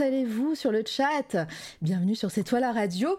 allez-vous sur le chat? Bienvenue sur C'est toi la radio.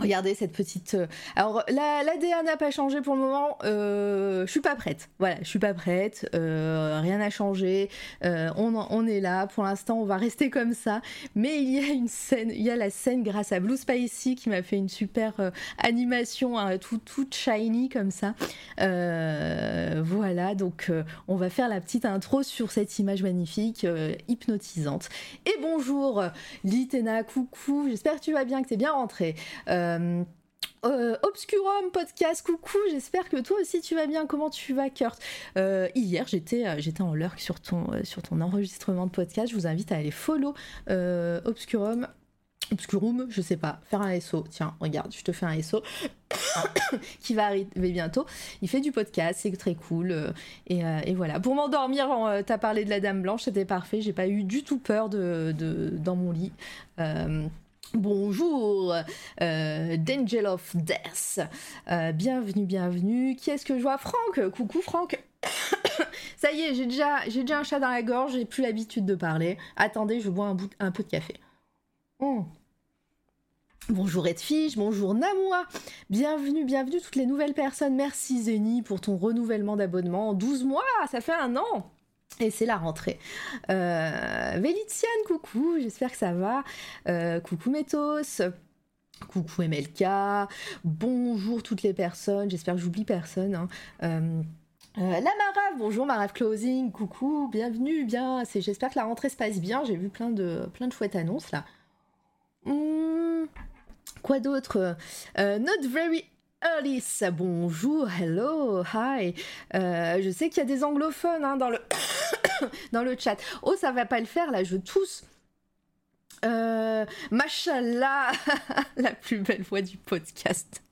Regardez cette petite. Euh, alors la, la n'a pas changé pour le moment. Euh, je suis pas prête. Voilà, je suis pas prête. Euh, rien n'a changé. on, est là. Pour l'instant, on va rester comme ça. Mais il y a une scène. Il y a la scène grâce à Blue Spicy qui m'a fait une super animation, hein, tout shiny comme ça. voilà. Donc on va faire la petite intro sur cette image magnifique, hypnotisante. Et bonjour, Litena. Coucou. J'espère que tu vas bien, que tu es bien rentré. Euh, euh, Obscurum podcast, coucou, j'espère que toi aussi tu vas bien. Comment tu vas, Kurt euh, Hier, j'étais j'étais en lurk sur ton, sur ton enregistrement de podcast. Je vous invite à aller follow Obscurum. Obscurum, je sais pas, faire un SO. Tiens, regarde, je te fais un SO qui va arriver bientôt. Il fait du podcast, c'est très cool. et, voilà. Pour m'endormir, t'as parlé de la Dame Blanche, c'était parfait. J'ai pas eu du tout peur de dans mon lit. Bonjour, euh, d'Angel of Death. Euh, bienvenue, bienvenue. Qui est-ce que je vois? Franck Coucou Franck. Ça y est, j'ai déjà, un chat dans la gorge, j'ai plus l'habitude de parler. Attendez, je bois un, bout, peu de café. Hmm. Bonjour Edfish, bonjour Namua, bienvenue, bienvenue toutes les nouvelles personnes. Merci Zeni pour ton renouvellement d'abonnement. 12 mois, ça fait un an. Et c'est la rentrée. Euh, coucou, j'espère que ça va. Euh, coucou Métos. Coucou MLK. Bonjour toutes les personnes. J'espère que j'oublie personne. Hein. Euh, euh, la Marave, bonjour Marave Closing, coucou, bienvenue, bien, j'espère que la rentrée se passe bien, j'ai vu plein de, plein de chouettes annonces là. Hmm, quoi d'autre? Not very Alice, bonjour, hello, hi. Euh, je sais qu'il y a des anglophones hein, dans, le chat. Oh, ça va pas le faire là, je tousse. Euh, machallah, la plus belle voix du podcast.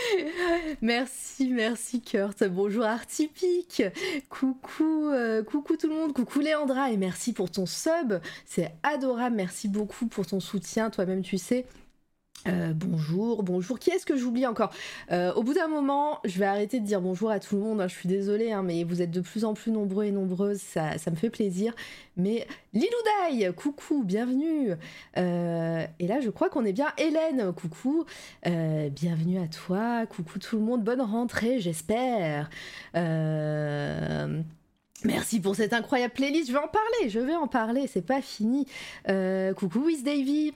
merci, merci Kurt. Bonjour Artipic. Coucou, euh, coucou tout le monde. Coucou Léandra et merci pour ton sub. C'est adorable. Merci beaucoup pour ton soutien. Toi-même, tu sais. Euh, bonjour, bonjour. Qui est-ce que j'oublie encore euh, Au bout d'un moment, je vais arrêter de dire bonjour à tout le monde. Hein, je suis désolée, hein, mais vous êtes de plus en plus nombreux et nombreuses. Ça, me fait plaisir. Mais Liloudaï, coucou, bienvenue. Euh, et là, je crois qu'on est bien. Hélène, coucou. bienvenue à toi. Coucou tout le monde. Bonne rentrée, j'espère. Merci pour cette incroyable playlist. Je vais en parler. Je vais en parler. C'est pas fini. coucou, Wiz Davy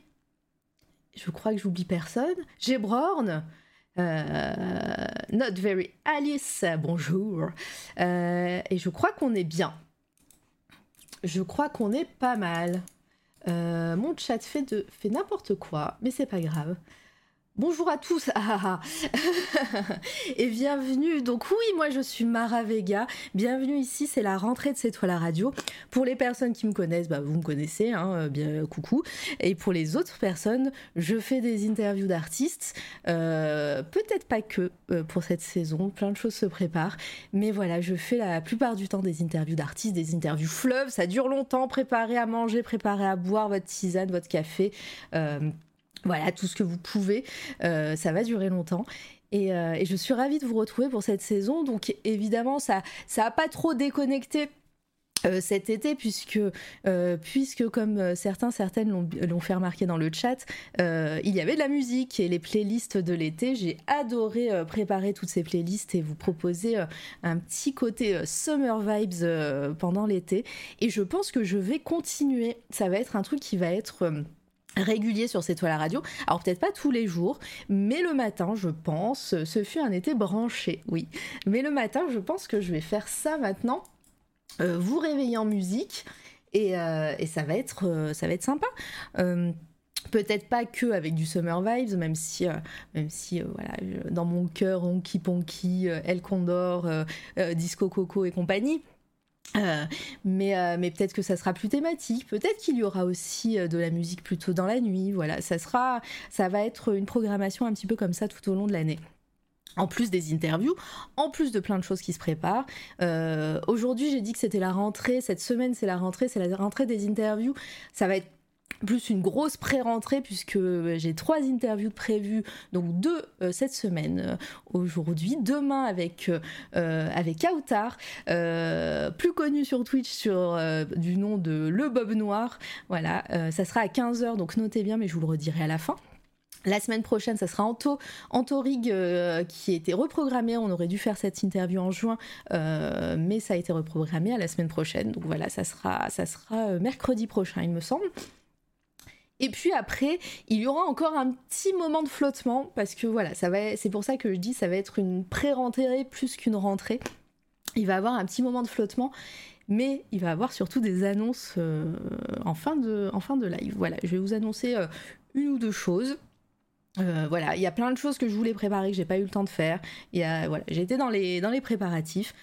je crois que j'oublie personne. Gébrorn. Euh, not very Alice, bonjour. Euh, et je crois qu'on est bien. Je crois qu'on est pas mal. Euh, mon chat fait, de, fait n'importe quoi, mais c'est pas grave. Bonjour à tous ah, ah, ah. et bienvenue. Donc oui, moi je suis Mara Vega. Bienvenue ici, c'est la rentrée de C'est toi la radio. Pour les personnes qui me connaissent, bah, vous me connaissez, hein, euh, bien coucou. Et pour les autres personnes, je fais des interviews d'artistes. Euh, peut-être pas que euh, pour cette saison, plein de choses se préparent. Mais voilà, je fais la plupart du temps des interviews d'artistes, des interviews fleuves. Ça dure longtemps, préparer à manger, préparer à boire votre tisane, votre café. Voilà, tout ce que vous pouvez, euh, ça va durer longtemps. Euh, et, je suis ravie de vous retrouver pour cette saison. Donc évidemment, ça ça a pas trop déconnecté euh, cet été puisque puisque comme certains certaines l'ont fait remarquer dans le chat il y avait de la musique et les playlists de l'été j'ai adoré préparer toutes ces playlists et vous proposer un petit côté summer vibes pendant l'été et je pense que je vais continuer ça va être un truc qui va être régulier sur cette toile à radio. Alors peut-être pas tous les jours, mais le matin, je pense, ce fut un été branché, oui. Mais le matin, je pense que je vais faire ça maintenant, euh, vous réveiller en musique, et, euh, ça va être, euh, ça va être sympa. Peut-être pas que avec du Summer Vibes, même si, même si voilà, dans mon cœur, Honky Ponky, El Condor, Disco Coco et compagnie. Euh, mais, euh, mais peut-être que ça sera plus thématique, peut-être qu'il y aura aussi euh, de la musique plutôt dans la nuit, voilà, ça sera, ça va être une programmation un petit peu comme ça tout au long de l'année. En plus des interviews, en plus de plein de choses qui se préparent. Aujourd'hui, j'ai dit que c'était la rentrée. Cette semaine, c'est la rentrée, c'est la rentrée des interviews. Ça va être plus une grosse pré-rentrée puisque j'ai trois interviews prévues, donc deux cette semaine aujourd'hui, demain avec, avec Kautar, plus connu sur Twitch du nom de Le Bob Noir. Voilà, ça sera à 15h, donc notez bien, mais je vous le redirai à la fin. La semaine prochaine, ça sera Anto, Anto Rig euh, qui a été reprogrammé. On aurait dû faire cette interview en juin, euh, mais ça a été reprogrammé à la semaine prochaine. Donc voilà, ça sera, ça sera euh, mercredi prochain, il me semble. Et puis après, il y aura encore un petit moment de flottement parce que voilà, c'est pour ça que je dis ça va être une pré-rentrée plus qu'une rentrée. Il va avoir un petit moment de flottement mais il va avoir surtout des annonces en, fin de, en live. Voilà, je vais vous annoncer une ou deux choses. Euh, voilà, il y a plein de choses que je voulais préparer que j'ai pas eu le temps de faire. Il voilà, j'ai été dans les, dans les préparatifs,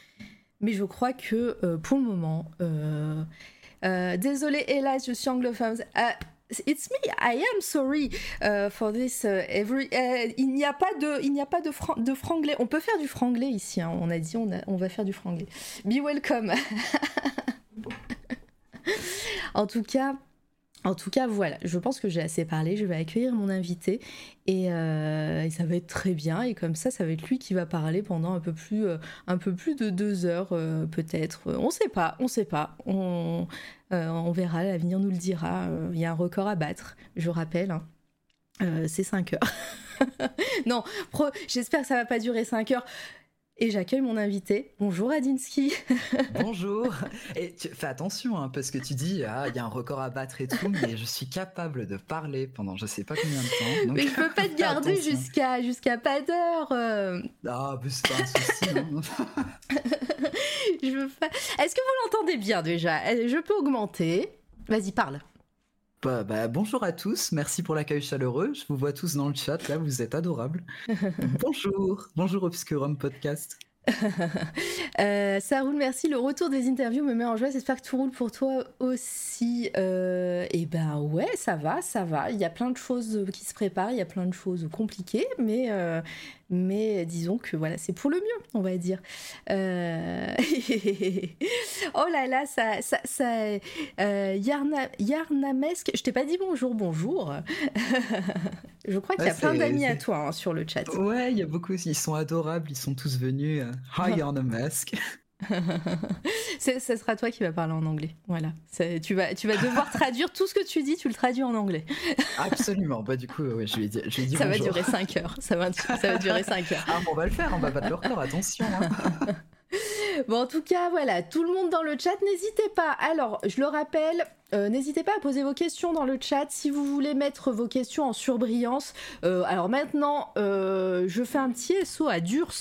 mais je crois que euh, pour le moment, euh, désolé, hélas, je suis anglophone. It's me, I am sorry for this. every, il n'y a pas de, il n'y a pas de, franglais. On peut faire du franglais ici. Hein. On a dit, on, va faire du franglais. Be welcome. en tout cas, en tout cas, voilà, je pense que j'ai assez parlé. Je vais accueillir mon invité euh, et, ça va être très bien. Et comme ça, ça va être lui qui va parler pendant un peu plus, euh, un peu plus de deux heures, euh, peut-être. On sait pas, on sait pas. On, on verra, l'avenir nous le dira. Il y a un record à battre, je rappelle. Hein. c'est 5 heures. non, j'espère que ça va pas durer 5 heures. Et j'accueille mon invité. Bonjour Adinsky. Bonjour. Et tu, fais attention, hein, parce que tu dis, ah, il y a un record à battre et tout, mais je suis capable de parler pendant je sais pas combien de temps. mais je peux pas te garder jusqu'à jusqu'à pas d'heure. Euh. Ah, mais c'est pas un souci. je veux pas... Est-ce que vous l'entendez bien déjà? Je peux augmenter. Vas-y, parle. Bah, bah, bonjour à tous, merci pour l'accueil chaleureux. Je vous vois tous dans le chat, là, vous êtes adorables. bonjour, bonjour Obscurum Podcast. euh, ça roule, merci. Le retour des interviews me met en joie. J'espère que tout roule pour toi aussi. Euh, et ben ouais, ça va, ça va. Il y a plein de choses qui se préparent, il y a plein de choses compliquées, mais, euh, mais disons que voilà, c'est pour le mieux, on va dire. Euh... oh là là, ça, ça, ça euh, Yarna, Yarnamesque, je t'ai pas dit bonjour, bonjour. je crois qu'il y a plein d'amis à toi hein, sur le chat. Ouais, il y a beaucoup, ils sont adorables, ils sont tous venus. Hi Yarnamesque. Ce sera toi qui va parler en anglais. Voilà. Tu vas, tu vas devoir traduire tout ce que tu dis, tu le traduis en anglais. Absolument. Bah, du coup, ouais, je lui ai dit, je Ça va durer 5 heures. Ça va, ça va durer 5 heures. Ah, on va le faire, on va battre le record, attention. Hein. Bon, en tout cas, voilà, tout le monde dans le chat, n'hésitez pas. Alors, je le rappelle, euh, n'hésitez pas à poser vos questions dans le chat si vous voulez mettre vos questions en surbrillance. Euh, alors maintenant, euh, je fais un petit SO à Durs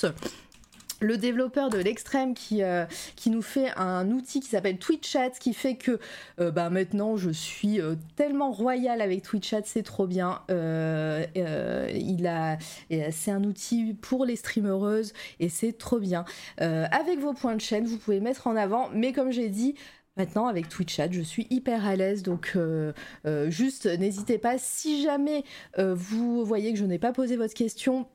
le développeur de l'extrême qui, euh, qui nous fait un outil qui s'appelle TweetChat, qui fait que euh, bah, maintenant je suis euh, tellement royal avec TweetChat, c'est trop bien. c'est un outil pour les streamereuses et c'est trop bien. avec vos points de chaîne, vous pouvez mettre en avant, mais comme j'ai dit, Maintenant, avec TweetChat, je suis hyper à l'aise, donc juste n'hésitez pas. Si jamais vous voyez que je n'ai pas posé votre question,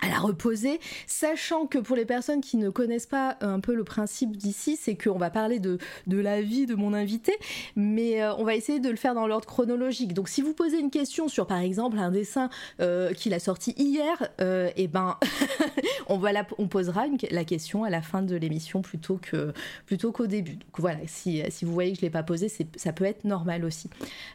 à la reposer, sachant que pour les personnes qui ne connaissent pas un peu le principe d'ici, c'est qu'on va parler de, de la vie de mon invité, mais euh, on va essayer de le faire dans l'ordre chronologique. Donc si vous posez une question sur par exemple un dessin euh, qu'il a sorti hier, et euh, eh ben on, va on posera la question à la fin de l'émission plutôt que plutôt qu'au début. Donc voilà, si, si vous voyez que je l'ai pas posé, ça peut être normal aussi.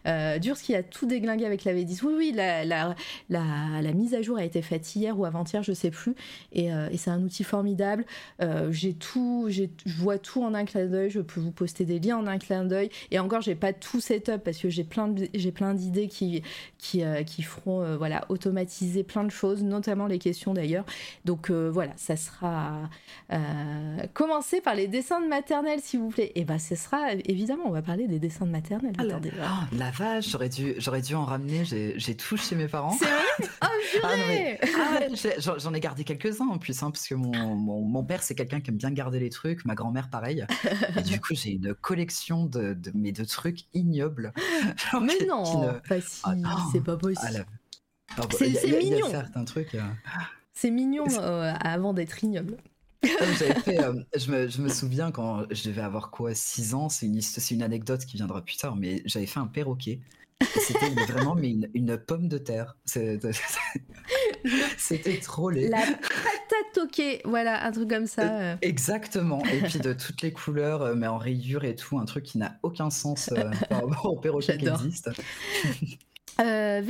Euh, Durs qui a tout déglingué avec la V10. Oui, oui, la, la, la, la mise à jour a été faite hier ou avant je sais plus. Euh, et, c'est un outil formidable. Euh, j'ai tout, je vois tout en un clin d'œil. Je peux vous poster des liens en un clin d'œil. Et encore, j'ai pas tout setup parce que j'ai plein, j'ai plein d'idées qui, qui, euh, qui feront voilà automatiser plein de choses, notamment les questions d'ailleurs. Donc voilà, ça sera commencer par les dessins de maternelle, s'il vous plaît. Et ben, ce sera évidemment, on va parler des dessins de maternelle. Ah, Attendez, oh, la vache, j'aurais dû, j'aurais dû en ramener. J'ai tout chez mes parents. C'est vrai Oh ah, j'en ai gardé quelques-uns en plus, hein, parce que mon, mon, père, c'est quelqu'un qui aime bien garder les trucs, ma grand-mère, pareil. et du coup, j'ai une collection de, de, mais de trucs ignobles. mais non, ah, c'est pas possible. c'est mignon. C'est mignon avant d'être ignoble. fait, euh, je, me, je, me, souviens quand je devais avoir quoi 6 ans, c'est une, une anecdote qui viendra plus tard, mais j'avais fait un perroquet C'était vraiment mais une, pomme de terre. C'était trop laid. La patate toquée, voilà, un truc comme ça. Euh, exactement. Et puis de toutes les couleurs, euh, mais en rayures et tout, un truc qui n'a aucun sens par rapport au perroquet qui existe. Euh,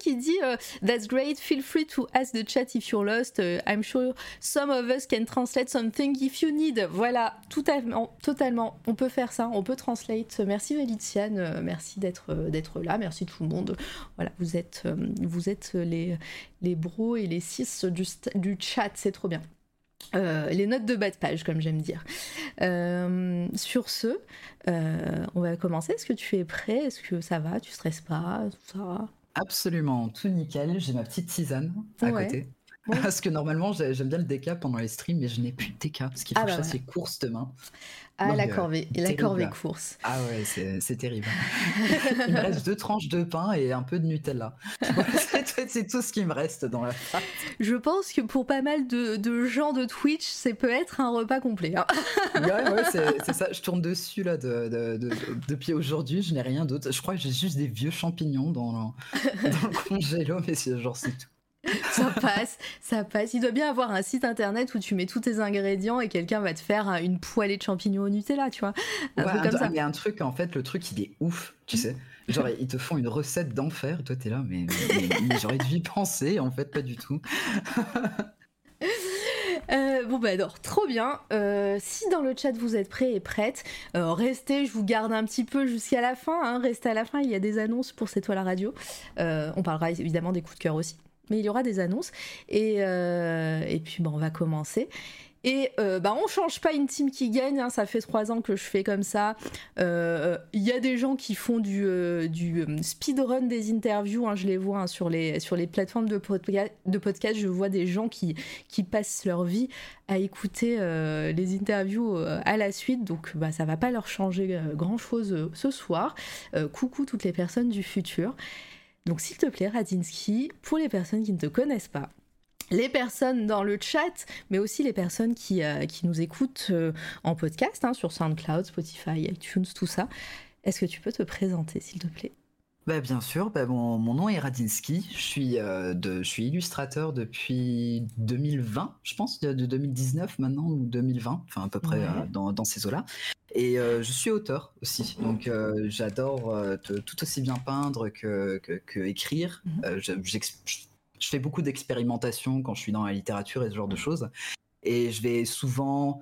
qui dit euh, That's great, feel free to ask the chat if you're lost. Uh, I'm sure some of us can translate something if you need. Voilà, totalement, totalement. On peut faire ça, on peut translate. Merci Velitian, euh, merci d'être euh, là, merci tout le monde. Voilà, vous êtes, vous êtes les, les bros et les du, du chat, c'est trop bien. Euh, les notes de bas de page, comme j'aime dire. Euh, sur ce, euh, on va commencer. Est-ce que tu es prêt? Est-ce que ça va? Tu stresses pas? Tout ça Absolument, tout nickel. J'ai ma petite tisane à côté. Parce que normalement, j'aime bien le DK pendant les streams, mais je n'ai plus de DK parce qu'il faut ah que je bah fasse les courses demain. Ah, la corvée, la corvée course. Ah ouais, c'est terrible. Il me reste deux tranches de pain et un peu de Nutella. c'est tout ce qui me reste dans la pâte. Je pense que pour pas mal de, gens de Twitch, c'est peut être un repas complet. Hein. ouais, ouais, c'est ça. Je tourne dessus là depuis aujourd'hui. Je n'ai rien d'autre. Je crois que j'ai juste des vieux champignons dans, dans le congélo, mais genre c'est tout. ça passe, ça passe. Il doit bien avoir un site internet où tu mets tous tes ingrédients et quelqu'un va te faire une poêlée de champignons au Nutella, tu vois. Un truc comme ça. Il y a un truc, en fait, le truc, il est ouf, tu sais. Genre, ils te font une recette d'enfer, toi, t'es là, mais, j'aurais dû y penser, en fait, pas du tout. Euh, bon bah alors trop bien. Euh, si dans le chat vous êtes prêts et prêtes, euh, restez, je vous garde un petit peu jusqu'à la fin. Hein. restez à la fin, il y a des annonces pour cette toile à radio. on parlera évidemment des coups de cœur aussi mais il y aura des annonces. Et, euh, et puis, bon, on va commencer. Et euh, bah, on change pas une team qui gagne, hein. ça fait trois ans que je fais comme ça. Euh, il y a des gens qui font du, du speedrun des interviews, hein. je les vois hein, sur, les, sur les plateformes de, podcast, de podcast, je vois des gens qui, qui passent leur vie à écouter les interviews à la suite, donc bah, ça va pas leur changer grand chose ce soir. coucou toutes les personnes du futur. Donc s'il te plaît, Radinsky, pour les personnes qui ne te connaissent pas, les personnes dans le chat, mais aussi les personnes qui, euh, qui nous écoutent euh, en podcast, hein, sur SoundCloud, Spotify, iTunes, tout ça, est-ce que tu peux te présenter, s'il te plaît? Bah, bien sûr, bah, mon, nom est Radinsky, je suis, euh, de, je suis illustrateur depuis 2020, je pense, de, 2019 maintenant, ou 2020, enfin à peu près dans, dans, ces eaux-là. Et euh, je suis auteur aussi, donc euh, j'adore euh, tout aussi bien peindre que, que, écrire. Mhm. Je, je, fais beaucoup d'expérimentation quand je suis dans la littérature et ce genre de choses. Et je vais souvent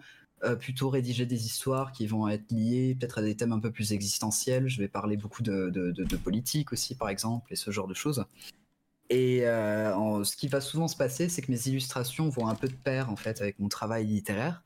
plutôt rédiger des histoires qui vont être liées peut-être à des thèmes un peu plus existentiels. Je vais parler beaucoup de, de, de, politique aussi, par exemple, et ce genre de choses. Et ce qui va souvent se passer, c'est que mes illustrations vont un peu de pair en fait avec mon travail littéraire.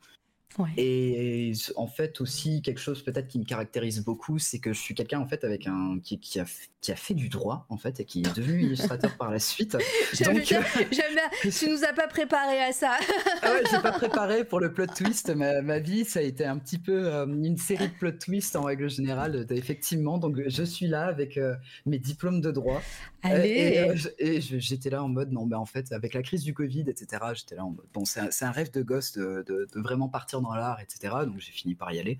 Et en fait aussi quelque chose peut-être qui me caractérise beaucoup, c'est que je suis quelqu'un en fait avec un qui, qui, a, qui a fait du droit en fait et qui est devenu illustrateur par la suite. J'aime bien, euh, bien. Tu nous as pas préparé à ça. ah ouais, j'ai pas préparé pour le plot twist. Ma, ma, vie, ça a été un petit peu euh, une série de plot twists en règle générale. Effectivement, donc je suis là avec euh, mes diplômes de droit. Allez. et, j'étais là en mode non, mais en fait avec la crise du Covid, etc. J'étais là en mode bon, c'est un, un, rêve de gosse de, de, de vraiment partir dans l'art, etc. Donc j'ai fini par y aller.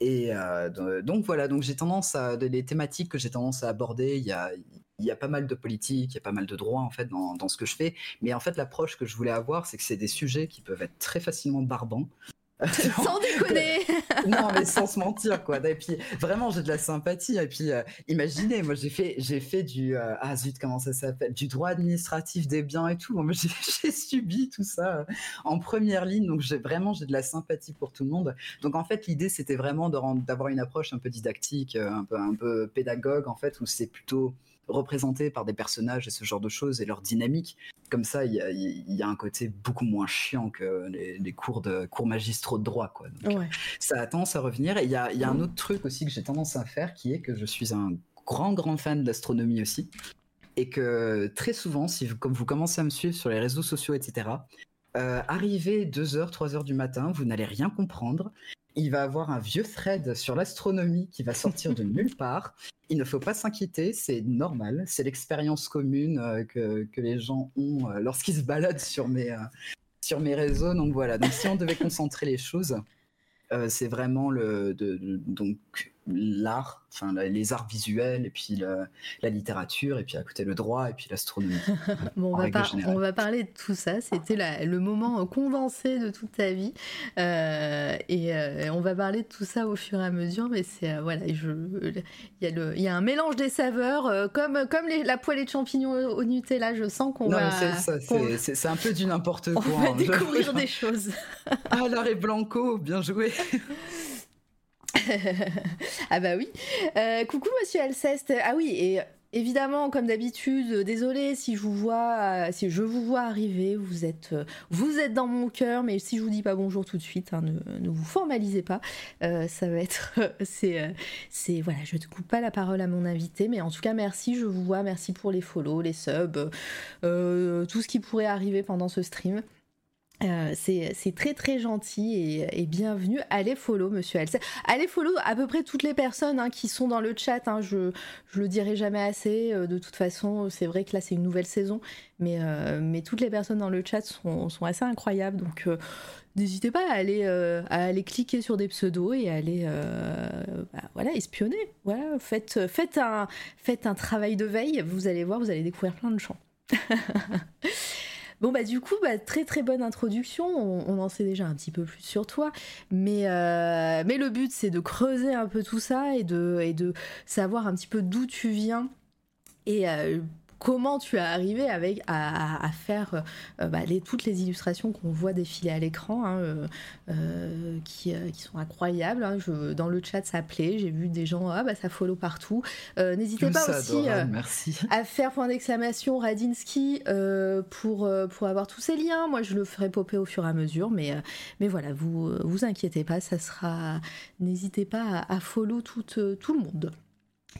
Et euh, donc voilà, donc j'ai tendance à les thématiques que j'ai tendance à aborder, il y a, il a pas mal de politique, il y a pas mal de droits en fait dans ce que je fais. Mais en fait, l'approche que je voulais avoir, c'est que c'est des sujets qui peuvent être très facilement barbants, sans déconner Non, mais sans se mentir, quoi. Et puis, vraiment, j'ai de la sympathie. Et puis, euh, imaginez, moi, j'ai fait, j'ai fait du... Euh, ah, zut, comment ça s'appelle? Du droit administratif des biens et tout. J'ai subi tout ça euh, en première ligne. Donc, j'ai vraiment, j'ai de la sympathie pour tout le monde. Donc, en fait, l'idée, c'était vraiment d'avoir une approche un peu didactique, un peu, un peu pédagogue, en fait, où c'est plutôt représentés par des personnages et ce genre de choses et leur dynamique. Comme ça, il y a, un côté beaucoup moins chiant que les, cours, de, cours magistraux de droit. Quoi. Ça a tendance à revenir. Et il y a, un autre truc aussi que j'ai tendance à faire qui est que je suis un grand, grand fan d'astronomie aussi. Et que très souvent, si vous, comme vous commencez à me suivre sur les réseaux sociaux, etc., euh, arrivé 2h, 3h du matin, vous n'allez rien comprendre il va avoir un vieux thread sur l'astronomie qui va sortir de nulle part. Il ne faut pas s'inquiéter, c'est normal, c'est l'expérience commune euh, que, les gens ont euh, lorsqu'ils se baladent sur mes, euh, sur mes réseaux. Donc voilà, donc si on devait concentrer les choses, c'est vraiment le... De, donc l'art, enfin les arts visuels, et puis la littérature, et puis à côté le droit, et puis l'astronomie. bon, on, va on, va parler de tout ça. C'était le moment condensé de toute ta vie, euh, et euh, on va parler de tout ça au fur et à mesure. Mais c'est euh, voilà, il y y a un mélange des saveurs, comme comme les, la poêlée de champignons au, Nutella. Je sens qu'on va. C'est un peu du n'importe quoi. On va hein, découvrir des choses. ah l'arrêt blanco, bien joué. ah bah oui. Euh, coucou Monsieur Alceste. Ah oui, et évidemment, comme d'habitude, désolé si je vous vois, si je vous vois arriver, vous êtes, vous êtes dans mon cœur, mais si je vous dis pas bonjour tout de suite, hein, ne, vous formalisez pas. Euh, ça va être, c'est, c'est voilà, je ne coupe pas la parole à mon invité, mais en tout cas merci, je vous vois, merci pour les follow, les subs, euh, tout ce qui pourrait arriver pendant ce stream. Euh, c'est très très gentil et, bienvenue. Allez follow Monsieur Elsa. Allez follow à peu près toutes les personnes hein, qui sont dans le chat. Hein. Je, je le dirai jamais assez. Euh, de toute façon, c'est vrai que là c'est une nouvelle saison, mais, euh, mais toutes les personnes dans le chat sont, assez incroyables. Donc n'hésitez pas à aller, cliquer sur des pseudos et à aller bah, voilà, espionner. Voilà, faites, faites, un, faites un travail de veille. Vous allez voir, vous allez découvrir plein de champs. Bon, bah, du coup, bah, très très bonne introduction. On, en sait déjà un petit peu plus sur toi. Mais, euh, mais le but, c'est de creuser un peu tout ça et de, et de savoir un petit peu d'où tu viens. Et euh, comment tu es arrivé avec, à, faire euh, bah, les, toutes les illustrations qu'on voit défiler à l'écran, hein, euh, euh, qui, qui, sont incroyables. Hein. Je, dans le chat, ça plaît. J'ai vu des gens, ah bah ça follow partout. N'hésitez pas aussi à faire point d'exclamation Radinsky pour, pour avoir tous ces liens. Moi, je le ferai popper au fur et à mesure, mais, mais voilà, vous vous inquiétez pas, ça sera. N'hésitez pas à, à follow tout, tout le monde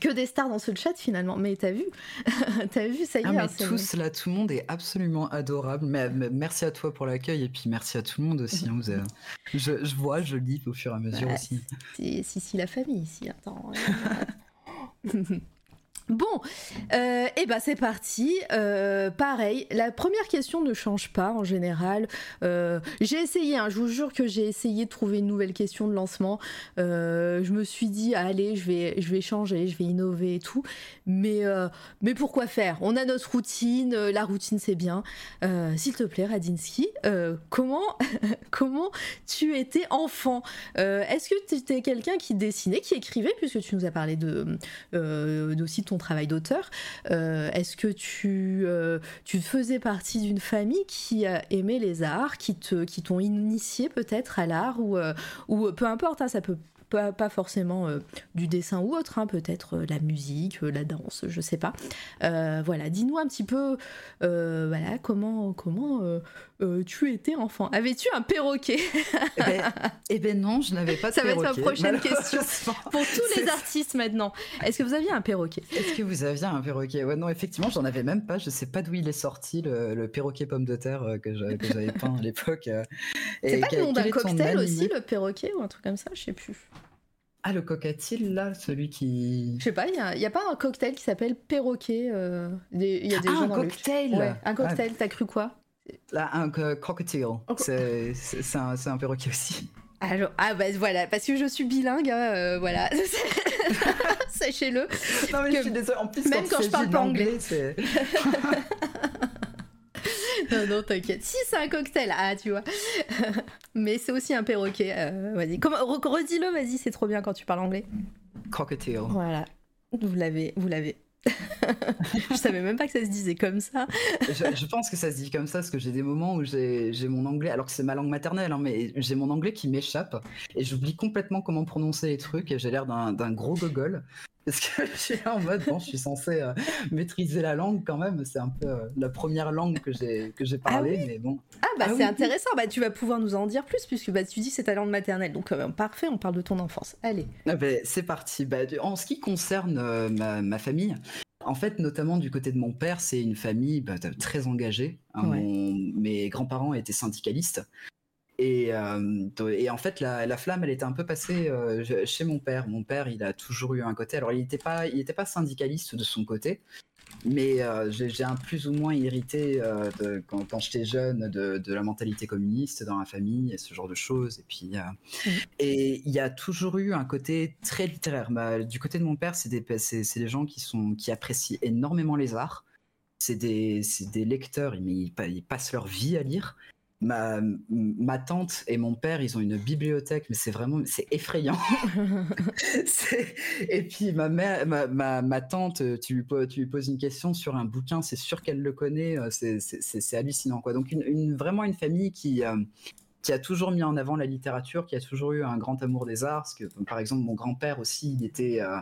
que des stars dans ce chat finalement. Mais t'as vu T'as vu, ça y est. Ah, mais hein, tous là, tout le monde est absolument adorable. Mais, merci à toi pour l'accueil et puis merci à tout le monde aussi. Hein, je, vois, je lis au fur et à mesure bah, aussi. Si, si, la famille ici, attends. Bon, euh, et eh ben c'est parti. Euh, pareil, la première question ne change pas en général. Euh, j'ai essayé, hein, je vous jure que j'ai essayé de trouver une nouvelle question de lancement. Euh, je me suis dit, allez, je vais, changer, je vais innover et tout. Mais, mais pourquoi faire? On a notre routine, la routine c'est bien. S'il te plaît, Radinsky, comment, comment tu étais enfant? Est-ce que tu étais quelqu'un qui dessinait, qui écrivait, puisque tu nous as parlé de, aussi ton travail d'auteur. Euh, est-ce que tu, euh, tu faisais partie d'une famille qui aimait les arts, qui te qui t'ont initié peut-être à l'art ou, euh, ou peu importe, hein, ça peut pas, forcément du dessin ou autre, hein, peut-être la musique, la danse, je sais pas. voilà, dis-nous un petit peu, voilà, comment comment tu étais enfant. Avais-tu un perroquet? Eh, ben, eh ben, non, je n'avais pas de perroquet. Ça va être ma prochaine question pour tous les artistes maintenant. Est-ce que vous aviez un perroquet? Est-ce que vous aviez un perroquet? Ouais, non, effectivement, j'en avais même pas. Je sais pas d'où il est sorti le, perroquet pomme de terre que j'avais peint à l'époque. C'est pas le nom d'un cocktail aussi, le perroquet ou un truc comme ça? Je sais plus. Ah, le coca-t-il, là, celui qui. Je sais pas, il n'y a, pas un cocktail qui s'appelle perroquet euh, y a des ah, un cocktail ouais, Un cocktail, t'as cru quoi? Là, un crocodile. C'est un, un, perroquet aussi. Alors, ah bah voilà, parce que je suis bilingue, hein, euh, voilà. Sachez-le. Non mais je suis désolée, en plus même quand, je parle pas anglais, c'est... non, non, t'inquiète. Si, c'est un cocktail, ah, tu vois. Mais c'est aussi un perroquet. Euh, vas-y, redis-le, vas-y, c'est trop bien quand tu parles anglais. Cockatiel. Voilà. Vous l'avez, vous l'avez. je savais même pas que ça se disait comme ça. je, pense que ça se dit comme ça parce que j'ai des moments où j'ai mon anglais, alors que c'est ma langue maternelle, hein, mais j'ai mon anglais qui m'échappe et j'oublie complètement comment prononcer les trucs et j'ai l'air d'un gros gogol. Parce que je suis en mode, bon, je suis censé euh, maîtriser la langue quand même. C'est un peu euh, la première langue que j'ai que j'ai parlé, ah mais bon. Ah bah ah c'est intéressant. Bah tu vas pouvoir nous en dire plus puisque bah tu dis c'est ta langue maternelle. Donc euh, parfait, on parle de ton enfance. Allez. Ah bah, c'est parti. Bah, en ce qui concerne ma, ma, famille, en fait, notamment du côté de mon père, c'est une famille bah, très engagée. Hein. mes grands-parents étaient syndicalistes. Et, et, en fait, la, la, flamme, elle était un peu passée chez mon père. Mon père, il a toujours eu un côté. Alors, il n'était pas, il était pas syndicaliste de son côté, mais euh, j'ai un plus ou moins irrité euh, de, quand, quand j'étais jeune de, de, la mentalité communiste dans la famille et ce genre de choses. Et puis, euh, et il y a toujours eu un côté très littéraire. Bah, du côté de mon père, c'est des, des gens qui, sont, qui apprécient énormément les arts. C'est des, des lecteurs, ils, ils, passent leur vie à lire ma, ma tante et mon père, ils ont une bibliothèque, mais c'est vraiment, c'est effrayant. et puis ma mère, ma, ma, ma, tante, tu lui, tu lui poses une question sur un bouquin, c'est sûr qu'elle le connaît, euh, c'est hallucinant quoi. Donc une, vraiment une famille qui euh, qui a toujours mis en avant la littérature, qui a toujours eu un grand amour des arts. Parce que, par exemple, mon grand-père aussi, il était, euh,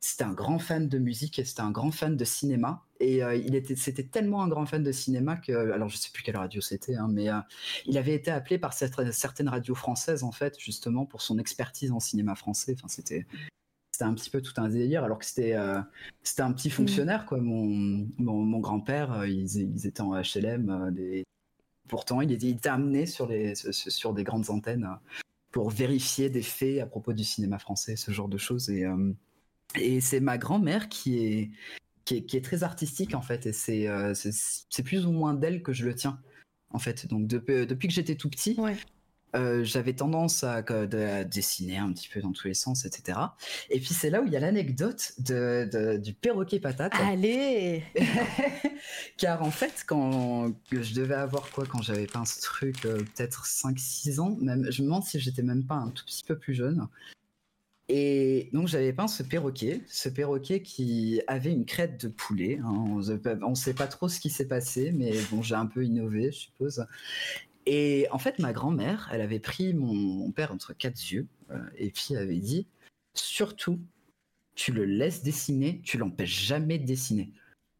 c'était un grand fan de musique et c'était un grand fan de cinéma. Et euh, il était, c'était tellement un grand fan de cinéma que, alors je sais plus quelle radio c'était, hein, mais euh, il avait été appelé par certaines radios françaises en fait, justement pour son expertise en cinéma français. Enfin, c'était, c'était un petit peu tout un délire, alors que c'était, euh, c'était un petit mmh. fonctionnaire quoi. Mon, mon, grand-père, ils, ils, étaient en HLM. Des... Pourtant, il était, il était amené sur les, sur des grandes antennes pour vérifier des faits à propos du cinéma français, ce genre de choses. Et et c'est ma grand-mère qui est, qui est, très artistique en fait, et euh, c'est c'est plus ou moins d'elle que je le tiens en fait. Donc depuis, depuis que j'étais tout petit, euh, j'avais tendance à, dessiner un petit peu dans tous les sens, etc. Et puis c'est là où il y a l'anecdote de, du perroquet patate. Allez Car en fait, quand je devais avoir quoi quand j'avais peint ce truc, euh, peut-être 5-6 ans, même, je me demande si j'étais même pas un tout petit peu plus jeune. Et donc j'avais peint ce perroquet, ce perroquet qui avait une crête de poulet. Hein. On ne sait pas trop ce qui s'est passé, mais bon, j'ai un peu innové, je suppose. Et en fait, ma grand-mère, elle avait pris mon, père entre quatre yeux euh, et puis elle avait dit surtout, tu le laisses dessiner, tu l'empêches jamais de dessiner.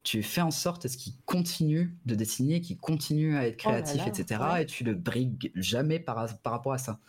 Tu fais en sorte à ce qu'il continue de dessiner, qu'il continue à être oh créatif, etc. Et tu le brigues jamais par, par rapport à ça.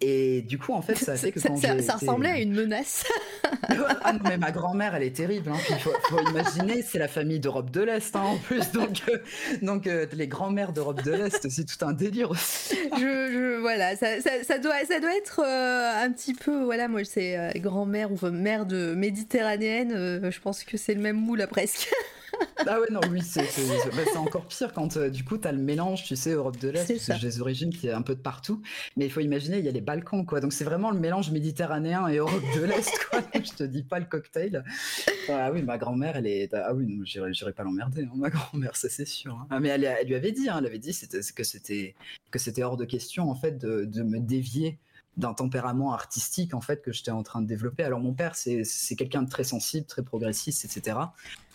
Et du coup, en fait, ça fait que quand ça, ça ressemblait à une menace. ah non, mais ma grand-mère, elle est terrible. Hein. Il faut, imaginer, c'est la famille d'Europe de l'Est hein, en plus. Donc, euh, donc euh, les grands-mères d'Europe de l'Est, c'est tout un délire aussi. je, je, voilà, ça, ça, doit, ça doit être euh, un petit peu. Voilà, moi, c'est grand-mère ou mère de méditerranéenne. je pense que c'est le même moule, là, presque. ah ouais, non, oui, c'est bah, encore pire quand euh, du coup, tu as le mélange, tu sais, Europe de l'Est, j'ai des origines qui est un peu de partout. Mais il faut imaginer, il y a les Balkans, quoi. Donc c'est vraiment le mélange méditerranéen et Europe de l'Est, quoi. Je te dis pas le cocktail. Ah oui, ma grand-mère, elle est. Ah oui, j'irai pas l'emmerder, hein, ma grand-mère, ça c'est sûr. Hein. Ah, mais elle, elle, lui avait dit, hein, elle avait dit que c'était hors de question, en fait, de, de me dévier d'un tempérament artistique en fait que j'étais en train de développer. Alors mon père c'est quelqu'un de très sensible, très progressiste, etc.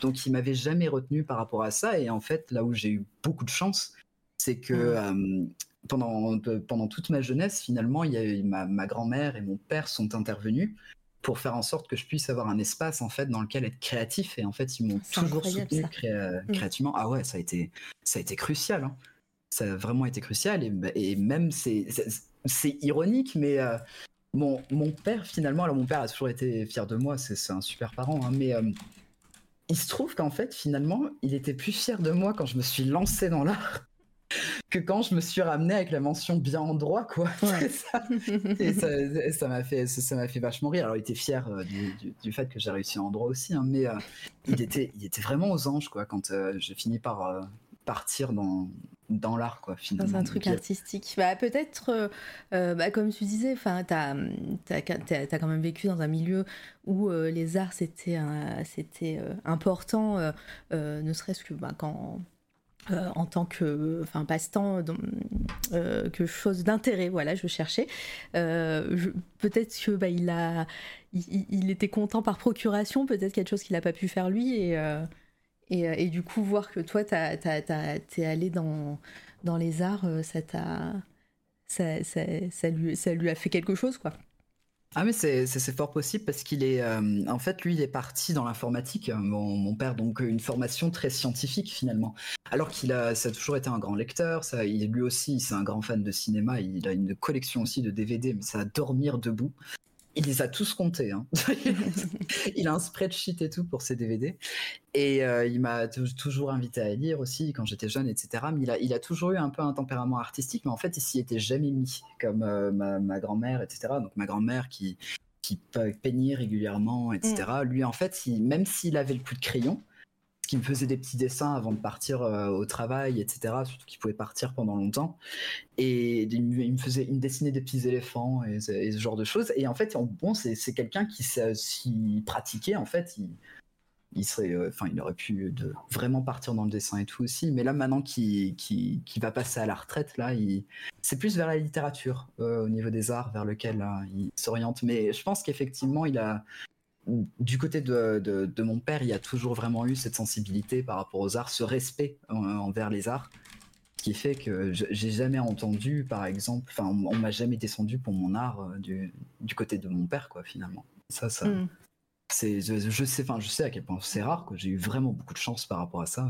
Donc il m'avait jamais retenu par rapport à ça et en fait là où j'ai eu beaucoup de chance, c'est que euh, pendant pendant toute ma jeunesse finalement il y a ma, ma grand-mère et mon père sont intervenus pour faire en sorte que je puisse avoir un espace en fait dans lequel être créatif et en fait ils m'ont toujours soutenu mmh. créativement. Ah ouais ça a été ça a été crucial. Hein. Ça a vraiment été crucial et, et même c'est c'est ironique, mais euh, mon, mon, père, finalement, alors mon père a toujours été fier de moi, c'est un super parent, hein, mais euh, il se trouve qu'en fait, finalement, il était plus fier de moi quand je me suis lancé dans l'art que quand je me suis ramené avec la mention bien en droit, quoi. ça, et ça m'a fait, ça m'a fait vachement rire. Alors, il était fier euh, du, fait que j'ai réussi en droit aussi, hein, mais il était, il était vraiment aux anges, quoi, quand j'ai fini par partir dans, dans l'art, quoi, finalement. Dans un truc artistique. Bah, peut-être, euh, euh, bah, comme tu disais, tu as, as, quand même vécu dans un milieu où euh, les arts, c'était c'était important, ne serait-ce que bah, quand. en tant que enfin passe-temps que chose d'intérêt voilà je cherchais peut-être que bah, il a il, il, était content par procuration peut-être quelque chose qu'il n'a pas pu faire lui et euh, et, du coup, voir que toi, tu es allé dans, les arts, euh, ça, lui, a fait quelque chose, quoi. Ah mais c'est fort possible parce qu'il est euh, en fait lui il est parti dans l'informatique mon, mon, père donc une formation très scientifique finalement alors qu'il a ça a toujours été un grand lecteur ça il lui aussi c'est un grand fan de cinéma il a une collection aussi de DVD mais ça a dormir debout il les a tous comptés. Hein. il a un spreadsheet et tout pour ses DVD. Et euh, il m'a toujours invité à lire aussi quand j'étais jeune, etc. Mais il a, il a, toujours eu un peu un tempérament artistique, mais en fait, il s'y était jamais mis, comme euh, ma, ma grand-mère, etc. Donc ma grand-mère qui, qui peignait régulièrement, etc. Mm. Lui, en fait, il, même s'il avait le coup de crayon, qui me faisait des petits dessins avant de partir euh, au travail, etc. Surtout qu'il pouvait partir pendant longtemps. Et il me, faisait, il me dessinait des petits éléphants et, ce genre de choses. Et en fait, bon, c'est quelqu'un qui s'y pratiquait. En fait, il, serait, euh, il aurait pu vraiment partir dans le dessin et tout aussi. Mais là, maintenant qu'il qui, qui va passer à la retraite, là, c'est plus vers la littérature euh, au niveau des arts vers lequel il s'oriente. Mais je pense qu'effectivement, il a du côté de, mon père, il y a toujours vraiment eu cette sensibilité par rapport aux arts, ce respect envers les arts, qui fait que j'ai jamais entendu, par exemple, enfin, on, m'a jamais descendu pour mon art euh, du, côté de mon père, quoi, finalement. Ça, ça, hmm. c'est, je, sais, enfin, je sais à quel point c'est rare, que j'ai eu vraiment beaucoup de chance par rapport à ça.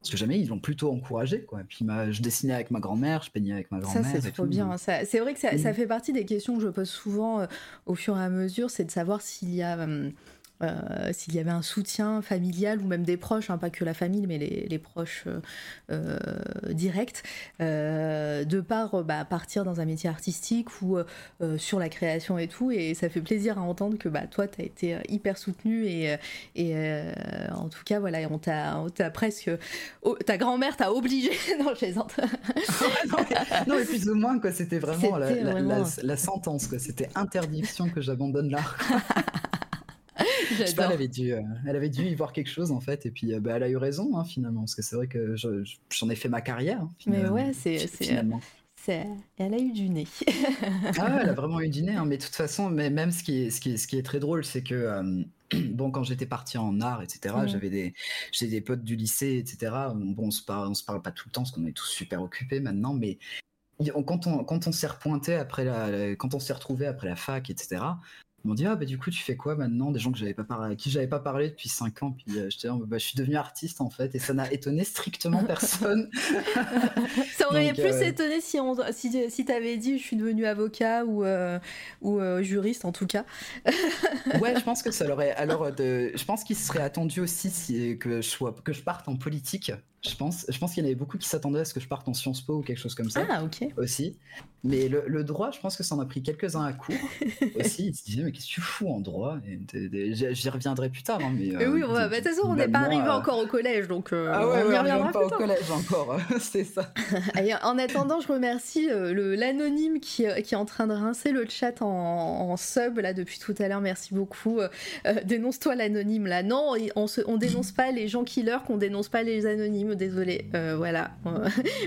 Parce que jamais ils l'ont plutôt encouragé quoi. Et puis je dessinais avec ma grand-mère, je peignais avec ma grand-mère. Ça c'est trop bien. C'est vrai que ça, fait partie des questions que je pose souvent euh, au fur et à mesure, c'est de savoir s'il y a hum, euh, s'il y avait un soutien familial ou même des proches, hein, pas que la famille, mais les, proches euh, euh, directs, de par bah, partir dans un métier artistique ou sur la création et tout. Et ça fait plaisir à entendre que bah, toi, tu as été hyper soutenu et, et en tout cas, voilà, on t'a presque. Oh, ta grand-mère t'a obligé. non, je plaisante. non, mais plus ou moins, quoi, c'était vraiment, la, La, la, sentence, quoi. C'était interdiction que j'abandonne l'art. elle avait dû, euh, elle avait dû y voir quelque chose en fait, et puis euh, bah, elle a eu raison hein, finalement, parce que c'est vrai que j'en ai fait ma carrière. Hein, Mais ouais, c'est finalement. Elle a eu du nez. ah, elle a vraiment eu du nez. Hein, mais de toute façon, mais même ce qui est, ce qui est, ce qui est très drôle, c'est que euh, bon, quand j'étais parti en art, etc., j'avais des, j'ai des potes du lycée, etc. Bon, on se parle, on se parle pas tout le temps parce qu'on est tous super occupés maintenant, mais quand on, quand on s'est repointé après la, quand on s'est retrouvé après la fac, etc., m'ont dit ah bah du coup tu fais quoi maintenant? Des gens que j'avais pas parlé à qui j'avais pas parlé depuis 5 ans puis euh, j'étais bah, je suis devenu artiste en fait et ça n'a étonné strictement personne ça aurait plus euh, étonné si on si, si t'avais dit je suis devenu avocat ou euh, ou juriste en tout cas ouais je pense que ça l'aurait alors de je pense qu'il serait attendu aussi si que je sois que je parte en politique je pense, je pense qu'il y en avait beaucoup qui s'attendaient à ce que je parte en Sciences Po ou quelque chose comme ça. Ah, ok. Aussi. Mais le, droit, je pense que ça en a pris quelques-uns à court aussi. Ils se disaient, mais qu'est-ce que tu fous en droit? J'y reviendrai plus tard. Hein, mais, oui, euh, bah, de toute façon, on n'est pas arrivé euh, encore au collège. Donc, euh, ah ouais, on n'y reviendra pas au collège encore. C'est ça. en attendant, je remercie l'anonyme qui, qui, est en train de rincer le chat en, sub là depuis tout à l'heure. Merci beaucoup. dénonce-toi l'anonyme là. Non, on, se, on dénonce pas les gens killers, qu'on dénonce pas les anonymes désolé, voilà.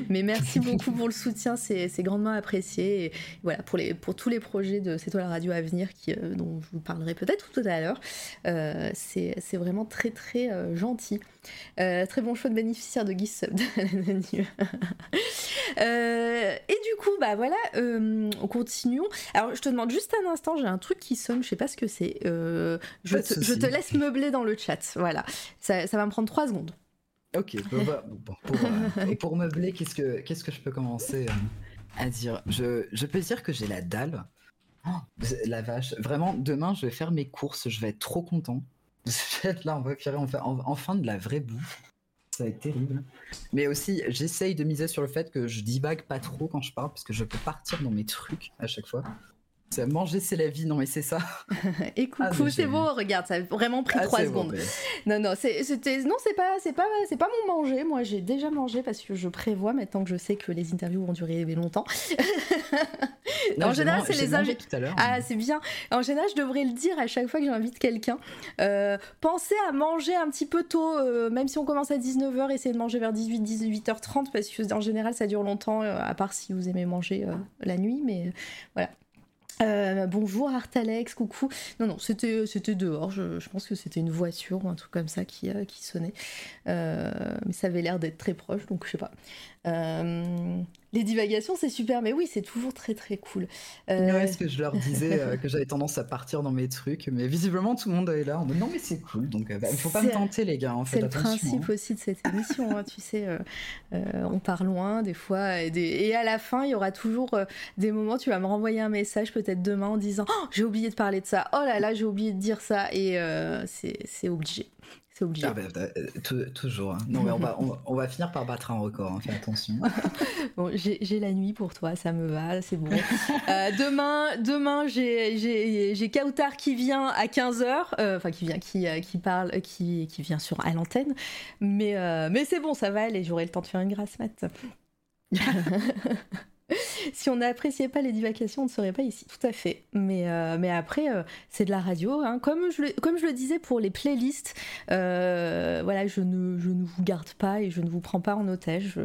Mais merci beaucoup pour le soutien, c'est grandement apprécié. Et voilà, pour, les, pour tous les projets de C'est toi la radio à venir, qui, euh, dont je vous parlerai peut-être tout à l'heure, euh, c'est vraiment très très gentil. très bon choix de bénéficiaire de Guy et du coup, bah voilà, on continue. Alors, je te demande juste un instant, j'ai un truc qui sonne, je sais pas ce que c'est. je, je, te laisse meubler dans le chat. Voilà, ça, ça va me prendre trois secondes. Ok, bah, pour, euh, pour, meubler, qu'est-ce que, qu'est-ce que je peux commencer euh, à dire je, peux dire que j'ai la dalle. Oh, la vache. Vraiment, demain, je vais faire mes courses. Je vais être trop content. Je vais être là, on va faire enfin de la vraie bouffe. Ça va être terrible. Mais aussi, j'essaye de miser sur le fait que je divague pas trop quand je parle, parce que je peux partir dans mes trucs à chaque fois. Manger, c'est la vie, non mais c'est ça. Et coucou, ah, c'est bon, regarde, ça a vraiment pris ah, trois secondes. Non, non, c'était, non, c'est pas, c'est pas, c'est pas mon manger. Moi, j'ai déjà mangé parce que je prévois maintenant que je sais que les interviews vont durer longtemps. en général, c'est les invités. Ah, c'est bien. En général, je devrais le dire à chaque fois que j'invite quelqu'un. Euh, pensez à manger un petit peu tôt, euh, même si on commence à 19h, essayez de manger vers 18, 18h30 parce que en général, ça dure longtemps, euh, à part si vous aimez manger la nuit, mais voilà. Euh, bonjour Artalex, coucou. Non, non, c'était, c'était dehors. Je, pense que c'était une voiture ou un truc comme ça qui, euh, qui sonnait. Euh, mais ça avait l'air d'être très proche, donc je sais pas. Les divagations, c'est super, mais oui, c'est toujours très très cool. Euh... Ouais, ce que je leur disais, euh, que j'avais tendance à partir dans mes trucs, mais visiblement tout le monde est là. On non, mais c'est cool, donc il bah, faut pas me tenter, les gars. En fait, c'est le principe hein. aussi de cette émission, hein, tu sais. Euh, euh, on part loin des fois, et, et, à la fin, il y aura toujours des moments. Tu vas me renvoyer un message peut-être demain en disant oh, j'ai oublié de parler de ça. Oh là là, j'ai oublié de dire ça, et c'est obligé. Ah bah, bah, euh, toujours. Hein. Non, mais on va, on, va finir par battre un record, hein, fais attention. bon, j'ai la nuit pour toi, ça me va, c'est bon. Euh, demain, demain j'ai Kautar qui vient à 15h, euh, enfin qui vient, qui, qui parle, qui, qui vient sur, à l'antenne. Mais, mais c'est bon, ça va aller, j'aurai le temps de faire une grasse mat. si on n'appréciait pas les divacations, on ne serait pas ici. Tout à fait. Mais, euh, mais après, euh, c'est de la radio. Hein. Comme, je le, comme je le disais pour les playlists, euh, voilà, je ne, je ne vous garde pas et je ne vous prends pas en otage.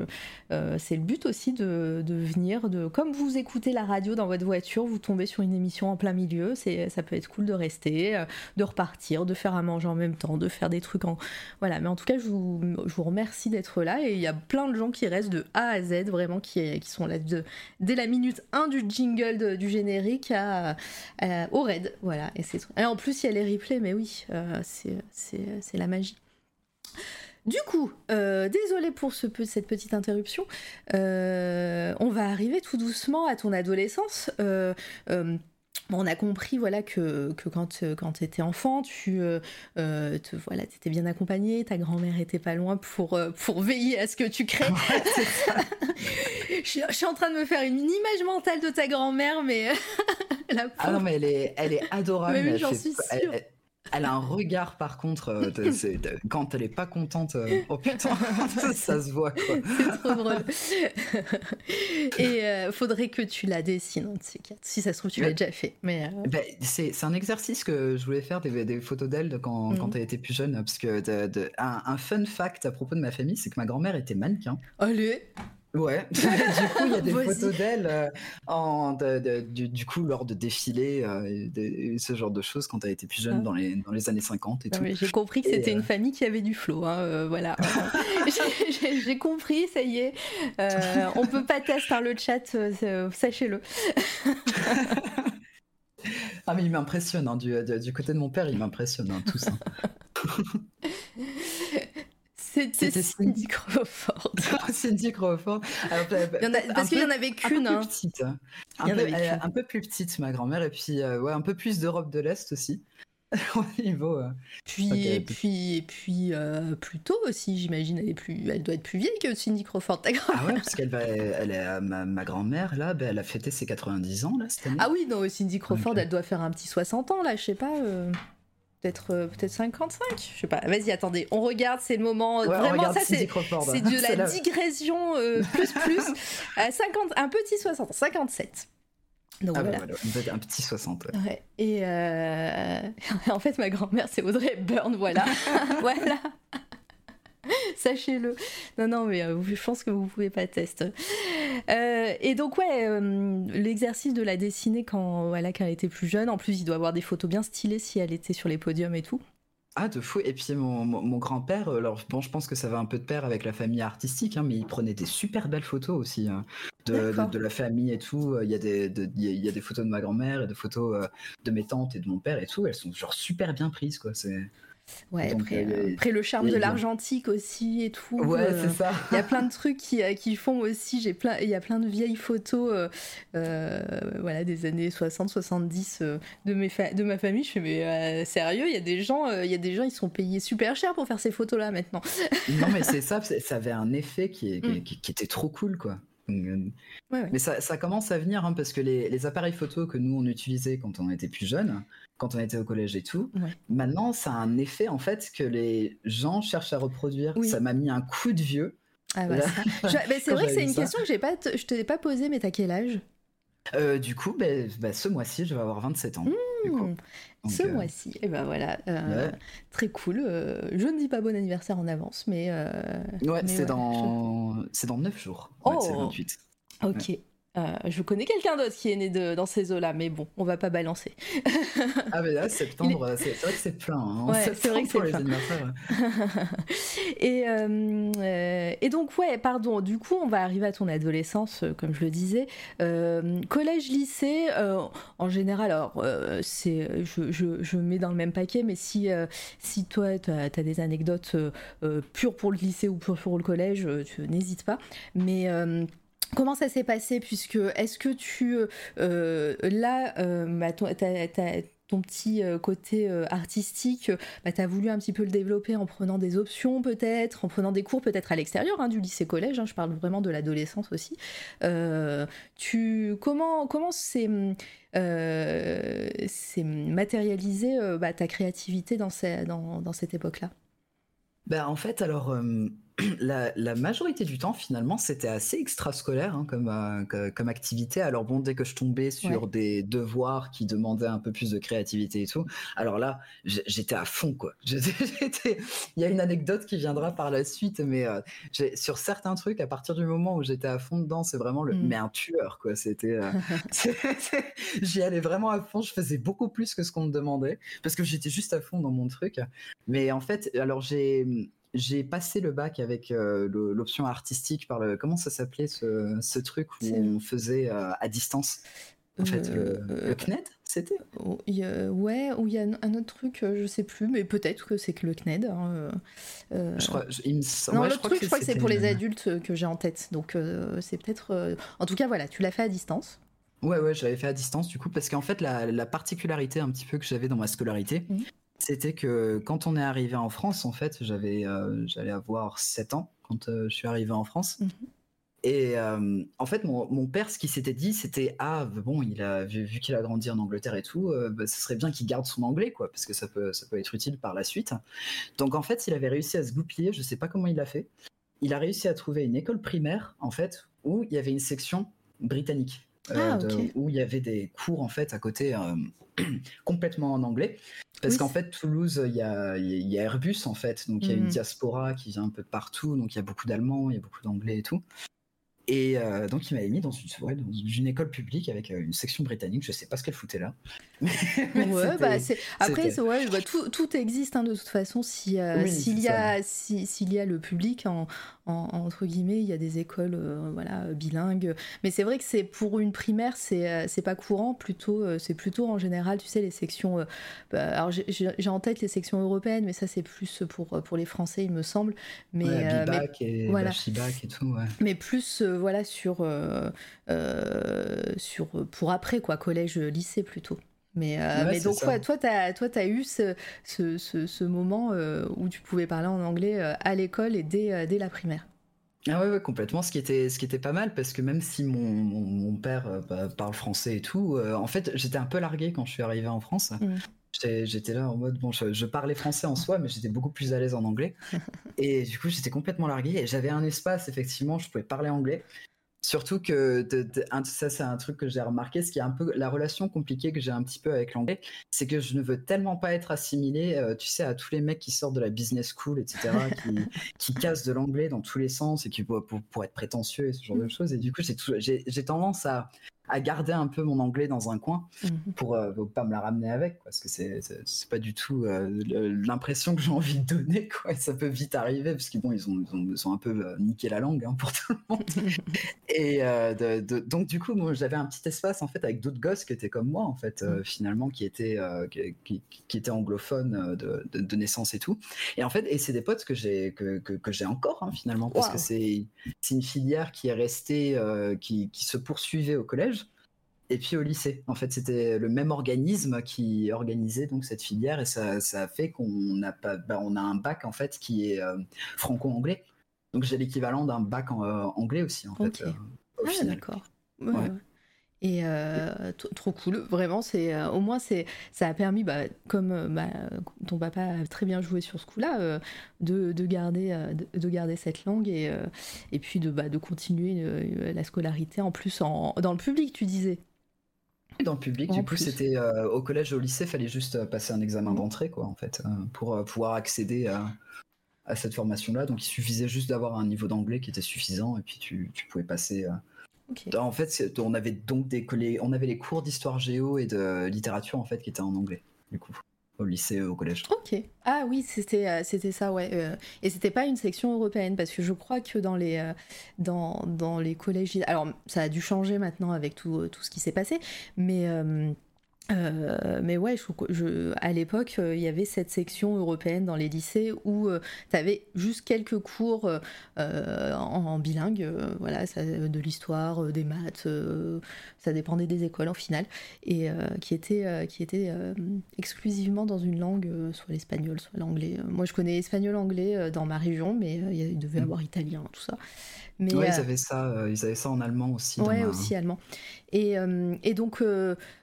c'est le but aussi de, de, venir, comme vous écoutez la radio dans votre voiture, vous tombez sur une émission en plein milieu, ça peut être cool de rester, de repartir, de faire à manger en même temps, de faire des trucs en... Voilà, mais en tout cas, je vous, je vous remercie d'être là et il y a plein de gens qui restent de A à Z, vraiment, qui, qui sont là de dès la minute 1 du jingle du générique au raid. Voilà, et, c'est et en plus, il y a les replays, mais oui, euh, c'est la magie. Du coup, euh, désolé pour ce, cette petite interruption. Euh, on va arriver tout doucement à ton adolescence. On a compris voilà que, que quand, euh, quand tu étais enfant, tu euh, euh, te, voilà, étais bien accompagnée, ta grand-mère était pas loin pour, pour veiller à ce que tu crées. je, suis en train de me faire une image mentale de ta grand-mère, mais... ah non, mais elle est, elle est adorable. Mais j'en suis sûre. Elle a un regard par contre, euh, quand elle est pas contente, euh, oh putain, ça, se voit quoi. C'est trop drôle. Et euh, faudrait que tu la dessines, si ça se trouve tu l'as déjà fait. Mais ben, c'est un exercice que je voulais faire des, des photos d'elle quand, mm. quand, elle était plus jeune, parce que de, un, un, fun fact à propos de ma famille, c'est que ma grand-mère était mannequin. Allez. Ouais, du coup, il y a des photos d'elle euh, en du, coup, lors de défilés, euh, ce genre de choses quand elle était plus jeune ah. dans, les, dans les années 50 et tout. J'ai compris que c'était une euh, famille qui avait du flow, hein, voilà. J'ai compris, ça y est. on peut pas tester hein, le chat, sachez-le. ah, mais il m'impressionne, hein, du, du, côté de mon père, il m'impressionne, tout ça. C'était Cindy Crawford. Cindy Crawford. parce qu'il y en avait qu'une. Un, peu plus petite. Un, peu, plus petite, ma grand-mère, et puis euh, ouais, un peu plus d'Europe de l'Est aussi. Au niveau. Euh, puis, et puis, et puis euh, plus tôt aussi, j'imagine. Elle, est plus, elle doit être plus vieille que Cindy Crawford, ta grand-mère. Ah ouais, parce qu'elle va, elle est, ma, grand-mère, là, ben, elle a fêté ses 90 ans, là, cette année. Ah oui, non, Cindy Crawford, elle doit faire un petit 60 ans, là, je sais pas euh, peut-être 55 je sais pas vas-y attendez on regarde c'est le moment vraiment ça c'est c'est de la, digression euh, plus plus à 50 un petit 60 57 donc ah voilà. un petit 60. Ouais. Et euh, en fait, ma grand-mère, c'est Audrey Byrne, voilà. voilà. Sachez-le. Non, non, mais euh, je pense que vous pouvez pas tester. Euh, et donc, ouais, euh, l'exercice de la dessiner quand, voilà, quand elle était plus jeune. En plus, il doit avoir des photos bien stylées si elle était sur les podiums et tout. Ah, de fou. Et puis, mon, grand-père, alors bon, je pense que ça va un peu de pair avec la famille artistique, hein, mais il prenait des super belles photos aussi hein, de, de, la famille et tout. Il y, a des, il y a des photos de ma grand-mère et des photos de mes tantes et de mon père et tout. Elles sont genre super bien prises, quoi. C'est. Ouais, euh, après, le charme de l'argentique aussi et tout. Ouais, euh, c'est ça. Il y a plein de trucs qui, euh, qui font aussi. J'ai plein, il y a plein de vieilles photos, voilà, des années 60, 70 de mes de ma famille. Je fais mais sérieux, il y a des gens, il y a des gens, ils sont payés super cher pour faire ces photos-là maintenant. non, mais c'est ça. Ça avait un effet qui, mm. qui, qui, était trop cool, quoi. Mais ça, ça, commence à venir hein, parce que les, les, appareils photo que nous on utilisait quand on était plus jeune, quand on était au collège et tout, maintenant ça a un effet en fait que les gens cherchent à reproduire. Ça m'a mis un coup de vieux. Ah bah, c'est vrai que c'est une question que j'ai pas, je te l'ai pas posée, mais t'as quel âge? Euh, du coup, ben, ce mois-ci, je vais avoir 27 ans. Mmh. Ce euh, mois-ci, et ben voilà, euh, très cool. je ne dis pas bon anniversaire en avance, mais. ouais, c'est dans... dans 9 jours. Oh. c'est 28. Ok. Euh, je connais quelqu'un d'autre qui est né de, dans ces eaux-là, mais bon, on va pas balancer. ah mais là, septembre, c'est vrai que c'est plein. Hein. Ouais, c'est vrai que c'est plein. et, euh, euh, et donc, ouais, pardon, du coup, on va arriver à ton adolescence, euh, comme je le disais. collège, lycée, en général, alors, c'est, je, je, je, mets dans le même paquet, mais si, si toi, tu as, des anecdotes pures pour le lycée ou pures pour le collège, tu n'hésites pas. Mais Comment ça s'est passé puisque est-ce que tu euh, là euh, bah, ton, ton, petit euh, côté artistique, bah, tu as voulu un petit peu le développer en prenant des options peut-être, en prenant des cours peut-être à l'extérieur hein, du lycée-collège, hein, je parle vraiment de l'adolescence aussi. tu, comment comment c'est matérialisé bah, ta créativité dans, dans, dans cette époque-là? Ben, En fait, alors la, la, majorité du temps, finalement, c'était assez extrascolaire hein, comme, euh, comme activité. Alors bon, dès que je tombais sur des devoirs qui demandaient un peu plus de créativité et tout, alors là, j'étais à fond, quoi. Il y a une anecdote qui viendra par la suite, mais euh, sur certains trucs, à partir du moment où j'étais à fond dedans, c'est vraiment le... Mm. Mais un tueur, quoi. C'était... Euh, j'y allais vraiment à fond, je faisais beaucoup plus que ce qu'on me demandait, parce que j'étais juste à fond dans mon truc. Mais en fait, alors j'ai j'ai passé le bac avec euh, l'option artistique par le comment ça s'appelait ce, ce, truc où on faisait euh, à distance en fait le, euh, CNED c'était? oh, ouais ou il y a un autre truc je sais plus mais peut-être que c'est que le CNED hein, je crois il me... non le truc je crois que c'est pour les adultes que j'ai en tête. Donc c'est peut-être en tout cas voilà tu l'as fait à distance. Ouais, ouais, j'avais fait à distance du coup, parce qu'en fait, la, la, particularité un petit peu que j'avais dans ma scolarité, mmh c'était que quand on est arrivé en France, en fait, j'avais, euh, j'allais avoir 7 ans quand euh, je suis arrivé en France. Mmh Et euh, en fait, mon, père, ce qu'il s'était dit, c'était ah bon, il a vu, qu'il a grandi en Angleterre et tout, bah, ce serait bien qu'il garde son anglais, quoi, parce que ça peut, ça peut être utile par la suite. Donc en fait, il avait réussi à se goupiller. Je sais pas comment il a fait. Il a réussi à trouver une école primaire, en fait, où il y avait une section britannique. Ah, où il y avait des cours en fait à côté complètement en anglais. Parce qu'en fait, Toulouse, il y a, y a, Airbus, en fait. Donc, il y a une mmh. diaspora qui vient un peu de partout. Donc, il y a beaucoup d'Allemands, il y a beaucoup d'Anglais et tout. Et euh, donc, il m'avait mis dans une, dans une école publique avec euh, une section britannique. Je sais pas ce qu'elle foutait là. ouais, bah, après, ouais, bah, tout, tout, existe hein, de toute façon. Si, euh, s'il, y a, s'il y a le public, en, entre guillemets, il y a des écoles voilà, bilingues. Mais c'est vrai que c'est pour une primaire, c'est, c'est pas courant. Plutôt, c'est plutôt en général, tu sais, les sections. Bah, alors, j'ai, j'ai en tête les sections européennes, mais ça, c'est plus pour, pour les Français, il me semble. Mais, mais et voilà. et tout. Ouais. Mais plus voilà sur euh, euh, sur pour après quoi collège lycée plutôt mais, euh, mais donc toi toi toi as eu ce, ce, ce, moment où tu pouvais parler en anglais à l'école et dès, dès la primaire ah ouais, complètement. Ce qui était, ce qui était pas mal parce que même si mon, mon, père bah, parle français et tout, en fait, j'étais un peu largué quand je suis arrivé en France. Mmh. J'étais là en mode, bon, je, parlais français en soi, mais j'étais beaucoup plus à l'aise en anglais. et du coup, j'étais complètement largué. Et j'avais un espace, effectivement, je pouvais parler anglais. Surtout que ça, c'est un truc que j'ai remarqué. Ce qui est un peu la relation compliquée que j'ai un petit peu avec l'anglais, c'est que je ne veux tellement pas être assimilé, euh, tu sais, à tous les mecs qui sortent de la business school, etc., qui, cassent de l'anglais dans tous les sens et qui pour, pour, être prétentieux et ce genre de mmh. choses. Et du coup, j'ai tendance à, à garder un peu mon anglais dans un coin mhm. pour ne euh, pas me la ramener avec parce que c'est c'est pas du tout euh, l'impression que j'ai envie de donner quoi. Ça peut vite arriver parce qu'ils bon ils ont, ils ont, un peu euh, niqué la langue hein, pour tout le monde. Et de, donc du coup moi j'avais un petit espace en fait avec d'autres gosses qui étaient comme moi en fait mhm. finalement qui étaient qui, qui, étaient anglophones de, de, naissance et tout. Et en fait et c'est des potes que j'ai que, que, j'ai encore hein, finalement parce que c'est c'est une filière qui est restée qui, qui se poursuivait au collège et puis au lycée. En fait, c'était le même organisme qui organisait donc cette filière et ça, ça a fait qu'on a pas, bah, on a un bac en fait qui est euh, franco-anglais. Donc j'ai l'équivalent d'un bac en, euh, anglais aussi en fait. Euh, ah, d'accord. Et trop cool, vraiment. C'est au moins c'est ça a permis, bah, comme bah, ton papa a très bien joué sur ce coup-là, de, de, garder de, garder cette langue et, et puis de, bah, de continuer la scolarité en plus en, dans le public, tu disais. Dans le public, du coup, c'était euh, au collège, au lycée, fallait juste euh, passer un examen mmh. d'entrée, quoi, en fait, euh, pour pouvoir accéder à, à cette formation-là. Donc, il suffisait juste d'avoir un niveau d'anglais qui était suffisant, et puis tu, tu pouvais passer En fait, on avait donc des on avait les cours d'histoire géo et de littérature en fait qui étaient en anglais, du coup au lycée, au collège. Ok. Ah oui, c'était euh, c'était ça, ouais. Euh, et c'était pas une section européenne parce que je crois que dans les euh, dans, dans les collèges, alors ça a dû changer maintenant avec tout, tout ce qui s'est passé, mais euh, mais ouais, je, à l'époque, euh, il y avait cette section européenne dans les lycées où euh, tu avais juste quelques cours en, bilingue, voilà, de l'histoire, des maths, ça dépendait des écoles en finale, et qui était, qui était exclusivement dans une langue, soit l'espagnol, soit l'anglais. Moi, je connais espagnol-anglais dans ma région, mais il devait y mm. avoir italien, tout ça. Mais, ouais, ils avaient ça, ils avaient ça en allemand aussi. Ouais, aussi allemand. Et, et donc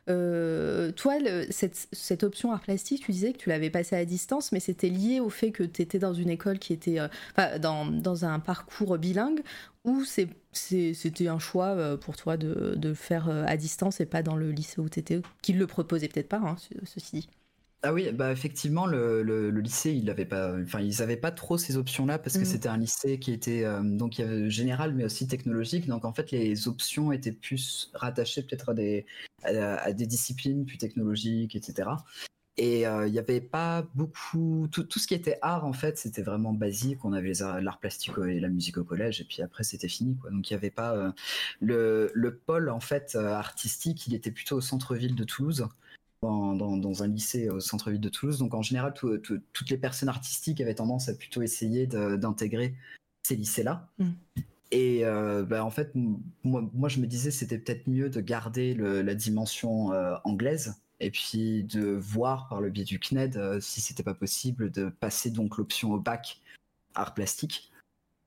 euh, toi, cette, option art plastique, tu disais que tu l'avais passée à distance, mais c'était lié au fait que tu étais dans une école qui était, euh, dans, dans, un parcours bilingue, ou c'était un choix euh, pour toi de, de, faire à distance et pas dans le lycée où tu étais, qui le proposait peut-être pas, hein, ceci dit? Ah oui, bah effectivement, le, le, lycée, il avait pas, enfin, ils n'avaient pas trop ces options-là parce que mmh. c'était un lycée qui était euh, donc général mais aussi technologique. Donc en fait, les options étaient plus rattachées peut-être à des, à, des disciplines plus technologiques, etc. Et euh, il n'y avait pas beaucoup, tout, tout, ce qui était art en fait, c'était vraiment basique. On avait l'art plastique et la musique au collège, et puis après c'était fini. Quoi. Donc il n'y avait pas euh, le, le, pôle en fait artistique, il était plutôt au centre-ville de Toulouse dans, un lycée au centre-ville de Toulouse. Donc en général, toutes les personnes artistiques avaient tendance à plutôt essayer d'intégrer ces lycées-là. Mm. Et euh, bah, en fait, moi, je me disais c'était peut-être mieux de garder la dimension euh, anglaise et puis de voir par le biais du CNED euh, si c'était pas possible de passer donc l'option au bac art plastique.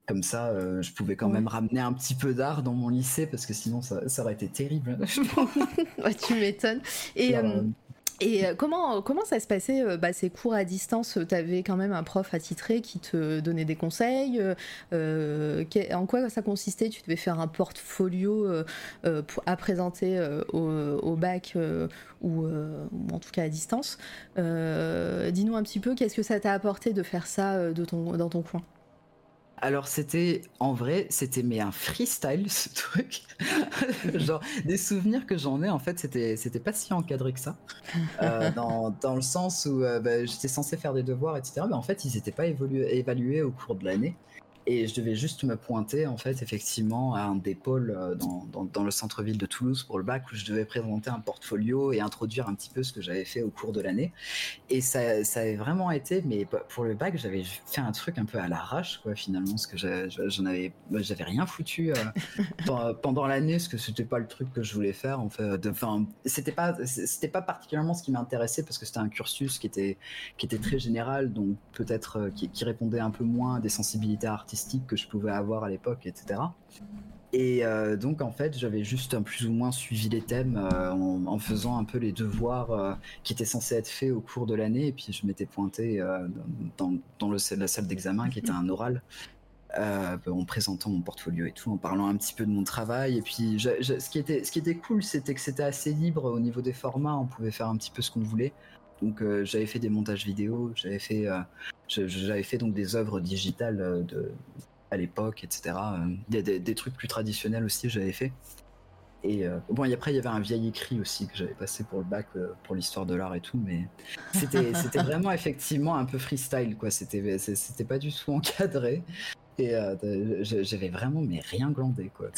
Comme ça, je pouvais quand même ramener un petit peu d'art dans mon lycée parce que sinon ça, aurait été terrible. tu m'étonnes. Et euh, comment, comment ça se passait, euh, bah, ces cours à distance Tu avais quand même un prof attitré qui te donnait des conseils. Euh, en quoi ça consistait? Tu devais faire un portfolio à présenter au, bac ou, en tout cas à distance. Dis-nous un petit peu, qu'est-ce que ça t'a apporté de faire ça dans ton coin? Alors c'était en vrai, c'était mais un freestyle ce truc. Genre des souvenirs que j'en ai en fait, c'était c'était pas si encadré que ça. Euh, dans, dans, le sens où euh, bah, j'étais censé faire des devoirs etc. Mais en fait ils n'étaient pas évalués au cours de l'année. Et je devais juste me pointer, en fait, effectivement, à un des pôles euh, dans, dans, le centre-ville de Toulouse pour le bac, où je devais présenter un portfolio et introduire un petit peu ce que j'avais fait au cours de l'année. Et ça, ça avait vraiment été, mais pour le bac, j'avais fait un truc un peu à l'arrache, quoi, finalement, parce que j'en avais, j'avais rien foutu euh, pendant l'année, parce que c'était pas le truc que je voulais faire, en fait. Enfin, c'était pas, c'était pas particulièrement ce qui m'intéressait, parce que c'était un cursus qui était, qui était très général, donc peut-être euh, qui, qui répondait un peu moins à des sensibilités artistiques que je pouvais avoir à l'époque, etc. Et euh, donc en fait, j'avais juste un plus ou moins suivi les thèmes euh, en, faisant un peu les devoirs euh, qui étaient censés être faits au cours de l'année. Et puis je m'étais pointé dans, la salle d'examen qui était un oral. en présentant mon portfolio et tout, en parlant un petit peu de mon travail. Et puis, ce, qui était, ce qui était cool, c'était que c'était assez libre au niveau des formats. On pouvait faire un petit peu ce qu'on voulait. Donc j'avais fait des montages vidéo, j'avais fait, j'avais fait donc des œuvres digitales euh, de, à l'époque, etc. Des, des, trucs plus traditionnels aussi, j'avais fait. Et bon, et après il y avait un vieil écrit aussi que j'avais passé pour le bac pour l'histoire de l'art et tout, mais c'était vraiment effectivement un peu freestyle quoi. C'était c'était pas du tout encadré et j'avais vraiment mais rien glandé quoi.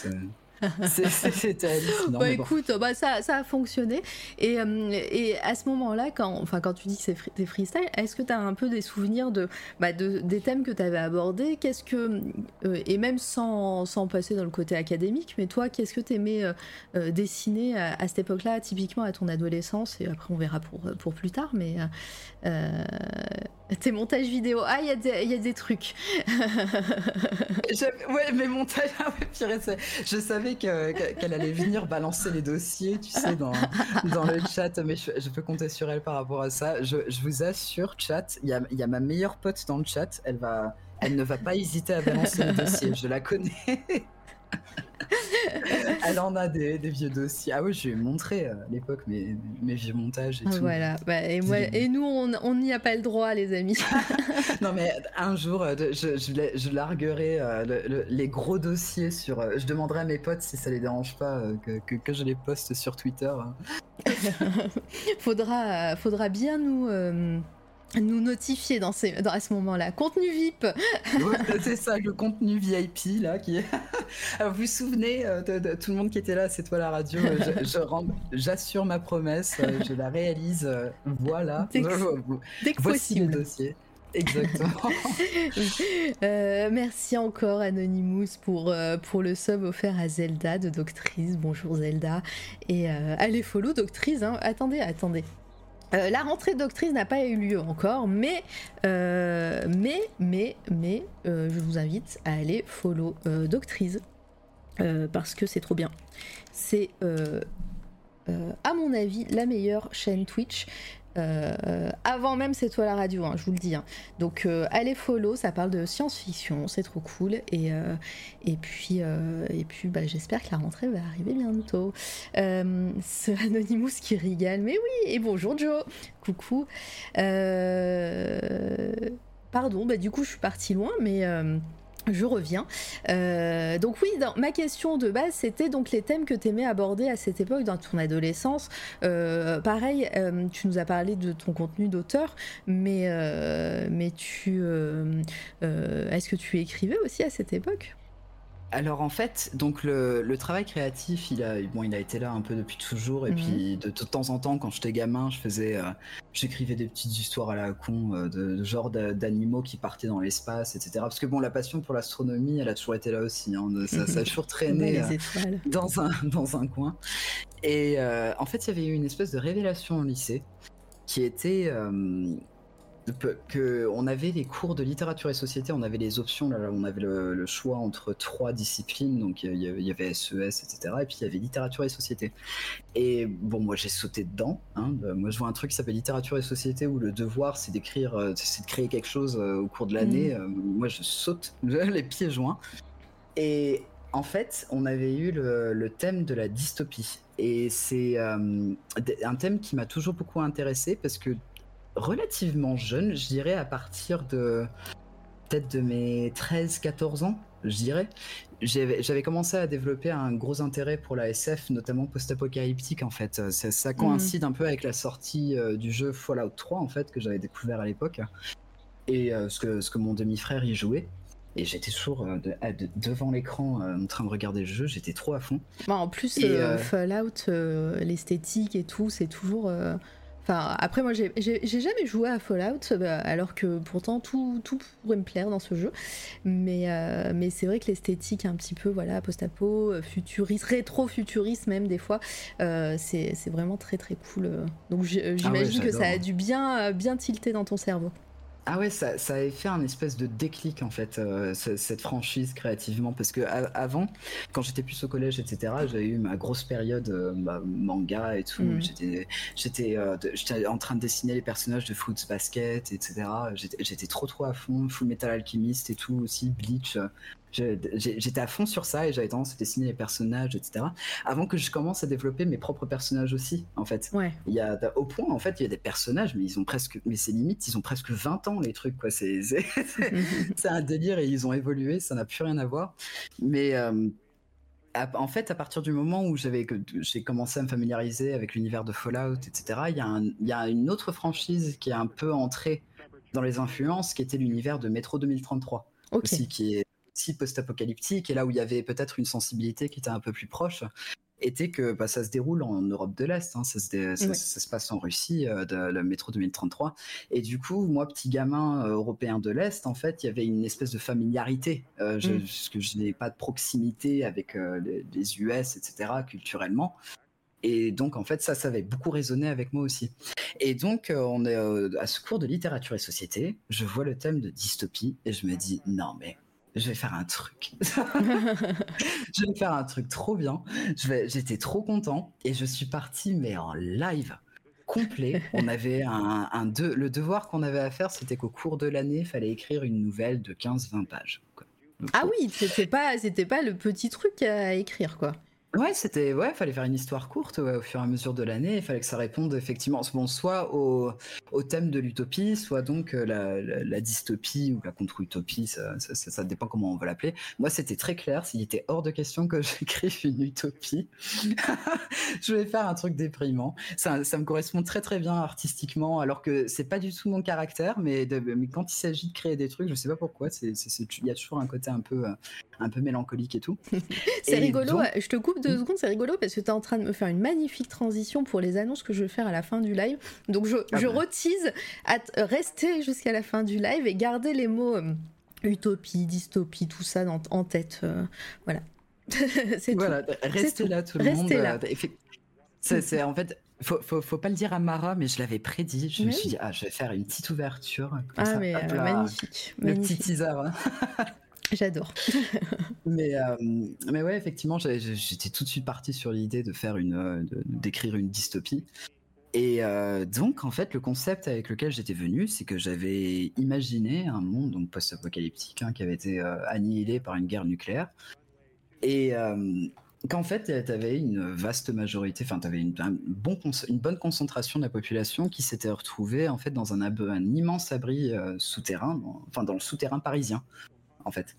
C'était bah écoute, bah, ça, ça a fonctionné. Et, euh, et à ce moment-là, quand, enfin, quand tu dis que c'est des freestyle, est-ce que tu as un peu des souvenirs de, bah, de des thèmes que tu avais abordés? Qu'est-ce que, euh, et même sans, sans, passer dans le côté académique, mais toi, qu'est-ce que tu aimais euh, dessiner à, cette époque-là, typiquement à ton adolescence? Et après, on verra pour, pour plus tard, mais tes montages vidéo. Ah, il y, y, a des trucs. ouais, mes montages. Ah je savais qu'elle allait venir balancer les dossiers, tu sais, dans, dans le chat, mais je, peux compter sur elle par rapport à ça. Je, vous assure, chat, il y a, y a, ma meilleure pote dans le chat, elle, va, elle ne va pas hésiter à balancer les dossiers, je la connais. Elle en a des, vieux dossiers. Ah oui, je lui ai montré à l'époque mes, mes, vieux montages et tout. Voilà. Bah, et, moi, et nous, on n'y a pas le droit, les amis. non, mais un jour, je, je, larguerai les gros dossiers sur. Je demanderai à mes potes si ça les dérange pas que, que, je les poste sur Twitter. Hein. faudra, faudra bien nous nous notifier dans, ces, dans à ce moment-là. Contenu VIP. c'est ça, le contenu VIP là qui. vous vous souvenez euh, de, tout le monde qui était là, c'est toi la radio. Euh, j'assure ma promesse, euh, je la réalise. Voilà. Dès que, Voici possible. le dossier. Exactement. merci encore Anonymous pour, pour le sub offert à Zelda de Doctrice. Bonjour Zelda. Et allez follow Doctrice. Hein. Attendez, attendez. Euh, la rentrée Doctrice n'a pas eu lieu encore, mais, euh, mais, mais, euh, je vous invite à aller follow Doctrice parce que c'est trop bien. C'est, à mon avis, la meilleure chaîne Twitch euh, avant même c'est toi la radio, hein, je vous le dis. Hein. Donc euh, allez follow, ça parle de science-fiction, c'est trop cool. Et, euh, et puis, puis bah, j'espère que la rentrée va arriver bientôt. ce Anonymous qui rigole, mais oui, et bonjour Joe, coucou. pardon, bah, du coup je suis partie loin, mais je reviens. Euh, donc oui, ma question de base, c'était donc les thèmes que tu aimais aborder à cette époque dans ton adolescence. Euh, pareil, euh, tu nous as parlé de ton contenu d'auteur, mais, mais tu, est-ce que tu écrivais aussi à cette époque? Alors en fait, donc le, travail créatif, il a, bon, il a été là un peu depuis toujours. Et mhm. puis de, temps en temps, quand j'étais gamin, je faisais, euh, j'écrivais des petites histoires à la con, euh, de, genre d'animaux qui partaient dans l'espace, etc. Parce que bon, la passion pour l'astronomie, elle a toujours été là aussi. Hein, ça, a toujours traîné euh, dans un dans un coin. Et en fait, il y avait eu une espèce de révélation au lycée qui était que on avait les cours de littérature et société, on avait les options, là, on avait le, choix entre trois disciplines, donc il y, avait SES, etc. Et puis il y avait littérature et société. Et bon, moi j'ai sauté dedans. Hein. Euh, moi je vois un truc qui s'appelle littérature et société où le devoir c'est d'écrire, euh, c'est de créer quelque chose euh, au cours de l'année. Mmh. Moi je saute les pieds joints. Et en fait, on avait eu le, le thème de la dystopie. Et c'est un thème qui m'a toujours beaucoup intéressé parce que relativement jeune, je dirais à partir de peut-être de mes 13-14 ans, je dirais. J'avais commencé à développer un gros intérêt pour la SF, notamment post-apocalyptique en fait. Ça, coïncide un peu avec la sortie euh, du jeu Fallout 3 en fait que j'avais découvert à l'époque et euh, ce, que, ce que mon demi-frère y jouait. Et j'étais toujours euh, devant l'écran en train de regarder le jeu, j'étais trop à fond. Bah, en plus, Fallout, l'esthétique et tout, c'est toujours après, moi, j'ai jamais joué à Fallout, euh, alors que pourtant tout, tout pourrait me plaire dans ce jeu. Mais, euh, mais c'est vrai que l'esthétique un petit peu, voilà, post-apo, euh, futuriste, rétro-futuriste même des fois, c'est vraiment très très cool. Donc ah j'imagine que ça a dû bien, bien tilter dans ton cerveau. Ah ouais, ça, ça avait fait un espèce de déclic en fait, euh, cette franchise créativement, parce que avant, quand j'étais plus au collège, etc., j'avais eu ma grosse période euh, bah, manga et tout. Mm. J'étais, euh, j'étais, en train de dessiner les personnages de Fruits Basket, etc. J'étais trop trop à fond, Full Metal Alchemist et tout aussi, Bleach. J'étais à fond sur ça et j'avais tendance à dessiner les personnages, etc. Avant que je commence à développer mes propres personnages aussi, en fait. Ouais. Il y a, au point, en fait, il y a des personnages, mais ils ont presque, mais c'est limite, ils ont presque 20 ans, les trucs, quoi. C'est un délire et ils ont évolué, ça n'a plus rien à voir. Mais. Euh, en fait, à partir du moment où j'avais j'ai commencé à me familiariser avec l'univers de Fallout, etc., il y, a il y a une autre franchise qui est un peu entrée dans les influences, qui était l'univers de Metro 2033, aussi, qui est post-apocalyptique et là où il y avait peut-être une sensibilité qui était un peu plus proche était que bah, ça se déroule en Europe de l'Est, hein. ça, se ça, se passe en Russie, euh, de, le métro 2033. Et du coup, moi, petit gamin euh, européen de l'Est, en fait, il y avait une espèce de familiarité, euh, je, mm. parce que je n'ai pas de proximité avec les, les, US, etc., culturellement. Et donc, en fait, ça, ça avait beaucoup résonné avec moi aussi. Et donc, on est à ce cours de littérature et société, je vois le thème de dystopie et je me dis, non, mais je vais faire un truc. je vais faire un truc trop bien. J'étais trop content et je suis parti, mais en live complet. On avait un, le devoir qu'on avait à faire, c'était qu'au cours de l'année, il fallait écrire une nouvelle de 15-20 pages. Ah oui, c'était pas, c'était pas le petit truc à écrire, quoi. Ouais, c'était ouais, fallait faire une histoire courte au fur et à mesure de l'année. Il fallait que ça réponde effectivement, bon, soit au, au thème de l'utopie, soit donc euh, la, la, dystopie ou la contre-utopie. Ça, ça, ça, dépend comment on va l'appeler. Moi, c'était très clair. S'il était hors de question que j'écrive une utopie, je vais faire un truc déprimant. Ça, ça me correspond très très bien artistiquement, alors que c'est pas du tout mon caractère. Mais, mais quand il s'agit de créer des trucs, je sais pas pourquoi. Il y a toujours un côté un peu un peu mélancolique et tout. c'est rigolo. Je te coupe deux hmm. secondes, c'est rigolo parce que tu es en train de me faire une magnifique transition pour les annonces que je vais faire à la fin du live. Donc je, ah je bah. retise à rester jusqu'à la fin du live et garder les mots euh, utopie, dystopie, tout ça en tête. Euh, voilà. c'est voilà, restez là tout le monde. Là. Euh, c'est en fait, faut, faut, faut, pas le dire à Mara, mais je l'avais prédit. Je me suis dit, ah, je vais faire une petite ouverture. ah, mais magnifique. Le petit teaser. Hein. J'adore. mais, euh, mais ouais, effectivement, j'étais tout de suite parti sur l'idée de faire une, euh, d'écrire une dystopie. Et euh, donc, en fait, le concept avec lequel j'étais venu, c'est que j'avais imaginé un monde post-apocalyptique hein, qui avait été annihilé par une guerre nucléaire. Et qu'en fait, tu avais une vaste majorité, enfin, tu avais une, bon une, bonne concentration de la population qui s'était retrouvée en fait dans un immense abri souterrain, enfin, dans le souterrain parisien en fait.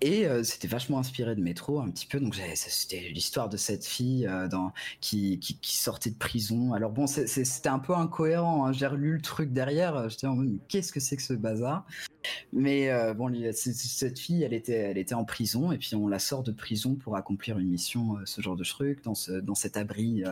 Et euh, c'était vachement inspiré de Métro un petit peu. Donc c'était l'histoire de cette fille euh, dans, qui, qui, sortait de prison. Alors bon, c'était un peu incohérent. Hein. J'ai relu le truc derrière. Euh, j'étais en mode qu'est-ce que c'est que ce bazar? Mais bon, cette fille, elle était, elle était en prison et puis on la sort de prison pour accomplir une mission, ce genre de truc, dans, ce, dans cet abri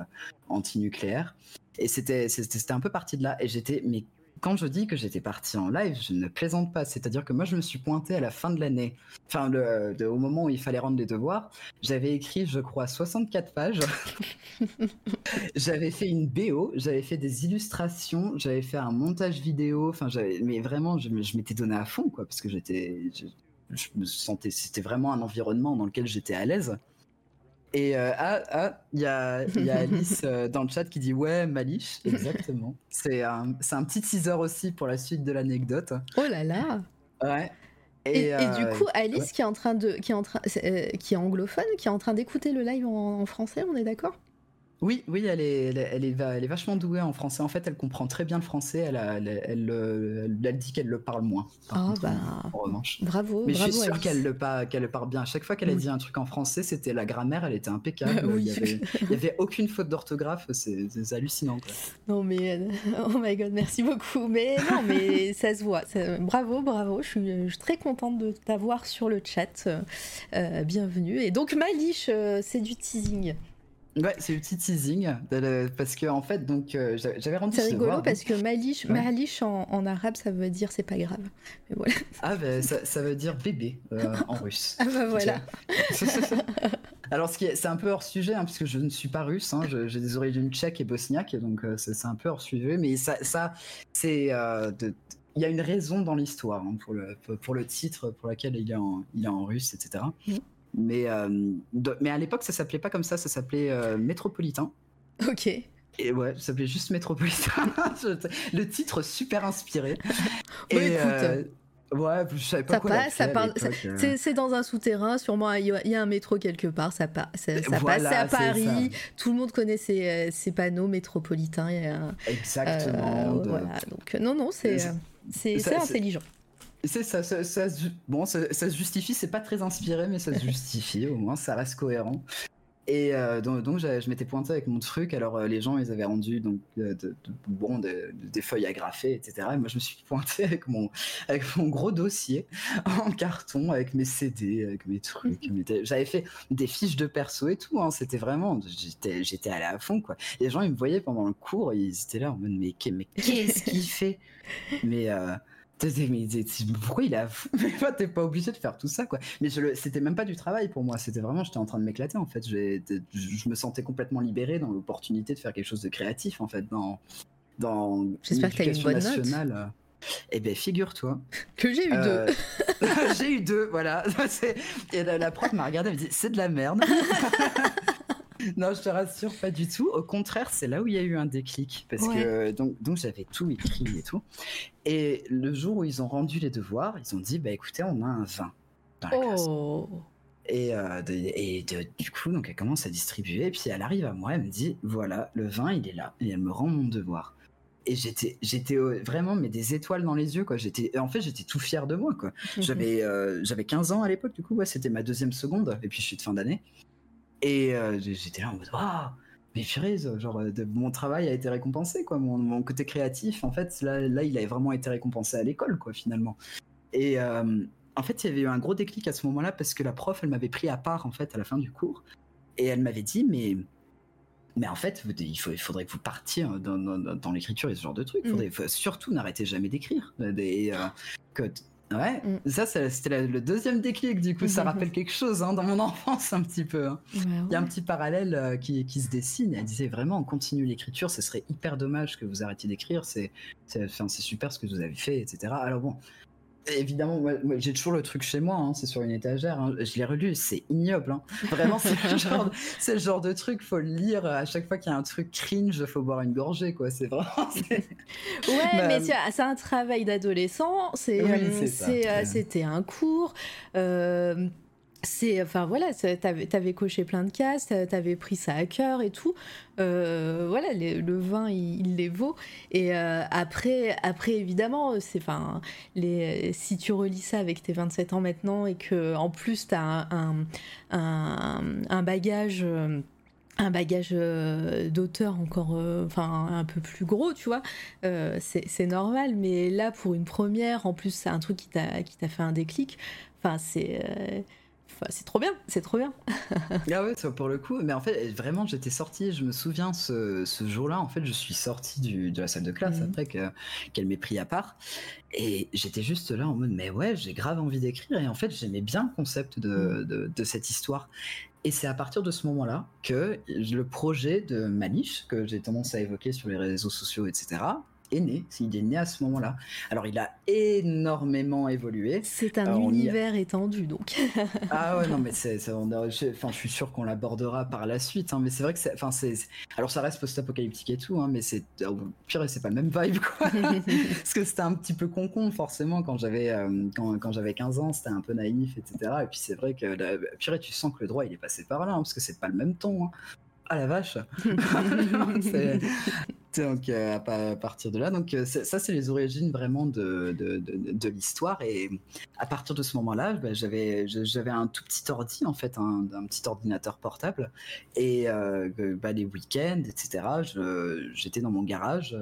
anti-nucléaire. Et c'était un peu parti de là. Et j'étais mais quand je dis que j'étais parti en live, je ne plaisante pas. C'est-à-dire que moi, je me suis pointé à la fin de l'année, enfin, le, au moment où il fallait rendre les devoirs. J'avais écrit, je crois, 64 pages. j'avais fait une BO, j'avais fait des illustrations, j'avais fait un montage vidéo. Enfin, mais vraiment, je, je m'étais donné à fond, quoi, parce que j'étais, je me sentais, c'était vraiment un environnement dans lequel j'étais à l'aise. Et euh, ah, ah, il y a, y a Alice euh, dans le chat qui dit ouais, Malish, exactement. c'est un, un petit teaser aussi pour la suite de l'anecdote. Oh là là Ouais. Et, et, du euh, coup, Alice qui est en train de, qui est en train, qui est anglophone, qui est en train d'écouter le live en français, on est d'accord? Oui, oui, elle est, elle, est, elle, est, vachement douée en français. En fait, elle comprend très bien le français. Elle, elle, elle, dit qu'elle le parle moins. Ah bah, en revanche. Bravo. Mais je suis sûr qu'elle le, qu'elle le parle bien. À chaque fois qu'elle a dit un truc en français, c'était la grammaire, elle était impeccable. Il n'y avait, avait, aucune faute d'orthographe. C'est hallucinant. Non, mais euh, oh my god, merci beaucoup. Mais non, mais ça se voit. bravo, bravo. Je suis, je très contente de t'avoir sur le chat. Euh, bienvenue. Et donc, Malish, euh, c'est du teasing. Ouais, c'est le petit teasing parce que en fait donc euh, j'avais rendu. C'est rigolo parce que malish, malish en, arabe ça veut dire c'est pas grave. Mais voilà. Ah ben ça, veut dire bébé euh, en russe. ah bah voilà. Alors c'est un peu hors sujet hein, puisque je ne suis pas russe, hein, j'ai des origines tchèques et bosniaques donc euh, c'est un peu hors sujet, mais ça, ça c'est il y a une raison dans l'histoire hein, pour, le, pour le titre pour lequel il est en, il est en russe, etc. Mais, euh, mais à l'époque, ça s'appelait pas comme ça, ça s'appelait euh, Métropolitain. Ok. Et ouais, ça s'appelait juste Métropolitain. le titre super inspiré. et euh, ouais, je savais pas ça quoi passe, ça parle. C'est dans un souterrain, sûrement il y, a un métro quelque part. Ça, passe, ça, passe. C'est à Paris. Tout le monde connaît ces, ces panneaux métropolitains. Exactement. Voilà. Donc non, non, c'est c'est intelligent. C'est ça, ça, bon, ça, se justifie, c'est pas très inspiré, mais ça se justifie, au moins ça reste cohérent. Et euh, donc, je m'étais pointé avec mon truc. Alors euh, les gens, ils avaient rendu donc euh, bon des feuilles agrafées, etc. Et moi, je me suis pointé avec mon avec mon gros dossier en carton, avec mes CD, avec mes trucs. J'avais fait des fiches de perso et tout. Hein. C'était vraiment, j'étais j'étais allé à fond quoi. Les gens, ils me voyaient pendant le cours, ils étaient là en mode mais, mais qu'est-ce qu'il fait? Mais pourquoi il a Mais t'es pas obligé de faire tout ça, quoi. Mais c'était même pas du travail pour moi. C'était vraiment, j'étais en train de m'éclater, en fait. Je me sentais complètement libéré dans l'opportunité de faire quelque chose de créatif, en fait, dans, dans J'espère que une bonne nationale. Eh ben, figure-toi. Que j'ai eu deux. Euh, j'ai eu deux, voilà. Et la, la prof m'a regardé, elle me dit, c'est de la merde. non, je te rassure, pas du tout. Au contraire, c'est là où il y a eu un déclic. Parce que donc, donc j'avais tout écrit et tout. Et le jour où ils ont rendu les devoirs, ils ont dit bah écoutez, on a un 20. dans la classe. Oh. Et, euh, de- et de- du coup, donc elle commence à distribuer, et puis elle arrive à moi, elle me dit voilà, le vin, il est là, et elle me rend mon devoir. Et j'étais, j'étais vraiment, mais des étoiles dans les yeux, quoi. J'étais, en fait, j'étais tout fier de moi, quoi. J'avais, euh, j'avais 15 ans à l'époque, du coup, ouais, c'était ma deuxième seconde, et puis je suis de fin d'année. Et euh, j'étais là en mode waouh, mais purée, genre, euh, de- mon travail a été récompensé, quoi. Mon, mon côté créatif, en fait, là, là, il a vraiment été récompensé à l'école, quoi, finalement. Et euh, en fait, il y avait eu un gros déclic à ce moment-là parce que la prof, elle m'avait pris à part, en fait, à la fin du cours. Et elle m'avait dit, mais. Mais en fait, il, faut, il faudrait que vous partiez euh, dans, dans- dans l'écriture et ce genre de trucs. Il Mm. faudrait faut- surtout n'arrêtez jamais d'écrire. Euh, que Ouais, Mm. ça, c'était le deuxième déclic. Du coup, ça rappelle quelque chose hein, dans mon enfance un petit peu. hein. Il y a un petit parallèle euh, qui, qui se dessine. Elle disait vraiment, continue l'écriture, ce serait hyper dommage que vous arrêtiez d'écrire. C'est super ce que vous avez fait, etc. Alors bon, évidemment, moi, moi, j'ai toujours le truc chez moi. hein, c'est sur une étagère. hein. Je l'ai relu, c'est ignoble. hein. Vraiment, c'est le genre, c'est le genre de truc. Faut le lire à chaque fois qu'il y a un truc cringe. Faut boire une gorgée, quoi. C'est vraiment. c'est- Ouais, Bah, mais c'est un travail d'adolescent. C'est, Oui, euh, c'est euh, c'était un cours. euh, c'est, enfin voilà, t'avais, t'avais coché plein de cases, t'a- t'avais pris ça à cœur et tout. Euh, voilà, les- le vin, il, les vaut. Et euh, après, après évidemment, c'est, enfin, les, si tu relis ça avec tes 27 ans maintenant et que en plus t'as un, un, un, bagage. un bagage euh, d'auteur encore enfin un peu plus gros tu vois c'est normal mais là pour une première en plus c'est un truc qui t'a qui t'a fait un déclic enfin c'est c'est trop bien c'est trop bien Ah ouais, ça, pour le coup. Mais en fait, vraiment, j'étais sorti. Je me souviens ce, ce jour-là. En fait, je suis sorti du, de la salle de classe Mhm. après que- qu'elle m'ait pris à part. Et j'étais juste là en mode, mais ouais, j'ai grave envie d'écrire. Et en fait, j'aimais bien le concept de, de, de cette histoire. Et c'est à partir de ce moment-là que le projet de Maniche, que j'ai tendance à évoquer sur les réseaux sociaux, etc., est né. Il est né à ce moment-là. Alors, il a énormément évolué. c'est un Alors, a- univers étendu donc Ah ouais, non, mais c'est, enfin, je suis sûr qu'on l'abordera par la suite, hein, mais c'est vrai que c'est, enfin, c'est, c'est- alors ça reste post-apocalyptique et tout, hein, mais c'est, au pire, c'est pas le même vibe, quoi. Parce que c'était un petit peu con-con, forcément, quand j'avais, euh, quand, quand j'avais 15 ans, c'était un peu naïf, etc. Et puis c'est vrai que, la, purée, tu sens que le droit, il est passé par là, hein, parce que c'est pas le même ton. Ah la vache donc euh, à pa- à partir de là, donc euh, ça c'est les origines vraiment de, de, de- de l'histoire et à partir de ce moment-là, bah, j'avais j'avais un tout petit ordi en fait, un, un petit ordinateur portable et euh, bah, les week-ends, etc. J'étais dans mon garage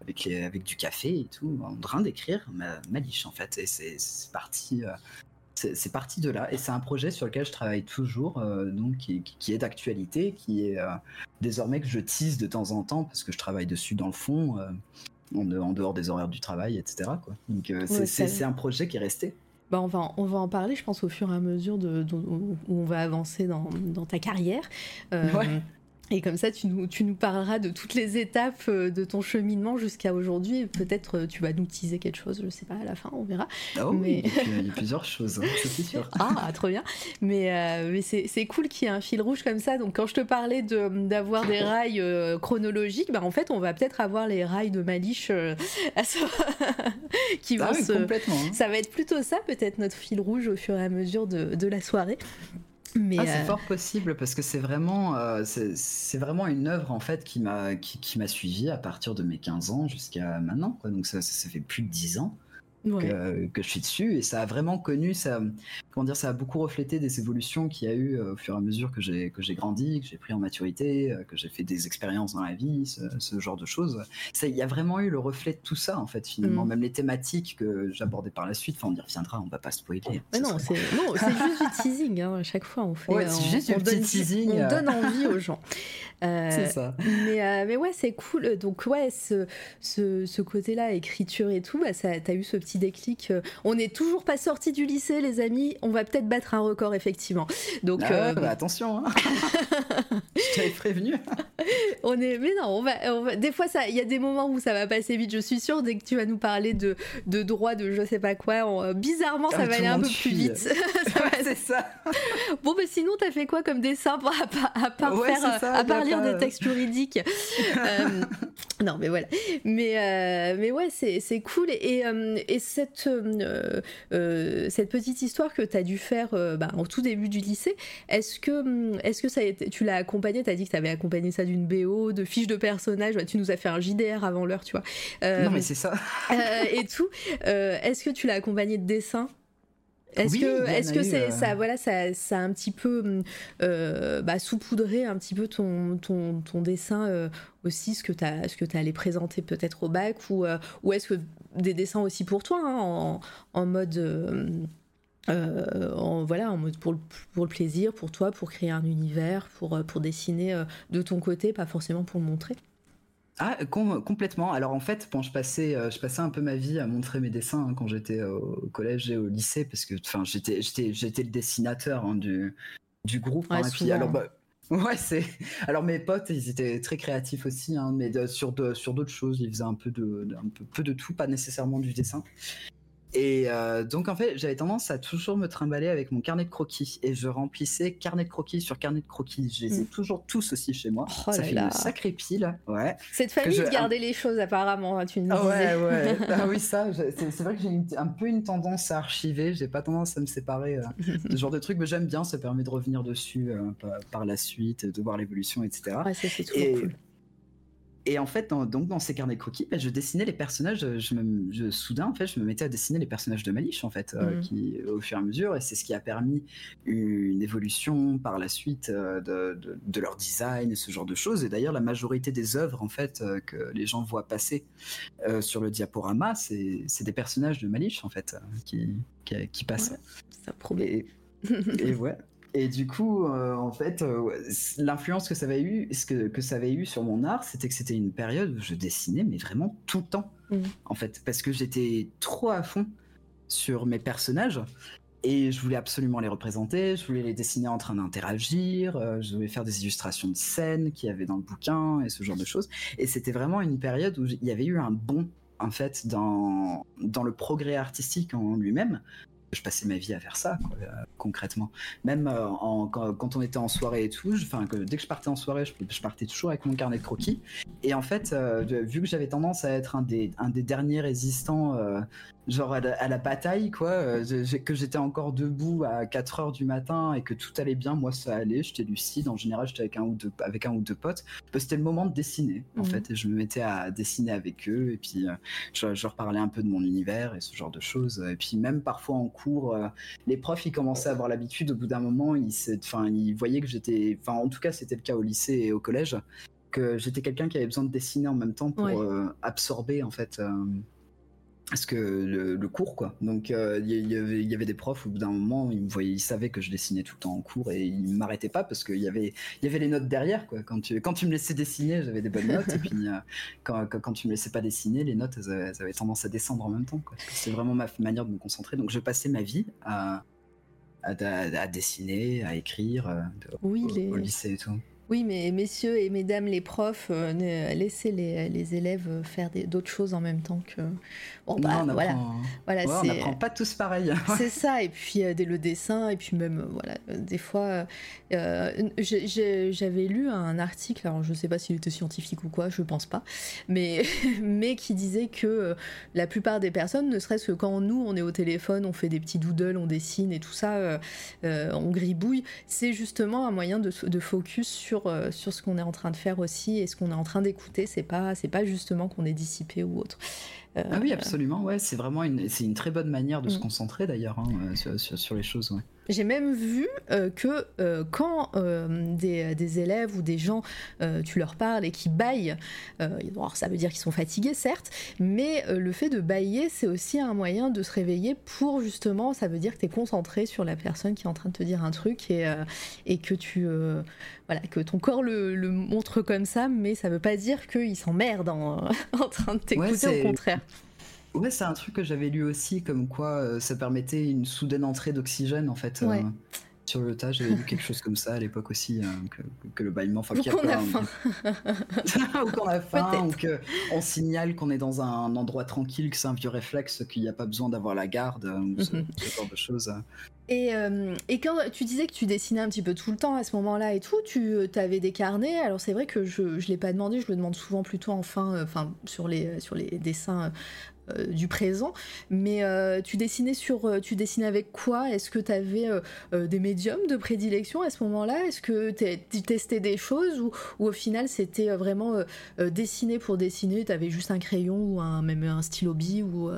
avec les, avec du café et tout, en train d'écrire ma, ma liche en fait et c'est c'est parti. euh, c'est parti de là et c'est un projet sur lequel je travaille toujours, euh, donc qui, est d'actualité, qui est euh, désormais que je tease de temps en temps parce que je travaille dessus dans le fond, euh, en, de- en dehors des horaires du travail, etc. Quoi. Donc c'est Ouais, un projet qui est resté. Bah, on, va, en- on va en parler, je pense, au fur et à mesure de, de- où on va avancer dans, dans ta carrière. Ouais. Et comme ça, tu nous, tu nous parleras de toutes les étapes euh, de ton cheminement jusqu'à aujourd'hui. Peut-être euh, tu vas nous teaser quelque chose, je sais pas, à la fin, on verra. Ah oui, Mais- a, il y a plusieurs choses, hein, c'est sûr. Ah, trop bien. Mais, euh, mais c'est cool qu'il y ait un fil rouge comme ça. Donc, quand je te parlais de- d'avoir des rails euh, chronologiques, bah, en fait, on va peut-être avoir les rails de Maliche euh, à ce- qui vont Ah oui, se. complètement. hein. Ça va être plutôt ça, peut-être notre fil rouge au fur et à mesure de, de la soirée. Mais Ah, c'est euh, fort possible parce que c'est vraiment, euh, c'est vraiment une œuvre en fait qui m'a qui, qui m'a suivi à partir de mes 15 ans jusqu'à maintenant. Quoi. Donc ça, ça, ça fait plus de 10 ans. Ouais. que, que je suis dessus et ça a vraiment connu ça comment dire ça a beaucoup reflété des évolutions qu'il y a eu euh, au fur et à mesure que j'ai que j'ai grandi que j'ai pris en maturité euh, que j'ai fait des expériences dans la vie ce, ce genre de choses ça il y a vraiment eu le reflet de tout ça en fait finalement Mm. même les thématiques que j'abordais par la suite enfin on y reviendra on va pas spoiler Mais Ce non, c'est non, c'est juste du teasing. Hein. À chaque fois, on fait. Ouais, c'est on- juste du on donne- teasing, On euh. donne envie aux gens. Euh, c'est ça mais, euh, mais ouais, c'est cool. Donc, ouais, ce, ce, ce côté-là, écriture et tout, bah, ça, t'as eu ce petit déclic. euh, On n'est toujours pas sorti du lycée, les amis. On va peut-être battre un record, effectivement. Donc, Ah, euh, bah, attention hein. je t'avais prévenu on est. Mais non, on va. on va- Des fois, ça, il y a des moments où ça va passer vite. Je suis sûre. Dès que tu vas nous parler de, de droit, de je sais pas quoi, on- bizarrement, Ah, ça va aller le un peu plus vite. Ça va- c'est ça Bon, mais sinon, t'as fait quoi comme dessin pour- à, part- à part Ouais, faire, c'est ça, euh, à y a part lire pas- des textes juridiques Euh, Non, mais voilà. Mais, euh, mais ouais, c'est cool. Et, euh, et cette, euh, euh, cette petite histoire que tu as dû faire bah, en tout début du lycée. Est-ce que, hum, est que ça tu l'as accompagné Tu as dit que tu avais accompagné ça d'une BO, de fiches de personnages. tu nous as fait un JDR avant l'heure, tu vois. non, mais c'est ça. et tout. est-ce que tu l'as accompagné de dessin est-ce que, est-ce que c'est, ça, voilà, ça, ça a un petit peu hum, euh, bah, saupoudré un petit peu ton, ton, ton dessin euh, aussi, ce que tu ce que allé présenter peut-être au bac, ou, euh, ou est-ce que des dessins aussi pour toi, hein, en, en, mode, en, voilà, en mode pour le, pour le plaisir, pour toi, pour créer un univers, pour, pour dessiner de ton côté, pas forcément pour le montrer? Ah, complètement. Alors en fait, bon, je passais, euh, je passais un peu ma vie à montrer mes dessins hein, quand j'étais au collège et au lycée, parce que, j'étais, le dessinateur hein, du, du groupe. Hein, et puis, alors, bah, ouais, c'est. Alors mes potes, ils étaient très créatifs aussi, mais sur sur d'autres choses, ils faisaient un peu de, un peu, peu de tout, pas nécessairement du dessin. Et euh, donc en fait, j'avais tendance à toujours me trimballer avec mon carnet de croquis et je remplissais carnet de croquis sur carnet de croquis. Je les ai mm. toujours tous aussi chez moi. Oh ça fait une sacrée pile. Ouais. Cette famille de garder les choses apparemment, hein, tu me ah disais. Ouais, ouais. ah oui, ça, c'est vrai que j'ai un peu une tendance à archiver. J'ai pas tendance à me séparer euh, de ce genre de trucs, mais j'aime bien. Ça permet de revenir dessus euh, par, la suite, de voir l'évolution, etc. Ouais, c'est toujours cool. Et en fait, dans, donc dans ces carnets croquis, bah, je dessinais les personnages. Je me, je, soudain, en fait, je me mettais à dessiner les personnages de Malish, en fait, euh, mmh. qui, au fur et à mesure, et c'est ce qui a permis une évolution par la suite euh, de, de, leur design et ce genre de choses. Et d'ailleurs, la majorité des œuvres, en fait, euh, que les gens voient passer sur le diaporama, c'est des personnages de Malish, en fait, qui, qui, passent. ça promet. Et, et ouais. Et du coup, euh, en fait, euh, l'influence que ça avait eu, ce que, que, ça avait eu sur mon art, c'était que c'était une période où je dessinais, mais vraiment tout le temps, mmh. en fait, parce que j'étais trop à fond sur mes personnages et je voulais absolument les représenter, je voulais les dessiner en train d'interagir, euh, je voulais faire des illustrations de scènes qu'il y avait dans le bouquin et ce genre de choses. Et c'était vraiment une période où il y avait eu un bond en fait dans, dans le progrès artistique en lui-même je passais ma vie à faire ça, euh, concrètement. Même euh, quand, on était en soirée et tout, enfin, dès que je partais en soirée, je, partais toujours avec mon carnet de croquis. Et en fait, euh, vu que j'avais tendance à être un des, un des derniers résistants genre à la, bataille, quoi, euh, que j'étais encore debout à 4 heures du matin et que tout allait bien, moi ça allait, j'étais lucide, en général j'étais avec un ou deux, avec un ou deux potes, c'était le moment de dessiner, en mhm. fait, et je me mettais à dessiner avec eux, et puis euh, je, leur parlais un peu de mon univers et ce genre de choses, et puis même parfois en cours, euh, les profs ils commençaient à avoir l'habitude, au bout d'un moment, ils, enfin, ils voyaient que j'étais, enfin en tout cas c'était le cas au lycée et au collège, que j'étais quelqu'un qui avait besoin de dessiner en même temps pour absorber en fait parce que le, cours quoi. Donc euh, il y, avait des profs au bout d'un moment ils me voyaient ils savaient que je dessinais tout le temps en cours et ils m'arrêtaient pas parce qu'il y avait il y avait les notes derrière quoi. Quand tu quand tu me laissais dessiner j'avais des bonnes notes et puis euh, quand, quand, tu me laissais pas dessiner les notes elles, avaient tendance à descendre en même temps quoi. C'est vraiment ma manière de me concentrer. Donc je passais ma vie à à, dessiner à écrire euh, oui, au lycée et tout oui, mais messieurs et mesdames les profs, euh, laissez les, les, élèves faire d'autres choses en même temps que. Bon, bah, on voilà. voilà on n'apprend pas tous pareil. c'est ça, et puis euh, le dessin, et puis même, euh, voilà, des fois. J'avais lu un article, alors je ne sais pas s'il était scientifique ou quoi, je pense pas, mais, mais qui disait que la plupart des personnes, ne serait-ce que quand nous, on est au téléphone, on fait des petits doodles, on dessine et tout ça, on gribouille, c'est justement un moyen de, de focus sur euh, sur, ce qu'on est en train de faire aussi et ce qu'on est en train d'écouter. C'est pas, c'est pas justement qu'on est dissipé ou autre. Euh, ah oui, absolument. Ouais, c'est vraiment une, c'est une très bonne manière de se mm. concentrer d'ailleurs hein, euh, sur, sur, les choses. Ouais. J'ai même vu euh, que euh, quand euh, des, élèves ou des gens, tu leur parles et qui baillent, alors ça veut dire qu'ils sont fatigués, certes, mais le fait de bailler, c'est aussi un moyen de se réveiller pour justement, ça veut dire que tu es concentré sur la personne qui est en train de te dire un truc et, et que tu. voilà, que ton corps le, montre comme ça, mais ça veut pas dire qu'il s'emmerde en, en train de t'écouter, au contraire. Ouais, c'est un truc que j'avais lu aussi, comme quoi euh, ça permettait une soudaine entrée d'oxygène en fait. Euh, sur le tas, j'avais lu quelque chose comme ça à l'époque aussi, hein, que, le bâillement. Enfin, ou qu'on a faim. ou qu'on a faim, ou qu'on signale qu'on est dans un endroit tranquille, que c'est un vieux réflexe, qu'il n'y a pas besoin d'avoir la garde, ou ce, genre de choses. Et, euh, et, quand tu disais que tu dessinais un petit peu tout le temps à ce moment-là et tout, tu avais des carnets? Alors c'est vrai que je ne l'ai pas demandé, je le demande souvent plutôt en fin, enfin sur les, sur les dessins euh, du présent. Mais euh, tu dessinais sur, euh, tu dessinais avec quoi? Est-ce que tu avais des médiums de prédilection à ce moment-là? Est-ce que tu testais des choses ou, au final c'était vraiment dessiner pour dessiner? Tu avais juste un crayon ou un, même un stylo bi ou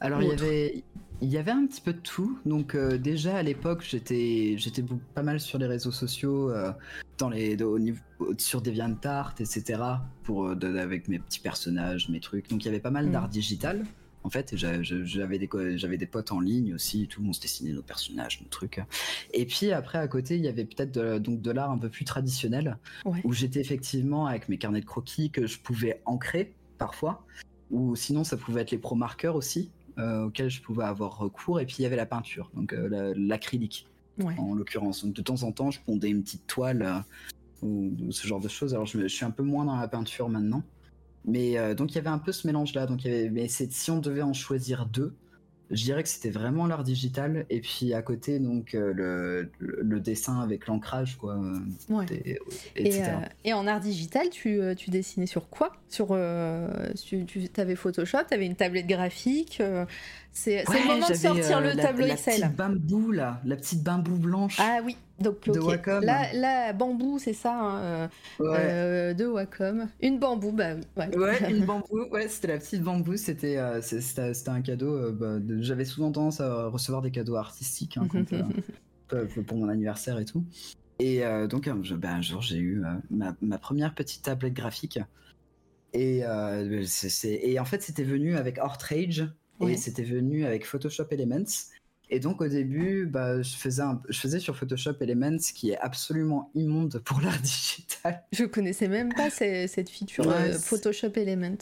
alors il y avait il y avait un petit peu de tout. Donc euh, déjà à l'époque, j'étais j'étais pas mal sur les réseaux sociaux, euh, dans les au niveau, sur DeviantArt, etc. Pour euh, avec mes petits personnages, mes trucs. Donc il y avait pas mal mm. d'art digital. En fait, j'avais des j'avais des potes en ligne aussi, tout le monde se dessinait nos personnages, nos trucs. Et puis après à côté, il y avait peut-être de, donc de l'art un peu plus traditionnel, où j'étais effectivement avec mes carnets de croquis que je pouvais ancrer parfois, ou sinon ça pouvait être les pro marqueurs aussi euh, auquel je pouvais avoir recours. Et puis il y avait la peinture, donc euh, l'acrylique en l'occurrence. Donc de temps en temps, je pondais une petite toile euh, ou, ce genre de choses. Alors je, suis un peu moins dans la peinture maintenant. Mais donc il y avait un peu ce mélange-là. Donc mais si on devait en choisir deux, je dirais que c'était vraiment l'art digital. Et puis à côté donc euh, le, dessin avec l'ancrage quoi et, etc. Euh, et, en art digital tu, euh, tu dessinais sur quoi? Sur tu, tu avais Photoshop tu avais une tablette graphique c'est le moment de sortir le tableau Excel la petite bambou là la petite bambou blanche ah oui donc, Là, bambou, c'est ça, hein, euh, euh, de Wacom. Une bambou, bah oui. Ouais, une bambou, ouais, c'était la petite bambou, c'était euh, un cadeau. Bah, j'avais souvent tendance à recevoir des cadeaux artistiques hein, pour mon anniversaire et tout. Et donc, bah, un jour, j'ai eu ma, première petite tablette graphique. Et, et en fait, c'était venu avec Et c'était venu avec Photoshop Elements. Et donc au début, bah, je, faisais je faisais sur Photoshop Elements, qui est absolument immonde pour l'art digital. Je connaissais même pas cette feature euh, Photoshop Elements.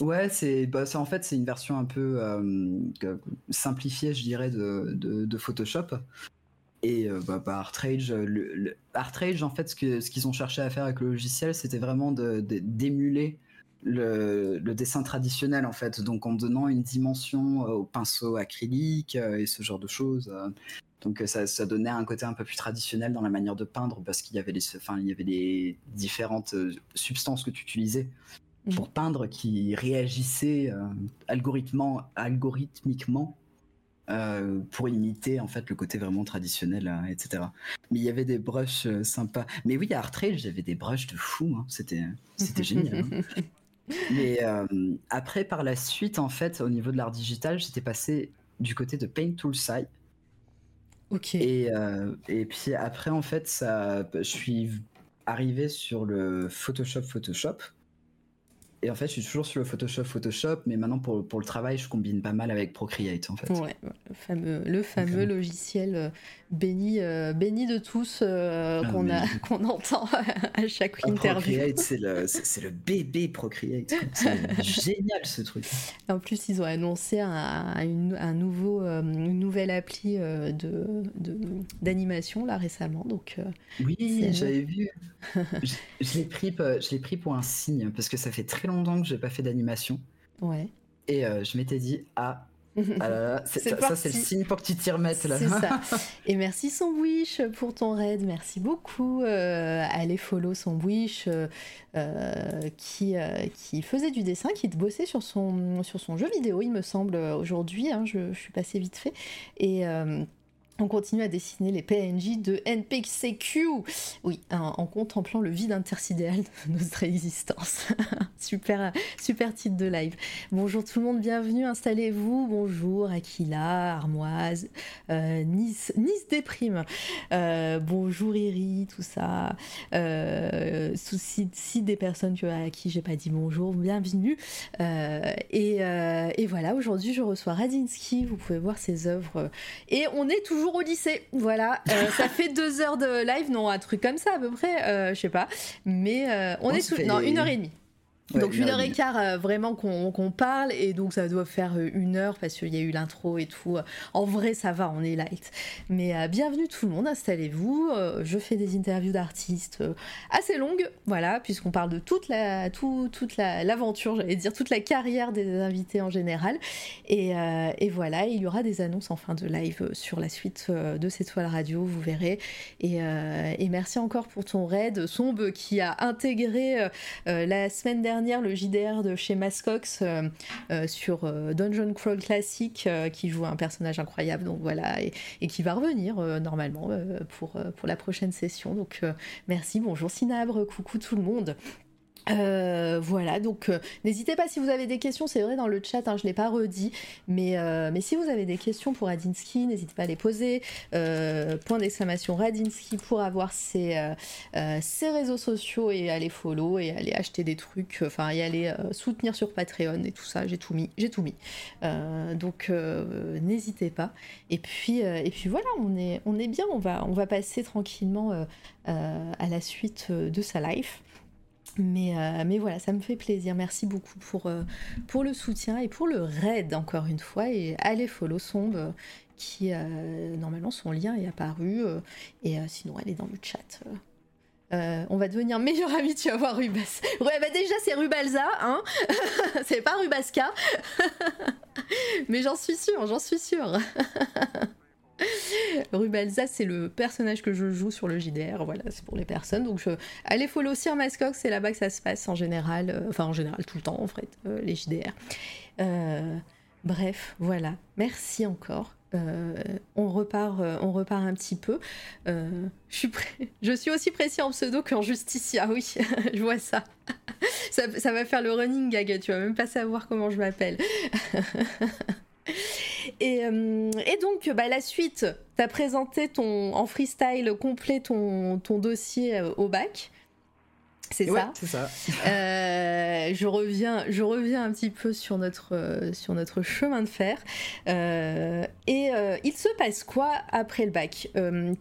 Ouais, c'est bah, en fait c'est une version un peu euh, simplifiée, je dirais, de, de, Photoshop. Et euh, bah, bah, Artrage, le, Artrage, en fait, ce qu'ils ce qu'ils ont cherché à faire avec le logiciel, c'était vraiment d'émuler le, dessin traditionnel en fait, donc en donnant une dimension euh, au pinceau acrylique euh, et ce genre de choses. Euh. Donc ça, ça, donnait un côté un peu plus traditionnel dans la manière de peindre parce qu'il y avait les, enfin, il y avait les différentes substances que tu utilisais mmh. pour peindre qui réagissaient algorithmiquement, algorithmiquement pour imiter en fait le côté vraiment traditionnel, etc. Mais il y avait des brushes sympas. Mais oui, à Artrail, j'avais des brushes de fou. Hein. C'était, c'était génial. Hein. Mais euh, après, par la suite, en fait, au niveau de l'art digital, j'étais passé du côté de Paint Toolside. Ok. Et, euh, et puis après, en fait, ça, je suis arrivé sur le Photoshop Photoshop. Et en fait, je suis toujours sur le Photoshop Photoshop, mais maintenant pour, pour le travail, je combine pas mal avec Procreate en fait. Ouais, le fameux, le fameux euh, logiciel euh, béni, euh, béni de tous ah, qu'on qu'on entend à chaque ah, interview. Procreate, c'est le, le, bébé Procreate. C'est génial ce truc. En plus, ils ont annoncé un, un nouveau, une nouvelle appli de d'animation là récemment. Donc, oui, j'avais vu. je, je l'ai pris, pris pour un signe parce que ça fait très longtemps longtemps que j'ai pas fait d'animation. Ouais. Et euh, je m'étais dit, ah, ah ça, c'est le signe pour que tu t'y remettes là. Ça. Et merci Sandwich pour ton raid. Merci beaucoup. Euh, allez follow Sandwich euh, euh, qui, qui faisait du dessin, qui bossait sur son, sur son jeu vidéo, il me semble, aujourd'hui. Hein, je, je, suis passée vite fait. Et on continue à dessiner les PNJ de NPCQ, oui, en, contemplant le vide intersidéal de notre existence. super, super titre de live. Bonjour tout le monde, bienvenue, installez-vous. Bonjour Aquila, Armoise, euh, Nice, Nice déprime. Euh, bonjour Iri, tout ça. Euh, si, des personnes à qui j'ai pas dit bonjour, bienvenue. Et, et, voilà, aujourd'hui je reçois Radinsky, vous pouvez voir ses œuvres. Et on est toujours au lycée. Voilà, euh, ça fait deux heures de live, non, un truc comme ça à peu près, euh, je sais pas. Mais euh, on est sous... Non, une heure et demie. Donc une heure et quart euh, vraiment qu'on parle et donc ça doit faire euh, une heure parce qu'il y a eu l'intro et tout. En vrai ça va, on est light. Mais euh, bienvenue tout le monde, installez-vous. je fais des interviews d'artistes assez longues, voilà, puisqu'on parle de toute la tout, toute l'aventure, j'allais dire toute la carrière des invités en général. Et, et, voilà, il y aura des annonces en fin de live sur la suite de cette toile radio, vous verrez. Et, et, merci encore pour ton raid, Sombe qui a intégré la semaine dernière le JDR de chez Mascox euh, euh, sur euh, Dungeon Crawl Classic qui joue un personnage incroyable, donc voilà, et, qui va revenir normalement pour, pour la prochaine session. Donc merci, bonjour Sinabre, coucou tout le monde. Euh, voilà, donc euh, n'hésitez pas si vous avez des questions, c'est vrai dans le chat, hein, je ne l'ai pas redit, mais, euh, mais si vous avez des questions pour Radinsky, n'hésitez pas à les poser. point d'exclamation Radinsky pour avoir ses, réseaux sociaux et aller follow et aller acheter des trucs, enfin y aller soutenir sur Patreon et tout ça, j'ai tout mis, j'ai tout mis. donc n'hésitez pas. Et puis, et puis voilà, on est, on est bien, on va, on va passer tranquillement à la suite de sa life. Mais, euh, mais voilà, ça me fait plaisir. Merci beaucoup pour, euh, pour le soutien et pour le raid, encore une fois. Et allez follow Sombe, qui euh, normalement son lien est apparu. et sinon, elle est dans le chat. on va devenir meilleur ami, tu vas voir Rubas. Ouais, bah déjà c'est Rubalza, hein C'est pas Rubaska. Mais j'en suis sûre, j'en suis sûre. Rubalza, c'est le personnage que je joue sur le JDR. Voilà, c'est pour les personnes. Donc, je... allez follow Sir Mascox, c'est là-bas que ça se passe en général. Euh, enfin, en général, tout le temps, en fait, euh, les JDR. Euh, bref, voilà. Merci encore. on, repart, on repart un petit peu. je, suis aussi précis en pseudo qu'en Justicia, oui, je vois ça. ça. ça. va faire le running gag, tu vas même pas savoir comment je m'appelle. Euh, et, donc, bah, la suite, tu as présenté ton, en freestyle complet ton, ton dossier euh, au bac. C'est ça. C'est ça. Euh, je reviens, je reviens un petit peu sur notre sur notre chemin de fer. et il se passe quoi après le bac?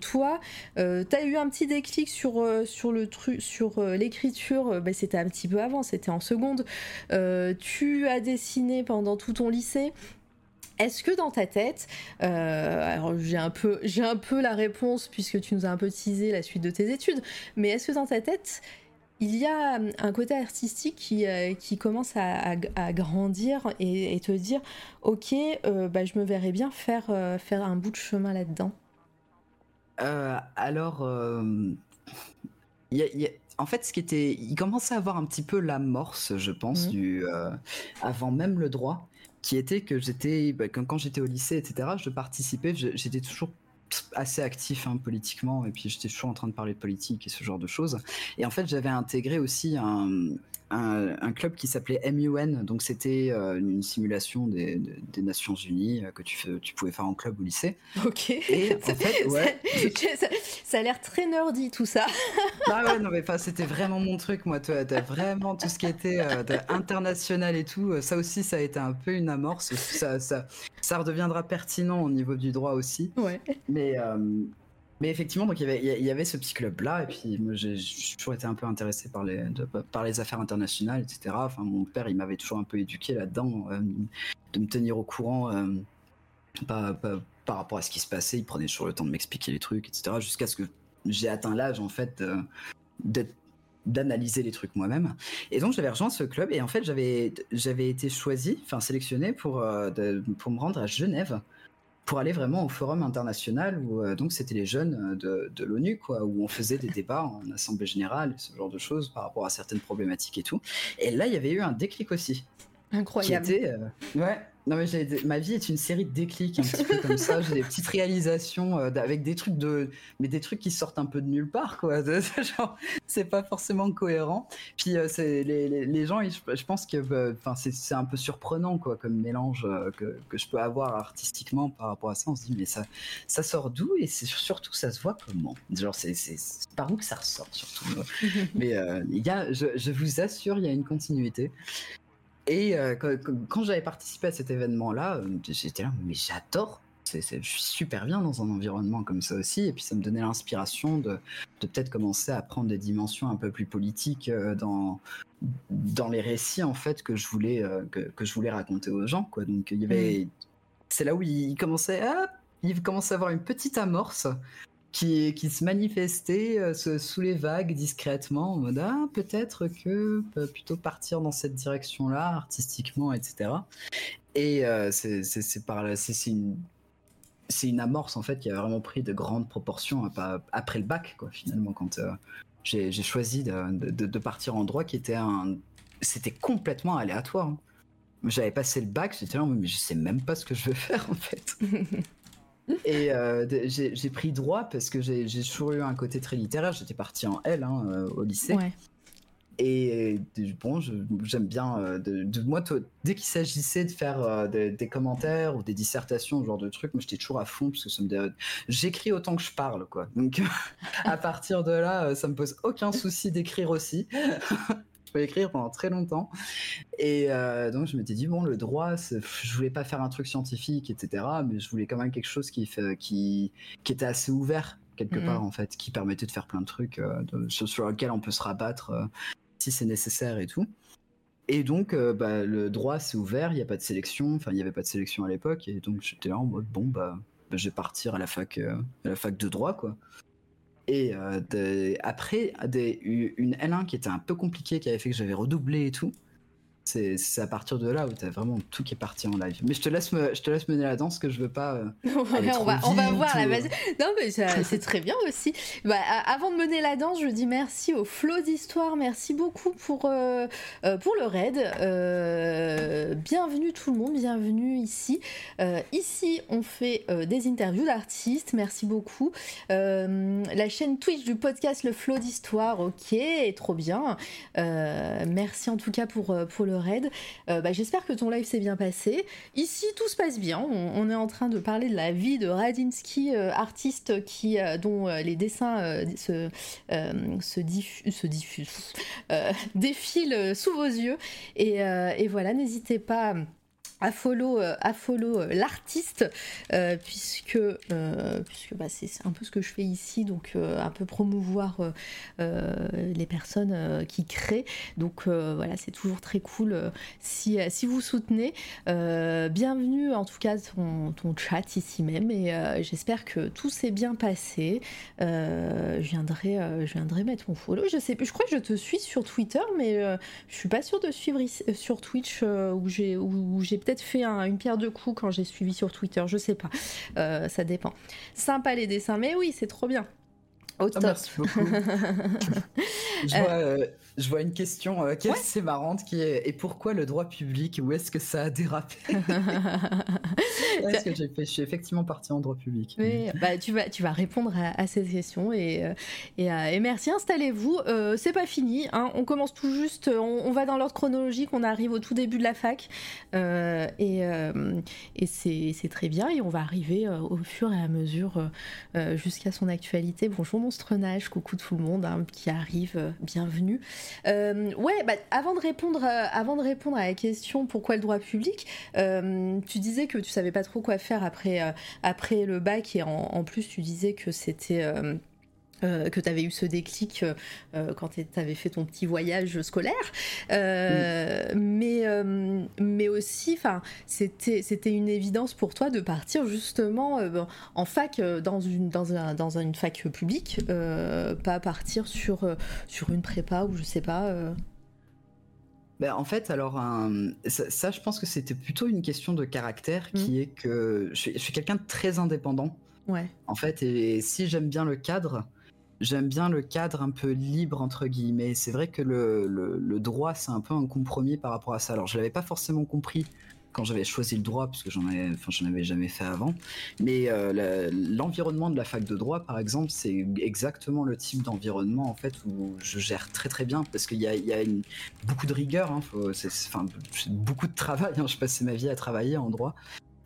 Toi, tu as eu un petit déclic sur sur le truc, sur l'écriture. Bah, c'était un petit peu avant, c'était en seconde. tu as dessiné pendant tout ton lycée. Est-ce que dans ta tête, euh, alors j'ai un, peu, j'ai un peu la réponse puisque tu nous as un peu teasé la suite de tes études, mais est-ce que dans ta tête, il y a un côté artistique qui, euh, qui commence à, grandir et, te dire, ok, euh, bah, je me verrais bien faire, faire un bout de chemin là-dedans? Alors, en fait, ce qui était, il commençait à avoir un petit peu l'amorce, je pense, mmh. du, avant même le droit qui était que j'étais, bah, quand, j'étais au lycée, etc., je participais, j'étais toujours assez actif hein, politiquement et puis j'étais toujours en train de parler de politique et ce genre de choses et en fait j'avais intégré aussi un, un, club qui s'appelait MUN. Donc, c'était euh, une simulation des, Nations Unies euh, que tu, tu, pouvais faire en club ou lycée. Ok. Et en fait, ouais. ça, a l'air très nerdy tout ça. ah ouais, non, mais c'était vraiment mon truc, moi. Tu as vraiment tout ce qui était euh, international et tout. Ça aussi, ça a été un peu une amorce. Ça, ça, ça redeviendra pertinent au niveau du droit aussi. Ouais. Mais. Mais effectivement, donc il y avait, ce petit club-là, et puis j'ai toujours été un peu intéressé par les, affaires internationales, etc. Enfin, mon père, il m'avait toujours un peu éduqué là-dedans, euh, de me tenir au courant euh, par, rapport à ce qui se passait. Il prenait toujours le temps de m'expliquer les trucs, etc. Jusqu'à ce que j'ai atteint l'âge, en fait, euh, d'analyser les trucs moi-même. Et donc j'avais rejoint ce club, et en fait j'avais, été choisi, enfin sélectionné pour me rendre à Genève pour aller vraiment au forum international où euh, donc c'était les jeunes euh, de, l'ONU quoi où on faisait des débats en assemblée générale ce genre de choses par rapport à certaines problématiques et tout. Et là il y avait eu un déclic aussi. Incroyable. euh, ouais non mais ma vie est une série de déclics un petit peu comme ça. J'ai des petites réalisations euh, avec des trucs de, mais des trucs qui sortent un peu de nulle part quoi. Genre, c'est pas forcément cohérent. Puis euh, c'est les, les, gens, je, pense que, bah, enfin c'est un peu surprenant quoi comme mélange euh, que, que, je peux avoir artistiquement par rapport à ça. On se dit mais ça ça sort d'où et c'est surtout ça se voit comment? Genre c'est par où que ça ressort surtout. mais il y a, je, je vous assure, il y a une continuité. Et euh, quand, j'avais participé à cet événement-là, euh, j'étais là, mais j'adore c'est, je suis super bien dans un environnement comme ça aussi. Et puis ça me donnait l'inspiration de, de peut-être commencer à prendre des dimensions un peu plus politiques dans, dans les récits en fait que je voulais, que, que, je voulais raconter aux gens. Quoi. Donc il y avait, c'est là où il commençait à, il commençait à avoir une petite amorce qui, se manifestait euh, sous les vagues discrètement en mode ah peut-être que peut plutôt partir dans cette direction-là artistiquement etc. Et euh, c'est par là c'est une c'est une amorce en fait qui a vraiment pris de grandes proportions après le bac quoi finalement quand euh, j'ai choisi de, partir en droit qui était un c'était complètement aléatoire. Hein. J'avais passé le bac, j'étais là, mais je sais même pas ce que je veux faire en fait. Et euh, j'ai pris droit parce que j'ai toujours eu un côté très littéraire. J'étais parti en L hein, euh, au lycée. Et bon, j'aime bien. Euh, de, moi, dès qu'il s'agissait de faire des, commentaires ou des dissertations, ce genre de trucs, j'étais toujours à fond parce que ça me j'écris autant que je parle, quoi. Donc à partir de là, ça me pose aucun souci d'écrire aussi écrire pendant très longtemps. Et euh, donc je m'étais dit bon, le droit, je voulais pas faire un truc scientifique, etc. Mais je voulais quand même quelque chose qui, qui, qui était assez ouvert quelque mm-hmm. part en fait, qui permettait de faire plein de trucs euh, sur lequel on peut se rabattre euh, si c'est nécessaire et tout. Et donc, bah, le droit, c'est ouvert, il n'y a pas de sélection, enfin, il n'y avait pas de sélection à l'époque, et donc j'étais là en mode, bon, bah, bah, je vais partir à la fac, à la fac de droit, quoi. Et euh, après, une L1 qui était un peu compliquée, qui avait fait que j'avais redoublé et tout, c'est à partir de là où tu as vraiment tout qui est parti en live. Mais je te laisse, me, je te laisse mener la danse que je veux pas. Euh, on, va, on va voir la base. Non, mais c'est très bien aussi. Bah, avant de mener la danse, je dis merci au flot d'histoire. Merci beaucoup pour, euh, euh, pour le raid. bienvenue tout le monde, bienvenue ici. ici, on fait des interviews d'artistes. Merci beaucoup. la chaîne Twitch du podcast Le Flot d'Histoire, ok, trop bien. merci en tout cas pour, pour le raid. Euh, bah, j'espère que ton live s'est bien passé. Ici, tout se passe bien. On, est en train de parler de la vie de Radinsky, euh, artiste qui, euh, dont les dessins se, se, diffusent, défilent sous vos yeux. Et, et voilà, n'hésitez pas à follow, euh, follow euh, l'artiste, euh, puisque, puisque bah, c'est un peu ce que je fais ici, donc un peu promouvoir les personnes qui créent. Donc voilà, c'est toujours très cool si, si vous soutenez. bienvenue en tout cas ton, ton chat ici même, et j'espère que tout s'est bien passé. je, viendrai, je viendrai mettre mon follow. Je sais, je crois que je te suis sur Twitter, mais je suis pas sûre de suivre sur Twitch où j'ai j'ai peut-être fait une pierre de coups quand j'ai suivi sur Twitter, je sais pas. Euh, ça dépend. Sympa les dessins, mais oui, c'est trop bien. Au merci beaucoup. je, vois, euh, je, vois, une question euh, qui est assez marrante qui est et pourquoi le droit public Où est-ce que ça a dérapé Est-ce que j'ai fait Je suis effectivement parti en droit public. Oui, bah, tu, vas, tu vas répondre à, ces questions et, euh, et, merci. Installez-vous. c'est pas fini. Hein. On commence tout juste. On, va dans l'ordre chronologique. On arrive au tout début de la fac et, et c'est très bien. Et on va arriver au fur et à mesure jusqu'à son actualité. Bonjour Monstrenage, coucou tout le monde hein, qui arrive, euh, bienvenue. Euh, ouais, bah, avant, de répondre, euh, avant de répondre à la question pourquoi le droit public, tu disais que tu savais pas trop quoi faire après le bac et en plus tu disais que c'était euh, que tu avais eu ce déclic euh, euh, quand tu avais fait ton petit voyage scolaire. mais, mais aussi, c'était une évidence pour toi de partir justement en fac, dans une, dans, un, dans une fac publique, pas partir sur, sur une prépa ou je sais pas. Ben, en fait, alors, ça, je pense que c'était plutôt une question de caractère qui mmh. est que je suis, suis quelqu'un de très indépendant. Ouais. En fait, et si j'aime bien le cadre, j'aime bien le cadre un peu libre entre guillemets. C'est vrai que le, droit c'est un peu un compromis par rapport à ça. Alors je l'avais pas forcément compris quand j'avais choisi le droit parce que j'en avais, enfin j'en avais jamais fait avant. Mais euh, l'environnement de la fac de droit par exemple c'est exactement le type d'environnement en fait où je gère très très bien parce qu'il y a, beaucoup de rigueur. Hein, beaucoup de travail. Hein, je passais ma vie à travailler en droit,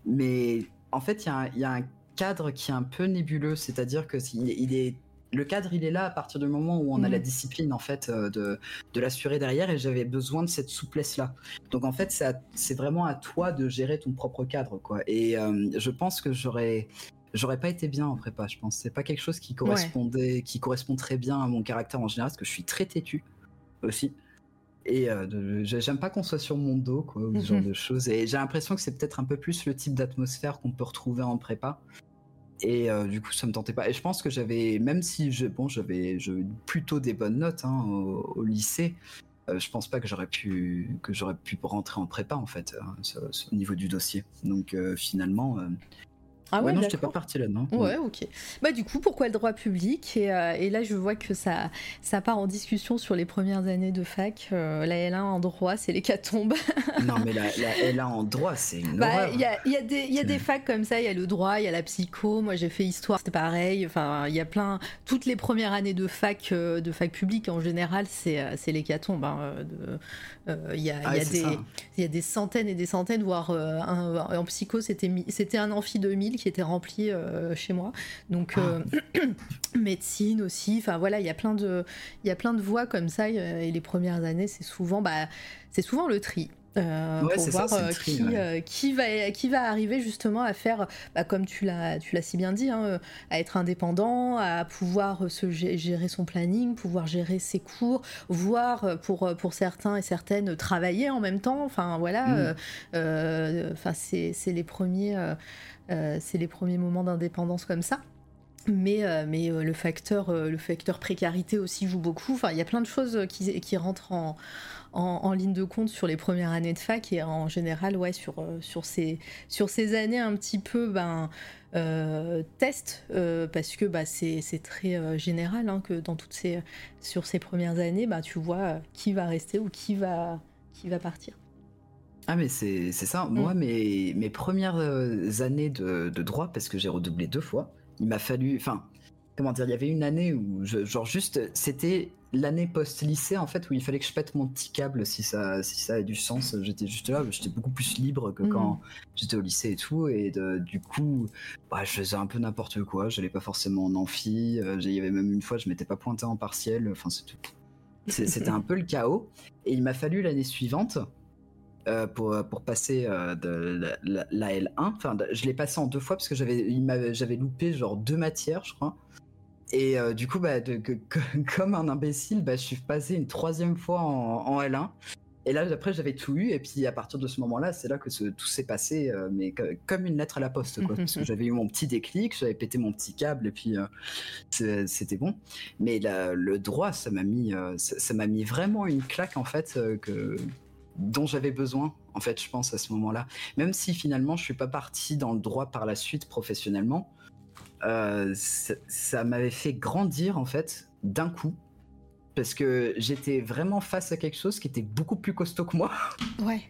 mais en fait il y a, y a un cadre qui est un peu nébuleux, c'est-à-dire que il est le cadre, il est là à partir du moment où on a la discipline en fait euh, de, de l'assurer derrière, et j'avais besoin de cette souplesse là. Donc en fait, c'est vraiment à toi de gérer ton propre cadre, quoi. Et euh, je pense que j'aurais j'aurais pas été bien en prépa. Je pense c'est pas quelque chose qui correspondait, qui correspond très bien à mon caractère en général, parce que je suis très têtu aussi. Et euh, j'aime pas qu'on soit sur mon dos, quoi, ou ce genre Mhm. de choses. Et j'ai l'impression que c'est peut-être un peu plus le type d'atmosphère qu'on peut retrouver en prépa. Et euh, du coup, ça me tentait pas. Et je pense que j'avais, même si je, bon, j'avais plutôt des bonnes notes hein, au, lycée, euh, je pense pas que j'aurais pu que j'aurais pu rentrer en prépa en fait, hein, au niveau du dossier. Donc euh, finalement, euh, Ah ouais, ouais, non, j'étais pas parti là-dedans. Ouais, ok. Bah du coup, pourquoi le droit public? Et, euh, et là, je vois que ça, ça part en discussion sur les premières années de fac. Euh, la L1 en droit, c'est l'hécatombe. Non, mais la, la L1 en droit, c'est une Bah, il y a, y, a des- y a des facs comme ça, il y a le droit, il y a la psycho. Moi, j'ai fait histoire, c'était pareil. Enfin, il y a plein. Toutes les premières années de fac, euh, de fac publique en général, c'est euh, l'hécatombe. hein, euh, Il y a, Ah y a des, y a des centaines et des centaines, voire un- en psycho, c'était un amphi 2000 qui était rempli euh, chez moi. Donc Ah. euh, médecine aussi. Enfin voilà, il y a plein de, il y a plein de voies comme ça. euh, Et les premières années, c'est souvent, bah, c'est souvent le tri. euh, Ouais, pour ça, voir tri, qui, ouais. euh, qui va qui va arriver justement à faire bah, comme tu l'as si bien dit hein, à être indépendant à pouvoir se gé- gérer son planning pouvoir gérer ses cours voire pour pour certains et certaines travailler en même temps enfin voilà Mm. euh, c'est les premiers c'est les premiers moments d'indépendance comme ça mais, euh, mais euh, le, facteur, euh, le facteur précarité aussi joue beaucoup. Enfin, il y a plein de choses qui, rentrent en, en, ligne de compte sur les premières années de fac et en général, ouais, sur, euh, sur, ces, sur ces années un petit peu ben, euh, test, euh, parce que bah, c'est très euh, général hein, que dans toutes ces, sur ces premières années, bah, tu vois euh, qui va rester ou qui va, qui va partir. Ah mais c'est ça. Mm. Moi, mes, mes premières euh, années de, de droit, parce que j'ai redoublé deux fois, il m'a fallu... Enfin, comment dire, il y avait une année où, je, genre juste, c'était l'année post-lycée, en fait, où il fallait que je pète mon petit câble, si ça, si ça a du sens. J'étais juste là, j'étais beaucoup plus libre que Mm. quand j'étais au lycée et tout. Et de- du coup, bah, je faisais un peu n'importe quoi. J'allais pas forcément en amphi. euh, Il y avait même une fois, je m'étais pas pointé en partiel. Enfin, c'est tout. C'était un peu le chaos. Et il m'a fallu l'année suivante euh, pour, pour passer euh, de la, la- la L1. Enfin, de- je l'ai passé en deux fois parce que j'avais loupé genre deux matières, je crois. Et euh, du coup, bah, de- que- que- comme un imbécile, bah, je suis passé une troisième fois en, en L1. Et là, après, j'avais tout eu. Et puis, à partir de ce moment-là, c'est là que ce- tout s'est passé, euh, mais co- comme une lettre à la poste, quoi. parce que j'avais eu mon petit déclic, j'avais pété mon petit câble, et puis euh, c'était bon. Mais la- le droit, ça m'a mis, euh, ça m'a mis vraiment une claque, en fait, euh, que dont j'avais besoin, en fait, je pense, à ce moment-là. Même si finalement, je suis pas parti dans le droit par la suite professionnellement, euh, ça m'avait fait grandir, en fait, d'un coup. Parce que j'étais vraiment face à quelque chose qui était beaucoup plus costaud que moi. Ouais.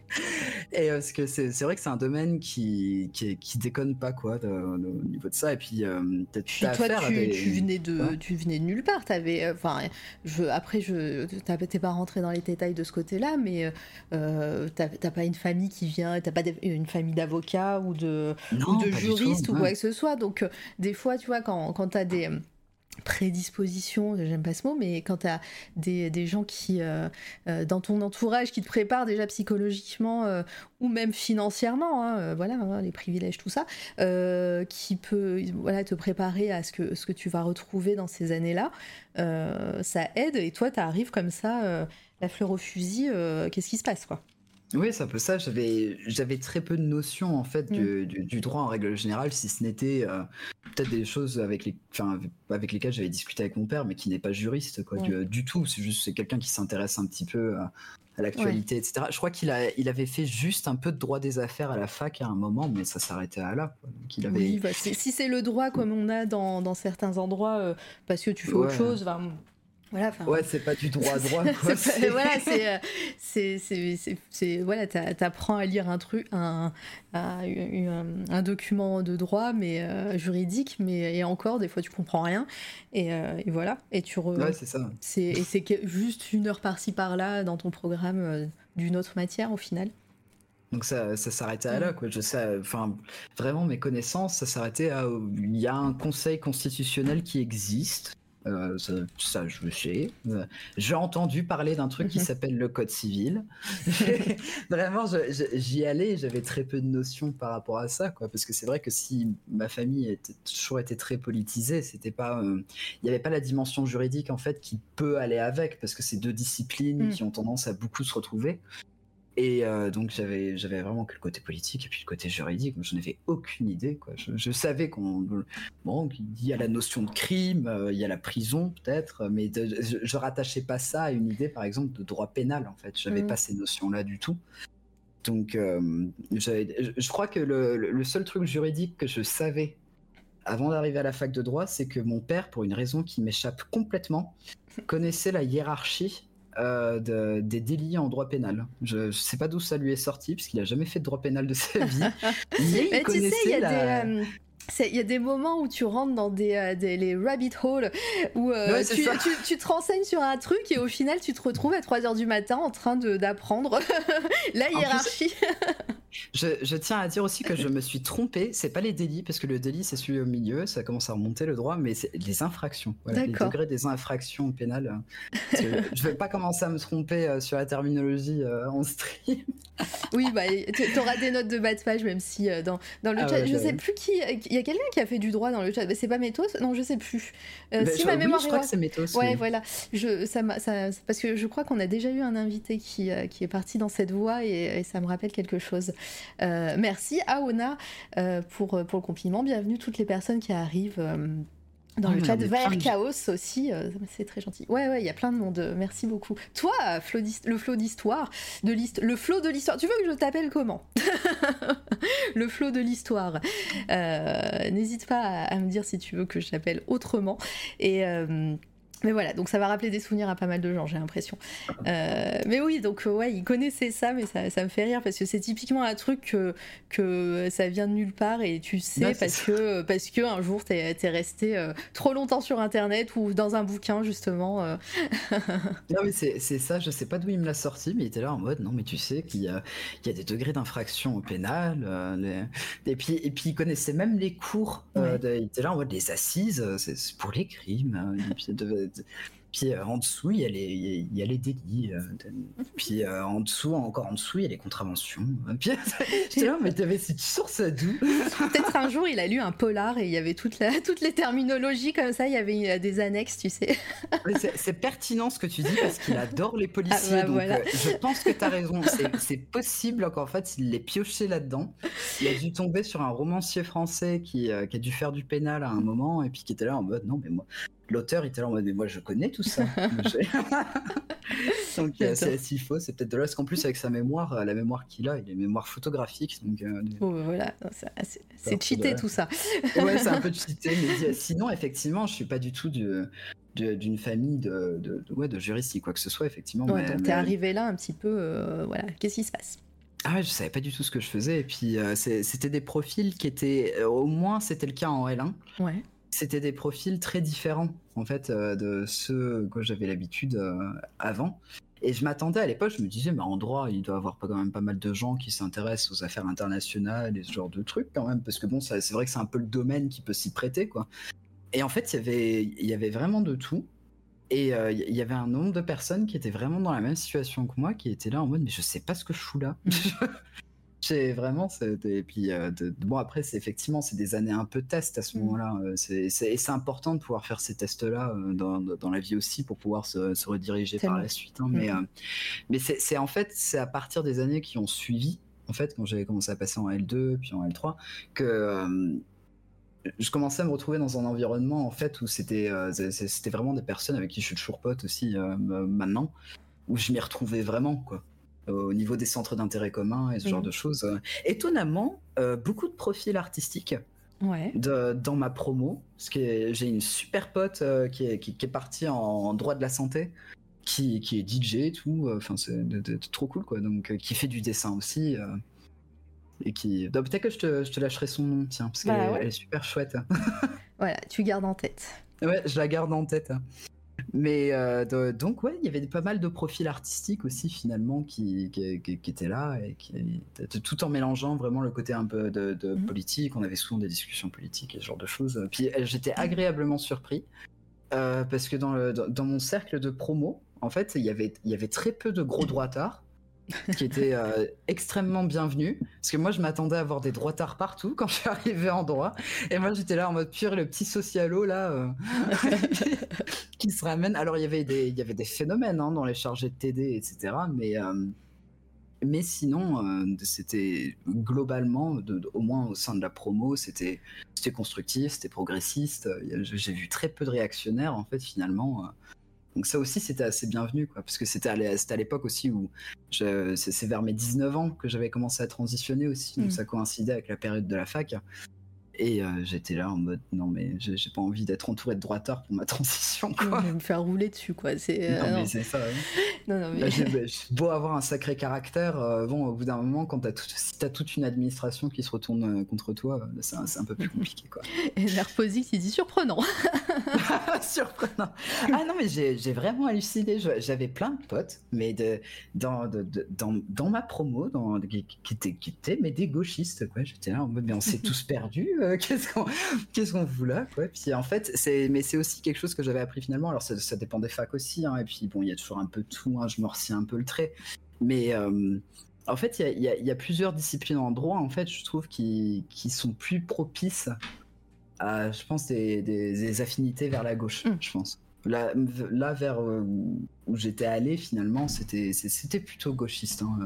Et euh, parce que c'est vrai que c'est un domaine qui, qui, qui déconne pas, quoi, au niveau de ça. Et puis, euh, toi, à tu, des- tu venais de, Ouais. tu venais de nulle part. T'avais, euh, enfin, je, après, je, t'es pas rentré dans les détails de ce côté-là, mais euh, t'as pas une famille qui vient, t'as pas une famille d'avocats ou de, Non, ou de pas du juristes ou ouais. quoi que ce soit. Donc, euh, des fois, tu vois, quand, quand t'as des prédispositions, j'aime pas ce mot, mais quand t'as des, des gens qui, euh, euh, dans ton entourage, qui te préparent déjà psychologiquement euh, ou même financièrement, hein, voilà, hein, les privilèges, tout ça, qui peut voilà, te préparer à ce que, ce que tu vas retrouver dans ces années-là, ça aide. Et toi, tu arrives comme ça, la fleur au fusil, qu'est-ce qui se passe, quoi? Oui, c'est un peu ça. J'avais, j'avais très peu de notions en fait Mm. du, du- du droit en règle générale, si ce n'était euh, peut-être des choses avec les, enfin, avec lesquelles j'avais discuté avec mon père, mais qui n'est pas juriste quoi, Ouais. du, du tout. C'est juste c'est quelqu'un qui s'intéresse un petit peu à, à l'actualité, etc. Je crois qu'il a, il avait fait juste un peu de droit des affaires à la fac à un moment, mais ça s'arrêtait à là. quoi. Donc, il avait, Oui, bah, si c'est le droit comme on a dans, dans certains endroits, euh, parce que tu fais autre Ouais. chose, enfin, voilà. Ouais, c'est pas du droit à droit. quoi. C'est pas- voilà, c'est, euh, voilà, t'apprends à lire un truc, un, un, un- un document de droit, mais euh, juridique, mais et encore, des fois, tu comprends rien, et, euh, et voilà, et tu re- Ouais, c'est ça. c'est, et c'est que- juste une heure par-ci par-là dans ton programme euh, d'une autre matière au final. Donc ça, ça s'arrêtait à Mm. là, quoi. Je sais, enfin, vraiment mes connaissances, ça s'arrêtait à. Il y a un conseil constitutionnel qui existe. Euh, ça, ça, je sais. Euh, J'ai entendu parler d'un truc qui Mhm. s'appelle le code civil. Vraiment, j'y allais, j'avais très peu de notions par rapport à ça, quoi. Parce que c'est vrai que si ma famille était toujours été très politisée, c'était pas, euh, il n'y avait pas la dimension juridique en fait qui peut aller avec, parce que c'est deux disciplines Mm. qui ont tendance à beaucoup se retrouver. Et euh, donc j'avais j'avais vraiment que le côté politique et puis le côté juridique. Je n'avais aucune idée. Quoi. Je, je savais qu'on bon qu'il y a la notion de crime, euh, il y a la prison peut-être, mais de- je, je rattachais pas ça à une idée par exemple de droit pénal en fait. J'avais Mhm. pas ces notions-là du tout. Donc euh, je, je crois que le seul truc juridique que je savais avant d'arriver à la fac de droit, c'est que mon père, pour une raison qui m'échappe complètement, connaissait la hiérarchie euh, de- des délits en droit pénal. Je ne sais pas d'où ça lui est sorti, parce qu'il a jamais fait de droit pénal de sa vie. mais il tu sais, il y a la- des. euh, Il y a des moments où tu rentres dans des, euh, des- les rabbit holes où euh, Ouais, tu, tu- tu te renseignes sur un truc et au final tu te retrouves à 3h du matin en train d'apprendre la plus, hiérarchie. Je, je tiens à dire aussi que je me suis trompé. C'est pas les délits, parce que le délit c'est celui au milieu, ça commence à remonter le droit, mais c'est les infractions. Voilà, les degrés des infractions pénales. Je vais pas commencer à me tromper euh, sur la terminologie euh, en stream. Oui, bah, tu auras des notes de bas de page, même si euh, dans, dans le Ah chat, ouais, je sais plus qui. Il y a quelqu'un qui a fait du droit dans le chat. C'est pas Métos? Non, je sais plus. Euh, Ben, si je, ma oui, mémoire je crois que c'est Métos. Ouais, oui. voilà. Je, ça m'a- ça- parce que je crois qu'on a déjà eu un invité qui, qui est parti dans cette voie et, et ça me rappelle quelque chose. Euh, merci Aona euh, pour, pour le compliment. Bienvenue toutes les personnes qui arrivent. euh, dans Ouais, le chat de- Chaos aussi, euh, c'est très gentil. Ouais, ouais, il y a plein de monde. euh, Merci beaucoup. Toi, Flo le flot d'histoire, de l'hist- le flot de l'histoire. Tu veux que je t'appelle comment? Le flot de l'histoire. Euh, N'hésite pas à, à me dire si tu veux que je t'appelle autrement. Et euh, mais voilà, donc ça va rappeler des souvenirs à pas mal de gens, j'ai l'impression. Euh, mais oui, donc euh, ouais, il connaissait ça, mais ça, ça me fait rire parce que c'est typiquement un truc que, que ça vient de nulle part et tu sais c'est parce que parce que un jour t'es es resté euh, trop longtemps sur internet ou dans un bouquin justement. euh. Non, mais c'est ça, je sais pas d'où il me l'a sorti, mais il était là en mode non, mais tu sais qu'il y a, il y a des degrés d'infraction au pénal. les- et, puis, et puis il connaissait même les cours. Ouais. de- il était là en mode les assises, c'est pour les crimes. euh, et puis de- puis, euh, en dessous, il y a les, il y a- il y a les délits. euh, puis euh, en dessous, encore en dessous, il y a les contraventions. Puis j'étais là, mais t'avais cette source d'où? Peut-être un jour il a lu un polar et il y avait toute la, toutes les terminologies comme ça, il y avait des annexes, tu sais. C'est pertinent ce que tu dis parce qu'il adore les policiers. Ah bah donc voilà. euh, je pense que tu as raison. C'est- C'est possible qu'en fait, il l'ait pioché là-dedans. Il a dû tomber sur un romancier français qui, euh, qui a dû faire du pénal à un moment et puis qui était là en mode non, mais moi. L'auteur il était là en mode mais moi je connais tout ça. Donc c'est s'il faut, c'est peut-être de là parce qu'en plus avec sa mémoire, euh, la mémoire qu'il a, il a une mémoire photographique. Donc euh, bah, voilà, c'est- cheaté tout ça. ouais, c'est un peu cheaté, mais sinon, effectivement, je suis pas du tout du- d'une famille de, de, de- ouais, de juristes quoi que ce soit, effectivement. Ouais, mais- donc mais- t'es arrivé là un petit peu, euh, voilà, qu'est-ce qui se passe? Ah ouais, je savais pas du tout ce que je faisais. Et puis, euh, c'était des profils qui étaient, euh, au moins, c'était le cas en L1. Ouais. C'était des profils très différents, en fait, euh, de ceux que j'avais l'habitude euh, avant. Et je m'attendais à l'époque, je me disais, mais en droit, il doit y avoir quand même pas mal de gens qui s'intéressent aux affaires internationales et ce genre de trucs, quand même, parce que bon, c'est vrai que c'est un peu le domaine qui peut s'y prêter, quoi. Et en fait, il y avait, il y avait vraiment de tout. Et euh, il y avait un nombre de personnes qui étaient vraiment dans la même situation que moi, qui étaient là en mode, mais je sais pas ce que je fous là. J'ai vraiment. c'est- Et puis, euh, de- bon, après, c'est effectivement, c'est des années un peu test à ce Mm. moment-là. euh, c'est- c'est- Et c'est important de pouvoir faire ces tests-là euh, dans, dans la vie aussi pour pouvoir se, se rediriger par la suite. hein. Mais, Mm. euh, mais c'est c'est en fait, c'est à partir des années qui ont suivi, en fait, quand j'avais commencé à passer en L2 puis en L3, que. je commençais à me retrouver dans un environnement en fait où c'était euh, c'est- c'est- c'était vraiment des personnes avec qui je suis toujours pote aussi euh, maintenant où je m'y retrouvais vraiment quoi au niveau des centres d'intérêt commun et ce genre Mhm. de choses euh. étonnamment euh, beaucoup de profils artistiques Ouais. de- dans ma promo parce que j'ai une super pote euh, qui, est, qui, qui est partie en droit de la santé qui, qui est DJ et tout enfin c'est de- de- de- trop cool quoi donc euh, qui fait du dessin aussi euh, et qui donc, peut-être que je te, je te lâcherai son nom tiens parce qu'elle Bah est- ouais. elle est super chouette Voilà, tu gardes en tête. Ouais, je la garde en tête. Mais euh, de- donc, ouais, il y avait pas mal de profils artistiques aussi, finalement, qui, qui, qui- qui étaient là, et qui, tout en mélangeant vraiment le côté un peu de, de Mhm. politique. On avait souvent des discussions politiques et ce genre de choses. Puis euh, j'étais agréablement surpris. euh, parce que dans, le, dans, dans mon cercle de promo, en fait, il y avait, il y avait très peu de gros droitards qui étaient euh, extrêmement bienvenus. Parce que moi, je m'attendais à avoir des droitards partout quand je suis arrivé en droit. Et moi, j'étais là en mode pur, le petit socialo là, euh, qui se ramène. Alors, il y avait des, il y avait des phénomènes hein, dans les chargés de TD, etc. Mais, euh, mais sinon, c'était globalement, au moins au sein de la promo, c'était constructif, c'était progressiste. J'ai vu très peu de réactionnaires, en fait, finalement. Donc ça aussi, c'était assez bienvenu, quoi, parce que c'était à l'époque aussi où c'est vers mes 19 ans que j'avais commencé à transitionner aussi, donc Mm. ça coïncidait avec la période de la fac. Et euh, j'étais là en mode, non mais j'ai pas envie d'être entouré de droitards pour ma transition, Je quoi. vais me faire rouler dessus, quoi. C'est. euh, non, non. mais c'est ça. hein. non, non, mais- Bah, bah, beau avoir un sacré caractère, euh, bon, au bout d'un moment, quand t'as tout, si t'as toute une administration qui se retourne euh, contre toi, c'est un, un peu plus compliqué, quoi. Et Nerposix, il dit surprenant. Surprenant. Ah non, mais j'ai vraiment halluciné. Je- J'avais plein de potes, mais de, dans, de- de- dans, dans ma promo, dans, qui, qui étaient, qui étaient mais des gauchistes, quoi. J'étais là en mode, mais on s'est tous perdus. Euh, Qu'est-ce qu'on qu'est-ce qu'on là, quoi. Puis en fait, c'est mais c'est aussi quelque chose que j'avais appris finalement. Alors ça, ça dépend des facs aussi, hein, et puis bon, il y a toujours un peu de tout. hein, je me retiens un peu le trait, mais euh, en fait, il y a, y y plusieurs disciplines en droit, en fait, je trouve, qui, qui sont plus propices à, je pense, des, des- des affinités vers la gauche, Mm. je pense. Là, là vers euh, où j'étais allé, finalement, c'était plutôt gauchiste. Hein.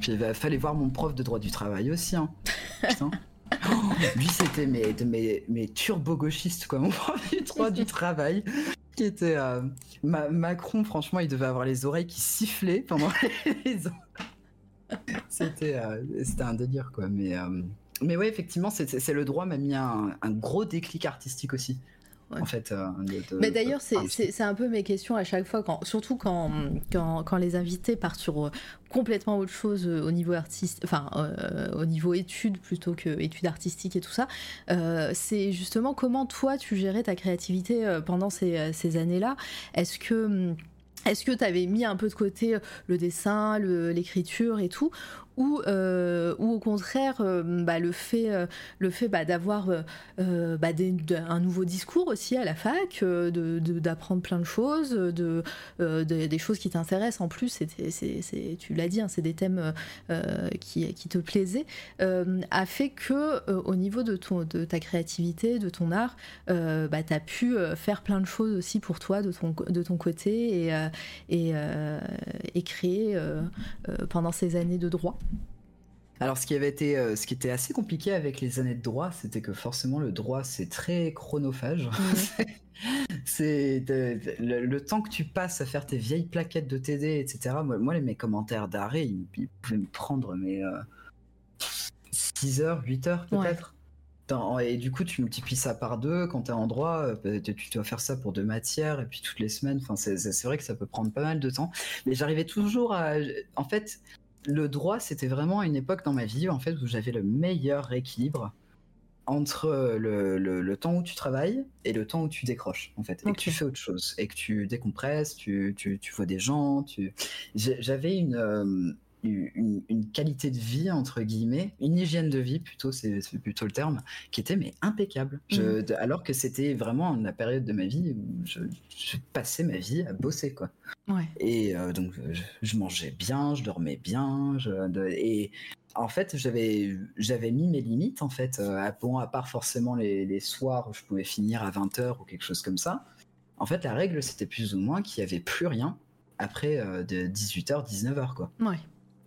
Puis il fallait voir mon prof de droit du travail aussi. Hein. Putain. Lui, c'était mes, mes, mes turbo-gauchistes, quoi, mon du droit du travail. Qui était. euh, Ma- Macron, franchement, il devait avoir les oreilles qui sifflaient pendant les euh, c'était un délire, quoi. Mais, euh, mais ouais, effectivement, c'est- le droit m'a mis un, un gros déclic artistique aussi. Ouais. En fait. euh, de- de- Mais d'ailleurs, de- c'est- un peu mes questions à chaque fois, quand, surtout quand, quand, quand les invités partent sur euh, complètement autre chose euh, au niveau artiste, enfin euh, au niveau études plutôt que études artistiques et tout ça. Euh, c'est justement comment toi tu gérais ta créativité pendant ces, ces années-là? Est-ce que hum, est-ce que tu avais mis un peu de côté le dessin, l'écriture et tout, ou, euh, ou au contraire euh, bah, le fait, euh, bah, d'avoir bah, un nouveau discours aussi à la fac, d'apprendre plein de choses, de, de- des choses qui t'intéressent en plus, tu l'as dit, hein, c'est des thèmes qui, te plaisaient, a fait que au niveau de, ton, de ta créativité, de ton art, tu as pu faire plein de choses aussi pour toi de ton, côté et, créer pendant ces années de droit. Alors, ce qui avait été, euh, ce qui était assez compliqué avec les années de droit, c'était que forcément le droit c'est très chronophage. c'est de- le, le temps que tu passes à faire tes vieilles plaquettes de TD, etc. Moi, moi, les- mes commentaires d'arrêt, ils, ils pouvaient me prendre mais 6 heures, 8 heures peut-être. Et du coup, tu multiplies ça par deux. Quand tu es en droit, euh, peut-être tu dois faire ça pour deux matières et puis toutes les semaines. Enfin, c'est vrai que ça peut prendre pas mal de temps. Mais j'arrivais toujours à. En fait, le droit, c'était vraiment une époque dans ma vie en fait où j'avais le meilleur équilibre entre le, le- le temps où tu travailles et le temps où tu décroches en fait et que tu fais autre chose et que tu décompresses, tu, tu, tu vois des gens, tu j'avais une, euh, une une qualité de vie entre guillemets, une hygiène de vie plutôt c'est plutôt le terme qui était mais impeccable. Je- de- alors que c'était vraiment la période de ma vie où je, je passais ma vie à bosser quoi. Ouais. Et euh, donc, je, je mangeais bien, je dormais bien. Je, et en fait, j'avais, j'avais mis mes limites, en fait. euh, à, bon, à part forcément les, les soirs où je pouvais finir à 20h ou quelque chose comme ça. En fait, la règle, c'était plus ou moins qu'il n'y avait plus rien après euh, de 18h, 19h, quoi. Ouais.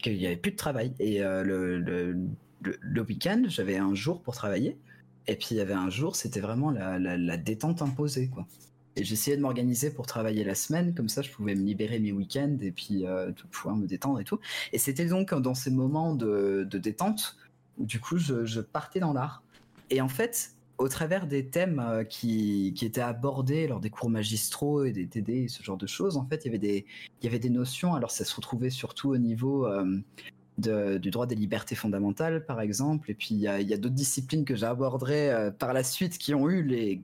Qu'il n'y avait plus de travail. Et euh, le, le, le- week-end, j'avais un jour pour travailler. Et puis, il y avait un jour, c'était vraiment la, la- détente imposée, quoi. Et j'essayais de m'organiser pour travailler la semaine, comme ça je pouvais me libérer mes week-ends et puis euh, pouvoir me détendre et tout. Et c'était donc dans ces moments de, de détente où du coup je, je partais dans l'art. Et en fait, au travers des thèmes euh, qui, qui étaient abordés lors des cours magistraux et des TD et ce genre de choses, en fait il y avait des, il y avait des notions, alors ça se retrouvait surtout au niveau... euh, de- du droit des libertés fondamentales, par exemple. Et puis, il y a, d'autres disciplines que j'aborderai euh, par la suite qui ont eu les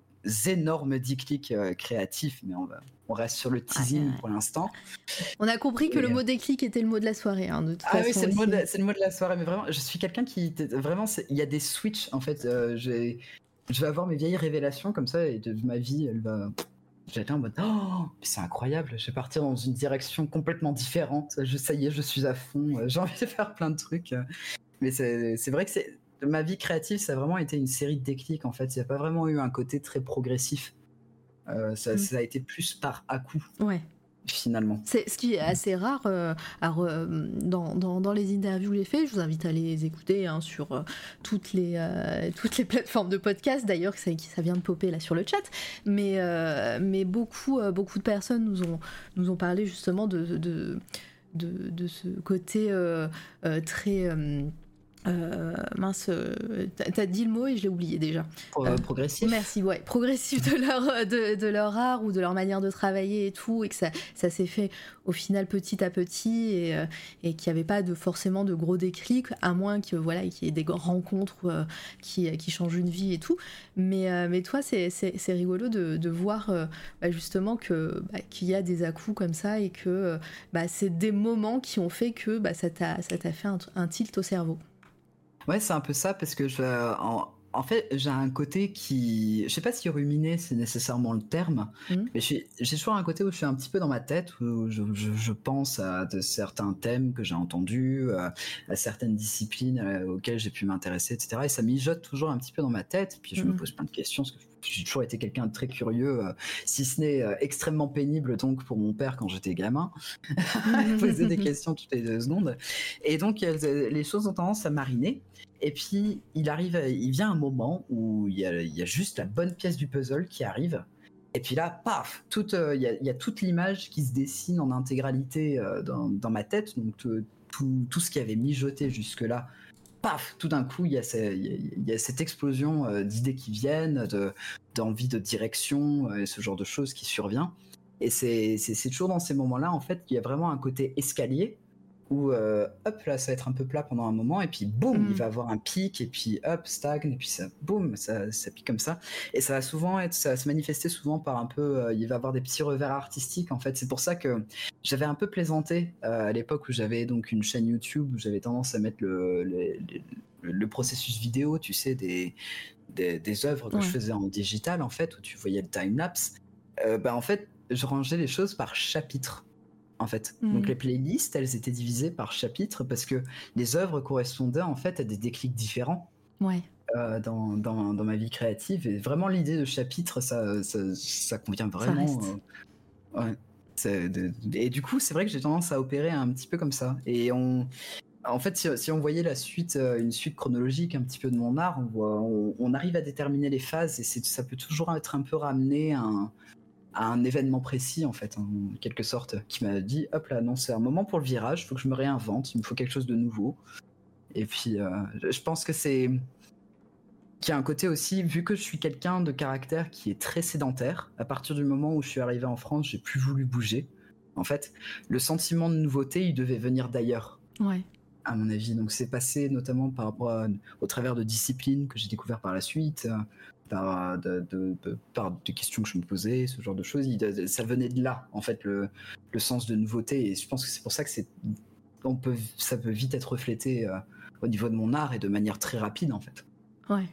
énormes déclics euh, créatifs, mais on, va, on reste sur le teasing pour l'instant. On a compris que Et, le mot déclic était le mot de la soirée. hein, de toute Ah oui, c'est le, mot aussi. de la- c'est le mot de la soirée, mais vraiment, je suis quelqu'un qui. Vraiment, il y a des switches, en fait. j'ai- je vais avoir mes vieilles révélations comme ça, et de ma vie, elle va. J'étais en mode, oh, c'est incroyable, je vais partir dans une direction complètement différente. Je, ça y est, je suis à fond, j'ai envie de faire plein de trucs. Mais c'est vrai que c'est ma vie créative, ça a vraiment été une série de déclics en fait. Il n'y a pas vraiment eu un côté très progressif. Euh, ça, mm. ça, a été plus par à coup. Ouais finalement. C'est ce qui est assez rare euh, euh, dans, les interviews que j'ai fait. Je vous invite à les écouter hein, sur euh, toutes, les, toutes les plateformes de podcast. D'ailleurs, ça, ça vient de popper là sur le chat. Mais, mais beaucoup, de personnes nous ont, parlé justement de ce côté très euh, mince, euh, t'as dit le mot et je l'ai oublié déjà. Euh, progressif. Merci, ouais, progressif de leur de, de, leur art ou de leur manière de travailler et tout, et que ça, ça s'est fait au final petit à petit et, et qu'il n'y avait pas de forcément de gros déclics, à moins que voilà qu'il y ait des rencontres qui, qui changent une vie et tout. Mais mais toi, c'est rigolo de, de voir bah, justement que bah, qu'il y a des à comme ça et que bah, c'est des moments qui ont fait que bah, ça t'a ça t'a fait un tilt au cerveau. Ouais, c'est un peu ça parce que je, en, fait, j'ai un côté qui, je sais pas si ruminer c'est nécessairement le terme, mmh. mais j'ai toujours un côté où je suis un petit peu dans ma tête où je, pense à de certains thèmes que j'ai entendus, euh, à, certaines disciplines euh, auxquelles j'ai pu m'intéresser, etc. Et ça mijote toujours un petit peu dans ma tête. Puis je me mmh. pose plein de questions parce que j'ai toujours été quelqu'un de très curieux, euh, si ce n'est extrêmement pénible donc pour mon père quand j'étais gamin, poser des questions toutes les deux secondes. Et donc les choses ont tendance à mariner. Et puis, il arrive, il vient un moment où il y, a, juste la bonne pièce du puzzle qui arrive. Et puis là, paf, euh, il, y a, toute l'image qui se dessine en intégralité euh, dans, ma tête. Donc tout, ce qui avait mijoté jusque-là, paf, tout d'un coup, il y, a cette explosion euh, d'idées qui viennent, d'envie de, direction et ce genre de choses qui survient. Et c'est toujours dans ces moments-là, en fait, qu'il y a vraiment un côté escalier où euh, hop là ça va être un peu plat pendant un moment et puis boum il mm. va avoir un pic et puis hop stagne et puis ça boum ça, ça pique comme ça. Et ça va souvent être ça va se manifester souvent par un peu euh, il va avoir des petits revers artistiques en fait. C'est pour ça que j'avais un peu plaisanté euh, à l'époque où j'avais donc une chaîne YouTube où j'avais tendance à mettre le, le, processus vidéo tu sais des des, des œuvres que je faisais en digital en fait où tu voyais le time lapse bah en fait je rangeais les choses par chapitre en fait. Donc mm. les playlists, elles étaient divisées par chapitres parce que les œuvres correspondaient en fait à des déclics différents. Ouais. Euh, dans, dans, dans, ma vie créative et vraiment l'idée de chapitre ça, ça, convient vraiment euh, ouais. et du coup c'est vrai que j'ai tendance à opérer un petit peu comme ça et on en fait si, on voyait la suite euh, une suite chronologique un petit peu de mon art on voit on, arrive à déterminer les phases et ça peut toujours être un peu ramené à un, à un événement précis en fait, en quelque sorte, qui m'a dit hop là, non, c'est un moment pour le virage, il faut que je me réinvente, il me faut quelque chose de nouveau. Et puis, euh, je pense que c'est qu'il y a un côté aussi, vu que je suis quelqu'un de caractère qui est très sédentaire, à partir du moment où je suis arrivé en France, j'ai plus voulu bouger. En fait, le sentiment de nouveauté, il devait venir d'ailleurs. Ouais. À mon avis. Donc, c'est passé notamment par rapport au travers de disciplines que j'ai découvert par la suite, par, de, par des questions que je me posais, ce genre de choses. ça venait de là, en fait, le, le, sens de nouveauté. Et je pense que c'est pour ça que on peut, ça peut vite être reflété euh, au niveau de mon art et de manière très rapide, en fait. Ouais.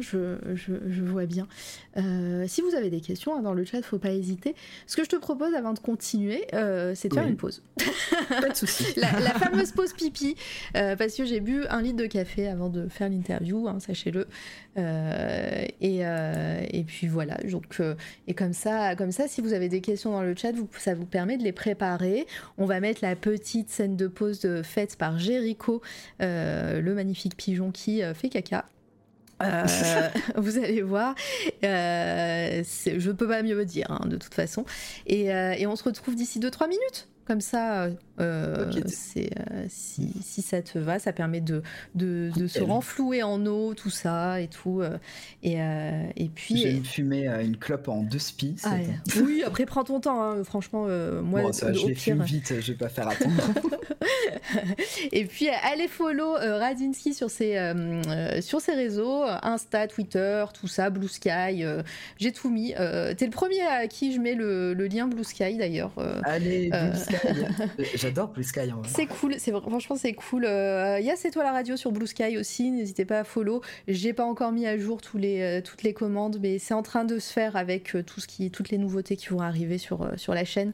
Je, je, vois bien. Euh, si vous avez des questions hein, dans le chat, faut pas hésiter. Ce que je te propose avant de continuer, euh, c'est de faire une pause. Pas de souci. la, fameuse pause pipi, euh, parce que j'ai bu un litre de café avant de faire l'interview, hein, sachez-le. Et, et, puis voilà. Donc et comme ça, comme ça, si vous avez des questions dans le chat, vous, ça vous permet de les préparer. On va mettre la petite scène de pause faite par Jericho, le magnifique pigeon qui fait caca. Euh, vous allez voir. Euh, je ne peux pas mieux dire, hein, de toute façon. Et, euh, et on se retrouve d'ici 2-3 minutes. Comme ça, euh, c'est, euh, si, si, ça te va, ça permet de, de, de se renflouer en eau, tout ça et tout. Euh, et, et puis. J'ai fumer une clope en deux spies. Ah, oui, après prends ton temps, hein, franchement. moi, bon, ça, je les fume vite, je vais pas faire attendre. et puis allez follow Radinsky sur ses, sur ses réseaux, Insta, Twitter, tout ça, Blue Sky. j'ai tout mis. T'es le premier à qui je mets le, le lien Blue Sky d'ailleurs. Allez, Blue Sky. Vrai. C'est cool, franchement c'est cool. Il y a C'est toi la radio sur Blue Sky aussi, n'hésitez pas à follow. J'ai pas encore mis à jour euh, toutes les commandes, mais c'est en train de se faire avec euh, tout ce qui, toutes les nouveautés qui vont arriver sur, euh, la chaîne.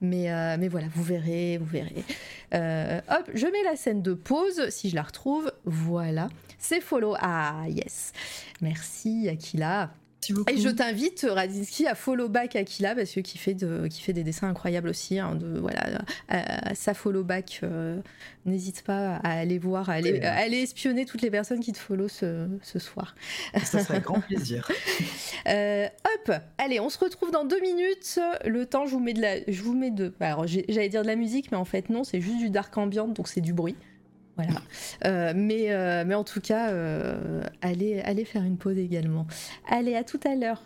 Mais, mais voilà, vous verrez, vous verrez. Hop, je mets la scène de pause si je la retrouve. Voilà, c'est follow. Ah yes, merci Akila. Et je t'invite, Radinsky, à follow back Akila parce que qui fait, de, qui fait des dessins incroyables aussi. hein, de, voilà, à, sa follow back. euh, N'hésite pas à aller voir, à aller, Ouais. à aller espionner toutes les personnes qui te follow ce, ce soir. Ça serait avec grand plaisir. Euh, hop, allez, on se retrouve dans deux minutes. Le temps, je vous mets de la, je vous mets de, alors j'allais dire de la musique, mais en fait non, c'est juste du dark ambient, donc c'est du bruit. Voilà. Euh, mais, euh, mais en tout cas, euh, allez, allez faire une pause également. Allez, à tout à l'heure.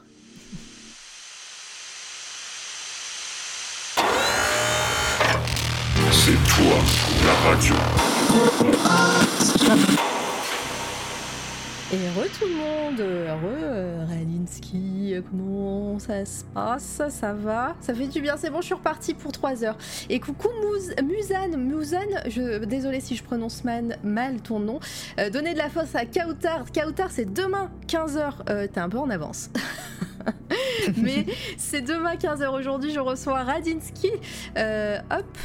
C'est toi, la radio. Et re tout le monde, re euh, Radinsky, euh, comment ça se passe Ça va? Ça fait du bien, c'est bon, je suis repartie pour 3 heures. Et coucou Muzan, Muzan, je, désolé si je prononce man- mal ton nom. Euh, donnez de la force à Kautar. Kautar, c'est demain 15h. T'es un peu en avance. Mais c'est demain 15h. Aujourd'hui, je reçois Radinsky. Euh, hop,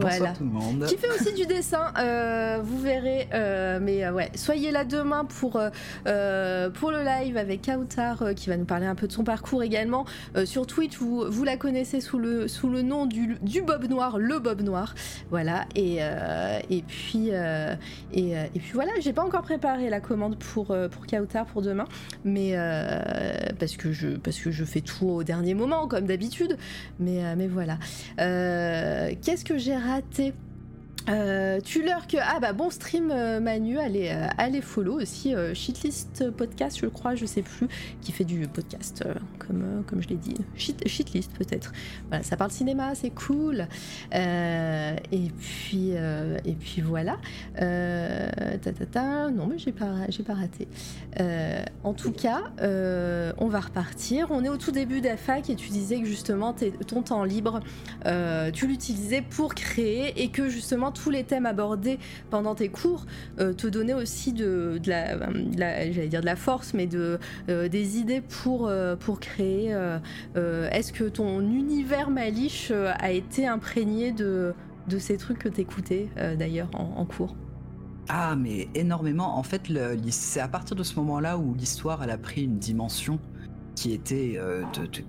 Bonsoir Voilà. tout le monde. qui fait aussi du dessin, euh, vous verrez. euh, mais euh, ouais, soyez là demain pour, pour le live avec Kautar qui va nous parler un peu de son parcours également. Sur Twitch, vous, vous la connaissez sous le, sous le nom du, du Bob Noir, le Bob Noir. Voilà, et, et, puis, et, et puis voilà, j'ai pas encore préparé la commande pour, pour Kautar pour demain, mais parce, que je, parce que je fais tout au dernier moment, comme d'habitude. Mais, mais voilà. Qu'est-ce que j'ai raté euh, tu lurk, ah bah bon stream euh, Manu, allez, euh, allez follow aussi Shitlist Podcast, je crois, je sais plus, qui fait du podcast, comme, je l'ai dit. Shit, peut-être. Voilà, ça parle cinéma, c'est cool. Et puis et puis voilà. Ta, ta, ta. Non mais j'ai pas j'ai pas raté. En tout cas, on va repartir. On est au tout début de la fac et tu disais que justement ton temps libre tu l'utilisais pour créer et que justement tous les thèmes abordés pendant tes cours euh, te donnaient aussi de, la, j'allais dire de la force, mais de, euh, des idées pour, euh, pour créer. Est-ce que ton univers Maliche a été imprégné de, de ces trucs que t'écoutais d'ailleurs en, cours? Ah, mais énormément. En fait, c'est à partir de ce moment-là où l'histoire elle a pris une dimension qui était de- de-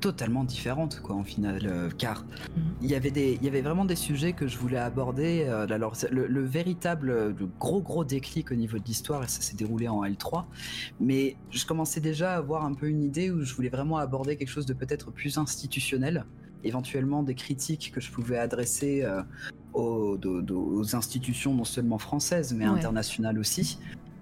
totalement différente, quoi, en final. euh, car Mhm. il y avait des, il y avait vraiment des sujets que je voulais aborder. euh, alors, le, le véritable, euh, le gros gros déclic au niveau de l'histoire, ça s'est déroulé en L3. Mais je commençais déjà à avoir un peu une idée où je voulais vraiment aborder quelque chose de peut-être plus institutionnel, éventuellement des critiques que je pouvais adresser euh, aux, institutions non seulement françaises mais Ouais. internationales aussi.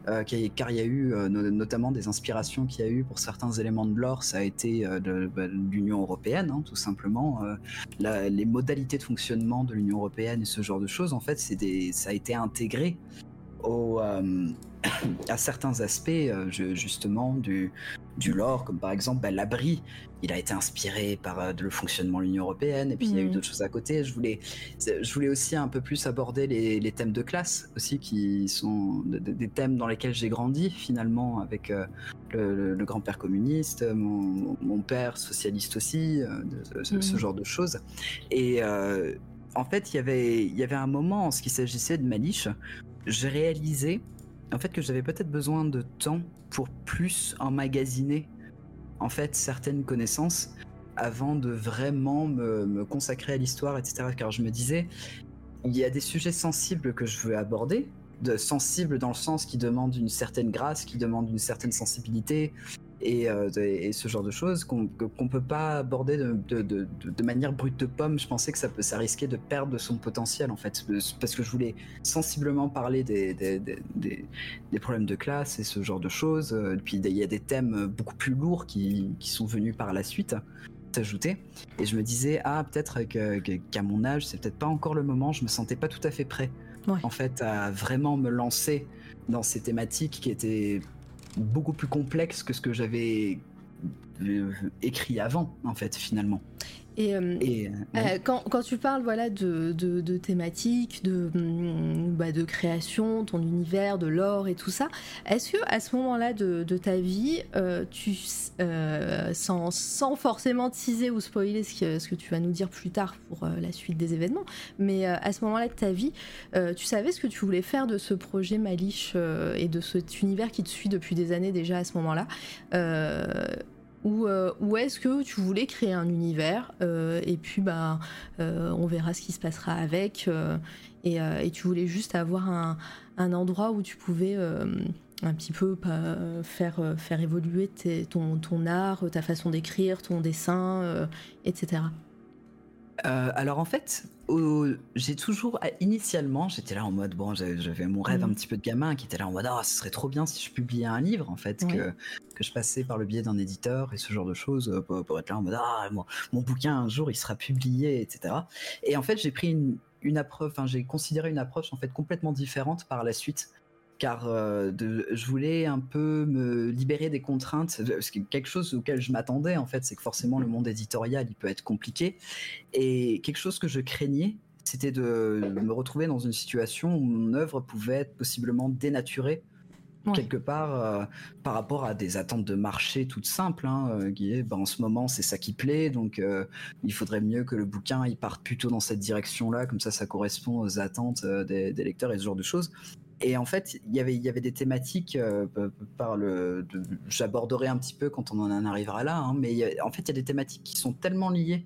Euh, car il y a eu euh, no- notamment des inspirations qu'il y a eu pour certains éléments de l'or, ça a été euh, de, bah, l'Union européenne, hein, tout simplement. Les modalités de fonctionnement de l'Union européenne et ce genre de choses, en fait, ça a été intégré au, euh, à certains aspects, euh, justement, du, du lore, comme par exemple bah, l'abri. Il a été inspiré par euh, le fonctionnement de l'Union européenne, et puis il y a eu Mhm. d'autres choses à côté. Je voulais, c'est- je voulais aussi un peu plus aborder les, les thèmes de classe aussi, qui sont de- de- des thèmes dans lesquels j'ai grandi finalement, avec euh, le, grand-père communiste, mon, mon père socialiste aussi, euh, de- ce, ce Mhm. genre de choses. Et en fait, il y avait- il y avait un moment, en ce qui s'agissait de Maliche, j'ai réalisé en fait que j'avais peut-être besoin de temps pour plus emmagasiner en fait certaines connaissances avant de vraiment me, consacrer à l'histoire, etc. Car je me disais, il y a des sujets sensibles que je veux aborder, de sensibles dans le sens qui demandent une certaine grâce, qui demandent une certaine sensibilité et, euh, et ce genre de choses qu'on qu'on peut pas aborder de, de- de- de- de manière brute de pomme. Je pensais que ça, risquait de perdre de son potentiel en fait, parce que je voulais sensiblement parler des, des, des- des- des problèmes de classe et ce genre de choses. Euh, Puis il y a des thèmes beaucoup plus lourds qui, qui sont venus par la suite s'ajouter. Et je me disais, ah, peut-être qu'à mon âge, c'est peut-être pas encore le moment, je me sentais pas tout à fait prêt, Ouais. en fait, à vraiment me lancer dans ces thématiques qui étaient beaucoup plus complexes que ce que j'avais euh, écrit avant, en fait, finalement. Et, euh, Et, euh, euh, quand, quand tu parles voilà, de, de, de thématiques, de, hum, bah, de création, ton univers, de l'or et tout ça, est-ce que à ce moment-là de, de ta vie, tu, sans, sans forcément teaser ou spoiler ce que, ce que tu vas nous dire plus tard pour la suite des événements, mais à ce moment-là de ta vie, tu savais ce que tu voulais faire de ce projet Malish euh, et de cet univers qui te suit depuis des années déjà à ce moment-là ou, euh, ou est-ce que tu voulais créer un univers euh, et puis bah euh, on verra ce qui se passera avec et, tu voulais juste avoir un, endroit où tu pouvais un petit peu faire, faire évoluer ton, art, ta façon d'écrire, ton dessin, etc. Euh, alors en fait, au- j'ai toujours, ah, initialement, j'étais là en mode, bon, j'avais mon rêve Mhm. un petit peu de gamin qui était là en mode, ah, ce serait trop bien si je publiais un livre, en fait, que, que je passais par le biais d'un éditeur et ce genre de choses euh, pour, pour être là en mode, ah, mon, mon bouquin un jour il sera publié, etc. Et en fait, j'ai pris une, une approche, enfin, j'ai considéré une approche en fait complètement différente par la suite. Car euh, de- je voulais un peu me libérer des contraintes. Parce que quelque chose auquel je m'attendais, en fait, c'est que forcément le monde éditorial, il peut être compliqué. Et quelque chose que je craignais, c'était de me retrouver dans une situation où mon œuvre pouvait être possiblement dénaturée Ouais. quelque part euh, par rapport à des attentes de marché toutes simples, hein, euh, qui est, ben, en ce moment c'est ça qui plaît, donc euh, il faudrait mieux que le bouquin il parte plutôt dans cette direction-là, comme ça ça correspond aux attentes euh, des, des lecteurs et ce genre de choses. Et en fait, il y avait- il y avait des thématiques euh, par le, j'aborderai un petit peu quand on en arrivera là, hein, mais a- en fait il y a des thématiques qui sont tellement liées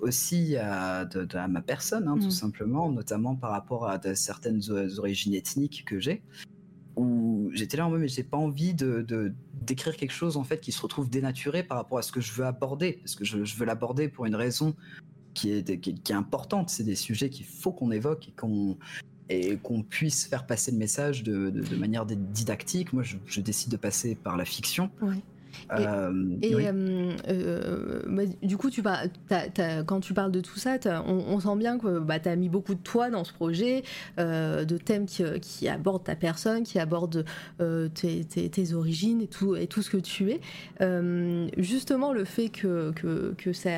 aussi à, de- de- à ma personne, hein, Mm. tout simplement, notamment par rapport à de- certaines origines ethniques que j'ai, où j'étais là en mode, mais j'ai pas envie de, de- d'écrire quelque chose en fait qui se retrouve dénaturé par rapport à ce que je veux aborder, parce que je, je veux l'aborder pour une raison qui est, qui, est- qui est importante. C'est des sujets qu'il faut qu'on évoque et qu'on et qu'on puisse faire passer le message de, manière didactique. Moi, je, décide de passer par la fiction. Euh, Et oui. euh, euh, bah, du coup, tu par- t'as- t'as- quand tu parles de tout ça, t'as- on, on sent bien que bah, tu as mis beaucoup de toi dans ce projet, euh, de thèmes qui, qui abordent ta personne, qui abordent euh, tes, tes- tes origines et tout, et tout ce que tu es. Euh, justement, le fait que, que, que ça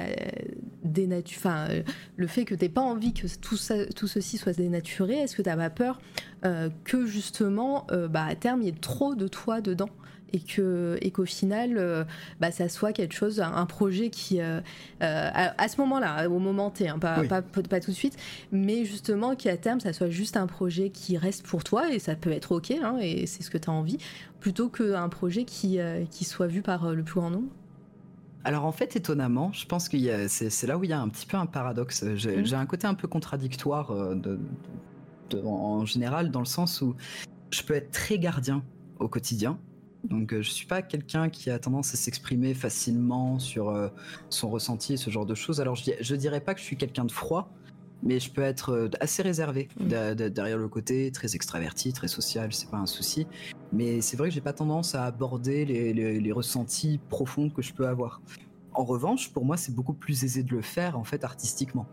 dénature, enfin, euh, le fait que tu pas envie que tout, ça, tout ceci soit dénaturé, est-ce que tu pas peur euh, que justement, euh, bah, à terme, il y ait trop de toi dedans? Et que et qu'au final euh, bah, ça soit quelque chose un, projet qui euh, euh, à, à ce moment-là au moment T hein, pas, Oui. pas, pas tout de suite mais justement qu'à terme ça soit juste un projet qui reste pour toi et ça peut être ok hein, et c'est ce que tu as envie plutôt qu'un projet qui, qui soit vu par le plus grand nombre Alors en fait, étonnamment, je pense que c'est là où il y a un petit peu un paradoxe. J'ai j'ai un côté un peu contradictoire de, de- en en général, dans le sens où je peux être très gardien au quotidien. Donc euh, je suis pas quelqu'un qui a tendance à s'exprimer facilement sur euh, son ressenti et ce genre de choses. Alors je, je dirais pas que je suis quelqu'un de froid, mais je peux être euh, assez réservé de- derrière le côté, très extraverti, très social, c'est pas un souci. Mais c'est vrai que j'ai pas tendance à aborder les, les- les ressentis profonds que je peux avoir. En revanche, pour moi, c'est beaucoup plus aisé de le faire en fait artistiquement.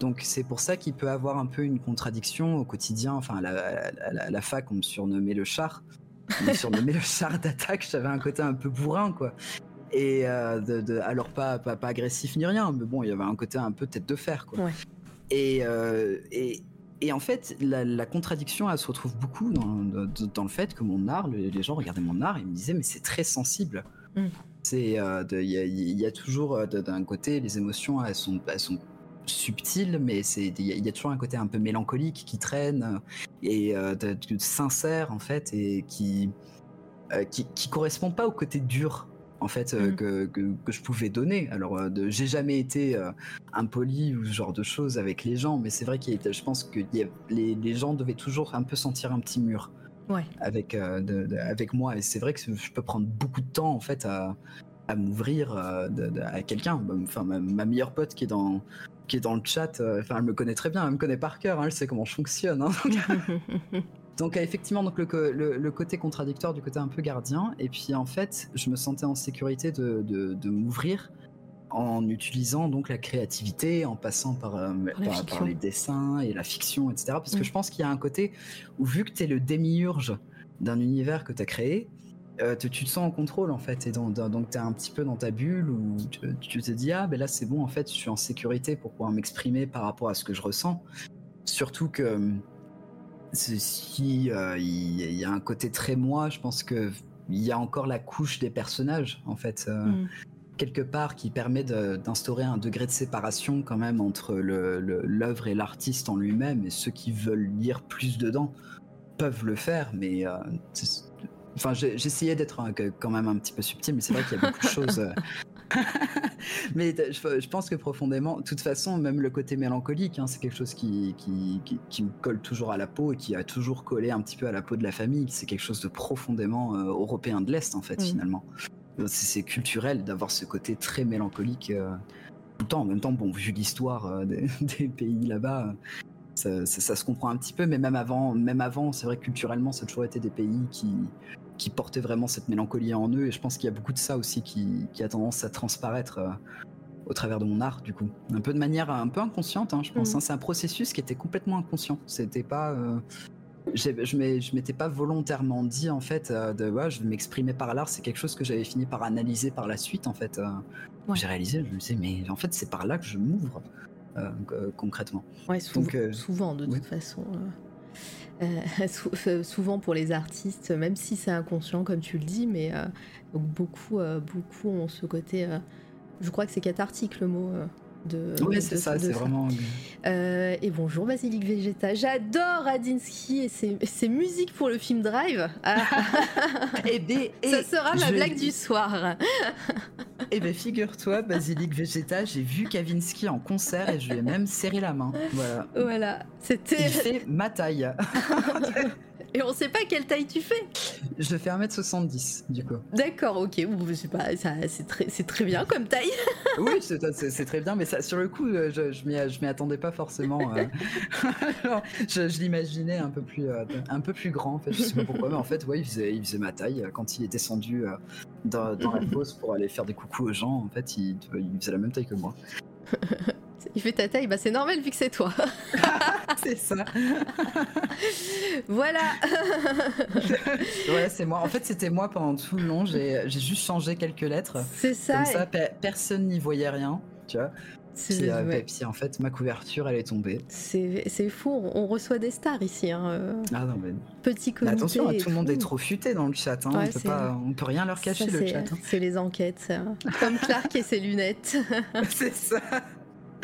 Donc c'est pour ça qu'il peut avoir un peu une contradiction au quotidien. Enfin, la- à la- à la fac, on me surnommait le char. Surnommait le char d'attaque. J'avais un côté un peu bourrin, quoi. Et euh, de, de- alors pas, pas, pas agressif ni rien, mais bon, il y avait un côté un peu tête de fer, quoi. Ouais. Et, euh, et, et en fait, la, la contradiction, elle se retrouve beaucoup dans, dans- dans le fait que mon art, les, les gens regardaient mon art et me disaient, mais c'est très sensible. Mm. C'est, euh, il y, a- il y a toujours d'un côté les émotions, elles sont, elles sont subtiles, mais c'est, il y, a- il y a toujours un côté un peu mélancolique qui traîne euh, et euh, de, de sincère en fait et qui, euh, qui, qui correspond pas au côté dur en fait euh, Mm. que, que, que je pouvais donner. Alors, j'ai jamais été impoli ou ce genre de choses avec les gens, mais c'est vrai qu'il je pense que il y a- les, les gens devaient toujours un peu sentir un petit mur ouais avec, de- avec moi. Et c'est vrai que je peux prendre beaucoup de temps en fait à, à m'ouvrir euh, à quelqu'un. Enfin, ma, ma meilleure pote qui est dans qui est dans le chat, euh, enfin, elle me connaît très bien, elle me connaît par cœur, hein, elle sait comment je fonctionne. hein. Donc euh, effectivement, donc le, le- le côté contradictoire du côté un peu gardien, et puis en fait, je me sentais en sécurité de, de- de m'ouvrir en utilisant donc la créativité, en passant par, euh, par- par les dessins et la fiction, etc. Parce Mm. que je pense qu'il y a un côté où vu que tu es le démiurge d'un univers que tu as créé, euh, tu, tu te sens en contrôle en fait, et dans- dans- donc tu es un petit peu dans ta bulle où tu, tu te dis ah ben là c'est bon en fait, je suis en sécurité pour pouvoir m'exprimer par rapport à ce que je ressens. Surtout que euh, si euh, il y, a un côté très moi, je pense que il y a encore la couche des personnages en fait. euh, Mm. quelque part qui permet de- d'instaurer un degré de séparation quand même entre l'œuvre et l'artiste en lui-même et ceux qui veulent lire plus dedans peuvent le faire mais enfin j'essayais d'être que- quand même un petit peu subtil mais c'est vrai qu'il y a beaucoup de choses euh. mais t- je, je pense que profondément de toute façon même le côté mélancolique hein, c'est quelque chose qui, qui, qui- qui me colle toujours à la peau et qui a toujours collé un petit peu à la peau de la famille c'est quelque chose de profondément euh, européen de l'Est en fait Mhm. finalement c'est culturel d'avoir ce côté très mélancolique euh, tout le temps. En même temps, bon, vu l'histoire euh, des, des pays là-bas, euh, ça, ça- ça se comprend un petit peu. Mais même avant, même avant, c'est vrai que culturellement, ça a toujours été des pays qui qui portaient vraiment cette mélancolie en eux. Et je pense qu'il y a beaucoup de ça aussi qui, qui a tendance à transparaître euh, au travers de mon art, du coup, un peu de manière un peu inconsciente. hein, je pense. Mhm. hein. c'est un processus qui était complètement inconscient. C'était pas euh, je m'étais pas volontairement dit en fait euh, de ouais, je vais m'exprimer par l'art c'est quelque chose que j'avais fini par analyser par la suite en fait Ouais. j'ai réalisé je me disais mais en fait c'est par là que je m'ouvre concrètement Ouais, sou- Donc, souvent de oui. toute façon. Euh, euh, sou- souvent pour les artistes, même si c'est inconscient comme tu le dis, mais euh, beaucoup, beaucoup ont ce côté. je crois que c'est cathartique le mot. Euh, de, oui c'est ça c'est vraiment Euh, et bonjour Basilic Vegeta, j'adore Radinsky et ses, ses musiques pour le film Drive. Ah, et ben, ça et sera ma blague du soir. et ben figure-toi Basilic Vegeta j'ai vu Kavinsky en concert et je lui ai même serré la main voilà Voilà, c'était. il fait ma taille Et on sait pas quelle taille tu fais. je fais 1m70 du coup D'accord, ok, bon, c'est pas, ça, c'est très, c'est très bien comme taille. Oui, c'est très bien, mais ça, sur le coup, euh, je, je m'y attendais pas forcément. euh. Je je l'imaginais un peu plus, euh, un peu plus grand. En fait, je sais pas pourquoi, mais en fait, ouais, il faisait, il faisait ma taille quand il est descendu euh, dans, dans la fosse pour aller faire des coucous aux gens. En fait, il, il faisait la même taille que moi. Il fait ta taille, bah c'est normal vu que c'est toi. C'est ça. voilà. Ouais, c'est moi. En fait, c'était moi pendant tout le long. J'ai juste changé quelques lettres. C'est ça. Comme ça, pe- personne n'y voyait rien. Tu vois. c'est, Puis, euh, ouais. puis, en fait, ma couverture, elle est tombée. c'est, fou, on reçoit des stars ici. Hein. euh, Ah non, mais Petit Mais comité. attention, tout le monde est trop futé dans le chat. Hein. Ouais, on, peut c'est- pas, on peut rien leur cacher Ça, le chat. hein. c'est les enquêtes, ça. comme Clark et ses lunettes. c'est ça.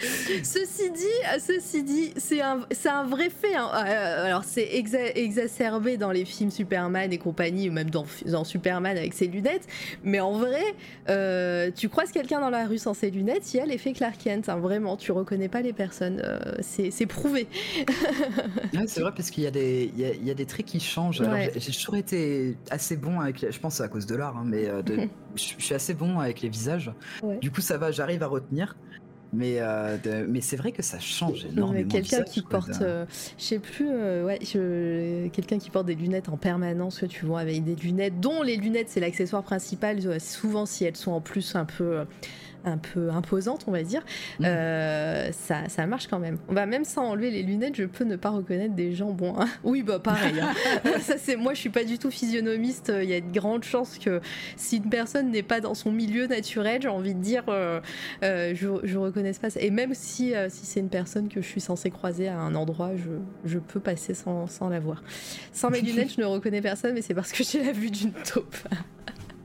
Ceci dit, ceci dit, c'est un, c'est un vrai fait. hein. Euh, alors c'est exa- exacerbé dans les films Superman et compagnie, ou même dans, dans Superman avec ses lunettes. Mais en vrai, euh, tu croises quelqu'un dans la rue sans ses lunettes, il y a l'effet Clark Kent. hein. vraiment, tu reconnais pas les personnes. euh, c'est, prouvé. Ouais, c'est vrai parce qu'il y, a des- il y, a, il y a des traits qui changent. Ouais. j'ai- toujours été assez bon avec, les- je pense à cause de l'art, hein, mais de- je je suis assez bon avec les visages. Ouais. Du coup, ça va, j'arrive à retenir. Mais, euh, de- mais c'est vrai que ça change énormément. Quelqu'un qui porte, euh, je sais plus, euh, ouais, quelqu'un qui porte des lunettes en permanence, que tu vois, avec des lunettes, dont les lunettes c'est l'accessoire principal. Souvent, si elles sont en plus un peu, un peu imposantes, on va dire, Mhm. euh, ça, ça marche quand même. On va même sans enlever les lunettes, je peux ne pas reconnaître des gens bons. hein. Oui, bah pareil. hein. ça c'est moi, je suis pas du tout physionomiste. Il y a de grandes chances que si une personne n'est pas dans son milieu naturel, j'ai envie de dire. euh, euh, je, je reconnaisse pas ça. Et même si, si c'est une personne que je suis censée croiser à un endroit, je, je peux passer sans, sans la voir. Sans mes lunettes, je ne reconnais personne, mais c'est parce que j'ai la vue d'une taupe.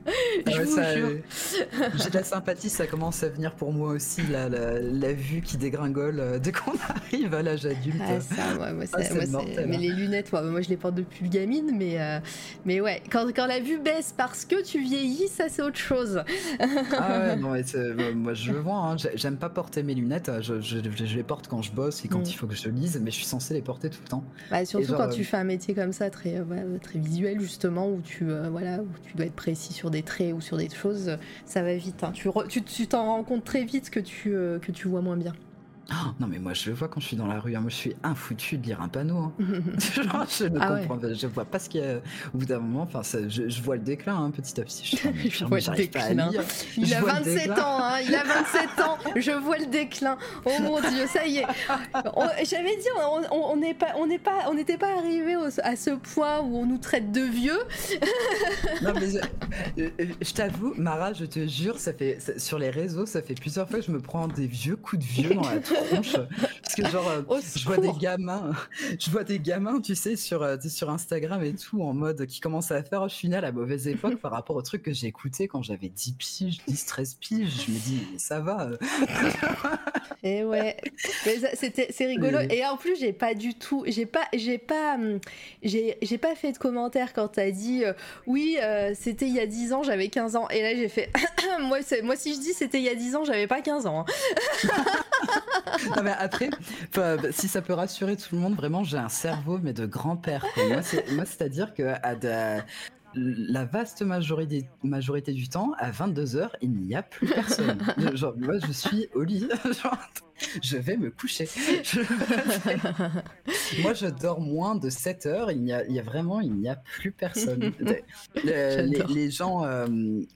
Ah je ouais, vous ça, jure. euh, J'ai de la sympathie, ça commence à venir pour moi aussi, la, la, la vue qui dégringole euh, dès qu'on arrive à l'âge adulte. Ah, ça, ouais, moi, Ah, c'est- c'est moi, c'est- mortel, mais hein. les lunettes, ouais, moi je les porte depuis le gamine, mais, euh, mais ouais, quand, quand la vue baisse parce que tu vieillis, ça c'est autre chose. Ah ouais, non, mais c'est- moi je le vois, hein, j'ai- j'aime pas porter mes lunettes, je, je- je les porte quand je bosse et quand Mm. il faut que je lise, mais je suis censé les porter tout le temps. Bah, surtout genre, quand euh, tu fais un métier comme ça, très, ouais, très visuel justement, où tu, euh, voilà, où tu dois être précis sur des traits ou sur des choses, ça va vite. hein. Tu t'en rends compte très vite que tu, euh, que tu vois moins bien. Oh, non, mais moi, je le vois quand je suis dans la rue. hein. Moi, je suis infoutu de lire un panneau. hein. Genre, je ne Ah ouais. comprends pas. Je vois pas ce qu'il y a au bout d'un moment. Enfin, ça- je, je vois le déclin hein, petit à petit. Je, suis, mais Je putain, vois le j'arrive pas à déclin. lire. Il Je a vois le 27 déclin. ans, hein, il a 27 ans, je vois le déclin. Oh mon dieu, ça y est. On- J'avais dit, on on- on n'est pas, on n'est pas, on n'était pas arrivé au- à ce point où on nous traite de vieux. Non, mais je, euh, euh, je t'avoue, Mara, je te jure, ça fait ça- sur les réseaux, ça fait plusieurs fois que je me prends des vieux coups de vieux dans la tronche. Parce que genre, euh, Au je vois des gamins, je vois des gamins, tu sais, sur, euh, sur Instagram et tout, en mode qui commencent à faire, je suis né à la mauvaise époque par rapport au truc que j'ai écouté quand j'avais 10 piges, 10, 13 piges. Je me dis, mais ça va. euh. Et ouais, c'était, c'est rigolo. Et en plus, j'ai pas du tout, j'ai pas, j'ai pas, hum, j'ai, j'ai pas fait de commentaire quand t'as dit, euh, oui, euh, c'était il y a 10 ans, j'avais 15 ans. Et là, j'ai fait, moi, moi, si je dis c'était il y a 10 ans, j'avais pas 15 ans. hein. Non, mais après, si ça peut rassurer tout le monde, vraiment, j'ai un cerveau, mais de grand-père. moi, c'est-à-dire que à de- la vaste majorité, majorité du temps, à 22h, il n'y a plus personne. Genre, moi, je suis au lit. Genre, je vais me coucher. Je- moi, je dors moins de 7 heures. Il y a, il y a vraiment, il n'y a plus personne. Le- les, gens, euh,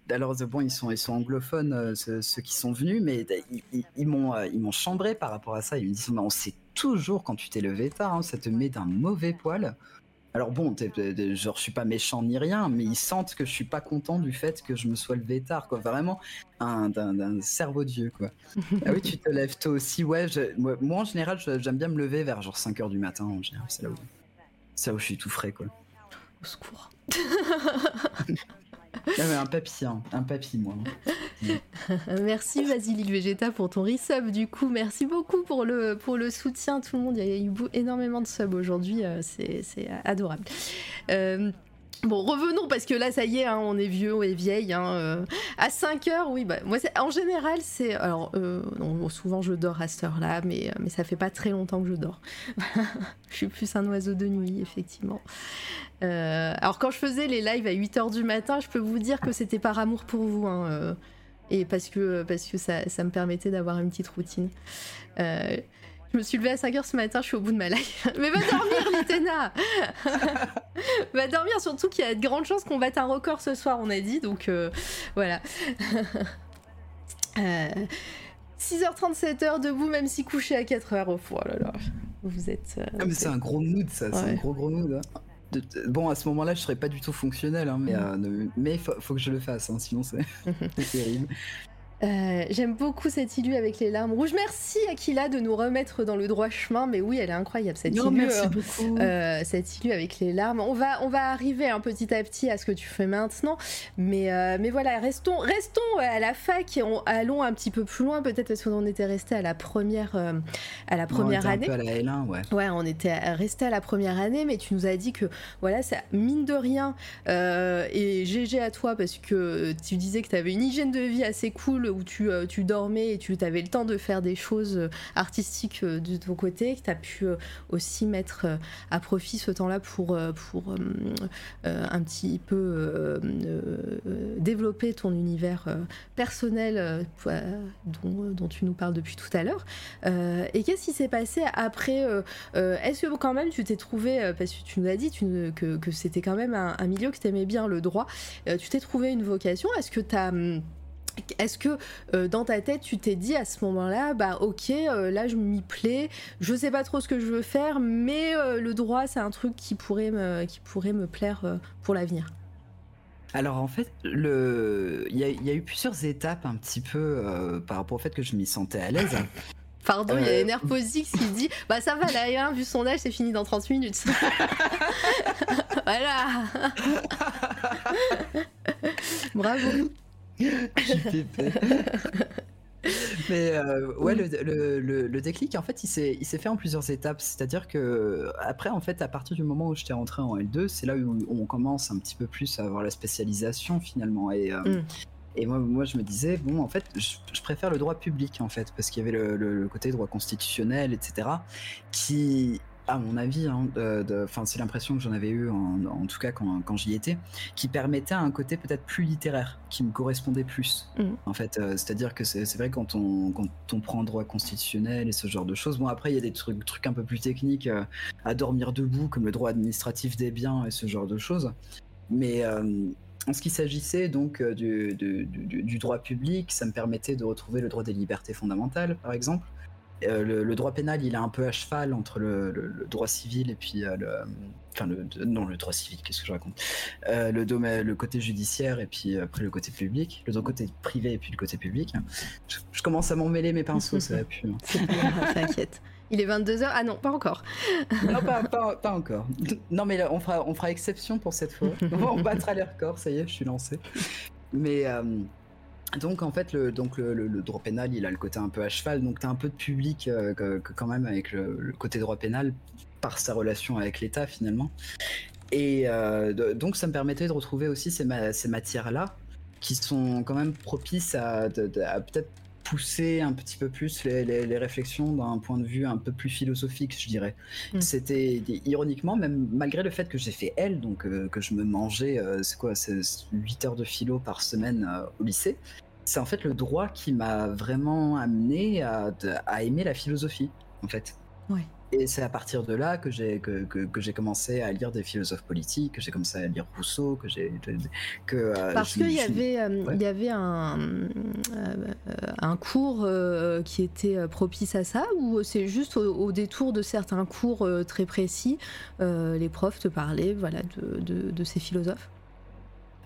alors bon, ils sont, ils sont anglophones, euh, ceux, ceux qui sont venus, mais ils, ils- ils m'ont, euh, ils m'ont chambré par rapport à ça. Ils me disent, on sait toujours quand tu t'es levé tard, hein, ça te met d'un mauvais poil. Alors bon, t'es- t'es- genre je suis pas méchant ni rien, mais ils sentent que je suis pas content du fait que je me sois levé tard, quoi. Vraiment un d'un d'un cerveau de vieux, quoi. ah oui, tu te lèves tôt aussi, ouais. je- moi, moi, en général, j'aime bien me lever vers genre 5 heures du matin. En général, c'est là où, c'est là où je suis tout frais, quoi. Au secours. Ah, un papy, hein, un papy, moi. Merci Vasilil Vegeta pour ton resub du coup. Merci beaucoup pour le, pour le soutien tout le monde. Il y a eu énormément de subs aujourd'hui. euh, c'est c'est adorable. Euh, Bon, revenons parce que là, ça y est, hein, on est vieux, est vieille. hein, euh. À 5 heures, oui, bah, moi, en général, c'est. Alors, euh, souvent, je dors à cette heure-là, mais, euh, mais ça fait pas très longtemps que je dors. je suis plus un oiseau de nuit, effectivement. Alors, quand je faisais les lives à 8 heures du matin, je peux vous dire que c'était par amour pour vous. hein, et parce que, parce que ça me permettait d'avoir une petite routine. Euh, je me suis levée à 5h ce matin, je suis au bout de ma life. Mais va dormir, Litena Va dormir, surtout qu'il y a de grandes chances qu'on batte un record ce soir, on a dit, donc euh, voilà. Euh, 6h37 heures debout, même si couché à 4h. Oh, oh là là, vous êtes. euh, Ah, mais c'est un gros mood, ça. C'est un gros, gros mood. hein. De- Bon, à ce moment-là, je serais pas du tout fonctionnel, hein, mais, Mm. euh, mais faut, faut que je le fasse, hein, sinon c'est c'est terrible. Euh, J'aime beaucoup cette illu avec les larmes rouges. Merci Akila de nous remettre dans le droit chemin. Mais oui, elle est incroyable cette Non, illu. merci euh, cette illu avec les larmes. On va, on va arriver un petit à petit à ce que tu fais maintenant. Mais, euh, mais voilà, restons, restons à la fac et on- allons un petit peu plus loin, peut-être parce qu'on était resté à la première, à la Non, on première était un année. peu à la L1, ouais. Ouais, on était resté à la première année, mais tu nous as dit que voilà, ça mine de rien. et GG à toi parce que tu disais que tu avais une hygiène de vie assez cool où tu, euh, tu dormais et tu avais le temps de faire des choses euh, artistiques euh, de ton côté, que tu as pu aussi mettre à profit ce temps-là pour, pour un petit peu développer ton univers personnel dont, tu nous parles depuis tout à l'heure. Et qu'est-ce qui s'est passé après Est-ce que quand même tu t'es trouvé, parce que tu nous as dit que, c'était quand même un, un milieu que tu aimais bien, le droit, tu t'es trouvé une vocation? Est-ce que tu as... Est-ce que euh, dans ta tête tu t'es dit à ce moment-là, bah ok, euh, là je m'y plais, je sais pas trop ce que je veux faire, mais euh, le droit c'est un truc qui pourrait me, qui pourrait me plaire pour l'avenir? Alors en fait, le... il, y a, il y a eu plusieurs étapes un petit peu par rapport au fait que je m'y sentais à l'aise. Pardon, il y a Enerposix qui dit Bah ça va, la A1, vu son âge, c'est fini dans 30 minutes. voilà Bravo JPP. Mais euh, ouais, le, le- le- le déclic, en fait, il s'est il s'est fait en plusieurs étapes. C'est-à-dire que après, en fait, à partir du moment où j'étais rentré en L2, c'est là où on commence un petit peu plus à avoir la spécialisation finalement. Et, euh, Mm. et moi, moi, je me disais, bon, en fait, je, je préfère le droit public, en fait, parce qu'il y avait le côté droit constitutionnel, etc., qui à mon avis, hein, c'est l'impression que j'en avais eu en, en tout cas quand, quand j'y étais, qui permettait un côté peut-être plus littéraire, qui me correspondait plus. Mhm. En fait, euh, c'est-à-dire que c'est vrai quand on, quand on prend droit constitutionnel et ce genre de choses. Bon, après, il y a des trucs, trucs un peu plus techniques euh, à dormir debout, comme le droit administratif des biens et ce genre de choses. Mais euh, en ce qui s'agissait donc du- du droit public, ça me permettait de retrouver le droit des libertés fondamentales, par exemple. Euh, le, le droit pénal, il est un peu à cheval entre le, le- le droit civil et puis euh, le, enfin le, non le droit civil, qu'est-ce que je raconte? Euh, Le domaine, le côté judiciaire et puis après le côté public, le côté privé et puis le côté public. Je, je commence à m'en mêler mes pinceaux, ça va plus. hein. T'inquiète. Il est 22h. Ah non, pas encore. Non, pas, pas- pas encore. Non, mais là, on fera, on fera exception pour cette fois. On battra les records, ça y est, je suis lancé. Mais donc, en fait, le, donc le, droit pénal, il a le côté un peu à cheval. Donc, tu as un peu de public euh, que- quand même avec le, côté droit pénal par sa relation avec l'État, finalement. Et euh, donc, ça me permettait de retrouver aussi ces, ma- ces matières-là qui sont quand même propices à, à peut-être pousser un petit peu plus les, les- les réflexions d'un point de vue un peu plus philosophique, je dirais. Mm. C'était ironiquement, même malgré le fait que j'ai fait L, donc euh, que je me mangeais, euh, c'est quoi, c'est 8 heures de philo par semaine euh, au lycée, c'est en fait le droit qui m'a vraiment amené à, aimer la philosophie, en fait. Ouais. Et c'est à partir de là que j'ai que, que- que j'ai commencé à lire des philosophes politiques, que j'ai commencé à lire Rousseau, que j'ai que euh, Parce qu'il y avait, euh, Ouais. il y avait un, euh, un cours qui était propice à ça, ou c'est juste au, au détour de certains cours très précis, les profs te parlaient voilà, de, de- de ces philosophes?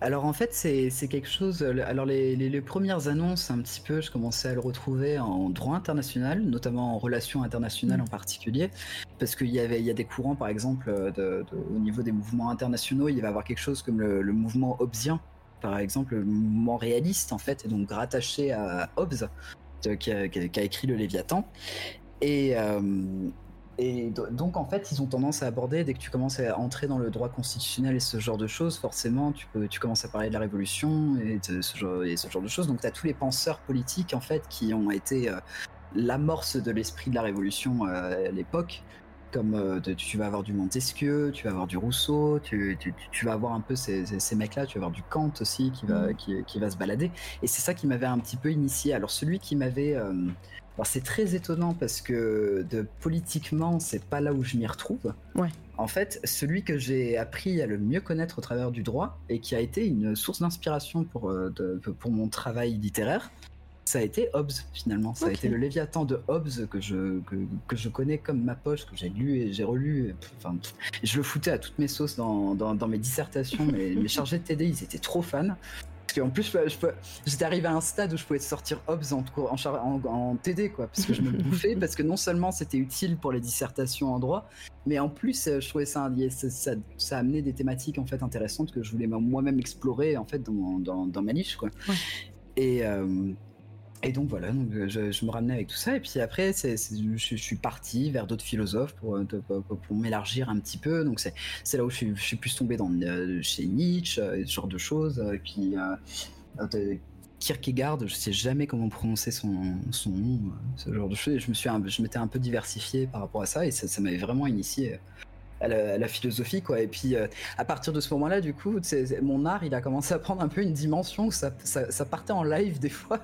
Alors en fait, c'est quelque chose. le- Alors les, les- les premières annonces, un petit peu, je commençais à le retrouver en droit international, notamment en relations internationales Mm. en particulier, parce qu'il y avait il y a des courants, par exemple, euh, de- de- au niveau des mouvements internationaux, il va y avoir quelque chose comme le, le mouvement hobbesien, par exemple, le mouvement réaliste en fait, et donc rattaché à Hobbes, de- qui, a, qui a- qui a écrit le Léviathan. Et, euh, et do- donc, en fait, ils ont tendance à aborder, dès que tu commences à entrer dans le droit constitutionnel et ce genre de choses, forcément, tu, peux, tu commences à parler de la Révolution et, de ce, genre, et ce genre de choses. Donc, tu as tous les penseurs politiques, en fait, qui ont été euh, l'amorce de l'esprit de la Révolution euh, à l'époque. Comme euh, de- tu vas avoir du Montesquieu, tu vas avoir du Rousseau, tu, tu- tu- tu vas avoir un peu ces, ces- ces mecs-là, tu vas avoir du Kant aussi qui va, qui, qui va se balader. Et c'est ça qui m'avait un petit peu initié. Alors, celui qui m'avait. Alors c'est très étonnant parce que de politiquement, c'est pas là où je m'y retrouve. Ouais. En fait, celui que j'ai appris à le mieux connaître au travers du droit et qui a été une source d'inspiration pour, euh, de- pour mon travail littéraire, ça a été Hobbes finalement. Ça a été le Léviathan de Hobbes que je, que, que je connais comme ma poche, que j'ai lu et j'ai relu. Enfin, je le foutais à toutes mes sauces dans, dans, dans mes dissertations. Mes, mes chargés de TD, ils étaient trop fans. Parce qu'en plus, j'étais arrivé à un stade où je pouvais sortir Hobbes en, TD, quoi, parce que je me bouffais, parce que non seulement c'était utile pour les dissertations en droit, mais en plus, euh, je trouvais ça, ça, ça, ça amenait des thématiques en fait intéressantes que je voulais moi-même explorer en fait dans, dans, dans ma niche, quoi. Ouais. Et euh, et donc voilà, donc je, me ramenais avec tout ça. Et puis après, c'est- je, suis parti vers d'autres philosophes pour, euh, pour, m'élargir un petit peu. Donc c'est, là où je suis, je suis plus tombé dans, euh, chez Nietzsche, euh, ce genre de choses. Et puis Kierkegaard, je sais jamais comment prononcer son, son nom, ce genre de choses. Et je me suis, un- m'étais un peu diversifié par rapport à ça et ça, m'avait vraiment initié à la, philosophie quoi et puis à partir de ce moment-là du coup mon art il a commencé à prendre un peu une dimension où ça, ça, partait en live des fois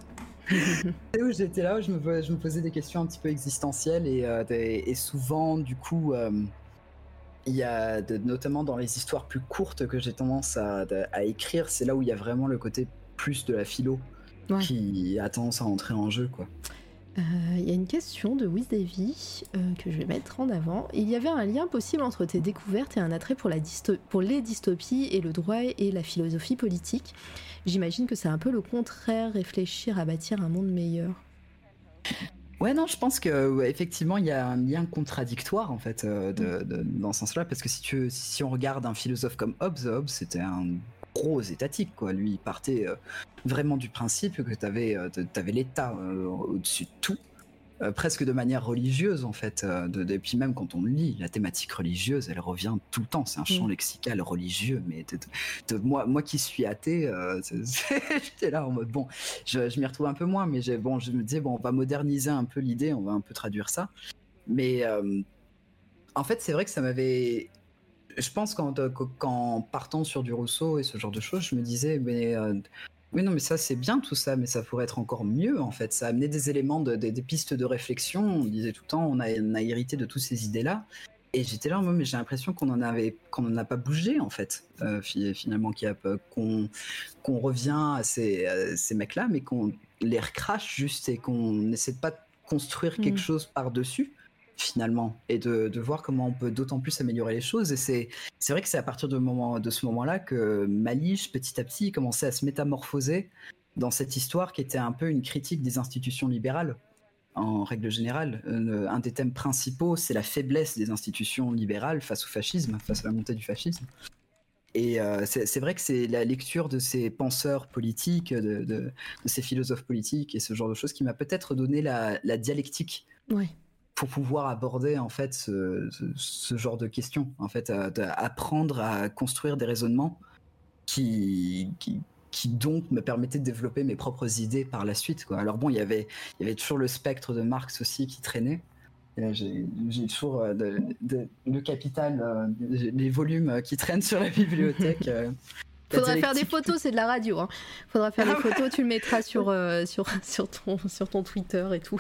où j'étais là, où je me, je me posais des questions un petit peu existentielles et, euh, des- et souvent, du coup, euh, il y a de- notamment dans les histoires plus courtes que j'ai tendance à, à écrire, c'est là où il y a vraiment le côté plus de la philo Ouais. qui a tendance à entrer en jeu, quoi. Euh, Il y a une question de Wiz Davy euh, que je vais mettre en avant. Il y avait un lien possible entre tes découvertes et un attrait pour, la dysto- pour les dystopies et le droit et la philosophie politique. J'imagine que c'est un peu le contraire, réfléchir à bâtir un monde meilleur. Ouais, non, je pense que ouais, effectivement, il y a un lien contradictoire en fait euh, de- de- dans ce sens-là, parce que si tu si on regarde un philosophe comme Hobbes, Hobbes c'était un gros étatique quoi. Lui, il partait euh, vraiment du principe que tu avais, l'État euh, au-dessus de tout, euh, presque de manière religieuse en fait. euh, de, de- et puis même quand on lit la thématique religieuse, elle revient tout le temps. C'est un champ Mm. lexical religieux, mais de- moi, moi qui suis athée, euh, j'étais là en mode bon, je, je m'y retrouve un peu moins, mais bon, je me disais, bon, on va moderniser un peu l'idée, on va un peu traduire ça. Mais en fait, c'est vrai que ça m'avait. Je pense qu'en partant sur du Rousseau et ce genre de choses, je me disais, mais euh, oui, non, mais ça c'est bien tout ça, mais ça pourrait être encore mieux en fait. Ça a amené des éléments, de, des- des pistes de réflexion. On disait tout le temps, on a, on a hérité de toutes ces idées-là. Et j'étais là, moi, mais j'ai l'impression qu'on en avait, qu'on en a pas bougé en fait. euh, fi- finalement, qu'on qu'on revient à ces, ces mecs-là, mais qu'on les recrache juste et qu'on n'essaie pas de construire quelque Mm. chose par-dessus finalement et de, voir comment on peut d'autant plus améliorer les choses. Et c'est vrai que c'est à partir de, ce moment-là que Maliche, petit à petit, commençait à se métamorphoser dans cette histoire qui était un peu une critique des institutions libérales. En règle générale, Euh, un des thèmes principaux, c'est la faiblesse des institutions libérales face au fascisme, face à la montée du fascisme. Et euh, c'est vrai que c'est la lecture de ces penseurs politiques, de, ces philosophes politiques et ce genre de choses qui m'a peut-être donné la, la dialectique Ouais. Pour pouvoir aborder en fait ce, ce- ce genre de questions, en fait, à- à apprendre à construire des raisonnements qui, qui, qui donc me permettaient de développer mes propres idées par la suite. Quoi. Alors bon, il y avait, il y avait toujours le spectre de Marx aussi qui traînait. J'ai toujours euh, de- de- le capital, euh, les volumes euh, qui traînent sur la bibliothèque. euh, Faudra faire des photos, c'est de la radio. Hein. Faudra faire Ah des photos, tu le mettras sur, sur, sur, ton, sur ton Twitter et tout.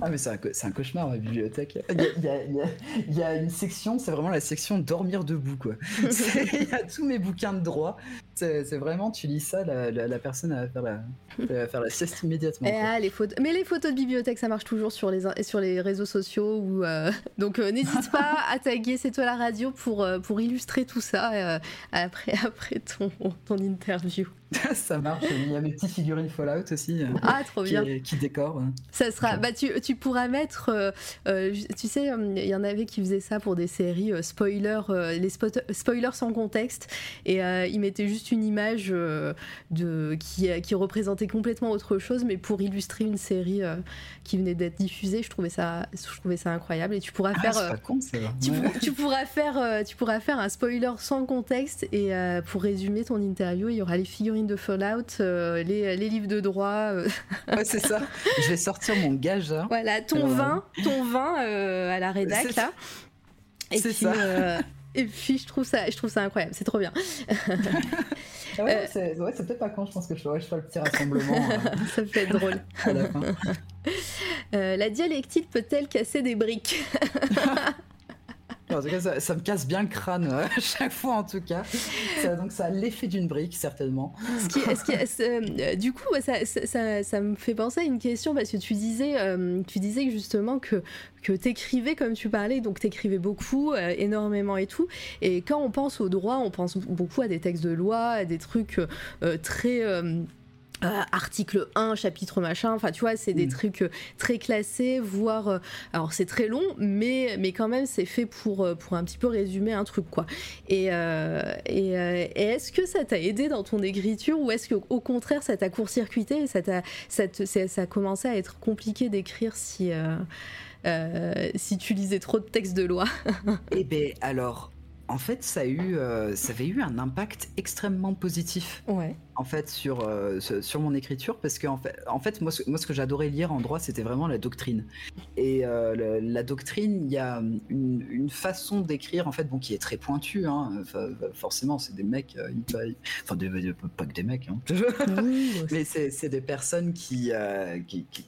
Ah mais c'est un, un cauchemar ma bibliothèque. Il y a, il y a- il y a- il y a une section, c'est vraiment la section dormir debout quoi. Il y a tous mes bouquins de droit. C'est vraiment, tu lis ça, la, la- la personne va faire la, va faire la sieste immédiatement. Eh, ah, les photos... Mais les photos de bibliothèque, ça marche toujours sur les, sur les réseaux sociaux. Ou, euh, Donc euh, n'hésite pas à taguer C'est toi la radio pour, euh, pour illustrer tout ça après, après ton, ton interview. ça marche. Il y a mes petites figurines Fallout aussi. Ah, trop qui, bien. qui décorent. Ça sera. Bah, tu, tu pourras mettre. euh, euh, tu sais, euh, il y en avait qui faisaient ça pour des séries euh, spoilers, euh, les spoilers sans contexte, et ils mettaient juste une image de qui, qui représentait complètement autre chose, mais pour illustrer une série qui venait d'être diffusée. Je trouvais ça, je trouvais ça incroyable. Et tu pourras Ah, faire. c'est pas con ça. tu, Ouais. pour- tu pourras faire, tu pourras faire un spoiler sans contexte et pour résumer ton interview, il y aura les figurines de Fallout, les, les livres de droit, Ouais, c'est ça. Je vais sortir mon gage. hein. Voilà, ton Ouais. vin, ton vin euh, à la rédac C'est là. Et c'est puis, ça. euh, et puis je trouve ça, je trouve ça incroyable, c'est trop bien. Ah ouais, Euh, c'est ouais, peut-être pas con. Je pense que je, ouais, je ferai le petit rassemblement euh, ça peut être drôle. à la fin. Euh, la dialectique peut-elle casser des briques? En tout cas, ça, me casse bien le crâne euh, chaque fois, en tout cas. Donc, ça a l'effet d'une brique, certainement. Euh, du coup, ça, me fait penser à une question parce que tu disais, euh, tu disais justement que que t'écrivais comme tu parlais, donc t'écrivais beaucoup, euh, énormément et tout. Et quand on pense au droit, on pense beaucoup à des textes de loi, à des trucs très euh, article 1, chapitre machin, enfin tu vois, c'est des Mm. trucs euh, très classés, voire... euh, alors c'est très long, mais, mais quand même c'est fait pour, pour un petit peu résumer un truc, quoi. Et, euh, et, et est-ce que ça t'a aidé dans ton écriture ou est-ce qu'au contraire ça t'a court-circuité et ça, t'a, ça, te- ça, a commencé à être compliqué d'écrire si, si tu lisais trop de textes de loi? Eh ben, alors, en fait, ça, a eu, euh, ça avait eu un impact extrêmement positif, Ouais. en fait, sur, euh, sur mon écriture, parce que, en fait, en fait moi, ce, moi, ce que j'adorais lire en droit, c'était vraiment la doctrine. Et euh, le- la doctrine, il y a une, une façon d'écrire, en fait, bon, qui est très pointue, hein. Enfin, forcément, c'est des mecs, enfin, des- pas que des mecs, hein. Mais c'est des personnes qui, qui, qui,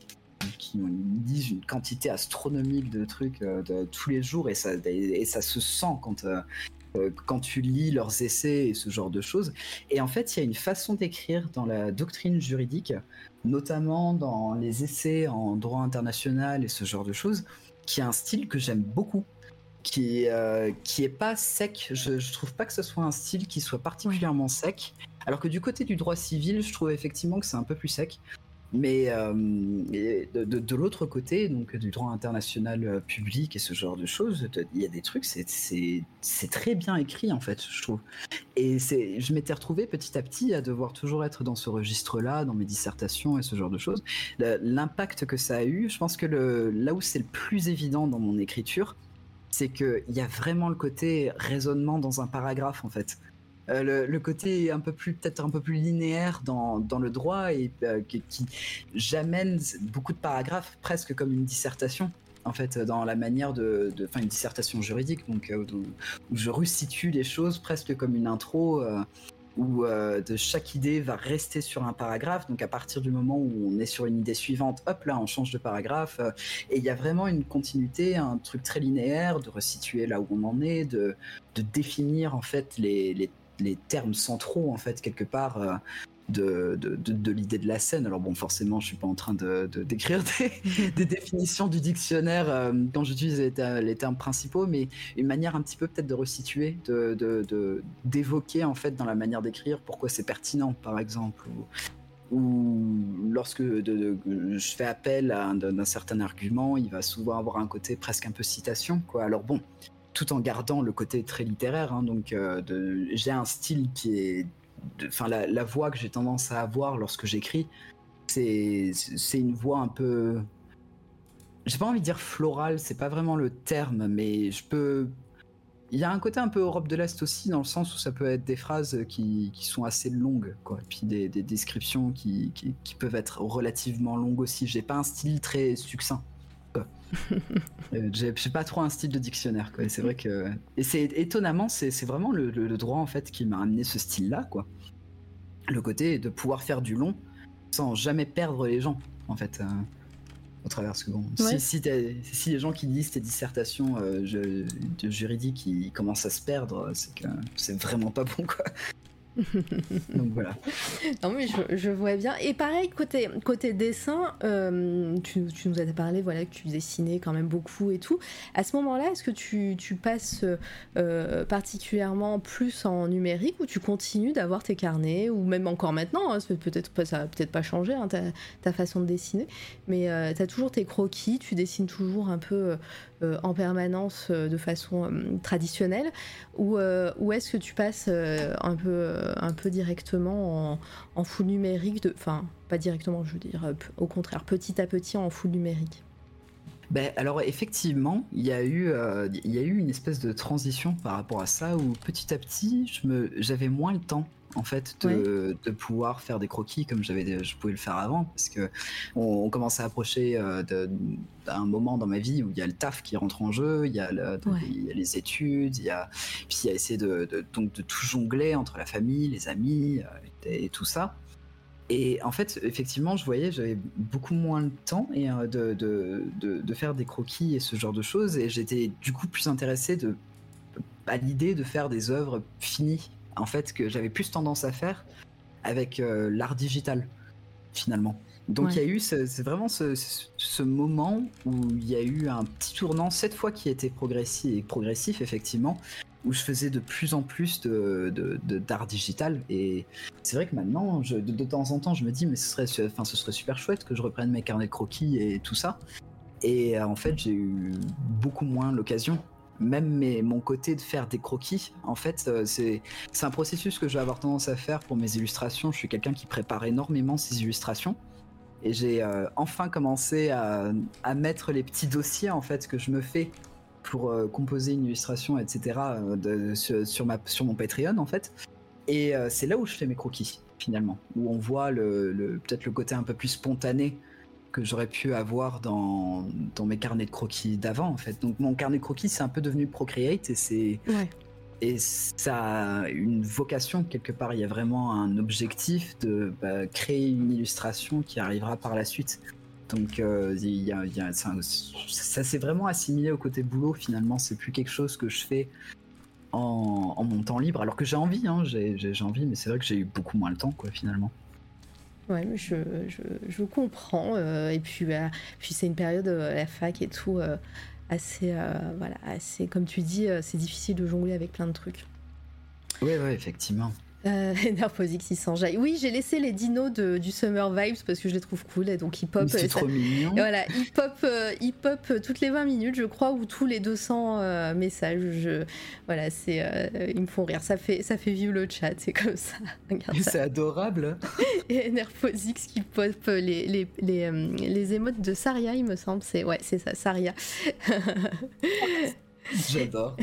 qui disent une quantité astronomique de trucs euh, de, tous les jours et ça, et, et ça se sent quand, euh, euh, quand tu lis leurs essais et ce genre de choses. Et en fait, il y a une façon d'écrire dans la doctrine juridique, notamment dans les essais en droit international et ce genre de choses, qui a un style que j'aime beaucoup. Qui, euh, qui est pas sec. Je, je trouve pas que ce soit un style qui soit particulièrement sec. Alors que du côté du droit civil, je trouve effectivement que c'est un peu plus sec. Mais euh, de, de- l'autre côté, donc du droit international euh, public et ce genre de choses, il y a des trucs, c'est- très bien écrit en fait, je trouve. Et je m'étais retrouvé petit à petit à devoir toujours être dans ce registre-là, dans mes dissertations et ce genre de choses. L'impact que ça a eu, je pense que le, là où c'est le plus évident dans mon écriture, c'est qu'il y a vraiment le côté raisonnement dans un paragraphe en fait. Euh, le, côté un peu plus peut-être un peu plus linéaire dans, dans le droit et euh, qui, j'amène beaucoup de paragraphes presque comme une dissertation en fait, dans la manière de, faire une dissertation juridique, donc euh, où, je resitue les choses presque comme une intro. où de chaque idée va rester sur un paragraphe. Donc à partir du moment où on est sur une idée suivante, hop là, on change de paragraphe. et il y a vraiment une continuité, un truc très linéaire, de resituer là où on en est, de, de définir en fait les, les termes centraux en fait quelque part. euh, de, de, de, l'idée de la scène. Alors bon, forcément, je suis pas en train de d'écrire des, des définitions du dictionnaire euh, quand j'utilise les, ter- les termes principaux, mais une manière un petit peu peut-être de resituer, de d'évoquer en fait dans la manière d'écrire pourquoi c'est pertinent, par exemple, ou, lorsque je fais appel à un, certain argument, il va souvent avoir un côté presque un peu citation, quoi. Alors bon, tout en gardant le côté très littéraire, hein, donc euh, j'ai un style qui est, enfin la, la voix que j'ai tendance à avoir lorsque j'écris, c'est une voix un peu j'ai pas envie de dire floral, c'est pas vraiment le terme, mais je peux. Il y a un côté un peu Europe de l'Est aussi, dans le sens où ça peut être des phrases qui, sont assez longues, quoi. Et puis des, des descriptions qui, qui, qui peuvent être relativement longues aussi. J'ai pas un style très succinct. Euh, J'ai pas trop un style de dictionnaire, quoi. Et c'est vrai que. Et c'est étonnamment, c'est vraiment le, le- le droit, en fait, qui m'a amené ce style-là, quoi. Le côté de pouvoir faire du long sans jamais perdre les gens, en fait. euh, au travers ce que bon. Ouais. Si, si, les gens qui lisent tes dissertations euh, je- de ils commencent à se perdre, c'est que c'est vraiment pas bon quoi. Donc voilà. Non mais je, vois bien. Et pareil, côté, côté dessin, euh, tu, nous as parlé voilà, que tu dessinais quand même beaucoup et tout. À ce moment-là, est-ce que tu, passes euh, particulièrement plus en numérique ou tu continues d'avoir tes carnets ou même encore maintenant, hein, peut-être ça va peut-être pas changer hein, ta, façon de dessiner, mais tu as toujours tes croquis, tu dessines toujours un peu euh, en permanence euh, de façon euh, traditionnelle ou, euh, ou est-ce que tu passes euh, un, peu, euh, un peu directement en, en full numérique de... Enfin, pas directement, je veux dire, euh, au contraire, petit à petit en full numérique. Ben, alors effectivement, il y a eu, euh, il y a eu une espèce de transition par rapport à ça où petit à petit, j'avais moins le temps en fait de, de pouvoir faire des croquis comme j'avais, je pouvais le faire avant parce que on, on commence à approcher euh, d'un moment dans ma vie où il y a le taf qui rentre en jeu, il y a, le- Ouais. il y a les études, il y a, puis il y a essayer de, de- donc de tout jongler entre la famille, les amis euh, et, et tout ça. Et en fait, effectivement, je voyais, j'avais beaucoup moins le temps et, euh, de, de, de, de faire des croquis et ce genre de choses. Et j'étais du coup plus intéressé de, à l'idée de faire des œuvres finies. En fait, que j'avais plus tendance à faire avec euh, l'art digital, finalement. Donc il y a eu, ce- c'est vraiment ce, ce- ce moment où il y a eu un petit tournant, cette fois qui était progressif, progressif effectivement, où je faisais de plus en plus de, de- de- d'art digital. Et c'est vrai que maintenant, je- de, de temps en temps, je me dis, mais ce serait, enfin, ce serait super chouette que je reprenne mes carnets de croquis et tout ça. Et euh, en fait, j'ai eu beaucoup moins l'occasion. Même mon côté de faire des croquis, en fait, euh, c'est un processus que je vais avoir tendance à faire pour mes illustrations. Je suis quelqu'un qui prépare énormément ses illustrations. Et j'ai euh, enfin commencé à, mettre les petits dossiers en fait que je me fais pour euh, composer une illustration, etc. sur, mon Patreon en fait. Et c'est là où je fais mes croquis finalement, où on voit le- peut-être le côté un peu plus spontané que j'aurais pu avoir dans, dans mes carnets de croquis d'avant en fait. Donc mon carnet de croquis c'est un peu devenu Procreate et c'est Ouais. et ça a une vocation quelque part. Il y a vraiment un objectif de bah, créer une illustration qui arrivera par la suite. Donc euh, il y a, il y a- ça, ça s'est vraiment assimilé au côté boulot finalement. C'est plus quelque chose que je fais en, en mon temps libre. Alors que j'ai envie, hein, j'ai envie, mais c'est vrai que j'ai eu beaucoup moins le temps quoi finalement. Ouais, je, je, je comprends. euh, et puis, bah, puis c'est une période, euh, la fac et tout, euh, assez, voilà, assez, comme tu dis, c'est difficile de jongler avec plein de trucs. Oui, oui, effectivement. Euh, Nervosix, il s'enjaille. Oui, j'ai laissé les dinos de, du Summer Vibes parce que je les trouve cool et donc ils pop. C'est ça- trop mignon. voilà, ils pop, euh, ils pop toutes les 20 minutes, je crois, ou tous les 200 euh, messages. Je, voilà, c'est, euh, ils me font rire. Ça fait, ça fait vivre le chat, c'est comme ça. C'est adorable. Et Nervosix qui pop les, les, les, euh, les émotes de Saria, il me semble. C'est, ouais, c'est ça, Saria. J'adore.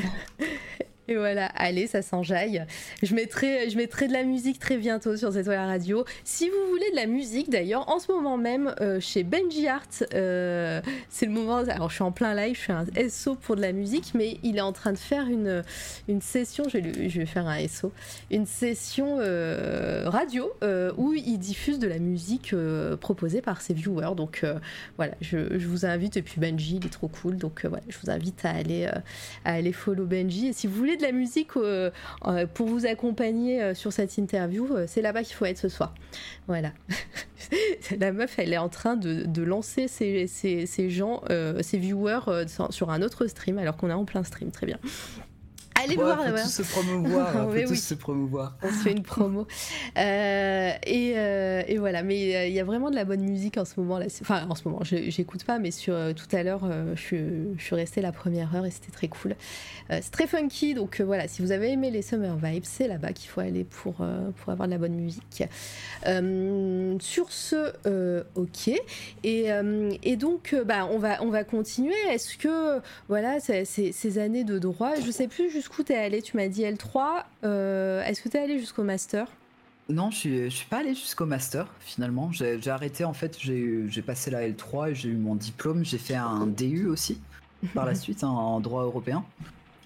Et voilà, allez, ça s'enjaille. Je mettrai, je mettrai de la musique très bientôt sur cette radio. Si vous voulez de la musique, d'ailleurs, en ce moment même, euh, chez Benji Art, euh, c'est le moment. Alors, je suis en plein live, je fais un SO pour de la musique, mais il est en train de faire une, une session. Je vais, je vais faire un SO. Une session euh, radio où il diffuse de la musique proposée par ses viewers. Donc, voilà, je, je, vous invite. Et puis, Benji, il est trop cool. Donc, voilà, je vous invite à aller, à aller follow Benji. Et si vous voulez de la musique euh, euh, pour vous accompagner euh, sur cette interview, c'est là-bas qu'il faut être ce soir. Voilà. la meuf, elle est en train de, lancer ses, gens, ses viewers sur un autre stream alors qu'on est en plein stream. Très bien. Allez voir. On peut tous se promouvoir. on peut tous se promouvoir. On se fait une promo. Euh, et, euh, et, voilà. Mais euh, il y a vraiment de la bonne musique en ce moment. Là. Enfin, en ce moment, j'écoute pas, mais sur tout à l'heure, je, je, suis restée la première heure et c'était très cool. c'est très funky. Donc voilà, si vous avez aimé les Summer Vibes, c'est là-bas qu'il faut aller pour, pour avoir de la bonne musique. sur ce, ok. Et, et donc, bah, on, va, on va continuer. Est-ce que, voilà, ces, ces années de droit, je sais plus jusqu'où jusqu'où t'es allé Tu m'as dit L3. Euh, est-ce que t'es allé jusqu'au master? Non, je suis, je suis pas allé jusqu'au master finalement. J'ai arrêté en fait. J'ai passé la L3 et j'ai eu mon diplôme. J'ai fait un DU aussi par la suite hein, en droit européen.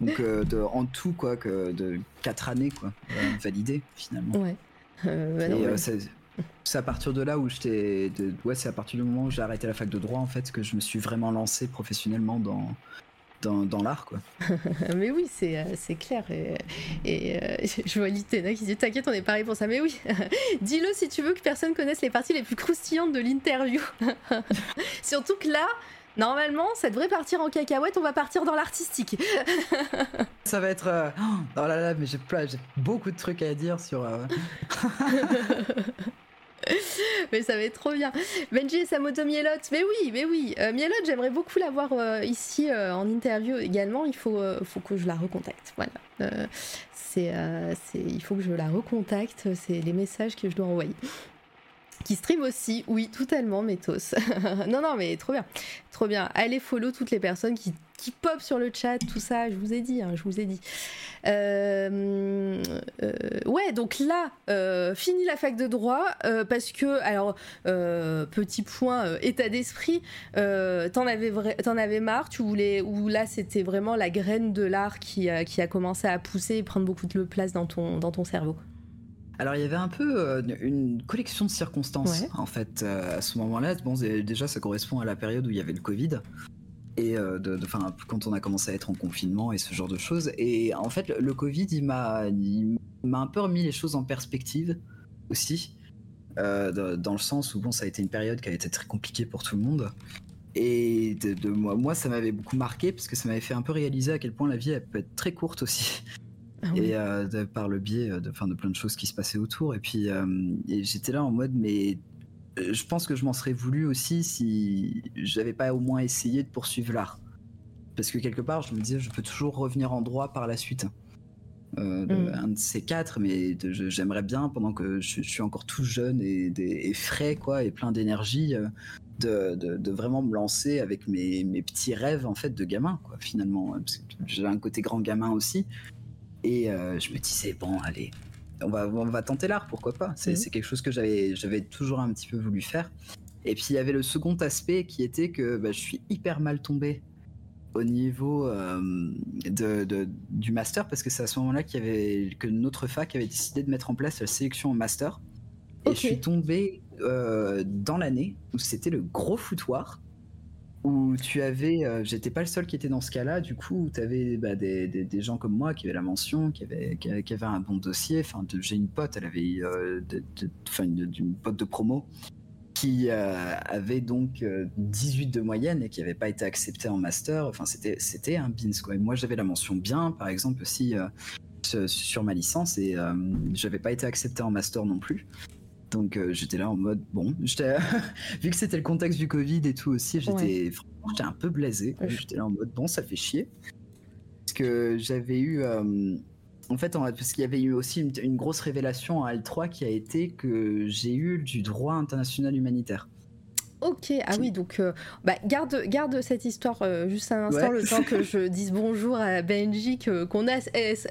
Donc euh, de, en tout quoi que de 4 années quoi, euh, validé finalement. Ouais. Bah c'est à partir de là où j'étais. Ouais, c'est à partir du moment où j'ai arrêté la fac de droit en fait que je me suis vraiment lancé professionnellement dans, dans, l'art, quoi. mais oui, c'est, euh, c'est clair. Et, euh, je vois Litena qui dit T'inquiète, on est pareil pour ça. Mais oui, dis-le si tu veux que personne connaisse les parties les plus croustillantes de l'interview. Surtout que là, Normalement, ça devrait partir en cacahuète, on va partir dans l'artistique. ça va être. Euh, oh là là, mais j'ai, j'ai beaucoup de trucs à dire sur. mais ça va être trop bien. Benji et sa moto Mielotte, mais oui, mais oui. Euh, Mielotte, j'aimerais beaucoup la voir euh, ici euh, en interview également. Il faut, faut que je la recontacte. Voilà. c'est, il faut que je la recontacte. C'est les messages que je dois envoyer qui stream aussi, oui, totalement, Métos. non, non, mais trop bien, trop bien. Allez follow toutes les personnes qui, pop sur le chat, tout ça, je vous ai dit, hein, je vous ai dit. Euh, euh, ouais, donc là, euh, fini la fac de droit, parce que, alors, petit point, état d'esprit, t'en avais, avais marre, tu voulais, ou là, c'était vraiment la graine de l'art qui, a commencé à pousser et prendre beaucoup de place dans ton cerveau alors il y avait un peu euh, une collection de circonstances en fait euh, à ce moment-là. Bon, déjà ça correspond à la période où il y avait le Covid et euh, de, quand on a commencé à être en confinement et ce genre de choses. Et en fait le, Covid il m'a m'a un peu remis les choses en perspective aussi. dans le sens où bon ça a été une période qui a été très compliquée pour tout le monde et de, moi, moi ça m'avait beaucoup marqué parce que ça m'avait fait un peu réaliser à quel point la vie elle peut être très courte aussi ah et euh, par le biais euh, de, de plein de choses qui se passaient autour. Et puis euh, j'étais là en mode, mais je pense que je m'en serais voulu aussi si j'avais pas au moins essayé de poursuivre l'art. Parce que quelque part, je me disais, je peux toujours revenir en droit par la suite. Mm. Un de ces quatre, mais j'aimerais bien, pendant que je, suis encore tout jeune et, frais, quoi, et plein d'énergie, de, de, vraiment me lancer avec mes, mes, petits rêves, en fait, de gamin, quoi, finalement. J'ai un côté grand gamin aussi. Et euh, je me disais, bon, allez, on va, on va tenter l'art, pourquoi pas. C'est mhm. quelque chose que j'avais toujours un petit peu voulu faire. Et puis il y avait le second aspect qui était que bah, je suis hyper mal tombé au niveau euh, de, du master parce que c'est à ce moment-là que notre fac avait décidé de mettre en place la sélection au master. Et je suis tombé euh, dans l'année où c'était le gros foutoir où tu avais, euh, j'étais pas le seul qui était dans ce cas-là, du coup, tu avais bah, des, des, gens comme moi qui avaient la mention, qui avaient, qui, avaient un bon dossier. Enfin, j'ai une pote, elle avait, euh, une, pote de promo qui euh, avait donc 18 de moyenne et qui n'avait pas été acceptée en master. Enfin, c'était, un bins quoi. Et moi, j'avais la mention bien, par exemple, aussi sur ma licence et j'avais pas été accepté en master non plus. Donc euh, j'étais là en mode bon, vu que c'était le contexte du Covid et tout aussi, j'étais j'étais un peu blasé. J'étais là en mode bon, ça fait chier. Parce que j'avais eu euh, en fait, parce qu'il y avait eu aussi une, grosse révélation à L3 qui a été que j'ai eu du droit international humanitaire. Ok, ah oui, donc euh, bah, garde, garde cette histoire euh, juste un instant, Ouais. le temps que je dise bonjour à Benji, qu'on a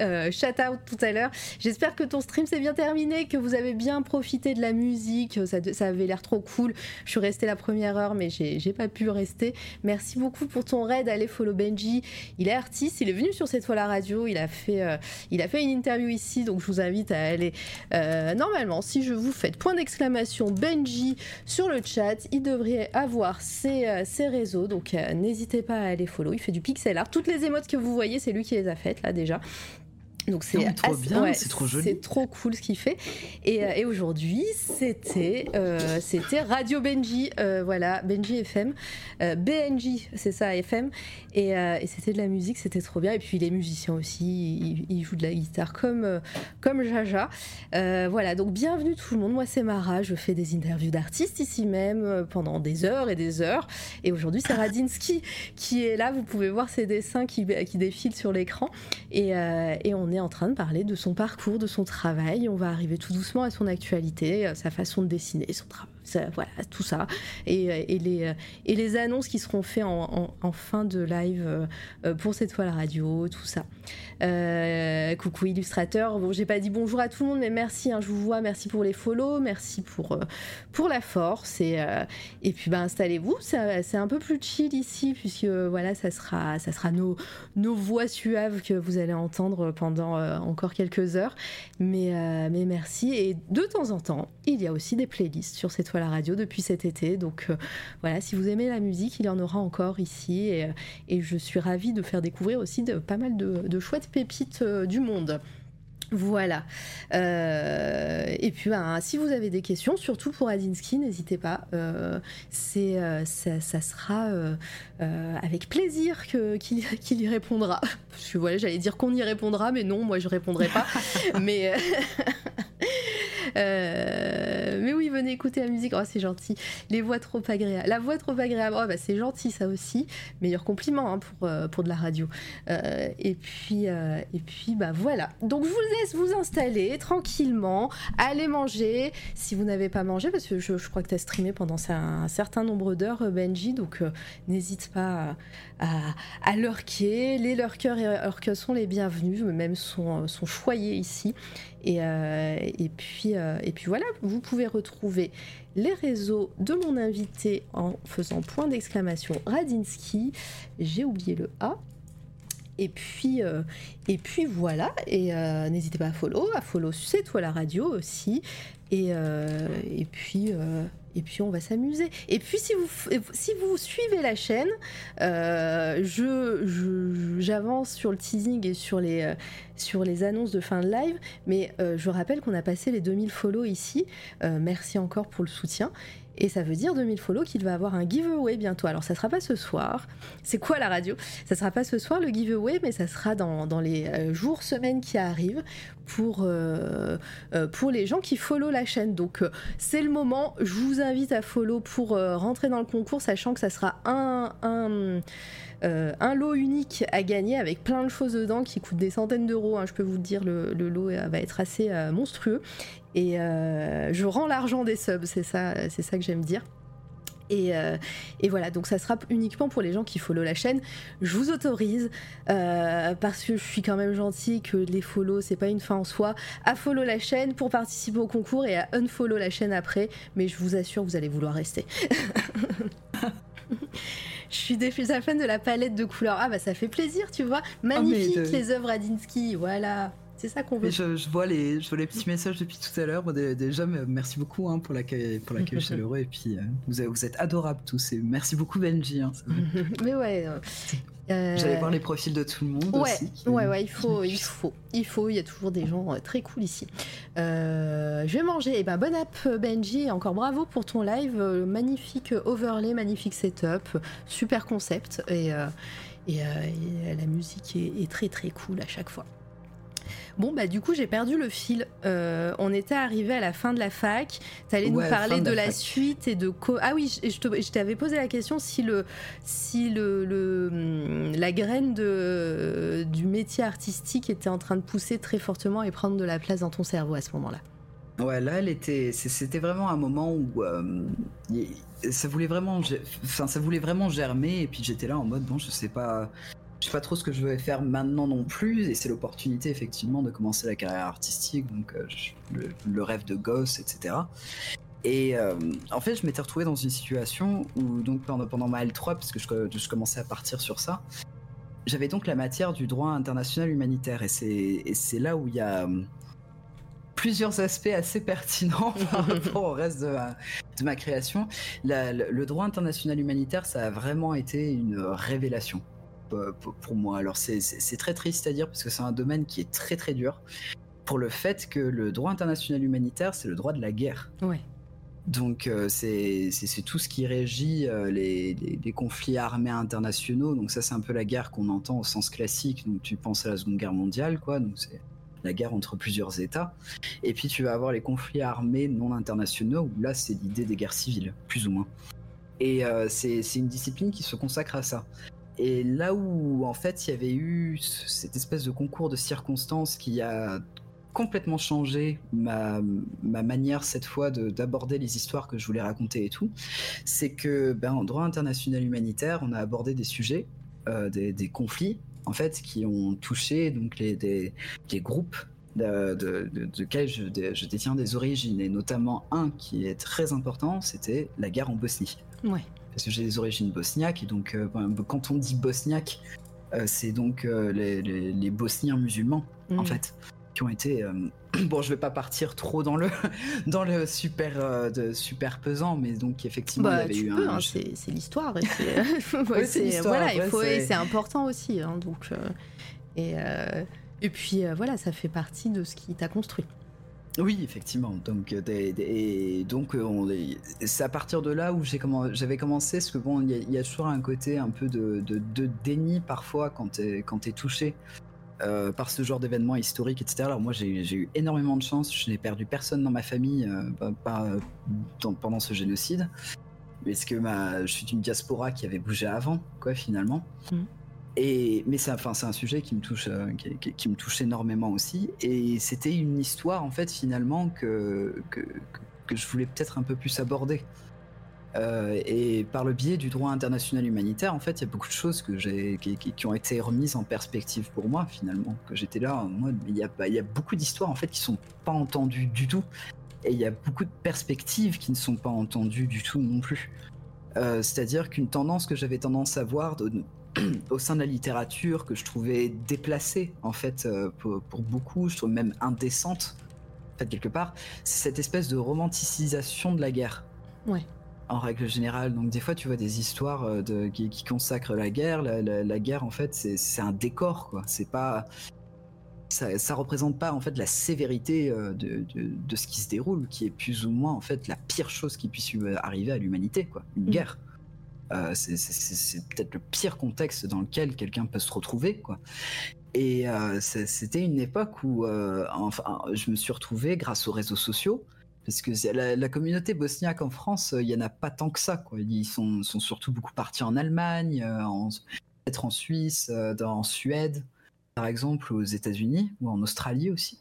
euh, shout out tout à l'heure. J'espère que ton stream s'est bien terminé, que vous avez bien profité de la musique, ça, ça avait l'air trop cool. Je suis restée la première heure, mais j'ai pas pu rester. Merci beaucoup pour ton raid, allez follow Benji. Il est artiste, il est venu sur cette fois la radio, il a fait, euh, il a fait une interview ici, donc je vous invite à aller. normalement, si je vous faites point d'exclamation Benji sur le chat, il devrait avoir ses, euh, ses réseaux, donc euh, n'hésitez pas à aller follow. Il fait du pixel art. Toutes les émotes que vous voyez, c'est lui qui les a faites là déjà. Donc c'est trop bien, c'est trop joli. C'est trop cool ce qu'il fait. Et, euh, et aujourd'hui, c'était euh, c'était Radio Benji, euh, voilà, Benji FM, euh, BNJ, c'est ça, FM. Et, et c'était de la musique, c'était trop bien. Et puis il est musicien aussi, il, il joue de la guitare comme, comme Jaja. Voilà, donc bienvenue tout le monde. Moi c'est Mara, je fais des interviews d'artistes ici même pendant des heures et des heures. Et aujourd'hui c'est Radinsky qui est là. Vous pouvez voir ses dessins qui, qui défilent sur l'écran. Et, et on est en train de parler de son parcours, de son travail. On va arriver tout doucement à son actualité, sa façon de dessiner, son travail. Voilà, tout ça. Et, euh, euh, et les annonces qui seront faites en, fin de live euh, pour cette fois la radio, tout ça. Coucou illustrateur. Bon, j'ai pas dit bonjour à tout le monde, mais merci. hein, je vous vois. Merci pour les follow. Merci pour, pour la force. Et, et puis, bah, installez-vous. C'est un peu plus chill ici, puisque voilà, ça sera, ça sera nos, nos voix suaves que vous allez entendre pendant encore quelques heures. Mais, mais merci. Et de temps en temps, il y a aussi des playlists sur cette fois la radio depuis cet été. Donc euh, voilà, si vous aimez la musique, il y en aura encore ici. Et, euh, je suis ravie de faire découvrir aussi pas mal de, de chouettes pépites euh, du monde. Voilà. Euh, et puis, ben, si vous avez des questions, surtout pour Adinsky, n'hésitez pas. Euh, c'est, euh, ça, ça sera avec plaisir que, qu'il, qu'il y répondra. Parce que voilà, j'allais dire qu'on y répondra, mais non, moi je répondrai pas. mais, mais oui, venez écouter la musique. Oh, c'est gentil. Les voix trop agréables. La voix trop agréable, oh, bah, c'est gentil ça aussi. Meilleur compliment hein, pour, pour de la radio. Et puis, et puis bah voilà. Donc je vous vous installer tranquillement, aller manger si vous n'avez pas mangé, parce que je, crois que tu as streamé pendant un, certain nombre d'heures, euh, Benji, donc euh, n'hésite pas à, à, lurker. Les lurkers et lurkers sont les bienvenus, même sont, sont choyés ici. Et, euh, puis, euh, et puis voilà, vous pouvez retrouver les réseaux de mon invité en faisant point d'exclamation Radinsky. J'ai oublié le A. Et puis, euh, et puis voilà, et euh, n'hésitez pas à follow, à follow c'est toi la radio aussi. Et, euh, et puis, et puis on va s'amuser. Et puis si vous, si vous suivez la chaîne, je, j'avance sur le teasing et sur les, sur les annonces de fin de live, mais je rappelle qu'on a passé les 2000 follow ici. Merci encore pour le soutien. Et ça veut dire 2000 follow qu'il va avoir un giveaway bientôt. Alors ça sera pas ce soir. C'est quoi la radio? Ça sera pas ce soir le giveaway, mais ça sera dans, dans les euh, jours, semaines qui arrivent pour, euh, euh, pour les gens qui follow la chaîne. Donc c'est le moment. Je vous invite à follow pour rentrer dans le concours, sachant que ça sera un, un, euh, un lot unique à gagner avec plein de choses dedans qui coûtent des centaines d'euros. hein, je peux vous le dire, le, lot euh, va être assez euh, monstrueux. Et je rends l'argent des subs, c'est ça, c'est ça que j'aime dire. Et, voilà, donc ça sera uniquement pour les gens qui follow la chaîne. Je vous autorise, parce que je suis quand même gentil, que les follow, c'est pas une fin en soi, à follow la chaîne pour participer au concours et à unfollow la chaîne après. Mais je vous assure, vous allez vouloir rester. Je suis des fan de la palette de couleurs. Ah bah ça fait plaisir, tu vois. Magnifique Oh, de... les œuvres Adinsky, voilà. C'est ça qu'on veut. Je, je, vois les, je vois les petits messages depuis tout à l'heure. Déjà, merci beaucoup hein, pour l'accueil chaleureux. Et puis, euh, vous, êtes, vous, êtes adorables tous. Et merci beaucoup, Benji. Hein, Mais ouais. Euh... J'allais voir les profils de tout le monde. Ouais, aussi, qui... ouais, ouais, il faut, il faut, il faut. Il y a toujours des gens euh, très cool ici. Euh, je vais manger. Et ben, bon app, Benji. Encore bravo pour ton live. Magnifique overlay, magnifique setup, super concept. Et, euh, et, et la musique est, est très, très cool à chaque fois. Bon, bah, du coup, j'ai perdu le fil. Euh, on était arrivé à la fin de la fac. Tu allais ouais, nous parler de, de, la, la suite et de. Co ah oui, je, t'avais posé la question si, le, si le, le, la graine de, du métier artistique était en train de pousser très fortement et prendre de la place dans ton cerveau à ce moment-là. Ouais, là, elle était, c'était vraiment un moment où euh, ça voulait vraiment, enfin, ça voulait vraiment germer, et puis j'étais là en mode bon, je sais pas, je sais pas trop ce que je vais faire maintenant non plus, et c'est l'opportunité effectivement de commencer la carrière artistique, donc euh, le, rêve de gosse, etc. Et euh, en fait, je m'étais retrouvé dans une situation où donc pendant, ma L3, parce que je, commençais à partir sur ça, j'avais donc la matière du droit international humanitaire, et c'est là où il y a plusieurs aspects assez pertinents par rapport au reste de ma, création. le droit international humanitaire, ça a vraiment été une révélation euh, pour moi. Alors c'est très triste à dire parce que c'est un domaine qui est très très dur pour le fait que le droit international humanitaire, c'est le droit de la guerre. Ouais. Donc euh, c'est tout ce qui régit euh, les, les, conflits armés internationaux. Donc ça c'est un peu la guerre qu'on entend au sens classique. Donc tu penses à la Seconde Guerre mondiale, quoi. Donc c'est la guerre entre plusieurs États. Et puis tu vas avoir les conflits armés non internationaux, où là c'est l'idée des guerres civiles, plus ou moins. Et euh, c'est une discipline qui se consacre à ça. Et là où en fait il y avait eu cette espèce de concours de circonstances qui a complètement changé ma, manière cette fois d'aborder les histoires que je voulais raconter et tout, c'est que ben, en droit international humanitaire, on a abordé des sujets, euh, des, conflits en fait, qui ont touché donc les, des, groupes de, de, de, je, détiens des origines, et notamment un qui est très important, c'était la guerre en Bosnie. Ouais. Parce que j'ai des origines bosniaques, et donc euh, quand on dit bosniaque, euh, c'est donc euh, les, Bosniens musulmans, en mm. fait, qui ont été bon, je vais pas partir trop dans le dans le super de super pesant, mais donc effectivement, bah, il y avait eu peux, un. Hein, c'est l'histoire. c'est voilà, il faut c'est important aussi. Hein, donc et euh, et puis voilà, ça fait partie de ce qui t'a construit. Oui, effectivement. Donc, des, donc c'est à partir de là où j'avais commencé, parce que bon, il y, a toujours un côté un peu de, de, déni parfois quand t'es quand es touché euh, par ce genre d'événements historiques, etc. Alors moi j'ai eu énormément de chance, je n'ai perdu personne dans ma famille euh, pendant ce génocide, parce que ma, je suis d'une diaspora qui avait bougé avant, quoi, finalement. Mm. Mais c'est un sujet qui me, touche, euh, qui, me touche énormément aussi, et c'était une histoire en fait finalement que, je voulais peut-être un peu plus aborder. Euh, et par le biais du droit international humanitaire, en fait, il y a beaucoup de choses qui, ont été remises en perspective pour moi, finalement. Que j'étais là a, il y a beaucoup d'histoires, en fait, qui sont pas entendues du tout. Et il y a beaucoup de perspectives qui ne sont pas entendues du tout non plus. Euh, c'est-à-dire qu'une tendance que j'avais tendance à voir au sein de la littérature, que je trouvais déplacée, en fait, euh, pour, pour, beaucoup, je trouve même indécente, en fait, quelque part, c'est cette espèce de romanticisation de la guerre. Ouais en règle générale. Donc des fois, tu vois des histoires euh, de, qui, consacrent la guerre. La, guerre, en fait, c'est un décor, quoi. C'est pas ça, ça, représente pas en fait la sévérité euh, de, de, ce qui se déroule, qui est plus ou moins en fait la pire chose qui puisse arriver à l'humanité, quoi. Une mm. guerre. Euh, c'est peut-être le pire contexte dans lequel quelqu'un peut se retrouver, quoi. Et c'était une époque où, enfin, je me suis retrouvé grâce aux réseaux sociaux parce que la, communauté bosniaque en France, il y en a pas tant que ça. Quoi. Ils sont, surtout beaucoup partis en Allemagne, euh, peut-être en Suisse, euh, en Suède, par exemple, aux États-Unis ou en Australie aussi.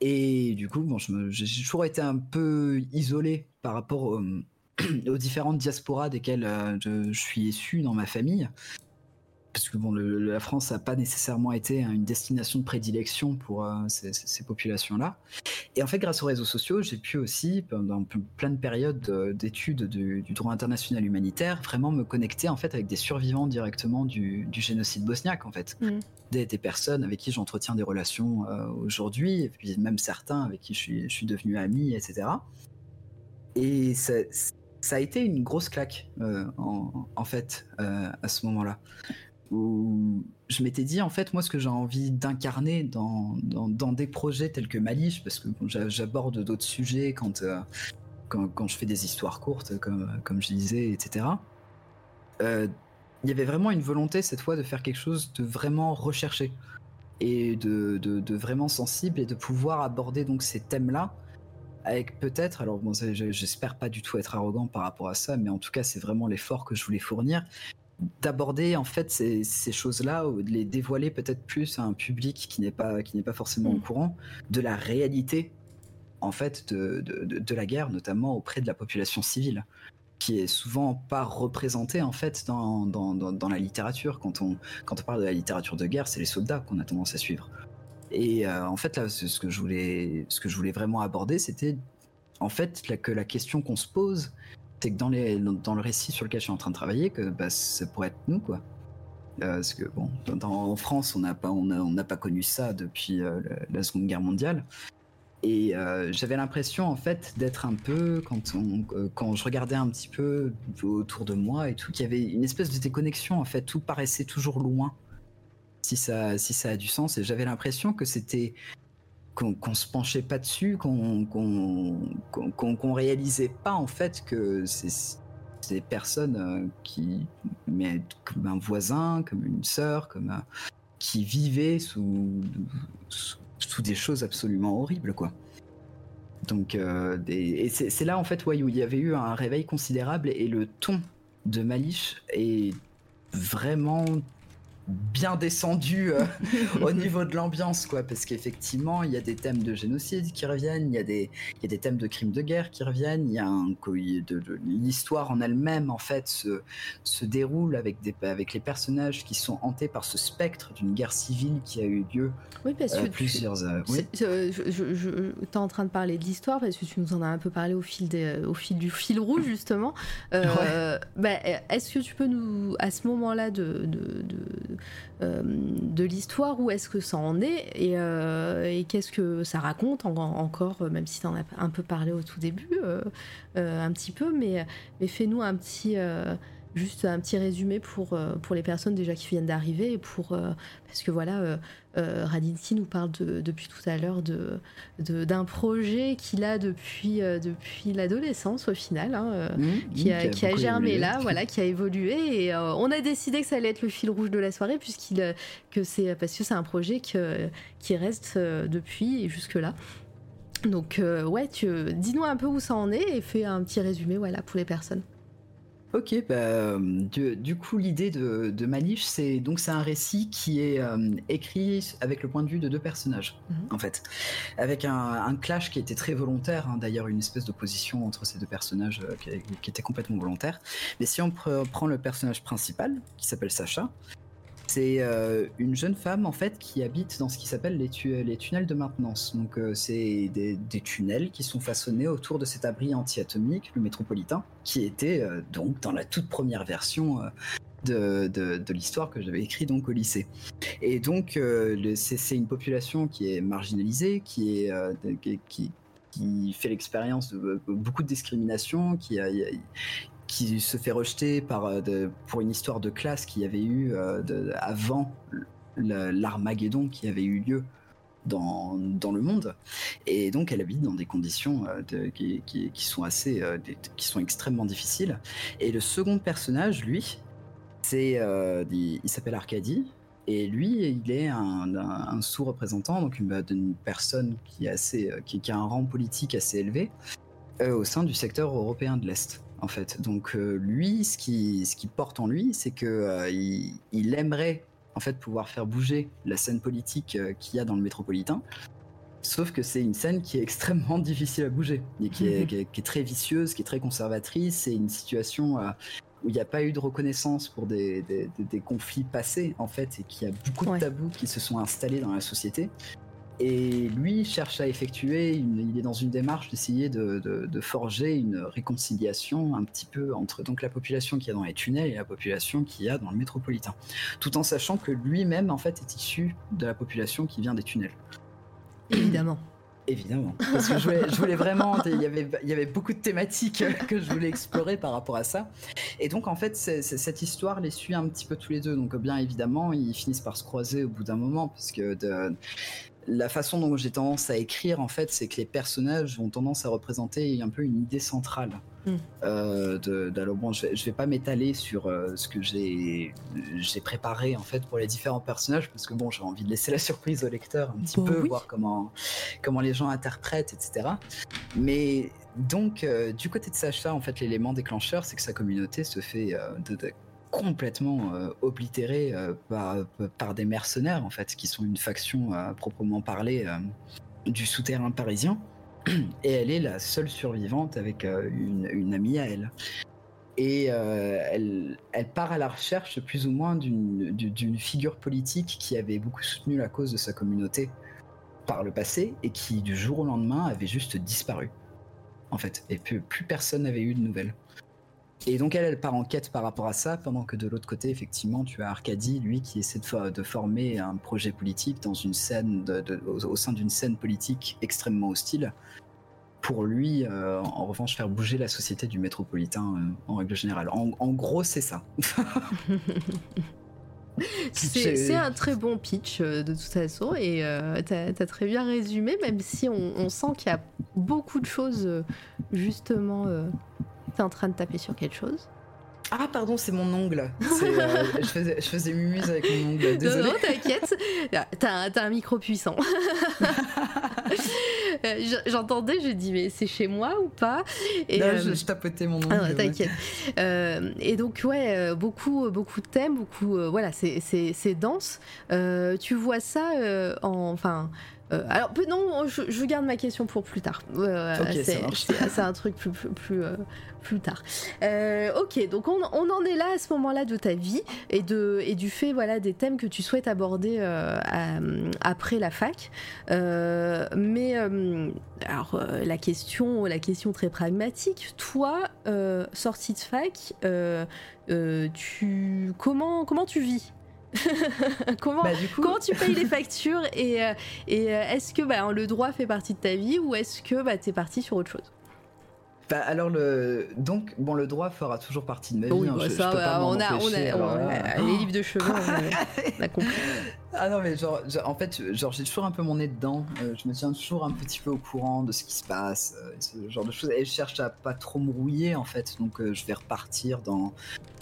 Et du coup, bon, j'ai toujours été un peu isolé par rapport aux différentes diasporas desquelles euh, je, je, suis issu dans ma famille parce que bon, la France n'a pas nécessairement été une destination de prédilection pour euh, ces, populations-là. Et en fait, grâce aux réseaux sociaux, j'ai pu aussi, pendant plein de périodes d'études du, droit international humanitaire, vraiment me connecter en fait avec des survivants directement du, génocide bosniaque, en fait. Mm. Des, personnes avec qui j'entretiens des relations euh, aujourd'hui, et puis même certains avec qui je suis, je suis devenu ami, etc. Et ça, ça, a été une grosse claque, euh, en, fait, à ce moment-là je m'étais dit, en fait, moi, ce que j'ai envie d'incarner dans, des projets tels que Maliche, parce que j'aborde d'autres sujets euh, quand, je fais des histoires courtes, comme, je disais, etc. Euh, il y avait vraiment une volonté cette fois de faire quelque chose de vraiment recherché et de, de, vraiment sensible et de pouvoir aborder donc ces thèmes-là avec peut-être, alors bon, j'espère pas du tout être arrogant par rapport à ça, mais en tout cas c'est vraiment l'effort que je voulais fournir, d'aborder en fait ces, choses-là ou de les dévoiler peut-être plus à un public qui n'est pas qui n'est pas forcément au mm. courant de la réalité en fait de, de, de, la guerre, notamment auprès de la population civile, qui est souvent pas représentée en fait dans, dans, dans, la littérature. Quand on, quand on parle de la littérature de guerre, c'est les soldats qu'on a tendance à suivre. Et euh, en fait là, ce que je voulais, ce que je voulais vraiment aborder, c'était en fait que la question qu'on se pose, c'est que dans, les, dans, le récit sur lequel je suis en train de travailler, que bah, ça pourrait être nous quoi. Euh, parce que bon, en France, on n'a pas, on n'a pas connu ça depuis euh, la Seconde Guerre mondiale. Et j'avais l'impression en fait d'être un peu quand quand je regardais un petit peu autour de moi et tout, qu'il y avait une espèce de déconnexion en fait, tout paraissait toujours loin. Si ça, si ça a du sens, et j'avais l'impression que c'était qu'on se penchait pas dessus, qu'on qu'on réalisait pas en fait que des personnes qui, mais comme un voisin, comme une sœur, comme qui vivaient sous, sous, des choses absolument horribles, quoi. Donc, euh, et c'est là en fait où il y avait eu un réveil considérable et le ton de Malish est vraiment bien descendu euh, au niveau de l'ambiance, quoi, parce qu'effectivement, il y a des thèmes de génocide qui reviennent, il y, a des, y a des thèmes de crimes de guerre qui reviennent, il y a un, de, l'histoire en elle-même, en fait, se, se déroule avec, des, avec les personnages qui sont hantés par ce spectre d'une guerre civile qui a eu lieu oui, parce euh, que plusieurs... Euh, oui. je, je, es en train de parler de l'histoire, parce que tu nous en as un peu parlé au fil, des, au fil du fil rouge, justement. bah, Est-ce que tu peux nous, à ce moment-là de, de, de euh, de l'histoire, où est-ce que ça en est et, euh, qu'est-ce que ça raconte encore, même si tu en as un peu parlé au tout début, euh, un petit peu, mais, mais fais-nous un petit juste un petit résumé pour, pour les personnes déjà qui viennent d'arriver et pour parce que voilà euh, Radinski nous parle depuis tout à l'heure de, d'un projet qu'il a depuis, euh, depuis l'adolescence au final, hein, euh, mmh, qui, a, qui, a, germé là, voilà, qui a évolué. Et on a décidé que ça allait être le fil rouge de la soirée, puisqu'il, que c'est, parce que c'est un projet que, qui reste depuis et jusque-là. Donc, ouais, dis-nous un peu où ça en est et fais un petit résumé voilà, pour les personnes. Ok, bah, euh, du, coup l'idée de, de c'est donc c'est un récit qui est euh, écrit avec le point de vue de deux personnages, mhm. en fait, avec un, clash qui était très volontaire, hein, d'ailleurs une espèce d'opposition entre ces deux personnages euh, qui, qui, était complètement volontaire. Mais si on prend le personnage principal, qui s'appelle Sacha, c'est euh, une jeune femme en fait qui habite dans ce qui s'appelle les, tunnels de maintenance. Donc euh, c'est des, tunnels qui sont façonnés autour de cet abri anti-atomique, le métropolitain, qui était euh, donc dans la toute première version de, l'histoire que j'avais écrit donc au lycée. Et donc c'est une population qui est marginalisée, qui est qui, qui fait l'expérience de beaucoup de discrimination, qui a, qui se fait rejeter euh, pour une histoire de classe qui avait eu euh, avant l'Armageddon qui avait eu lieu dans, dans, le monde. Et donc elle habite dans des conditions euh, de, qui, sont assez, qui sont extrêmement difficiles. Et le second personnage, lui, c'est, il, s'appelle Arcadie. Et lui, il est un, sous-représentant, donc une, personne assez, qui, qui, a un rang politique assez élevé au sein du secteur européen de l'Est en fait. Donc euh, lui, ce qui, ce qui porte en lui, c'est que euh, il, aimerait en fait pouvoir faire bouger la scène politique euh, qu'il y a dans le métropolitain. Sauf que c'est une scène qui est extrêmement difficile à bouger et qui est, qui est, très vicieuse, qui est très conservatrice. C'est une situation où il n'y a pas eu de reconnaissance pour des, des, des, conflits passés en fait et qu'il y a beaucoup de tabous qui se sont installés dans la société. Et lui cherche à effectuer, il est dans une démarche d'essayer de, forger une réconciliation un petit peu entre donc la population qui a dans les tunnels et la population qui a dans le métropolitain, tout en sachant que lui-même en fait est issu de la population qui vient des tunnels. Évidemment. Évidemment. Parce que je voulais, vraiment, il y, avait, il y avait beaucoup de thématiques que je voulais explorer par rapport à ça. Et donc, en fait, cette histoire les suit un petit peu tous les deux. Donc, bien évidemment, ils finissent par se croiser au bout d'un moment, puisque de, la façon dont j'ai tendance à écrire, en fait, c'est que les personnages ont tendance à représenter un peu une idée centrale. Mm. Euh, de, bon, je, vais, vais pas m'étaler sur euh, ce que j'ai préparé en fait pour les différents personnages parce que bon, j'ai envie de laisser la surprise au lecteur un petit peu, voir comment comment les gens interprètent, etc. Mais donc, euh, du côté de Sacha, en fait, l'élément déclencheur, c'est que sa communauté se fait de, complètement euh, oblitéré euh, par, des mercenaires, en fait, qui sont une faction à proprement parler euh, du souterrain parisien. Et elle est la seule survivante avec euh, une, amie à elle. Et euh, elle, part à la recherche plus ou moins d'une figure politique qui avait beaucoup soutenu la cause de sa communauté par le passé et qui du jour au lendemain avait juste disparu. En fait, et plus personne n'avait eu de nouvelles. Et donc elle, elle part en quête par rapport à ça, pendant que de l'autre côté, effectivement, tu as Arcadie, lui, qui essaie de, fo- de former un projet politique dans une scène, de- de- au, au sein d'une scène politique extrêmement hostile, pour lui, euh, en revanche, faire bouger la société du métropolitain euh, en règle générale. En, en gros, c'est ça. C'est un très bon pitch euh, de toute façon et t'as as très bien résumé, même si on, on sent qu'il y a beaucoup de choses justement. T'es en train de taper sur quelque chose. Ah, pardon, c'est mon ongle. Euh, je, faisais, je faisais mumuse avec mon ongle. Désolé. Non, non, t'inquiète. T'as un- t'as un micro puissant. Euh, J'entendais, j'ai dit, mais c'est chez moi ou pas? Et, Non, euh, je, je tapotais mon ongle. Ah, ouais. t'inquiète. Euh, et donc ouais, beaucoup, beaucoup de thèmes, beaucoup, voilà, c'est, dense. Tu vois ça en, enfin. Euh, alors non, je, je garde ma question pour plus tard. Euh, c'est, un truc plus plus plus, euh, plus tard. Euh, ok, donc on, on en est là à ce moment-là de ta vie et de et du fait voilà des thèmes que tu souhaites aborder à- après la fac. Mais alors la question, la question très pragmatique. Toi, sortie de fac, tu comment comment tu vis? Comment Bah, coup, Comment tu payes les factures et, euh, et euh, est-ce que bah, le droit fait partie de ta vie ou est-ce que bah, t'es parti sur autre chose? Bah, alors le donc bon le droit fera toujours partie de ma vie. Oui, hein, bah, je- je peux bah, on a, on a, alors les livres de cheveux, on a, compris. Ah non mais genre, genre, en fait genre j'ai toujours un peu mon nez dedans. euh, je me tiens toujours un petit peu au courant de ce qui se passe, euh, ce genre de choses. Et je cherche à pas trop me rouiller en fait. Donc euh, je vais repartir dans,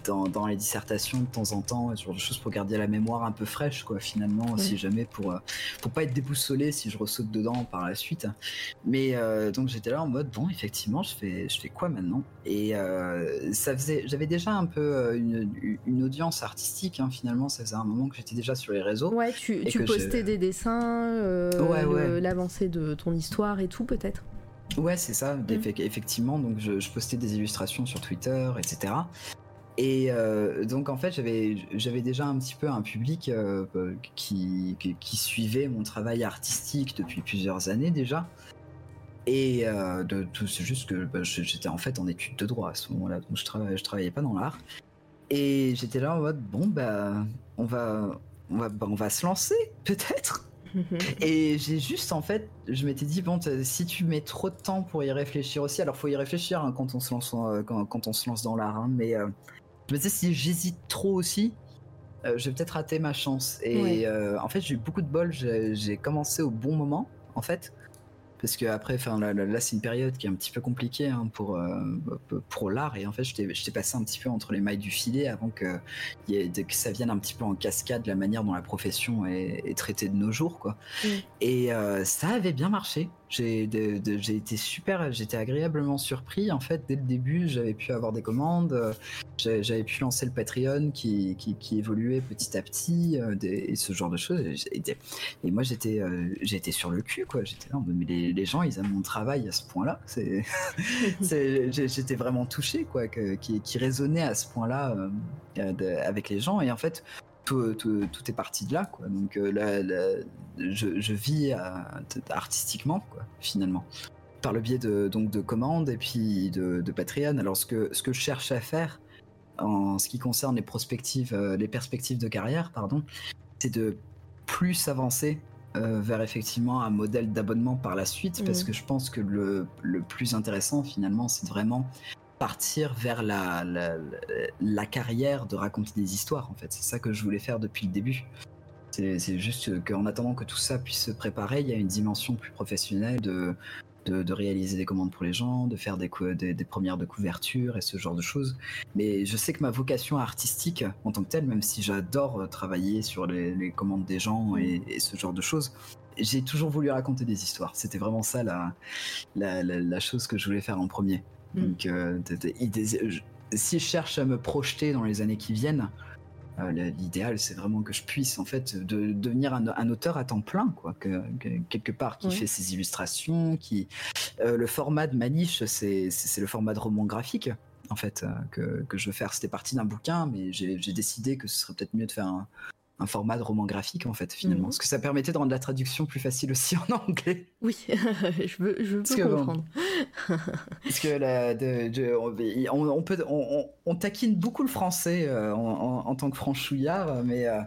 dans dans les dissertations de temps en temps, ce genre de choses pour garder la mémoire un peu fraîche quoi finalement. Ouais. Si jamais pour euh, pour pas être déboussolé si je ressaute dedans par la suite. Mais euh, donc j'étais là en mode bon effectivement je fais je fais quoi maintenant? Et euh, ça faisait j'avais déjà un peu une, une audience artistique hein, finalement. Ça faisait un moment que j'étais déjà sur les réseaux. Ouais, tu, postais des dessins, euh, Ouais, le- ouais. l'avancée de ton histoire et tout peut-être? Ouais, c'est ça, Mm. effe- effectivement. Donc, je, je postais des illustrations sur Twitter, etc. Et euh, donc, en fait, j'avais j'avais déjà un petit peu un public euh, qui, qui, qui suivait mon travail artistique depuis plusieurs années déjà. Et euh, de, tout- c'est juste que bah, j'étais en fait en études de droit à ce moment-là, donc je, travaillais je travaillais pas dans l'art. Et j'étais là en mode, bon, bah, on va, on va, bah, on va se lancer, peut-être. Et j'ai juste en fait, je m'étais dit bon, si tu mets trop de temps pour y réfléchir aussi, alors faut y réfléchir hein, quand on se lance en- quand, quand on se lance dans l'art, hein, mais je me disais si j'hésite trop aussi, euh, je vais peut-être rater ma chance. Et Ouais. euh, en fait, j'ai eu beaucoup de bol. J'ai commencé au bon moment, en fait. Parce que après, enfin là, c'est une période qui est un petit peu compliquée hein, pour euh, pour l'art et en fait, j'étais passé un petit peu entre les mailles du filet avant que, il y ait- que ça vienne un petit peu en cascade la manière dont la profession est, est traitée de nos jours, quoi. Mm. Et ça avait bien marché. J'ai été super, j'étais agréablement surpris. En fait, dès le début, j'avais pu avoir des commandes, j'avais pu lancer le Patreon qui, qui, qui évoluait petit à petit, euh, des- et ce genre de choses. Et, moi, j'étais euh, j'étais sur le cul, quoi. J'étais là, mais les, les gens, ils aiment mon travail à ce point-là. J'étais vraiment touché, quoi, qui, qui résonnait à ce point-là euh, avec les gens. Et en fait, tout, tout- tout est parti de là, quoi. Donc euh, là, là, je, je vis euh, artistiquement, quoi, finalement. Par le biais de, donc, de commandes et puis de, de Patreon. Alors, ce que, ce que je cherche à faire en ce qui concerne les perspectives, euh, les perspectives de carrière, pardon, c'est de plus avancer euh, vers effectivement un modèle d'abonnement par la suite, parce Mhm. que je pense que le, le plus intéressant finalement, c'est vraiment partir vers la, la, carrière de raconter des histoires en fait. C'est ça que je voulais faire depuis le début. C'est juste qu'en attendant que tout ça puisse se préparer, il y a une dimension plus professionnelle de, de, réaliser des commandes pour les gens, de faire des, des, des premières de couverture et ce genre de choses. Mais je sais que ma vocation artistique en tant que telle, même si j'adore euh, travailler sur les, commandes des gens et, ce genre de choses, j'ai toujours voulu raconter des histoires. C'était vraiment ça la, la chose que je voulais faire en premier. Mm. Donc, euh, si je cherche à me projeter dans les années qui viennent, Euh, L'idéal, c'est vraiment que je puisse en fait de, devenir un, un, auteur à temps plein, quoi, que, que quelque part qui Oui. fait ses illustrations, qui euh, le format de ma niche, c'est le format de roman graphique en fait que, que je veux faire. C'était parti d'un bouquin, mais j'ai décidé que ce serait peut-être mieux de faire un, un format de roman graphique en fait finalement, Mhm. parce que ça permettait de rendre la traduction plus facile aussi en anglais. Oui, je veux, je Parce que bon, comprendre. Parce que la- de- de- on, on peut, on, on- taquine beaucoup le français euh, en, en- en tant que franchouillard, mais euh,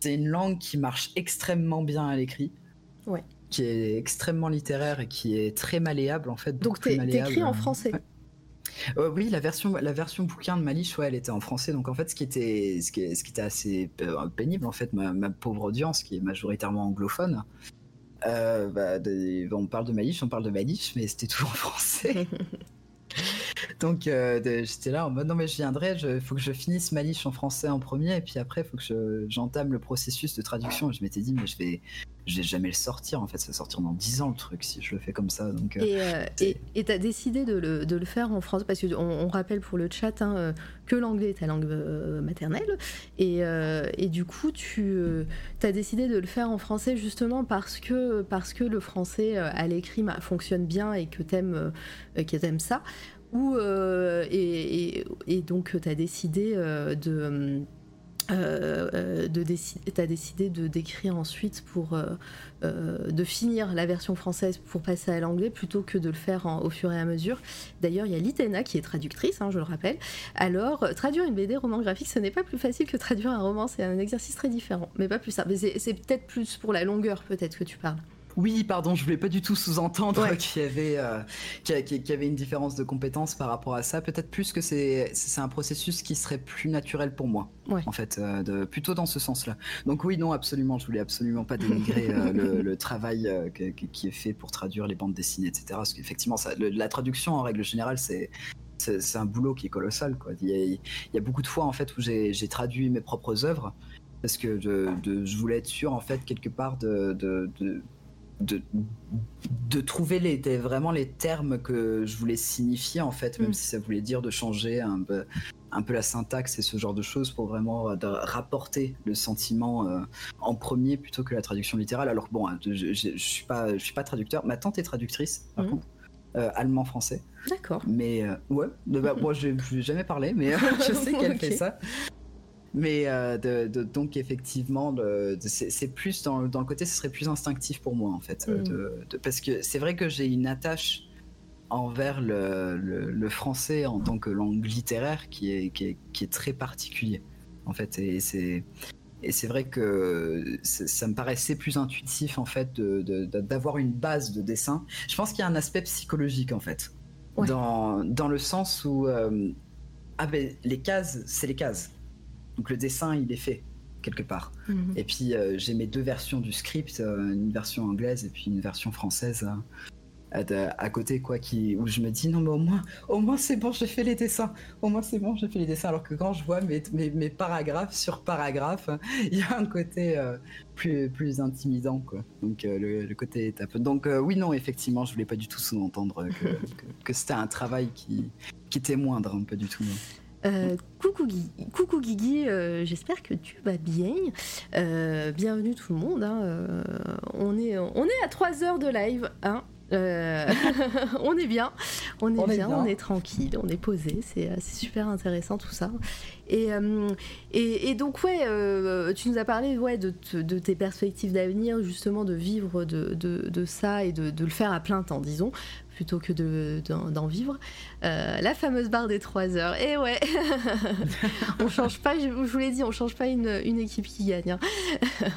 c'est une langue qui marche extrêmement bien à l'écrit. Ouais. Qui est extrêmement littéraire et qui est très malléable en fait. Donc t'écris en français. Ouais. Euh, oui, la version, la version bouquin de ouais, elle était en français. Donc en fait, ce qui était, ce qui, ce qui était assez euh, pénible, en fait, ma, ma pauvre audience, qui est majoritairement anglophone, euh, bah, des- on parle de Malice, on parle de Malice, mais c'était tout en français. Donc euh, j'étais là en mode non mais je viendrai, il faut que je finisse ma liche en français en premier et puis après il faut que je- j'entame le processus de traduction. Et je m'étais dit mais je vais, je vais jamais le sortir en fait, ça va sortir dans 10 ans le truc si je le fais comme ça. Donc euh, Et euh, et t'as décidé de le, de le faire en français parce qu'on on rappelle pour le chat hein, euh, que l'anglais est ta langue euh, maternelle et, euh, et du coup tu as décidé de le faire en français justement parce que, parce que le français à l'écrit fonctionne bien et que t'aimes t'aimes ça ou et, et- et donc tu as décidé de euh, euh, décider, t'as décidé de d'écrire ensuite pour euh, euh, de finir la version française pour passer à l'anglais plutôt que de le faire au fur et à mesure. D'ailleurs, il y a Litena qui est traductrice, hein, je le rappelle. Alors, traduire une BD roman graphique, ce n'est pas plus facile que traduire un roman, c'est un exercice très différent, mais pas plus c'est c'est peut-être plus pour la longueur, peut-être que tu parles. Oui, pardon, je voulais pas du tout sous-entendre Ouais. qu'il y avait euh, qu'il y avait une différence de compétences par rapport à ça. Peut-être plus que c'est c'est un processus qui serait plus naturel pour moi. Ouais. En fait, euh, de, plutôt dans ce sens-là. Donc oui, non, absolument, je voulais absolument pas dénigrer euh, le, le travail que- qui est fait pour traduire les bandes dessinées, etc. Parce qu'effectivement, ça- le- la traduction en règle générale, c'est c'est un boulot qui est colossal. Quoi. Il, y a, il y a beaucoup de fois en fait où j'ai j'ai traduit mes propres œuvres parce que je, de- je voulais être sûr en fait quelque part de, de, de, de, de trouver les, des- vraiment les termes que je voulais signifier en fait, même Mm. si ça voulait dire de changer un peu, un peu la syntaxe et ce genre de choses pour vraiment euh, de rapporter le sentiment euh, en premier plutôt que la traduction littérale. Alors bon, je, je, je suis pas, je suis pas traducteur. Ma tante est traductrice par contre. euh, allemand-français, D'accord. mais euh, ouais, bah, moi je je lui ai jamais parlé, mais je sais qu'elle fait ça. Mais euh, de, de- donc effectivement, c'est plus dans, dans le côté, ce serait plus instinctif pour moi en fait, euh, Mm. de- de- parce que c'est vrai que j'ai une attache envers le, le- le français en tant que langue littéraire qui est, qui est, qui est très particulier en fait, et c'est et c'est vrai que ça me paraissait plus intuitif en fait d'avoir une base de dessin. Je pense qu'il y a un aspect psychologique en fait, Ouais. dans, dans le sens où euh, ah ben, les cases, c'est les cases. Donc le dessin, il est fait quelque part. Mhm. Et puis euh, j'ai mes deux versions du script, euh, une version anglaise et puis une version française euh, à, côté, quoi, qui, où je me dis non mais au moins, au moins c'est bon, j'ai fait les dessins. Au moins c'est bon, j'ai fait les dessins. Alors que quand je vois mes, mes, mes paragraphes sur paragraphes, il y a un côté plus, plus intimidant, quoi. Donc le, le côté étape. Donc oui, non, effectivement, je voulais pas du tout sous-entendre que, que, que c'était un travail qui, qui était moindre, hein, pas du tout. non. Euh, coucou Guigui, coucou Guigui, euh, j'espère que tu vas bien. Euh, bienvenue tout le monde. hein, on, est, on est à 3 heures de live. Hein, on est bien, on est, On est bien, on est tranquille, on est posé, c'est super intéressant tout ça. Et, et, et donc ouais, tu nous as parlé ouais, de, te- de tes perspectives d'avenir, justement de vivre de, de, de ça et de, le faire à plein temps, disons, plutôt que de- d'en d'en vivre. Euh, la fameuse barre des 3 heures. Et ouais, on change pas, je, vous l'ai dit, on change pas une, une équipe qui gagne. hein.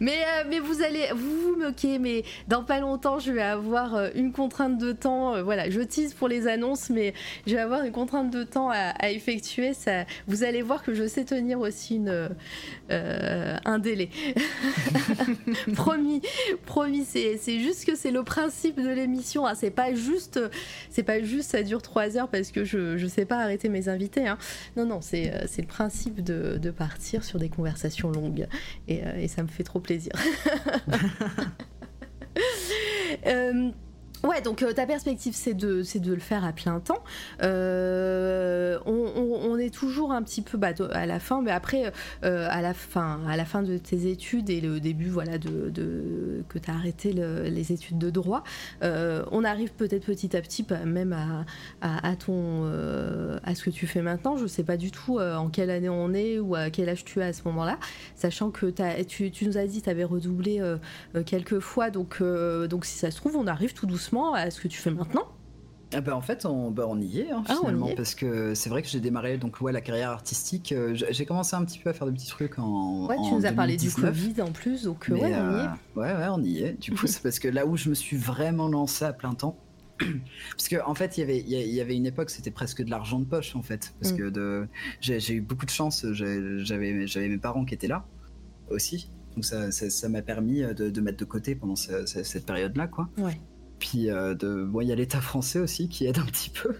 mais, euh, mais vous allez, vous vous moquez, mais dans pas longtemps, je vais avoir euh, une contrainte de temps. voilà, je tease pour les annonces, mais je vais avoir une contrainte de temps à, effectuer. Ça, vous allez voir que je sais tenir aussi une, un délai. promis, promis. C'est c'est juste que c'est le principe de l'émission. hein. C'est pas juste, c'est pas juste ça dure trois heures parce que je, je sais pas arrêter mes invités. hein. Non, non, c'est euh, le principe de, partir sur des conversations longues et, euh, ça me fait trop plaisir. Euh, Ouais, donc euh, ta perspective, c'est de, c'est de le faire à plein temps. Euh, on, est toujours un petit peu bah, à la fin, mais après, euh, à, la fin, à la fin de tes études et le début voilà, de, que tu as arrêté le- les études de droit, on arrive peut-être petit à petit bah, même à, à, ton, à ce que tu fais maintenant. Je sais pas du tout en quelle année on est ou à quel âge tu as à ce moment-là, sachant que tu, nous as dit que tu avais redoublé quelques fois, donc, donc si ça se trouve, on arrive tout doucement à ce que tu fais maintenant. Ah bah en fait on, bah on y est hein, Ah, finalement est. parce que c'est vrai que j'ai démarré donc ouais la carrière artistique euh, j'ai commencé un petit peu à faire des petits trucs en Ouais, tu en nous as parlé du 2019. Covid en plus, donc euh, Mais, ouais, on y est. euh, ouais, ouais, on y est. Du coup, c'est parce que là où je me suis vraiment lancé à plein temps, parce que en fait, il y avait, il y une époque, c'était presque de l'argent de poche en fait, parce Mm. que de, j'ai eu beaucoup de chance. J'avais, j'avais mes parents qui étaient là aussi, donc ça, ça, ça m'a permis de, de mettre de côté pendant ce- ce- cette période-là, quoi. Ouais. Puis euh, de, bon, il y a l'État français aussi qui aide un petit peu,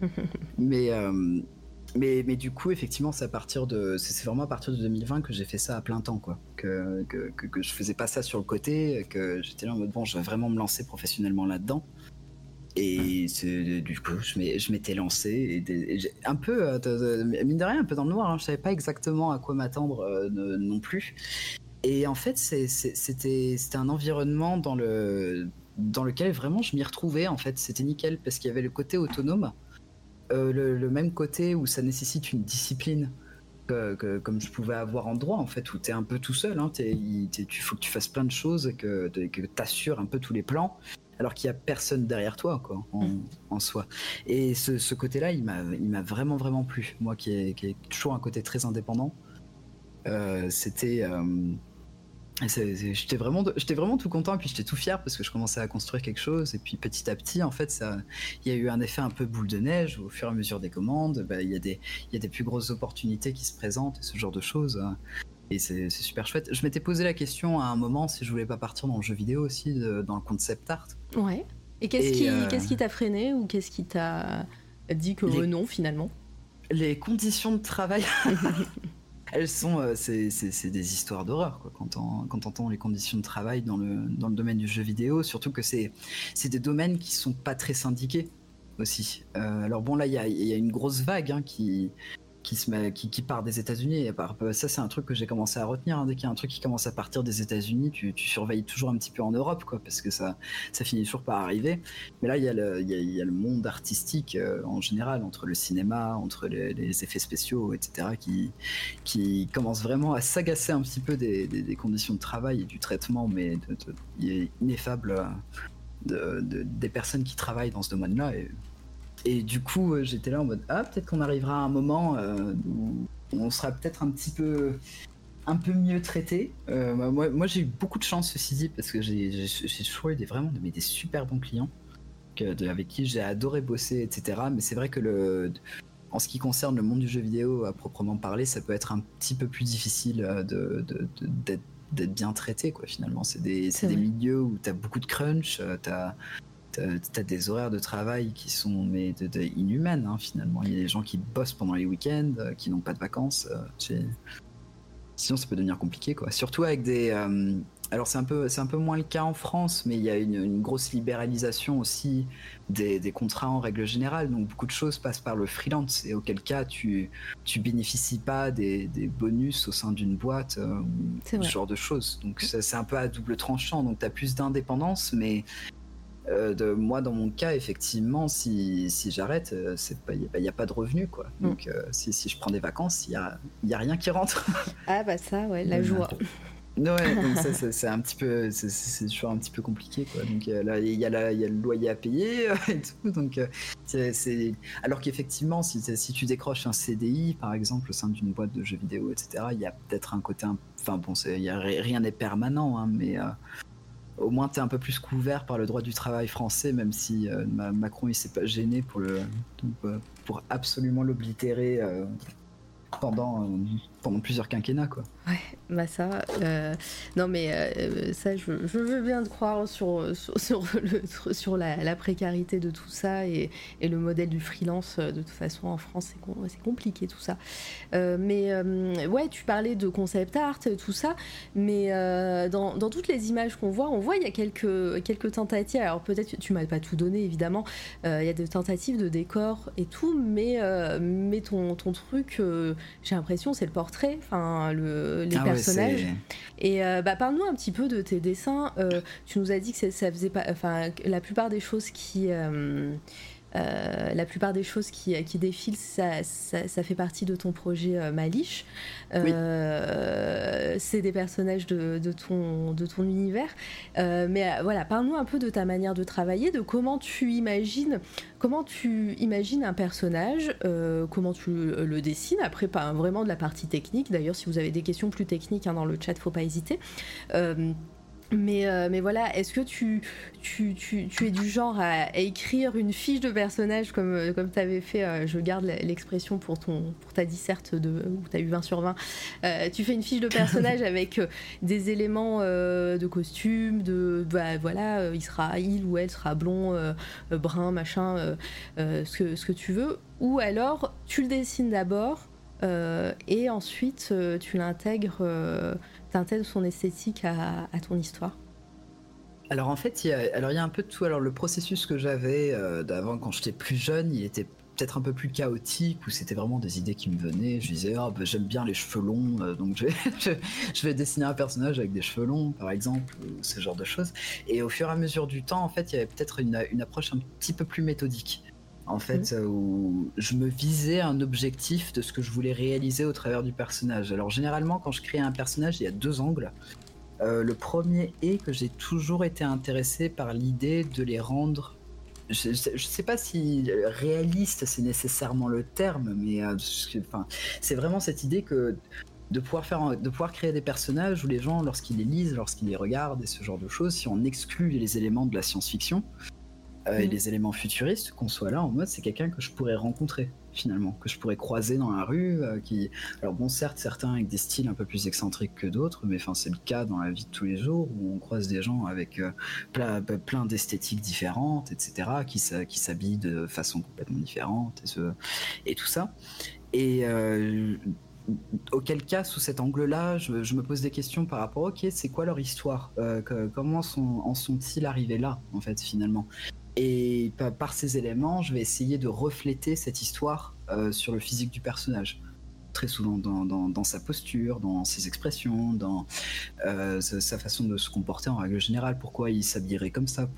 mais. euh, mais, mais du coup, effectivement, c'est à partir de, c'est vraiment à partir de 2020 que j'ai fait ça à plein temps, quoi. Que, que, que, que je faisais pas ça sur le côté, que j'étais là en mode bon, je vais vraiment me lancer professionnellement là-dedans. Et du coup, je m'étais lancé, et, des- et j'ai- un peu, euh, mine de rien, un peu dans le noir. Hein, je savais pas exactement à quoi m'attendre euh, non plus. Et en fait, c'était un environnement dans le dans lequel vraiment je m'y retrouvais. En fait, c'était nickel parce qu'il y avait le côté autonome, euh, le, le même côté où ça nécessite une discipline. que- que- comme je pouvais avoir en droit en fait où tu es un peu tout seul hein, t'es- il t'es- tu faut que tu fasses plein de choses que, que tu assures un peu tous les plans alors qu'il y a personne derrière toi quoi en, Mm. en soi et ce, ce côté là il m'a il m'a vraiment vraiment plu moi qui ai, qui ai toujours un côté très indépendant euh, c'était euh, j'étais vraiment j'étais vraiment tout content et puis j'étais tout fier parce que je commençais à construire quelque chose et puis petit à petit en fait ça il y a eu un effet un peu boule de neige au fur et à mesure des commandes bah, il y a des il y a des plus grosses opportunités qui se présentent et ce genre de choses hein. et c'est super chouette je m'étais posé la question à un moment si je voulais pas partir dans le jeu vidéo aussi de- dans le concept art Ouais. Et qu'est-ce qui euh, qu'est-ce qui t'a freiné ou qu'est-ce qui t'a dit que Les- non finalement? les conditions de travail elles sont euh, c'est des histoires d'horreur quand on entend les conditions de travail dans le domaine du jeu vidéo surtout que c'est des domaines qui sont pas très syndiqués aussi. Euh, alors bon là il y a, il y a une grosse vague hein, qui qui part des États-Unis ça c'est un truc que j'ai commencé à retenir hein. dès qu'il y a un truc qui commence à partir des États-Unis tu, surveilles toujours un petit peu en Europe parce que ça finit toujours par arriver mais là il y a le, monde artistique euh, en général entre le cinéma entre les, effets spéciaux etc qui commence vraiment à s'agacer un petit peu des, conditions de travail et du traitement mais il est ineffable euh, de- de- des personnes qui travaillent dans ce domaine-là et du coup euh, j'étais là en mode ah peut-être qu'on arrivera à un moment euh, où on sera peut-être un petit peu un peu mieux traité. Euh, moi, moi j'ai eu beaucoup de chance ceci dit parce que j'ai toujours eu des vraiment mais des super bons clients que- de- avec qui j'ai adoré bosser etc. Mais c'est vrai que le en ce qui concerne le monde du jeu vidéo à proprement parler, ça peut être un petit peu plus difficile de- de- de- d'être bien traité quoi finalement. C'est des, des milieux où tu as beaucoup de crunch, tu as T'as des horaires de travail qui sont mais de, de inhumaines hein, finalement. Il y a des gens qui bossent pendant les week-ends, euh, qui n'ont pas de vacances. euh, Sinon, ça peut devenir compliqué, quoi. Surtout avec des. euh, Alors, c'est un peu, c'est un peu moins le cas en France, mais il y a une, une grosse libéralisation aussi des, des contrats en règle générale. Donc, beaucoup de choses passent par le freelance, et auquel cas, tu, tu bénéficies pas des, des bonus au sein d'une boîte euh, ou ce genre de choses. Donc, c'est un peu à double tranchant. Donc, tu as plus d'indépendance, mais euh, de, moi, dans mon cas, effectivement, si, si j'arrête, euh, il n'y a, y a pas de revenu, quoi. Mm. Donc, euh, si, si je prends des vacances, il n'y a, y a rien qui rentre. Ah bah ça ouais, la joie. Ouais, donc ça, c'est un petit peu, c'est- toujours un petit peu compliqué, quoi. Donc euh, là, il y, a la- il y a le loyer à payer euh, et tout. Donc, euh, c'est- alors qu'effectivement, si, si tu décroches un CDI, par exemple, au sein d'une boîte de jeux vidéo, etc., il y a peut-être un côté, un- enfin bon, c'est- rien n'est permanent, hein, mais euh, au moins tu es un peu plus couvert par le droit du travail français, même si euh, Ma- Macron il s'est pas gêné pour pour absolument l'oblitérer. euh, pendant, euh, pendant plusieurs quinquennats, quoi. Ouais, bah ça, euh, non mais euh, ça, je, veux bien te croire sur, sur, la, précarité de tout ça et, le modèle du freelance. De toute façon, en France, c'est compliqué tout ça. Euh, mais euh, ouais, tu parlais de concept art, tout ça, mais euh, dans, dans, toutes les images qu'on voit, on voit il y a quelques, quelques tentatives. Alors peut-être tu m'as pas tout donné, évidemment. Il y a des tentatives de décor et tout, mais, mais ton, ton truc, j'ai l'impression, c'est le portrait, enfin le, les ah personnages. Ouais, et euh, bah, parle-nous un petit peu de tes dessins. Euh, tu nous as dit que ça faisait pas, enfin, la plupart des choses qui, euh, euh, la plupart des choses qui, qui défilent, ça, ça, ça, fait partie de ton projet euh, Malish. Euh, oui. C'est des personnages de, de, ton, de ton univers. mais voilà, parle-nous un peu de ta manière de travailler, de comment tu imagines, comment tu imagines un personnage, comment tu le dessines. Après, pas vraiment de la partie technique. D'ailleurs, si vous avez des questions plus techniques hein, dans le chat, faut pas hésiter. Mais, euh, mais voilà, est-ce que tu, tu, tu, tu, es du genre à, à, écrire une fiche de personnage comme, euh, comme tu avais fait, euh, je garde l'expression pour, ton, pour ta disserte de, où tu as eu 20 sur 20, euh, tu fais une fiche de personnage avec des éléments de costume, de bah, voilà, il sera, il ou elle sera blond, brun, machin, ce, que, ce que tu veux, ou alors tu le dessines d'abord et ensuite tu l'intègres t'intègres son esthétique à, ton histoire Alors en fait, il y a, alors il y a un peu de tout. Alors le processus que j'avais euh, d'avant quand j'étais plus jeune, il était peut-être un peu plus chaotique où c'était vraiment des idées qui me venaient. Je disais oh, j'aime bien les cheveux longs, euh, donc je vais, dessiner un personnage avec des cheveux longs par exemple, ou ce genre de choses. Et au fur et à mesure du temps, en fait, il y avait peut-être une approche un petit peu plus méthodique en fait, mmh. où je me visais un objectif de ce que je voulais réaliser au travers du personnage. Alors généralement, quand je crée un personnage, il y a deux angles. Euh, le premier est que j'ai toujours été intéressé par l'idée de les rendre. Je, ne sais pas si réaliste c'est nécessairement le terme, mais euh, c'est vraiment cette idée que de pouvoir faire, de pouvoir créer des personnages où les gens, lorsqu'ils les lisent, lorsqu'ils les regardent et ce genre de choses, si on exclut les éléments de la science-fiction, euh, et les éléments futuristes, qu'on soit là en mode c'est quelqu'un que je pourrais rencontrer finalement, que je pourrais croiser dans la rue. Euh, qui... Alors bon, certes, certains avec des styles un peu plus excentriques que d'autres, mais enfin c'est le cas dans la vie de tous les jours où on croise des gens avec euh, plein, plein d'esthétiques différentes, etc., qui, qui s'habillent de façon complètement différente et, ce... et tout ça. Et auquel cas, sous cet angle-là, je, je, me pose des questions par rapport, ok, c'est quoi leur histoire? Euh, que, Comment sont, en sont-ils arrivés là, en fait, finalement? Et par ces éléments, je vais essayer de refléter cette histoire euh, sur le physique du personnage. Très souvent dans, sa posture, dans ses expressions, dans euh, sa façon de se comporter en règle générale. Pourquoi il s'habillerait comme ça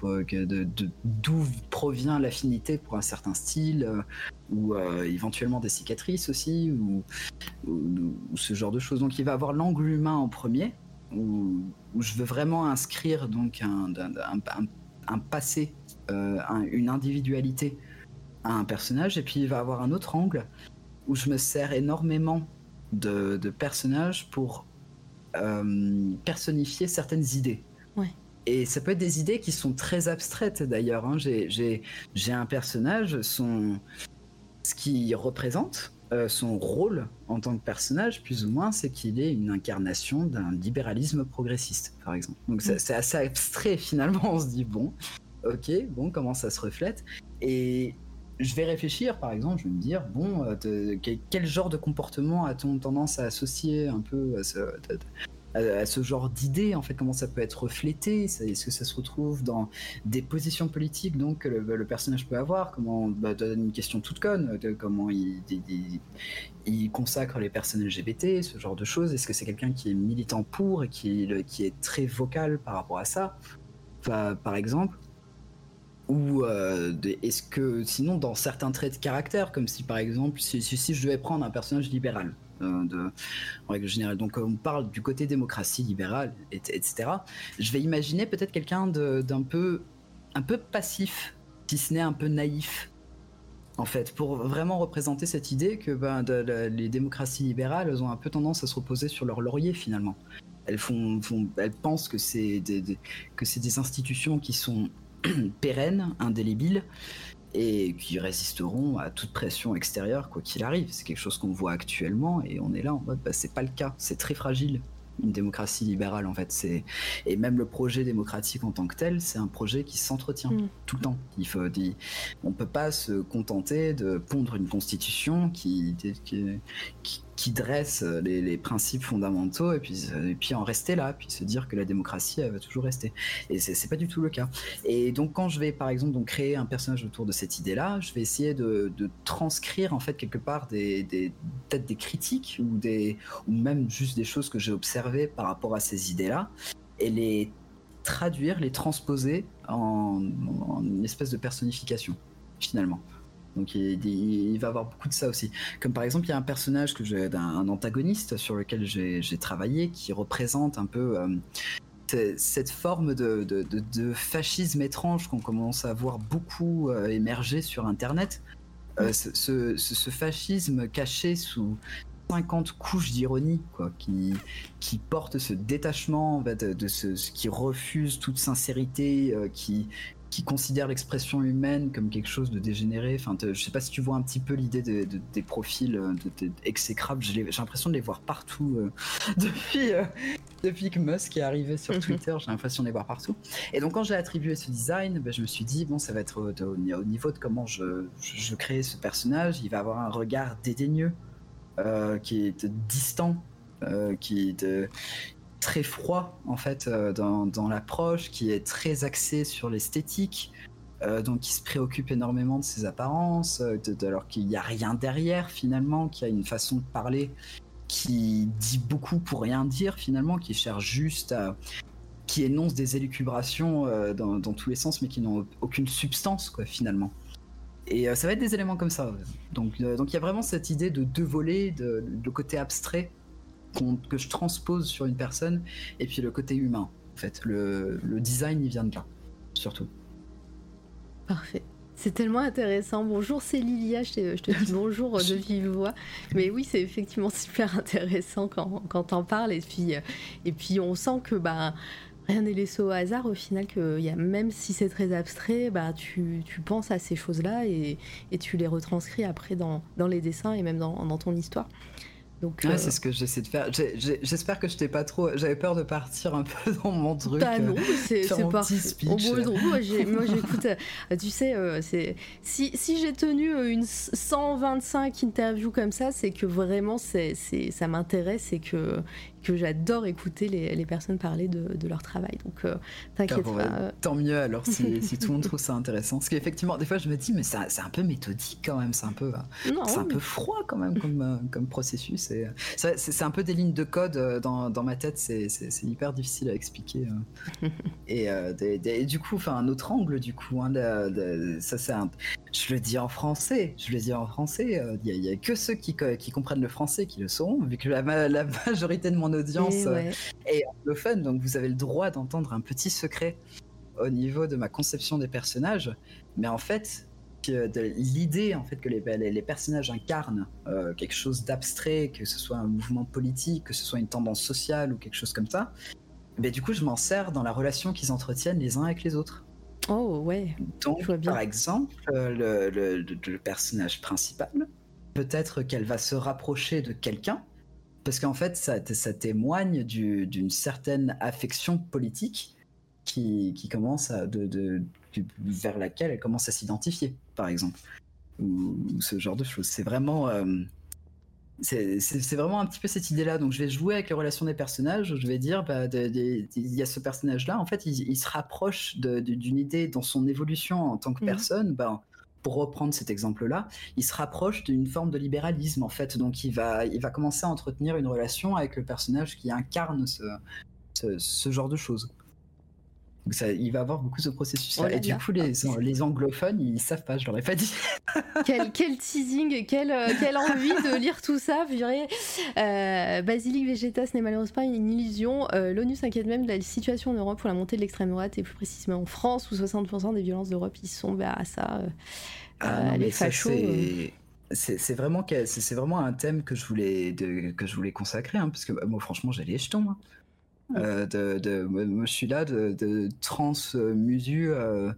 D'où provient l'affinité pour un certain style euh, Ou éventuellement des cicatrices aussi ou, ce genre de choses. Donc il va avoir l'angle humain en premier, où, je veux vraiment inscrire donc un, passé un, une individualité à un personnage, et puis il va avoir un autre angle où je me sers énormément de, de personnages pour euh, personnifier certaines idées. Ouais. Et ça peut être des idées qui sont très abstraites d'ailleurs. Hein. J'ai un personnage, son... ce qu'il représente, euh, son rôle en tant que personnage, plus ou moins, c'est qu'il est une incarnation d'un libéralisme progressiste, par exemple. Donc mmh. c'est assez abstrait finalement, on se dit, bon, ok, bon, comment ça se reflète Et je vais réfléchir, par exemple, je vais me dire, bon, euh, quel genre de comportement a-t-on tendance à associer un peu à ce, genre d'idées, en fait, comment ça peut être reflété Est-ce que ça se retrouve dans des positions politiques donc que le, le personnage peut avoir Comment, bah, une question toute conne, de comment il, consacre les personnes LGBT, ce genre de choses Est-ce que c'est quelqu'un qui est militant pour et qui, est très vocal par rapport à ça? Enfin, Par exemple ou euh, est-ce que sinon dans certains traits de caractère comme si par exemple si, si je devais prendre un personnage libéral euh, en règle générale donc on parle du côté démocratie libérale et, etc je vais imaginer peut-être quelqu'un d'un peu un peu passif si ce n'est un peu naïf en fait pour vraiment représenter cette idée que ben, les démocraties libérales elles ont un peu tendance à se reposer sur leur laurier finalement. Elles font, elles pensent que c'est que c'est des institutions qui sont pérenne, indélébile, et qui résisteront à toute pression extérieure, quoi qu'il arrive. C'est quelque chose qu'on voit actuellement et on est là en mode, bah, c'est pas le cas, c'est très fragile. Une démocratie libérale, en fait, c'est et même le projet démocratique en tant que tel, c'est un projet qui s'entretient Mm. tout le temps. Il faut, on peut pas se contenter de pondre une constitution qui qui, qui, qui dresse les, les principes fondamentaux et puis et puis en rester là, puis se dire que la démocratie elle va toujours rester. Et c'est pas du tout le cas. Et donc quand je vais par exemple donc créer un personnage autour de cette idée-là, je vais essayer de, transcrire en fait quelque part des, des peut-être des critiques ou des ou même juste des choses que j'ai observées par rapport à ces idées-là et les traduire, les transposer en, en une espèce de personnification finalement. Donc il, il- il va y avoir beaucoup de ça aussi. Comme par exemple, il y a un personnage que j'ai un antagoniste sur lequel j'ai j'ai travaillé qui représente un peu euh, cette forme de, de- de- de fascisme étrange qu'on commence à voir beaucoup euh, émerger sur Internet. Euh, ce, ce- ce- ce fascisme caché sous 50 couches d'ironie, quoi, qui, qui porte ce détachement en fait, de ce, ce qui refuse toute sincérité, qui, qui considère l'expression humaine comme quelque chose de dégénéré. Enfin, te- je sais pas si tu vois un petit peu l'idée de- de- des profils euh, de, de- exécrables. J'ai l'impression de les voir partout euh, depuis, euh, depuis que Musk est arrivé sur Mhm. Twitter. J'ai l'impression de les voir partout. Et donc, quand j'ai attribué ce design, ben, je me suis dit, bon, ça va être au, au- au niveau de comment je, je, je crée ce personnage. Il va avoir un regard dédaigneux, euh, qui est distant, euh, qui de- très froid en fait euh, dans, l'approche, qui est très axé sur l'esthétique, euh, donc qui se préoccupe énormément de ses apparences, euh, alors qu'il n'y a rien derrière finalement, qui a une façon de parler qui dit beaucoup pour rien dire finalement, qui cherche juste à qui énonce des élucubrations dans, tous les sens, mais qui n'ont aucune substance quoi finalement. Et ça va être des éléments comme ça. Donc il y a vraiment cette idée de deux volets, de, côté abstrait que je transpose sur une personne, et puis le côté humain. En fait, le, le design il vient de là, surtout. Parfait. C'est tellement intéressant. Bonjour, c'est Lilia. Je te, je te dis bonjour de vive voix. Mais oui, c'est effectivement super intéressant quand, quand t'en parles. Et puis, euh, et puis, on sent que bah, rien n'est laissé au hasard. Au final, que y a, même si c'est très abstrait, bah, tu, tu penses à ces choses-là et, et tu les retranscris après dans, dans les dessins et même dans, dans ton histoire. Donc, Ouais, euh, c'est ce que j'essaie de faire. J'espère que je t'ai pas trop. J'avais peur de partir un peu dans mon truc. Bah non, euh, c'est non, moi, j'écoute, euh, tu sais, euh, c'est si, si j'ai tenu une 125 interviews comme ça, c'est que vraiment c'est- ça m'intéresse et que, que j'adore écouter les, les personnes parler de, de leur travail. Donc euh, Ah, t'inquiète bon, pas. bah, euh, tant mieux alors si, si tout le monde trouve ça intéressant. Parce qu'effectivement, des fois je me dis, mais ça- c'est un peu méthodique quand même, c'est un peu, euh, c'est un peu froid quand même comme, comme processus. et, C'est un peu des lignes de code dans, dans ma tête, c'est hyper difficile à expliquer. et, euh, des- des- et du coup, enfin, un autre angle, du coup, hein, de- de- ça c'est un. Je le dis en français, je le dis en français, il n'y a, que ceux qui, co- qui comprennent le français qui le sauront, vu que la, la majorité de mon audience Et euh, ouais. et anglophone, donc vous avez le droit d'entendre un petit secret au niveau de ma conception des personnages. Mais en fait, de l'idée en fait que les, les, les personnages incarnent euh, quelque chose d'abstrait, que ce soit un mouvement politique, que ce soit une tendance sociale ou quelque chose comme ça, mais du coup je m'en sers dans la relation qu'ils entretiennent les uns avec les autres. Oh ouais. Donc, Je vois bien. par exemple, euh, le, le- le- le personnage principal, peut-être qu'elle va se rapprocher de quelqu'un, parce qu'en fait, ça, ça témoigne du- d'une certaine affection politique qui, qui commence à, de, vers laquelle elle commence à s'identifier, par exemple, ou, ou ce genre de choses. C'est vraiment. euh, c'est vraiment un petit peu cette idée-là. Donc, je vais jouer avec les relations des personnages. Je vais dire, bah, il y a ce personnage-là. En fait, il, il se rapproche d'une idée dans son évolution en tant que Mhm. personne. Ben, pour reprendre cet exemple-là, il se rapproche d'une forme de libéralisme, en fait. Donc, il va, il va commencer à entretenir une relation avec le personnage qui incarne ce, ce, ce genre de choses. Donc, ça, il va avoir beaucoup ce processus-là. Oh là Et du coup, les, les anglophones, ils savent pas, je leur ai pas dit. quel, quel teasing, quelle, euh, quelle envie de lire tout ça, purée. Euh, Basilic Vegeta, ce n'est malheureusement pas une illusion. Euh, L'ONU s'inquiète même de la situation en Europe pour la montée de l'extrême droite et plus précisément en France où 60% des violences d'Europe ils sont bah, à ça. euh, Ah les fachos, c'est- vraiment, c'est un thème que je voulais, de- que je voulais consacrer, hein, parce que bah, moi, franchement, j'ai les jetons. hein. Euh, de, de- moi, je suis là de, de trans musu euh,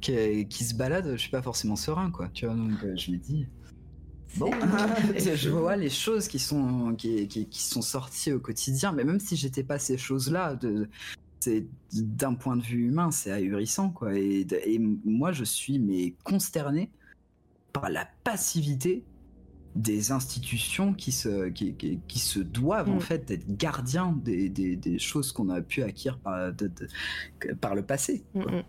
qui, qui se balade, je suis pas forcément serein, quoi. Tu vois, donc euh, je me dis. Bon, je vois les choses qui sont, qui, qui, qui, sont sorties au quotidien, mais même si j'étais pas ces choses-là, de, d'un point de vue humain, c'est ahurissant, quoi. Et, et, moi, je suis mais consterné par la passivité des institutions qui se, qui, qui, qui se doivent mm. en fait d'être gardiens des, des, des choses qu'on a pu acquérir par, de, de, par le passé. Mm -hmm.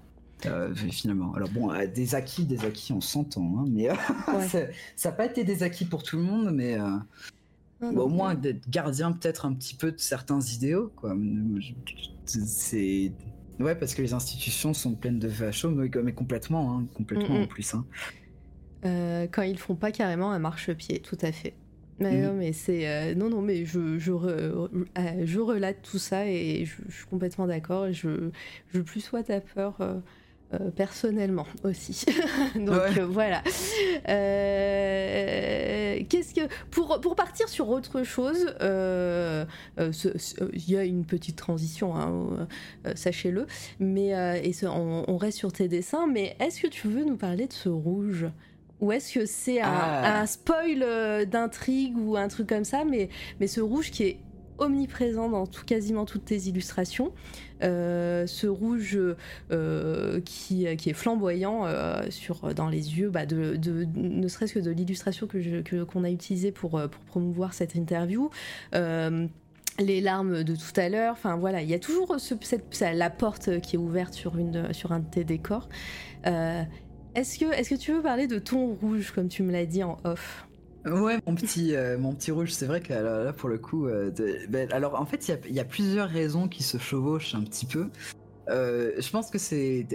euh, finalement. Alors bon, euh, des acquis, des acquis, on s'entend, hein, mais euh, ouais. ça n'a pas été des acquis pour tout le monde, mais bon, au moins d'être gardien peut-être un petit peu de certains idéaux, quoi. C'est ouais parce que les institutions sont pleines de VHO, mais, mais complètement, hein, complètement mm en plus. Hein. Euh, quand ils font pas carrément un marchepied, tout à fait. Mais mmh. non, mais c'est euh, non, non, mais je je, re, euh, je relate tout ça et je, je suis complètement d'accord. Je je plus sois ta peur. Euh, personnellement aussi. Donc ouais. euh, voilà. Qu'est-ce que pour pour partir sur autre chose, il y a une petite transition, hein, sachez-le. Mais et ce, on, on, reste sur tes dessins. Mais est-ce que tu veux nous parler de ce rouge? ou est-ce que c'est un, ah. un, spoil d'intrigue ou un truc comme ça mais, mais ce rouge qui est omniprésent dans tout, quasiment toutes tes illustrations, euh, ce rouge euh, qui, qui, est flamboyant euh, sur, dans les yeux, bah de, ne serait-ce que de l'illustration qu'on que, a utilisée pour, pour promouvoir cette interview les larmes de tout à l'heure. Enfin voilà, il y a toujours ce, cette, la porte qui est ouverte sur, une, sur un de tes décors. Est-ce que, est que tu veux parler de ton rouge, comme tu me l'as dit en off? Ouais, mon petit, euh, mon petit rouge, c'est vrai que là, pour le coup, euh, ben, alors en fait, il y, y a, plusieurs raisons qui se chevauchent un petit peu. Euh, je pense que c'est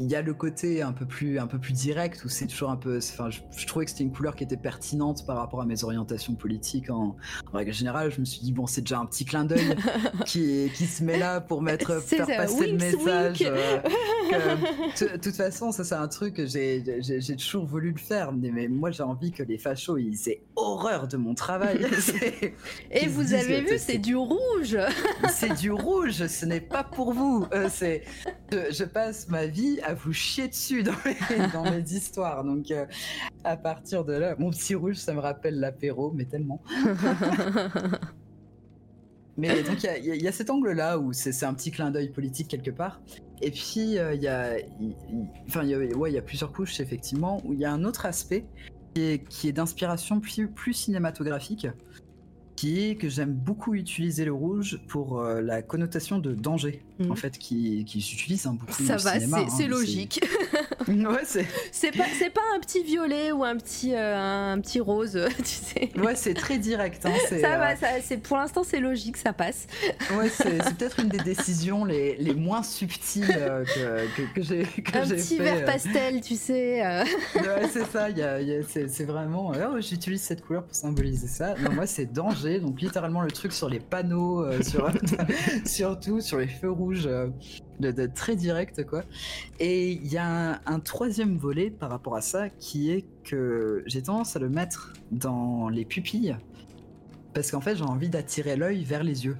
il y a le côté un peu plus un peu plus direct où c'est toujours un peu enfin je, je trouvais que c'était une couleur qui était pertinente par rapport à mes orientations politiques en, en règle générale. Je me suis dit bon c'est déjà un petit clin d'œil qui qui se met là pour mettre faire passer le message euh, de toute façon ça c'est un truc que j'ai j'ai toujours voulu le faire mais, mais moi j'ai envie que les fachos ils aient horreur de mon travail. Et vous avez vu c'est du rouge. C'est du rouge ce n'est pas pour vous. Euh, c'est je, je passe ma vie à vous chier dessus dans mes histoires. Donc, euh, à partir de là, mon petit rouge, ça me rappelle l'apéro, mais tellement. mais donc, il y, y, a cet angle-là où c'est un petit clin d'œil politique quelque part. Et puis, il euh, y a, enfin, y a, ouais, il y a plusieurs couches, effectivement, où il y a un autre aspect qui est, qui est d'inspiration plus, plus cinématographique qui est que j'aime beaucoup utiliser le rouge pour euh, la connotation de danger, mmh. en fait, qui, qui s'utilise hein, beaucoup Ça va, c'est hein, logique. ouais, c'est. Pas, pas un petit violet ou un petit, euh, un petit rose, tu sais. Ouais, c'est très direct. Hein, ça va, ça, c'est pour l'instant c'est logique, ça passe. Ouais, c'est peut-être une des décisions les, les moins subtiles euh, que, que, que j'ai fait. Un petit vert pastel, tu sais. Euh... Ouais, c'est ça. C'est vraiment. Oh, j'utilise cette couleur pour symboliser ça. Non, moi, c'est danger. Donc littéralement le truc sur les panneaux, euh, sur surtout sur les feux rouges. De, de, très direct quoi. Et il y a un, un, troisième volet par rapport à ça qui est que j'ai tendance à le mettre dans les pupilles parce qu'en fait j'ai envie d'attirer l'œil vers les yeux.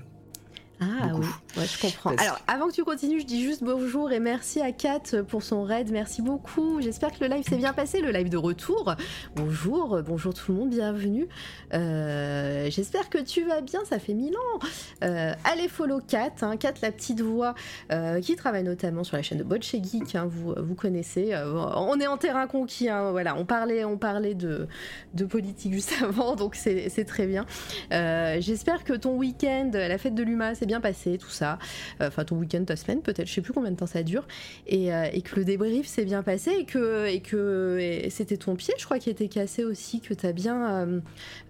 Ah Beaucoup. oui, ouais, je comprends. Parce... Alors, avant que tu continues, je dis juste bonjour et merci à Kat pour son raid. Merci beaucoup. J'espère que le live s'est bien passé, le live de retour. Bonjour, bonjour tout le monde, bienvenue. Euh, J'espère que tu vas bien, ça fait mille ans. Euh, allez follow Kat, hein, Kat la petite voix euh, qui travaille notamment sur la chaîne de Botche Geek, hein, vous, vous connaissez. On est en terrain conquis, hein, voilà. On parlait, on parlait de, de politique juste avant, donc c'est très bien. J'espère que ton week-end, la fête de l'UMA, c'est bien passé, tout ça. Enfin, euh, ton week-end, ta semaine, peut-être, je sais plus combien de temps ça dure. Et, euh, et que le débrief s'est bien passé et que, et que c'était ton pied, je crois, qui était cassé aussi, que tu as bien.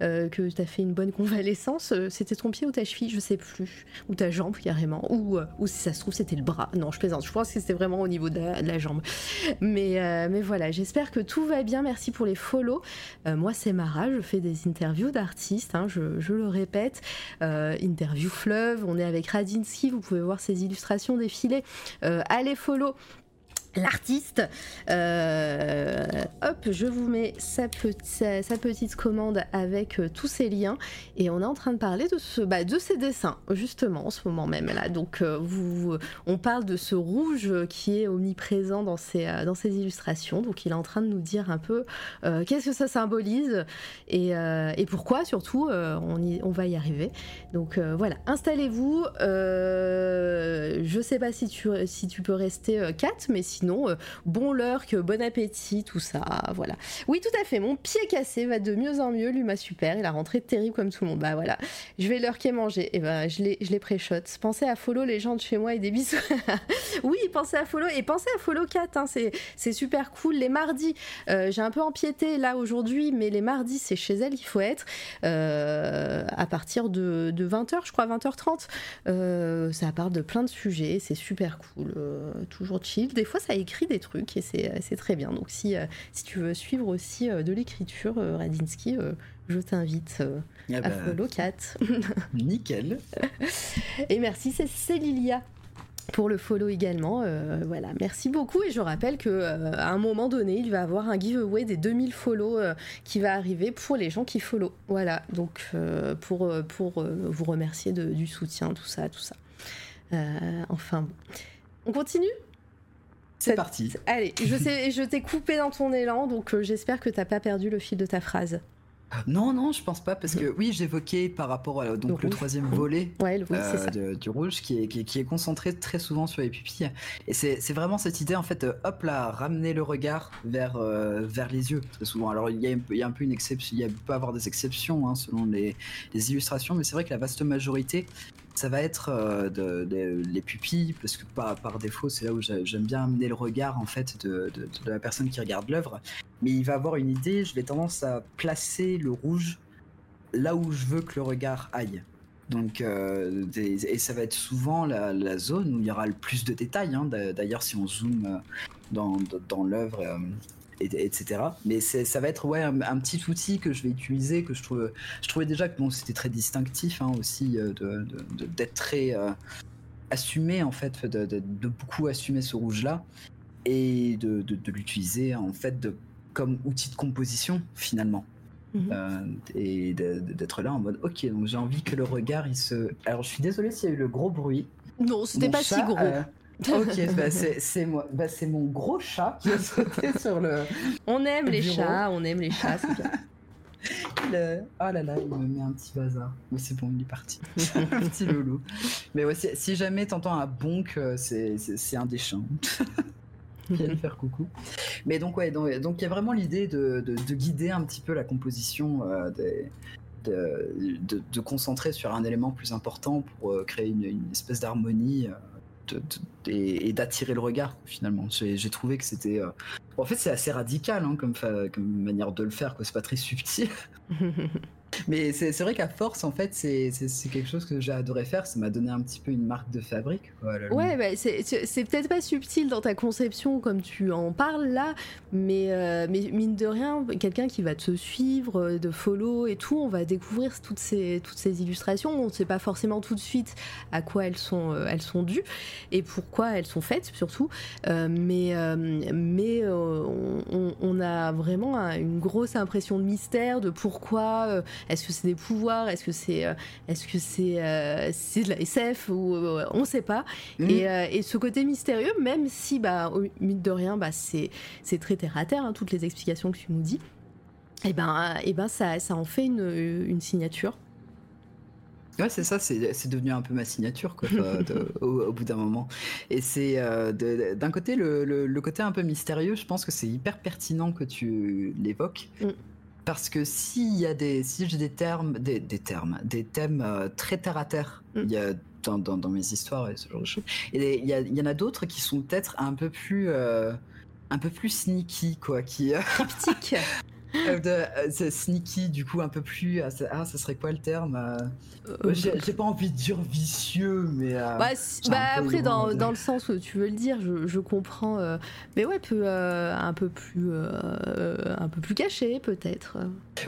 Euh, que tu as fait une bonne convalescence. C'était ton pied ou ta cheville, je sais plus. Ou ta jambe, carrément. Ou, si ça se trouve, c'était le bras. Non, je plaisante. Je pense que c'était vraiment au niveau de la, jambe. Mais, mais voilà, j'espère que tout va bien. Merci pour les follow. moi, c'est Mara, je fais des interviews d'artistes, hein, je, je, le répète. interview fleuve, on est avec Radinsky, vous pouvez voir ses illustrations défiler. Euh, allez follow l'artiste. Euh, hop, je vous mets sa, petite commande avec euh, tous ces liens et on est en train de parler de ce, bah, de ces dessins justement en ce moment même là. Donc euh, vous, on parle de ce rouge qui est omniprésent dans ces dans illustrations. Donc il est en train de nous dire un peu qu'est-ce que ça symbolise et, et pourquoi surtout. on, y, on va y arriver. Donc voilà, installez-vous. je sais pas si tu si tu peux rester 4 mais sinon sinon, euh, bon lurk, bon appétit, tout ça, voilà. Oui, tout à fait, mon pied cassé va de mieux en mieux, lui m'a super, il a rentré terrible comme tout le monde. Bah voilà, je vais lurker manger, et eh ben je les, je les. Pensez à follow les gens de chez moi et des bisous. oui, pensez à follow, et pensez à follow 4, hein, c'est super cool. Les mardis, euh, j'ai un peu empiété là aujourd'hui, mais les mardis, c'est chez elle qu'il faut être, euh, à partir de, de 20h, je crois, 20h30. ça part de plein de sujets, c'est super cool, toujours chill. Des fois, ça écrit des trucs et c'est très bien. Donc si, euh, si tu veux suivre aussi euh, de l'écriture, euh, Radinsky, je t'invite ah à bah, follow cat. Nickel. et merci, c'est Lilia pour le follow également. voilà, merci beaucoup et je rappelle que à un moment donné, il va y avoir un giveaway des 2000 follow qui va arriver pour les gens qui follow. Voilà, donc pour, pour vous remercier de, du soutien, tout ça, tout ça. enfin bon. On continue? C'est parti. Allez, je, sais, je t'ai coupé dans ton élan, donc euh, j'espère que t'as pas perdu le fil de ta phrase. Non, non, je pense pas, parce que oui, j'évoquais par rapport à donc, le, troisième volet euh, du rouge qui est, qui, est, concentré très souvent sur les pupilles. Et c'est vraiment cette idée, en fait, hop là, ramener le regard vers, euh, vers les yeux, très souvent. Alors, il y, a, il y a un peu une exception, il peut avoir des exceptions hein, selon les, les, illustrations, mais c'est vrai que la vaste majorité ça va être euh, les pupilles, parce que par, par défaut, c'est là où j'aime bien amener le regard en fait de, la personne qui regarde l'œuvre. Mais il va avoir une idée, je vais tendance à placer le rouge là où je veux que le regard aille. Donc, euh, et ça va être souvent la, zone où il y aura le plus de détails. Hein. D'ailleurs, si on zoome euh, dans, dans l'œuvre, etc. Mais ça va être ouais, un, petit outil que je vais utiliser, que je, trouve, je trouvais déjà que bon, c'était très distinctif hein, aussi, euh, d'être très euh, assumé en fait, de, beaucoup assumer ce rouge-là et de, l'utiliser en fait de, comme outil de composition finalement. Mhm. Euh, et d'être là en mode ok donc j'ai envie que le regard il se alors je suis désolé s'il y a eu le gros bruit non c'était pas si gros Ok, bah c'est moi, bah c'est mon gros chat qui a sauté sur le. On aime les chats, on aime les chats, c'est bien. Oh là là, il me met un petit bazar. Mais c'est bon, il est parti. un petit loulou. Mais ouais, si jamais t'entends un bonk, euh, c'est un des chiens. Viens lui faire coucou. Mais donc, ouais, donc il y a vraiment l'idée de, de, guider un petit peu la composition euh, des, de, de, concentrer sur un élément plus important pour euh, créer une, une espèce d'harmonie et, d'attirer le regard finalement. J'ai trouvé que c'était. Euh, en fait, c'est assez radical hein, comme, comme manière de le faire, c'est pas très subtil. Mais c'est vrai qu'à force, en fait, c'est quelque chose que j'ai adoré faire. Ça m'a donné un petit peu une marque de fabrique. ouais, bah, c'est peut-être pas subtil dans ta conception comme tu en parles là, mais, euh, mais mine de rien, quelqu'un qui va te suivre, euh, de follow et tout, on va découvrir toutes ces, toutes ces illustrations. On ne sait pas forcément tout de suite à quoi elles sont, euh, elles sont dues et pourquoi elles sont faites surtout. mais mais on, on, a vraiment une grosse impression de mystère de pourquoi est-ce que c'est des pouvoirs? Est-ce que c'est euh, est-ce que c'est euh, c'est de la SF ou euh, on sait pas. Mm. Et, et, ce côté mystérieux, même si bah mine de rien, bah c'est c'est très terre à terre hein, toutes les explications que tu nous dis. Et eh ben et eh ben ça ça en fait une, une signature. Ouais, c'est ça, c'est devenu un peu ma signature quoi, au, bout d'un moment. Et c'est d'un côté le, le, côté un peu mystérieux, je pense que c'est hyper pertinent que tu l'évoques. Mm. Parce que s'il y a des, si j'ai des termes, des, des, termes, des thèmes euh, très terre à terre, mm. il y a dans, dans, dans, mes histoires et ce genre de choses, il y, a, il y en a d'autres qui sont peut-être un peu plus, euh, un peu plus sneaky quoi, qui cryptique. Euh, de, sneaky, du coup, un peu plus. Ah, ça, serait quoi le terme euh, euh, J'ai pas envie de dire vicieux, mais. bah, bah après, dans, dans, le sens où tu veux le dire, je, je comprends. mais ouais, peu, un peu plus, un peu plus caché, peut-être.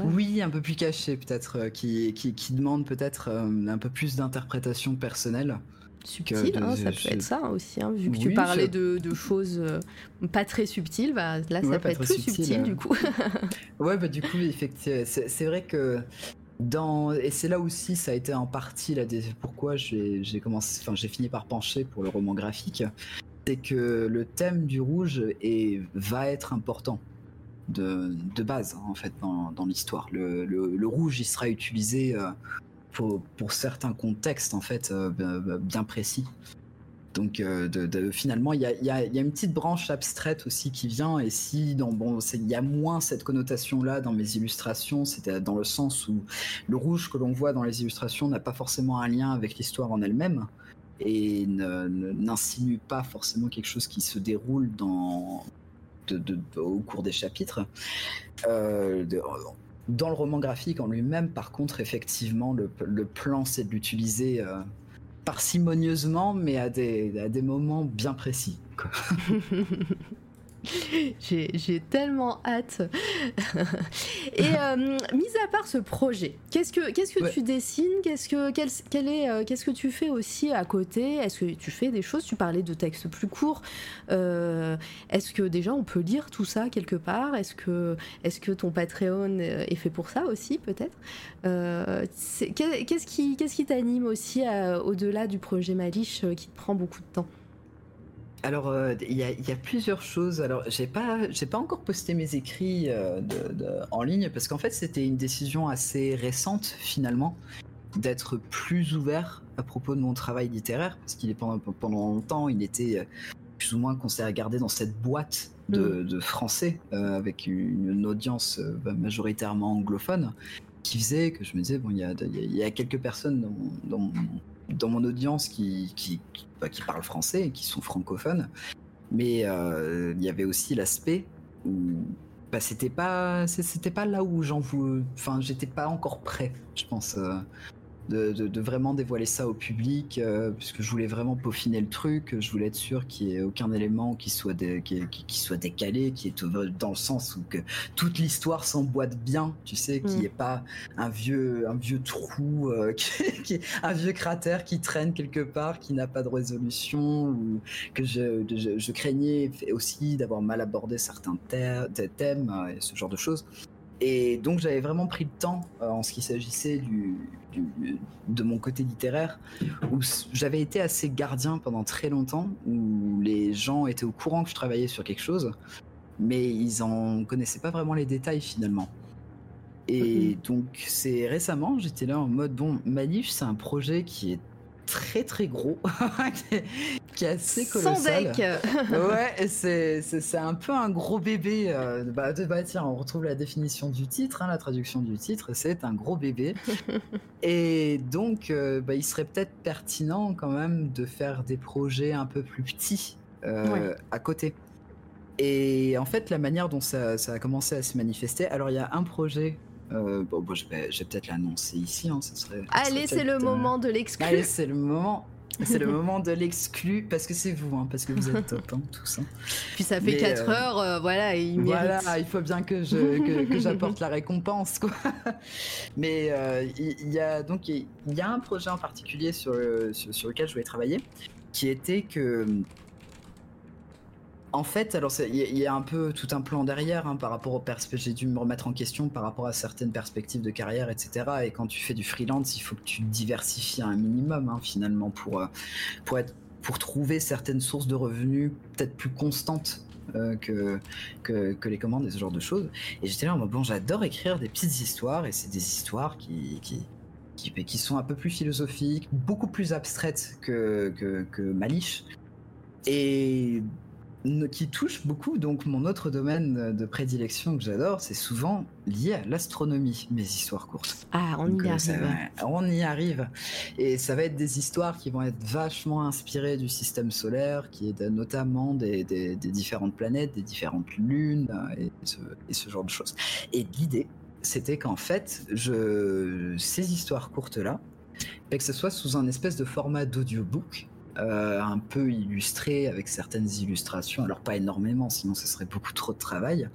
Oui, un peu plus caché, peut-être, qui, qui, qui, demande peut-être un peu plus d'interprétation personnelle. Subtil, de- hein, ça peut être ça aussi, hein, vu que tu parlais de, de choses euh, pas très subtiles, bah, là ça Ouais, peut être plus subtil, subtil, du euh. coup. Ouais, bah du coup, effectivement, c'est vrai que dans et c'est là aussi ça a été en partie la dé- pourquoi j'ai j'ai commencé, enfin j'ai fini par pencher pour le roman graphique, c'est que le thème du rouge est va être important de, de base hein, en fait dans, dans l'histoire. Le, le- le rouge il sera utilisé euh, pour, certains contextes en fait euh, b- bien précis. Donc euh, de, finalement, il y a, une petite branche abstraite aussi qui vient, et si dans, bon, il y a moins cette connotation-là dans mes illustrations, c'était dans le sens où le rouge que l'on voit dans les illustrations n'a pas forcément un lien avec l'histoire en elle-même, et n'insinue pas forcément quelque chose qui se déroule dans, de- au cours des chapitres. Euh, dans le roman graphique en lui-même, par contre, effectivement, le, plan, c'est de l'utiliser euh, parcimonieusement, mais à des, à moments bien précis. J'ai tellement hâte. Et euh, mis à part ce projet, qu'est-ce que, qu'est-ce que Ouais. tu dessines? Qu'est-ce que, quel, quel est, euh, qu'est-ce que tu fais aussi à côté? Est-ce que tu fais des choses? Tu parlais de textes plus courts. Euh, est-ce que déjà on peut lire tout ça quelque part? Est-ce que, est-ce que ton Patreon est fait pour ça aussi peut-être? Qu'est-ce qui, qu'est-ce qui t'anime aussi au-delà du projet Malish qui te prend beaucoup de temps? Alors, euh, il y, a, il y a plusieurs choses. Alors, j'ai pas, j'ai pas encore posté mes écrits euh, de- de- en ligne parce qu'en fait, c'était une décision assez récente finalement d'être plus ouvert à propos de mon travail littéraire parce qu'il est pendant, pendant longtemps, il était euh, plus ou moins considéré garder dans cette boîte de, de français euh, avec une, une audience majoritairement anglophone qui faisait que je me disais bon, il y a, il y a- il y a quelques personnes dans, dans mon- dans mon audience qui, qui, qui, bah, français et qui sont francophones. Mais euh, il y avait aussi l'aspect où bah, c'était pas c'était pas là où j'en voulais. Enfin, j'étais pas encore prêt, je pense, euh, de, de- de vraiment dévoiler ça au public, euh, puisque je voulais vraiment peaufiner le truc. Je voulais être sûr qu'il n'y ait aucun élément qui soit, dé- qui, qui- qui soit décalé, qui est dans le sens où que toute l'histoire s'emboîte bien, tu sais, qu'il Mm. n'y ait pas un vieux, un vieux trou, euh, qui, un vieux cratère qui traîne quelque part, qui n'a pas de résolution, ou que je, je, je craignais aussi d'avoir mal abordé certains thèmes euh, et ce genre de choses. Et donc j'avais vraiment pris le temps euh, en ce qui s'agissait du, du- de mon côté littéraire, où j'avais été assez gardien pendant très longtemps, où les gens étaient au courant que je travaillais sur quelque chose, mais ils en connaissaient pas vraiment les détails finalement. Et donc c'est récemment, j'étais là en mode bon, Manif, c'est un projet qui est très très gros, qui est- assez Sans colossal. deck Ouais, c'est un peu un gros bébé. euh, bah, bah, tiens, on retrouve la définition du titre, hein, la traduction du titre, c'est un gros bébé. et donc, euh, bah, il serait peut-être pertinent quand même de faire des projets un peu plus petits euh, Ouais. à côté. Et en fait, la manière dont ça, ça a commencé à se manifester, alors il y a un projet. Euh, bon, bon, je vais, je vais peut-être l'annoncer ici. Hein, ça serait, ça Allez, c'est le moment de l'exclu. Allez, c'est le moment. C'est le moment de l'exclu parce que c'est vous, hein, parce que vous êtes top, hein, tous. hein. Puis ça fait Mais, 4 euh, heures, euh, voilà, et il Voilà, mérite. il faut bien que je que, que j'apporte la récompense, quoi. Mais euh, il y, a donc il y a un projet en particulier sur, sur lequel je voulais travailler, qui était que en fait, alors il y, a- un peu tout un plan derrière hein, par rapport aux perspectives. J'ai dû me remettre en question par rapport à certaines perspectives de carrière, etc. Et quand tu fais du freelance, il faut que tu diversifies un minimum hein, finalement pour euh, pour être pour trouver certaines sources de revenus peut-être plus constantes euh, que, que, les commandes et ce genre de choses. Et j'étais là en mode, bon, j'adore écrire des petites histoires et c'est des histoires qui, qui, qui, qui sont un peu plus philosophiques, beaucoup plus abstraites que, que, que Malish et qui touchent beaucoup. Donc, mon autre domaine de prédilection que j'adore, c'est souvent lié à l'astronomie, mes histoires courtes. Ah, on Donc, y euh, arrive. va- on y arrive. Et ça va être des histoires qui vont être vachement inspirées du système solaire, qui est notamment des, des- des différentes planètes, des différentes lunes euh, et ce, et ce genre de choses. Et l'idée, c'était qu'en fait, je, ces histoires courtes-là, que ce soit sous un espèce de format d'audiobook, euh, un peu illustré avec certaines illustrations, alors pas énormément, sinon ce serait beaucoup trop de travail,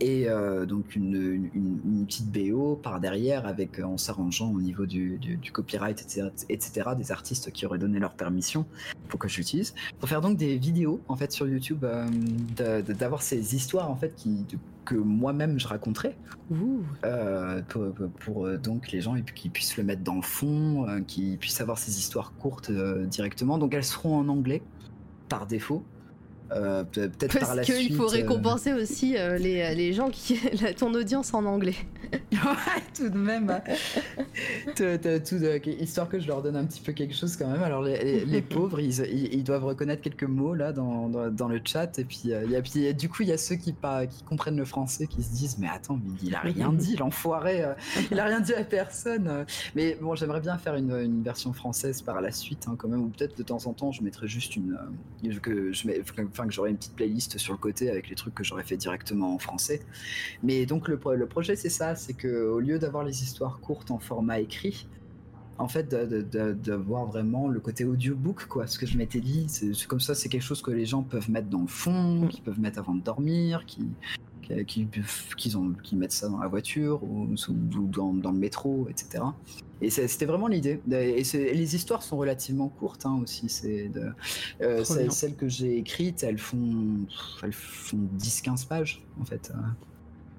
et euh, donc une, une, une, petite BO par derrière avec en s'arrangeant au niveau du, du, du, copyright etc., etc des artistes qui auraient donné leur permission pour que j'utilise pour faire donc des vidéos en fait sur YouTube euh, d'avoir ces histoires en fait qui que moi-même je raconterais. Euh, pour, pour, donc les gens qui puissent le mettre dans le fond euh, qui puissent avoir ces histoires courtes directement. Donc elles seront en anglais par défaut euh, peut-être par la suite. Parce qu'il faut récompenser euh... aussi euh, les, les, gens qui. ton audience en anglais. ouais, tout de même. tout, tout, histoire que je leur donne un petit peu quelque chose quand même. Alors, les, les pauvres, ils, ils, doivent reconnaître quelques mots là dans, dans, dans le chat. Et puis, euh, y a, puis, du coup, il y a ceux qui, pas, qui comprennent le français qui se disent Mais attends, mais il a rien dit, l'enfoiré. il a rien dit à personne. Mais bon, j'aimerais bien faire une, une, version française par la suite hein, quand même. Ou peut-être de temps en temps, je mettrai juste une. que je mets, enfin, que j'aurai une petite playlist sur le côté avec les trucs que j'aurais fait directement en français. Mais donc le, le projet c'est ça, c'est que au lieu d'avoir les histoires courtes en format écrit, en fait de, de, de, voir vraiment le côté audiobook quoi ce que je m'étais dit c'est comme ça c'est quelque chose que les gens peuvent mettre dans le fond qui peuvent mettre avant de dormir qui qui, qui, ont, qui mettent ça dans la voiture ou, ou dans, dans, le métro etc et c'était vraiment l'idée. Et, les histoires sont relativement courtes hein, aussi. C'est euh, celles que j'ai écrites, elles font, elles font 10-15 pages en fait.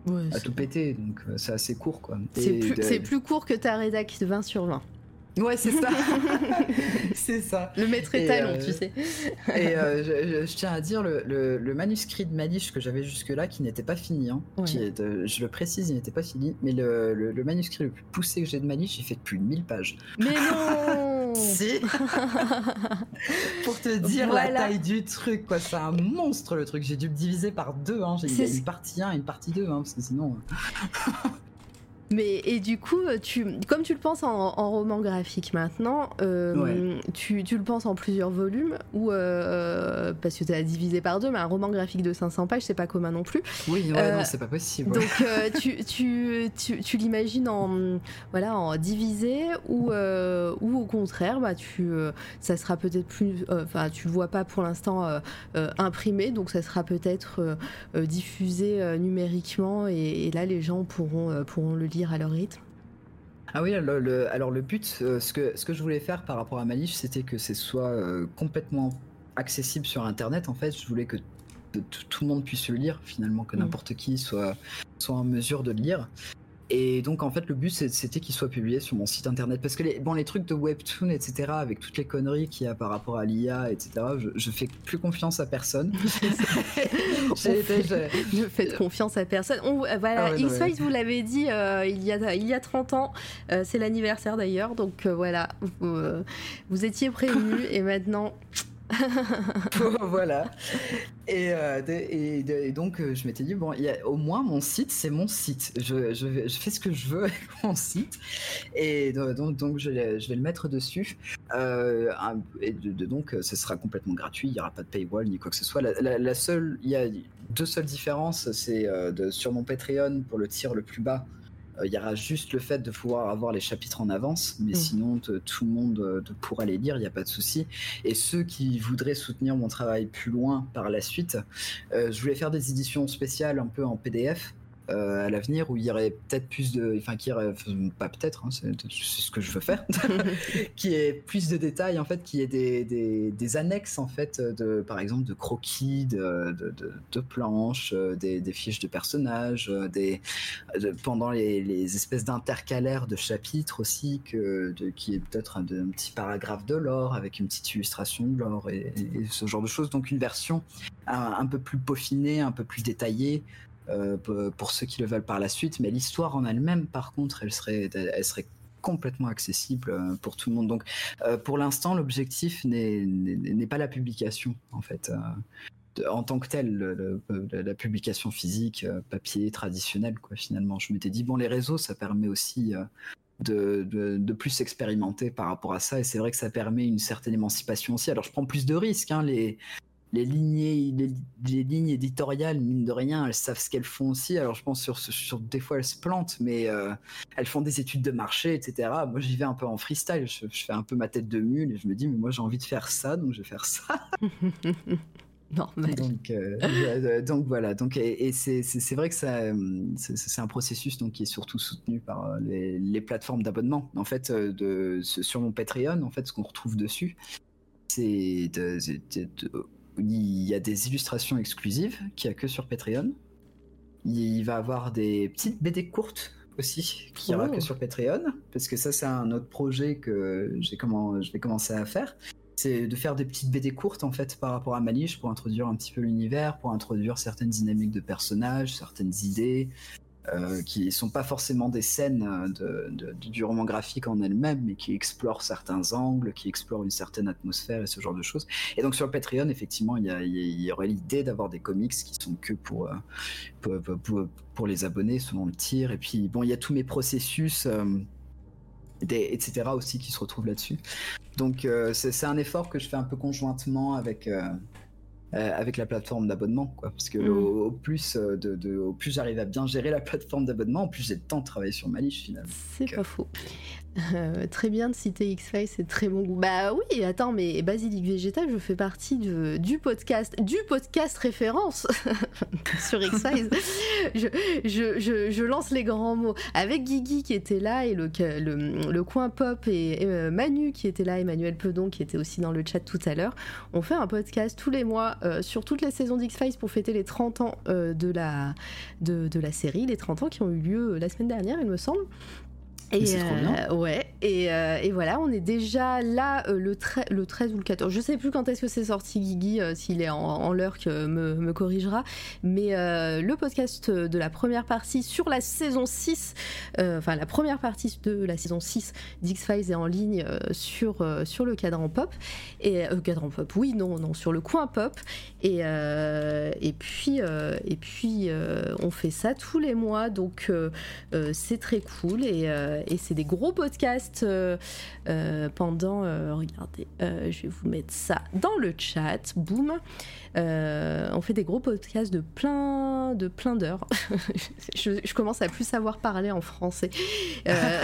Ouais, à tout péter, donc euh, c'est assez court quoi. C'est plus, plus, court que ta rédac 20 sur 20. Ouais, c'est ça. c'est ça. Le maître étalon, euh, tu sais. et euh, je, tiens à dire, le, le, le manuscrit de Malish que j'avais jusque-là, qui n'était pas fini, hein, ouais. qui est, euh, je le précise, il n'était pas fini, mais le, le, manuscrit le plus poussé que j'ai de Malish, il fait plus de 1000 pages. Mais non Si Pour te dire voilà. la taille du truc, quoi. C'est un monstre, le truc. J'ai dû le diviser par deux. Hein. J'ai une partie 1 et une partie 2, hein, parce que sinon... Mais et du coup, tu, comme tu le penses en, en roman graphique maintenant, euh, ouais. tu, tu, le penses en plusieurs volumes ou euh, parce que tu as divisé par deux, mais un roman graphique de 500 pages, c'est pas commun non plus. Oui, ouais, euh, non, c'est pas possible. Donc euh, tu, tu, tu, tu l'imagines en voilà en divisé ou euh, ou au contraire, bah tu ça sera peut-être plus, enfin tu le vois pas pour l'instant imprimé, donc ça sera peut-être diffusé numériquement et, et, là les gens pourront pourront le lire à leur rythme ah oui, le, le, alors le but, euh, ce, que, ce que je voulais faire par rapport à Malish, c'était que ce soit euh, complètement accessible sur Internet. En fait, je voulais que tout le monde puisse le lire, finalement, que n'importe mmh. qui soit, soit en mesure de le lire. Et donc en fait le but c'était qu'il soit publié sur mon site internet parce que les, bon les trucs de webtoon etc avec toutes les conneries qu'il y a par rapport à l'IA etc je, je fais plus confiance à personne. ne faites confiance à personne. On, voilà ah ouais, X-Files vous l'avez dit euh, il, y a, il y a 30 ans euh, c'est l'anniversaire d'ailleurs donc euh, voilà vous, vous étiez prévenus et maintenant voilà. Et, euh, donc, euh, je m'étais dit, bon, au moins, mon site, c'est mon site. Je, fais ce que je veux avec mon site. Et donc, donc je, je vais le mettre dessus. Euh, et donc, ce sera complètement gratuit. Il n'y aura pas de paywall ni quoi que ce soit. La seule, il y a deux seules différences. C'est sur mon Patreon, pour le tir le plus bas, il y aura juste le fait de pouvoir avoir les chapitres en avance, mais mmh. sinon tout le monde pourra les lire, il n'y a pas de souci. Et ceux qui voudraient soutenir mon travail plus loin par la suite, euh, je voulais faire des éditions spéciales un peu en PDF euh, à l'avenir où il y aurait peut-être plus de, enfin qui irait, pas peut-être, hein, c'est ce que je veux faire, qui est plus de détails en fait, qui est des, des, des, annexes en fait de, par exemple de croquis, de, de, de, de planches, euh, des, des, fiches de personnages, euh, des pendant les, les espèces d'intercalaires de chapitres aussi que qui est peut-être un, un, petit paragraphe de l'or avec une petite illustration de l'or et, et, ce genre de choses. Donc une version un, un peu plus peaufinée, un peu plus détaillée. Euh, pour ceux qui le veulent par la suite, mais l'histoire en elle-même, par contre, elle serait, elle serait complètement accessible euh, pour tout le monde. Donc, euh, pour l'instant, l'objectif n'est pas la publication, en fait. En tant que telle, le, le, la publication physique, papier, traditionnel, finalement. Je m'étais dit, bon, les réseaux, ça permet aussi de, plus expérimenter par rapport à ça, et c'est vrai que ça permet une certaine émancipation aussi. Alors, je prends plus de risques, hein, les, les lignes, les, les, lignes éditoriales, mine de rien, elles savent ce qu'elles font aussi. Alors je pense sur, sur des fois elles se plantent, mais euh, elles font des études de marché, etc. Moi j'y vais un peu en freestyle, je, je, fais un peu ma tête de mule et je me dis mais moi j'ai envie de faire ça, donc je vais faire ça. Normal. Donc, euh, euh, donc voilà. Donc, et, et c'est vrai que ça, c'est un processus donc, qui est surtout soutenu par les, les plateformes d'abonnement. En fait, de, sur mon Patreon, en fait, ce qu'on retrouve dessus, c'est de- de- de- il y a des illustrations exclusives qu'il n'y a que sur Patreon. Il va avoir des petites BD courtes aussi qu'il n'y aura Oh. que sur Patreon, parce que ça, c'est un autre projet que j'ai comment, je vais commencer à faire. C'est de faire des petites BD courtes en fait par rapport à Malish pour introduire un petit peu l'univers, pour introduire certaines dynamiques de personnages, certaines idées euh, qui sont pas forcément des scènes euh, de, du roman graphique en elle-même, mais qui explorent certains angles, qui explorent une certaine atmosphère et ce genre de choses. Et donc sur Patreon, effectivement, il y, a- y aurait l'idée d'avoir des comics qui sont que pour, euh, pour, pour- les abonnés selon le tir. Et puis bon, il y a tous mes processus. etc. aussi qui se retrouvent là-dessus. Donc c'est un effort que je fais un peu conjointement avec, euh, avec la plateforme d'abonnement, quoi. Parce que Mm. au, au plus, euh, de, de- au plus j'arrive à bien gérer la plateforme d'abonnement, au plus j'ai le temps de travailler sur ma niche finalement. C'est pas faux. Euh, très bien de citer X-Files, c'est très bon goût. Bah oui, attends, mais Basilic Végétal, je fais partie du podcast, du podcast référence sur X-Files. je, lance les grands mots. Avec Guigui qui était là et le, coin pop et, euh, Manu qui était là, Emmanuel Pedon qui était aussi dans le chat tout à l'heure, on fait un podcast tous les mois euh, sur toutes les saisons d'X-Files pour fêter les 30 ans de, la, série, les 30 ans qui ont eu lieu la semaine dernière, il me semble. Et c'est trop bien. euh, ouais, et, euh, et voilà, on est déjà là euh, le, le 13 ou le 14. Je sais plus quand est-ce que c'est sorti, Guigui, s'il est en, en l'heure que me, me corrigera. Mais le podcast de la première partie sur la saison 6, euh, enfin la première partie de la saison 6 d'X-Files est en ligne sur, sur le cadran pop. Et cadran pop, oui, non, non, sur le coin pop. Et, et puis, et puis on fait ça tous les mois, donc c'est très cool. Et, et c'est des gros podcasts euh, euh, pendant. euh, regardez, je vais vous mettre ça dans le chat. Boum. Euh, on fait des gros podcasts de plein de plein d'heures. je, commence à plus savoir parler en français. Euh,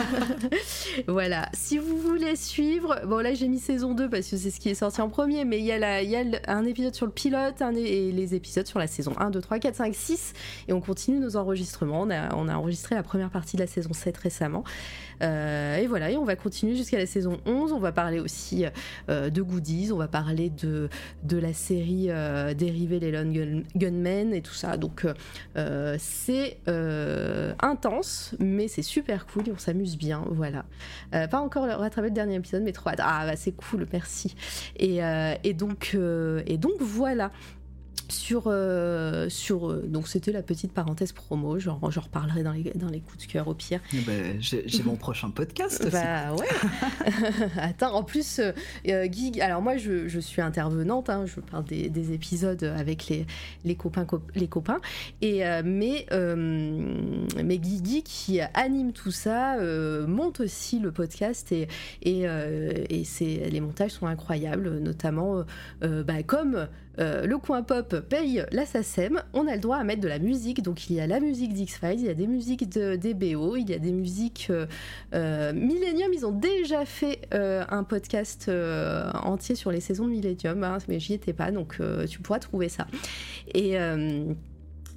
voilà. Si vous voulez suivre, bon là j'ai mis saison 2 parce que c'est ce qui est sorti en premier, mais il y a, un épisode sur le pilote et les épisodes sur la saison 1, 2, 3, 4, 5, 6. Et on continue nos enregistrements. On a, on a enregistré la première partie de la saison 7 récemment. Euh, et voilà, et on va continuer jusqu'à la saison 11. On va parler aussi euh, de goodies, on va parler de, de la série euh, dérivée Les Lone Gun- Gunmen et tout ça. Donc c'est intense, mais c'est super cool et on s'amuse bien. Voilà. Pas encore rattrapé le dernier épisode, mais trop hâte. Ah, bah, c'est cool, merci. Et, et, donc, et donc voilà. Sur, euh, sur euh, donc c'était la petite parenthèse promo, j'en reparlerai dans les, dans les coups de cœur au pire. Eh ben, j'ai mon prochain podcast aussi. Bah ouais. Attends, en plus, euh, euh, Guy, alors moi je, je suis intervenante, hein, je parle des, des épisodes avec les, les copains, cop- les copains, et euh, mais mais Guigui qui anime tout ça monte aussi le podcast et et, et les montages sont incroyables, notamment bah, comme euh, le coin pop paye la SACEM, on a le droit à mettre de la musique. Donc il y a la musique d'X-Files, il y a des musiques de, des il y a des musiques. Euh, euh, Millennium, ils ont déjà fait un podcast entier sur les saisons de Millennium, hein, mais j'y étais pas, donc tu pourras trouver ça. Et.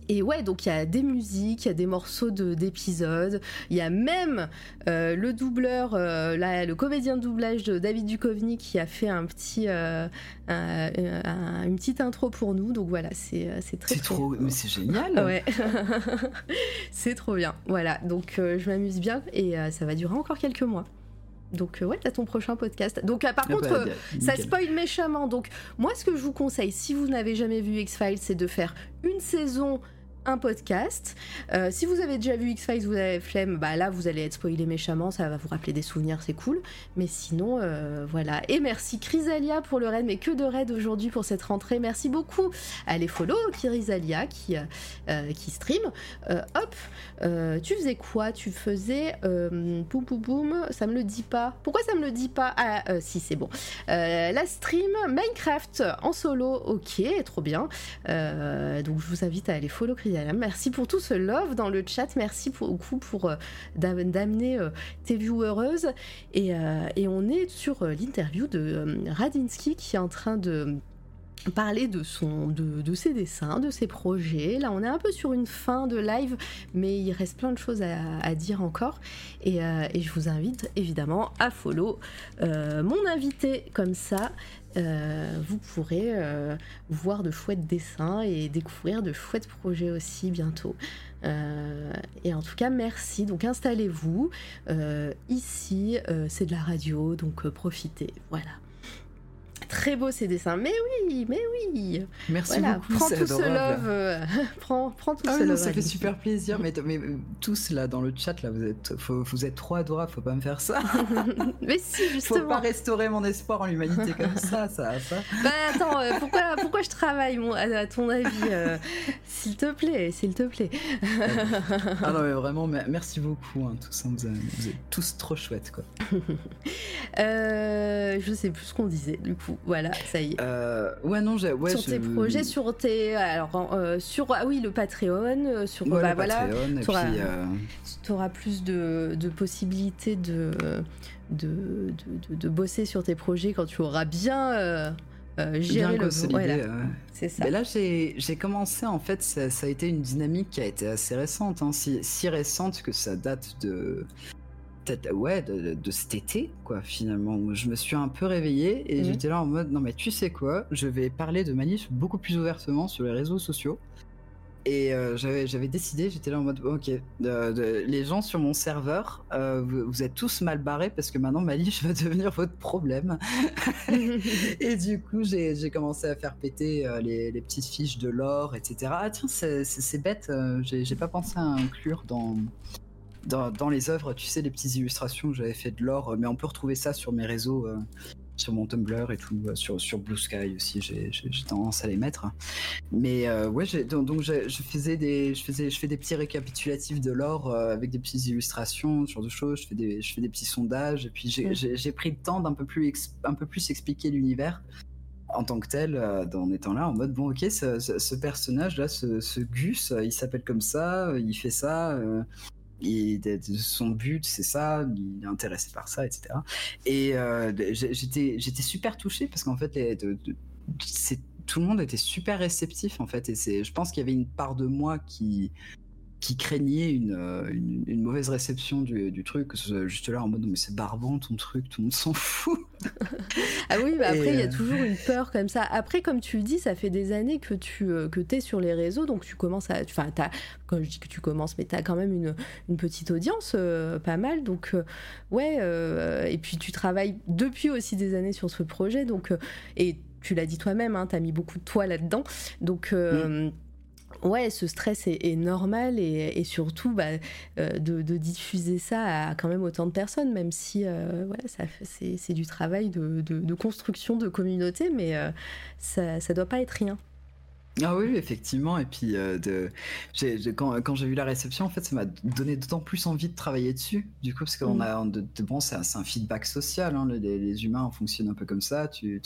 Et ouais, donc il y a des musiques, il y a des morceaux de- d'épisodes, il y a même euh, le doubleur, euh, le comédien de doublage de David Duchovny qui a fait un petit, euh, un- un- une petite intro pour nous. Donc voilà, c'est très C'est trop, mais c'est génial. Ouais, c'est trop bien. Voilà, donc je m'amuse bien et ça va durer encore quelques mois. Donc euh, ouais, t'as ton prochain podcast. Donc euh, par Ah contre, bah, ça spoil méchamment. Donc, moi, ce que je vous conseille, si vous n'avez jamais vu X-Files, c'est de faire une saison, un podcast. Euh, si vous avez déjà vu X-Files, vous avez flemme, bah là, vous allez être spoilé méchamment, ça va vous rappeler des souvenirs, c'est cool. Mais sinon, euh, voilà. Et merci Chrysalia pour le raid, mais que de raid aujourd'hui pour cette rentrée. Merci beaucoup. Allez follow Chrysalia qui, euh, qui stream. Hop, tu faisais quoi? Tu faisais boum boum boum, ça me le dit pas. Pourquoi ça me le dit pas? Ah, si, c'est bon. La stream Minecraft en solo, ok, trop bien. Donc je vous invite à aller follow Chrysalia. Merci pour tout ce love dans le chat. Merci beaucoup pour euh, d'am- d'amener euh, tes viewereuses. Et, euh, et on est sur l'interview de Radinsky qui est en train de parler de, son, de, ses dessins, de ses projets. Là, on est un peu sur une fin de live, mais il reste plein de choses à, dire encore. Et, je vous invite évidemment à follow mon invité comme ça. Euh, vous pourrez euh, voir de chouettes dessins et découvrir de chouettes projets aussi bientôt. Euh, et en tout cas, merci. Donc installez-vous. ici, c'est de la radio, donc profitez. Voilà très beau ces dessins. Mais oui, mais oui. Merci beaucoup. Prends tout ce love. Euh, prends, prends tout ah ce love. Ça fait super plaisir. Mais, mais, euh, tous là dans le chat là, vous êtes, vous êtes trop adorables. Faut pas me faire ça. mais si justement. Faut pas restaurer mon espoir en l'humanité comme ça, ça. ça. Bah attends, euh, pourquoi, pourquoi je travaille mon, à, ton avis S'il te plaît, s'il te plaît. ah non mais vraiment, merci beaucoup hein, tous. Hein, vous, vous, êtes tous trop chouettes quoi. je sais plus ce qu'on disait du coup. Voilà, ça y est. Euh, ouais, non, j'ai. Ouais, sur tes projets, sur tes. Alors, euh, sur. Ah oui, le Patreon. Euh, sur. Ouais, bah, voilà. Tu auras, auras, plus de, de possibilités de de, de, de, bosser sur tes projets quand tu auras bien. Euh, géré le voilà. c'est ça. Mais là, j'ai commencé en fait, ça, ça, a été une dynamique qui a été assez récente, hein, si, si récente que ça date de ouais de, de, cet été quoi finalement où je me suis un peu réveillé et mmh. j'étais là en mode non mais tu sais quoi je vais parler de manif beaucoup plus ouvertement sur les réseaux sociaux. Et euh, j'avais décidé j'étais là en mode ok de, les gens sur mon serveur euh, vous, vous, êtes tous mal barrés parce que maintenant Manif va devenir votre problème. Et du coup j'ai commencé à faire péter euh, les, les, petites fiches de l'or etc ah tiens c'est bête euh, j'ai pas pensé à inclure dans dans, les œuvres, tu sais, les petites illustrations que j'avais fait de l'or, mais on peut retrouver ça sur mes réseaux, euh, sur mon Tumblr et tout, euh, sur, sur Blue Sky aussi, j'ai tendance à les mettre. Mais euh, ouais, donc, donc je faisais des, je faisais, je fais des petits récapitulatifs de l'or avec des petites illustrations, ce genre de choses. Je fais des, je fais des petits sondages et puis j'ai pris le temps d'un peu plus, un peu plus expliquer l'univers en tant que tel, en étant là, en mode bon, ok, ce, ce, personnage là, ce, ce Gus, il s'appelle comme ça, il fait ça, son but c'est ça, il est intéressé par ça, etc. Et euh, j'étais j'étais super touché parce qu'en fait tout le monde était super réceptif en fait et c'est je pense qu'il y avait une part de moi qui qui craignait une, euh, une, une, mauvaise réception du, du truc, juste là en mode mais c'est barbant ton truc, tout le monde s'en fout. ah oui, mais après il y a euh, toujours une peur comme ça. Après, comme tu le dis, ça fait des années que tu euh, que es sur les réseaux, donc tu commences à. Enfin, quand je dis que tu commences, mais tu as quand même une, une petite audience, pas mal. Donc, ouais, et puis tu travailles depuis aussi des années sur ce projet, donc. et tu l'as dit toi-même, hein, tu as mis beaucoup de toi là-dedans. Donc. Mm ouais, ce stress est, normal et, surtout bah, euh, de, diffuser ça à quand même autant de personnes, même si euh, c'est du travail de, construction de communauté, mais euh, ça ne doit pas être rien. Ah oui, effectivement. Et puis, euh, de, quand, quand j'ai vu la réception, en fait, ça m'a donné d'autant plus envie de travailler dessus. Du coup, parce qu'on mm. a, de, bon, c'est un, feedback social. Hein, les, humains fonctionnent un peu comme ça. Tu,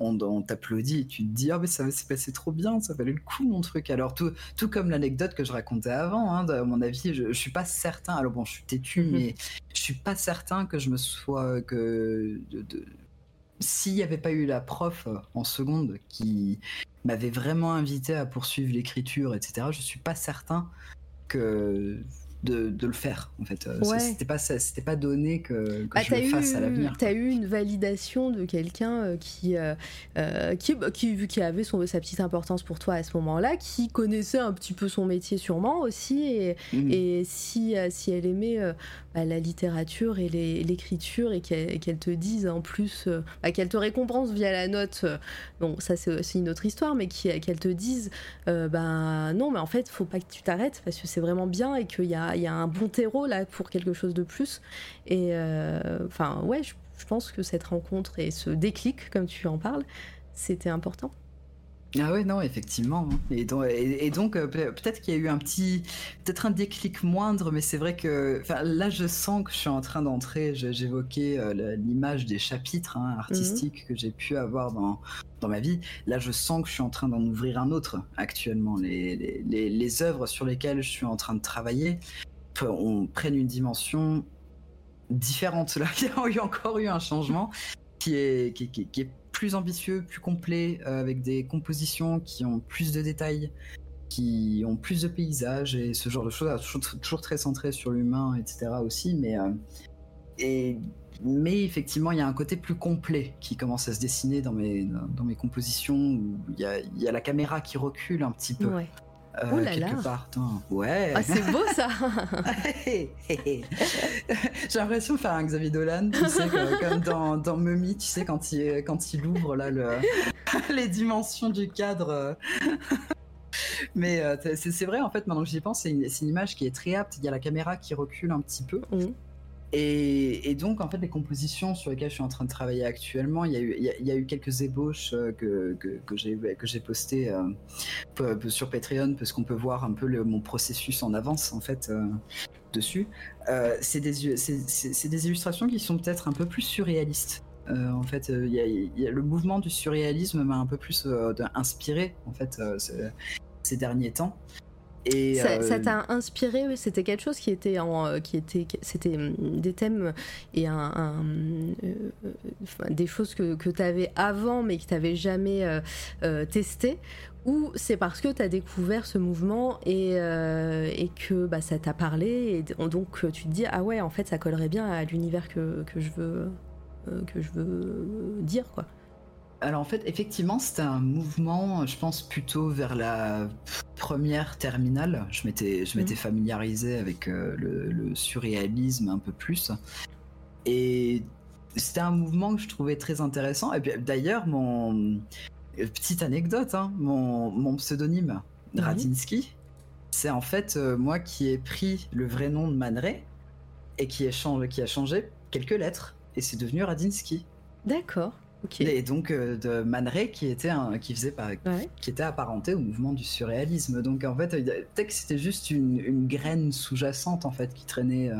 on, on t'applaudit, tu te dis, ah, mais ça s'est passé trop bien, ça valait le coup, mon truc. Alors, tout, tout comme l'anecdote que je racontais avant, hein, à mon avis, je, je suis pas certain. Alors, bon, je suis têtu, mm-hmm. mais je suis pas certain que je me sois. que de, s'il n'y avait pas eu la prof en seconde qui m'avait vraiment invité à poursuivre l'écriture, etc., je suis pas certain que de, le faire en fait. Euh, c'était pas c'était pas donné que, que bah, je le fasse à l'avenir. T'as eu une validation de quelqu'un euh, qui, euh, qui, bah, qui, qui avait son, sa petite importance pour toi à ce moment-là, qui connaissait un petit peu son métier sûrement aussi, et, mmh. et si, si elle aimait bah, la littérature et l'écriture et qu'elle te dise en plus, bah, qu'elle te récompense via la note, bon ça c'est une autre histoire, mais qu'elle te dise, ben non mais en fait faut pas que tu t'arrêtes parce que c'est vraiment bien et qu'il y a il y a un bon terreau là pour quelque chose de plus. Et euh, enfin, ouais, je, pense que cette rencontre et ce déclic, comme tu en parles, c'était important. Ah ouais, non, effectivement. Hein. Et donc, et, donc euh, peut-être qu'il y a eu un petit, peut-être un déclic moindre, mais c'est vrai que là, je sens que je suis en train d'entrer. J'évoquais euh, l'image des chapitres hein, artistiques mhm. que j'ai pu avoir dans, dans ma vie. Là, je sens que je suis en train d'en ouvrir un autre actuellement. Les, les, les, œuvres sur lesquelles je suis en train de travailler on prenne une dimension différente. Là, il y a eu encore eu un changement qui est, qui, qui, qui est plus ambitieux, plus complet, euh, avec des compositions qui ont plus de détails, qui ont plus de paysages et ce genre de choses. Toujours, très centré sur l'humain, etc. aussi, mais euh, mais effectivement, il y a un côté plus complet qui commence à se dessiner dans mes dans mes compositions où il y a, la caméra qui recule un petit peu. Euh, Oh là quelque là. part. Ouais. Ah, c'est beau ça J'ai l'impression de faire un Xavier Dolan, tu sais, comme, comme dans, dans Mummy, tu sais, quand il, quand il ouvre là, le, les dimensions du cadre. Mais euh, c'est vrai, en fait, maintenant que j'y pense, c'est une, image qui est très apte. Il y a la caméra qui recule un petit peu. Et, donc, en fait, les compositions sur lesquelles je suis en train de travailler actuellement, il y a eu, quelques ébauches euh, que, que, que j'ai postées euh, peu sur Patreon parce qu'on peut voir un peu mon processus en avance, en fait, euh, dessus. Euh, c'est des, des illustrations qui sont peut-être un peu plus surréalistes. Euh, en fait, euh, il y a- le mouvement du surréalisme m'a un peu plus euh, inspiré, en fait, euh, ce- ces derniers temps. Et, Ça euh, t'a inspiré, oui, c'était quelque chose qui était en, euh, qui était, c'était hum, des thèmes et un, un, euh, des choses que, que tu avais avant mais que tu n'avais jamais euh, testé ou c'est parce que tu as découvert ce mouvement et, et que bah, ça t'a parlé et donc tu te dis ah ouais en fait ça collerait bien à l'univers que, que je veux que je veux dire quoi. Alors en fait, effectivement, c'était un mouvement, je pense, plutôt vers la première terminale. Je m'étais, je m'étais Mhm. familiarisé avec euh, le, le surréalisme un peu plus. Et c'était un mouvement que je trouvais très intéressant. Et puis, d'ailleurs, mon... euh, Petite anecdote, hein, mon, mon pseudonyme. Radinsky, c'est en fait euh, moi qui ai pris le vrai nom de Man Ray et qui, ai changé, qui a changé quelques lettres. Et c'est devenu Radinsky. D'accord. Et donc euh, de Man Ray qui était un, qui faisait par- Ouais. qui était apparenté au mouvement du surréalisme. Donc en fait, euh, peut-être que c'était juste une, une graine sous-jacente en fait qui traînait, euh,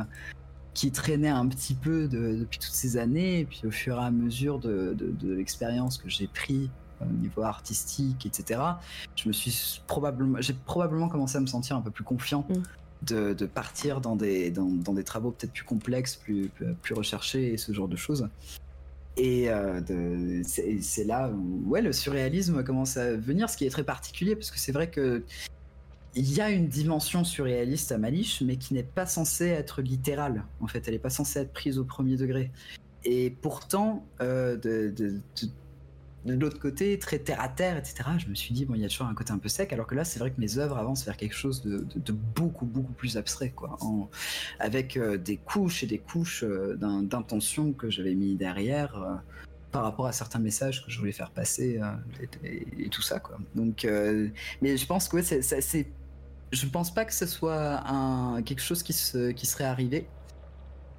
qui traînait un petit peu de- depuis toutes ces années. Et puis au fur et à mesure de, de- de l'expérience que j'ai pris au niveau artistique, etc. Je me suis probablement, j'ai probablement commencé à me sentir un peu plus confiant. Mm. De, de partir dans des, dans, dans des travaux peut-être plus complexes, plus, plus, plus recherchés et ce genre de choses. Et euh, c'est là où ouais, le surréalisme commence à venir, ce qui est très particulier, parce que c'est vrai que il y a une dimension surréaliste à Malish, mais qui n'est pas censée être littérale. En fait, elle n'est pas censée être prise au premier degré. Et pourtant, euh, de- de l'autre côté, très terre à terre, etc., je me suis dit, bon, il y a toujours un côté un peu sec, alors que là, c'est vrai que mes œuvres avancent vers quelque chose de, beaucoup, beaucoup plus abstrait, quoi, avec euh, des couches et des couches euh, d'in- d'intention que j'avais mis derrière. euh, par rapport à certains messages que je voulais faire passer et, tout ça quoi. Donc, mais je pense que ouais, c'est, je pense pas que ce soit quelque chose qui se, qui serait arrivé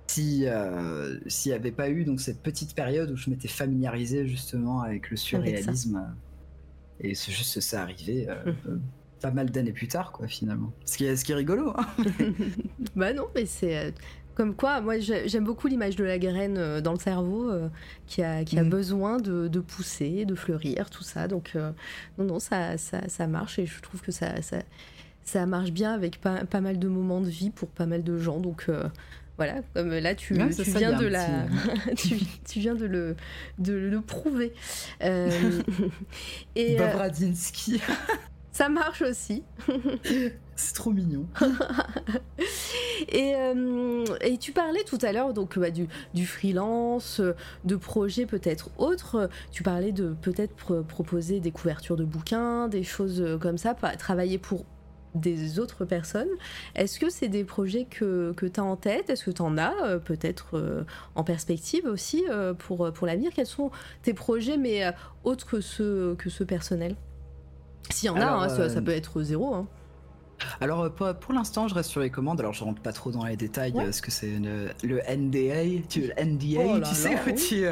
si euh, s'il n'y avait pas eu donc cette petite période où je m'étais familiarisé justement avec le surréalisme euh, et c'est juste ça arrivé euh, euh, pas mal d'années plus tard quoi finalement. Ce qui est ce qui est rigolo. hein. bah non, mais c'est comme quoi. Moi, j'ai- j'aime beaucoup l'image de la graine dans le cerveau euh, qui a, qui a Mm. besoin de, de pousser, de fleurir, tout ça. Donc, euh, non, non, ça, ça, ça marche et je trouve que ça, ça, ça marche bien avec pas, pas mal de moments de vie pour pas mal de gens. Donc, euh, voilà, comme là, tu, Ouais, viens de la, tu, tu viens de le, de le prouver. Euh, et euh, ça marche aussi. c'est trop mignon. Et, euh, et tu parlais tout à l'heure donc bah, du, du freelance, de projets peut-être autres. Tu parlais de peut-être pro- proposer des couvertures de bouquins, des choses euh, comme ça, travailler pour des autres personnes. Est-ce que c'est des projets que, que tu as en tête? Est-ce que tu en as euh, peut-être euh, en perspective aussi euh, pour, pour l'avenir? Quels sont tes projets, mais autres que ceux, que ceux personnels S'il y en Alors, a, hein, ça, ça peut être zéro. hein. Alors pour, pour l'instant, je reste sur les commandes. Alors je rentre pas trop dans les détails Ouais. parce que c'est le, le NDA, tu, le NDA, Oh là tu sais là, où oui. tu-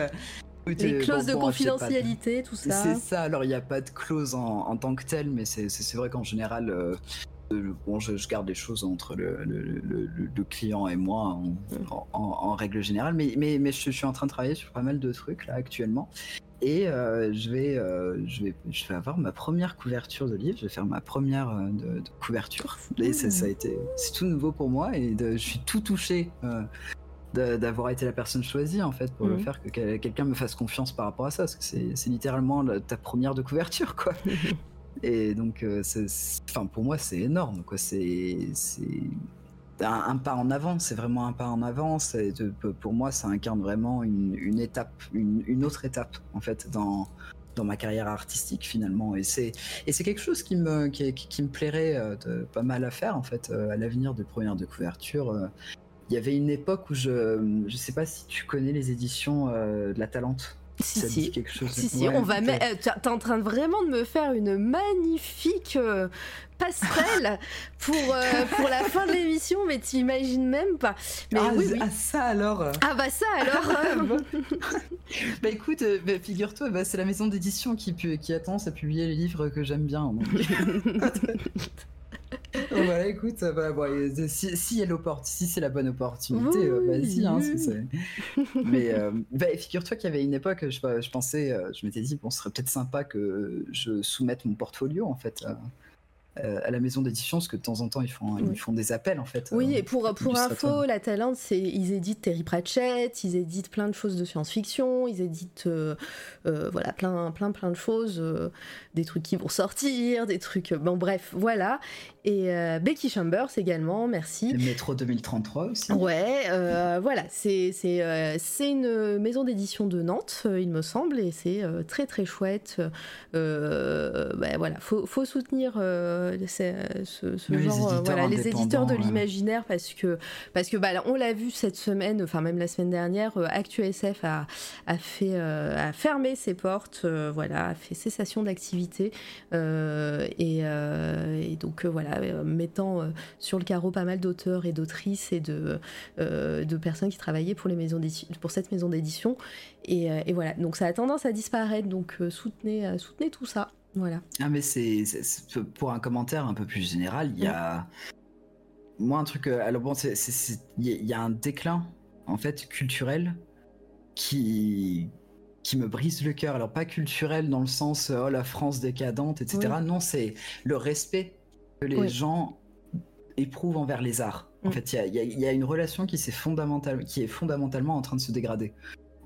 Les clauses de confidentialité, tout ça. C'est ça. Alors il n'y a pas de clause en, en tant que telle, mais c'est vrai qu'en général, euh, euh, bon, je, je garde les choses entre le, le- le- le- le client et moi en, en- en- en règle générale. Mais, mais, mais je, suis en train de travailler sur pas mal de trucs là actuellement. Et euh, je, vais, euh, je, vais, je vais avoir ma première couverture de livre, je vais faire ma première de, de couverture. Et ça, ça a été, c'est tout nouveau pour moi et de- je suis tout touché d'avoir été la personne choisie en fait pour le Mhm. faire, que quel- quelqu'un me fasse confiance par rapport à ça, parce que c'est littéralement la- ta première de couverture quoi. Et donc, euh, enfin pour moi c'est énorme quoi. C'est c'est un, un pas en avant, c'est vraiment un pas en avant. Pour moi, ça incarne vraiment une, une étape, une, une autre étape en fait dans dans ma carrière artistique finalement. Et c'est et c'est quelque chose qui me qui, qui- qui me plairait euh, de, pas mal à faire en fait euh, à l'avenir de première de couverture. Il y avait une époque où je je sais pas si tu connais les éditions euh, de la Talente. Si, Ça si. quelque chose Si, si, Ouais, on va mettre. euh, T'es en train de vraiment de me faire une magnifique euh, passerelle pour, euh, pour la fin de l'émission, mais t'imagines même pas. Mais ah, oui, oui. ah, ça alors. Ah bah ça alors bah écoute, bah, figure-toi, bah, c'est la maison d'édition qui, qui a tendance à publier les livres que j'aime bien. donc. Donc voilà, écoute, euh, bah, euh, si, si, a l'opport- si c'est la bonne opportunité, euh, Oui, vas-y. hein, oui. c'est- Mais euh, bah, figure-toi qu'il y avait une époque, je, je pensais, euh, je m'étais dit, bon, ce serait peut-être sympa que je soumette mon portfolio en fait à, euh, à la maison d'édition, parce que de temps en temps ils font, Oui. ils font des appels en fait. Oui, euh, et pour, pour illustrateur. info, La Talente, c'est ils éditent Terry Pratchett, ils éditent plein de choses de science-fiction, ils éditent euh, euh, voilà plein plein plein de choses, euh, des trucs qui vont sortir, des trucs. Bon bref, voilà. Et euh, Becky Chambers également, merci. Le métro 2033 aussi. Ouais, euh, voilà, c'est c'est euh, c'est une maison d'édition de Nantes, euh, il me semble, et c'est euh, très très chouette. Euh, ben voilà, faut, faut soutenir euh, ce, ce- ce Les genre, euh, éditeurs voilà, les éditeurs de l'imaginaire, parce que parce que bah, là, on l'a vu cette semaine, enfin même la semaine dernière, euh, ActuSF a a fait euh, a fermé ses portes, euh, voilà, a fait cessation d'activité, euh, et, euh, et donc euh, voilà, euh, mettant euh, sur le carreau pas mal d'auteurs et d'autrices et de, euh, de personnes qui travaillaient pour, les maisons pour cette maison d'édition. Et, euh, et voilà, donc ça a tendance à disparaître, donc euh, soutenez, euh, soutenez tout ça. Voilà. Ah mais c'est pour un commentaire un peu plus général, il y a moi un truc euh, alors bon il y, a- il y a un déclin en fait culturel qui qui me brise le cœur. Alors pas culturel dans le sens euh, oh la France décadente etc. Non c'est le respect que les Oui. gens éprouvent envers les arts. En Mm. fait il y y y a une relation qui s'est fondamentale qui est fondamentalement en train de se dégrader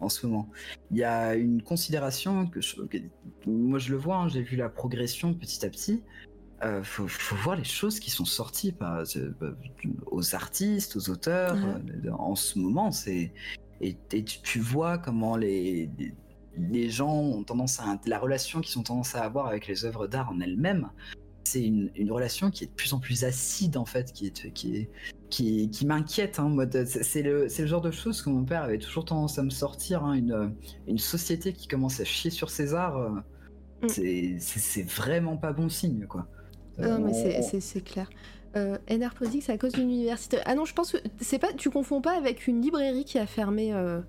en ce moment. Il y a une considération que, je- que- moi je le vois, hein, j'ai vu la progression petit à petit. Euh, faut, faut voir les choses qui sont sorties par, euh, aux artistes, aux auteurs. Euh, en ce moment, c'est et, et tu, tu vois comment les les gens ont tendance à la relation qu'ils ont tendance à avoir avec les œuvres d'art en elles-mêmes. C'est une, une relation qui est de plus en plus acide en fait, qui est qui est qui, qui m'inquiète. Hein, en c'est le, c'est le genre de choses que mon père avait toujours tendance à me sortir. hein, une, une société qui commence à chier sur arts, euh, Mm. c'est- vraiment pas bon signe, quoi. Non, mais Euh, c'est- on- c'est c'est clair. Euh, NR c'est à cause d'une université. Ah non, je pense que c'est pas. Tu confonds pas avec une librairie qui a fermé. euh,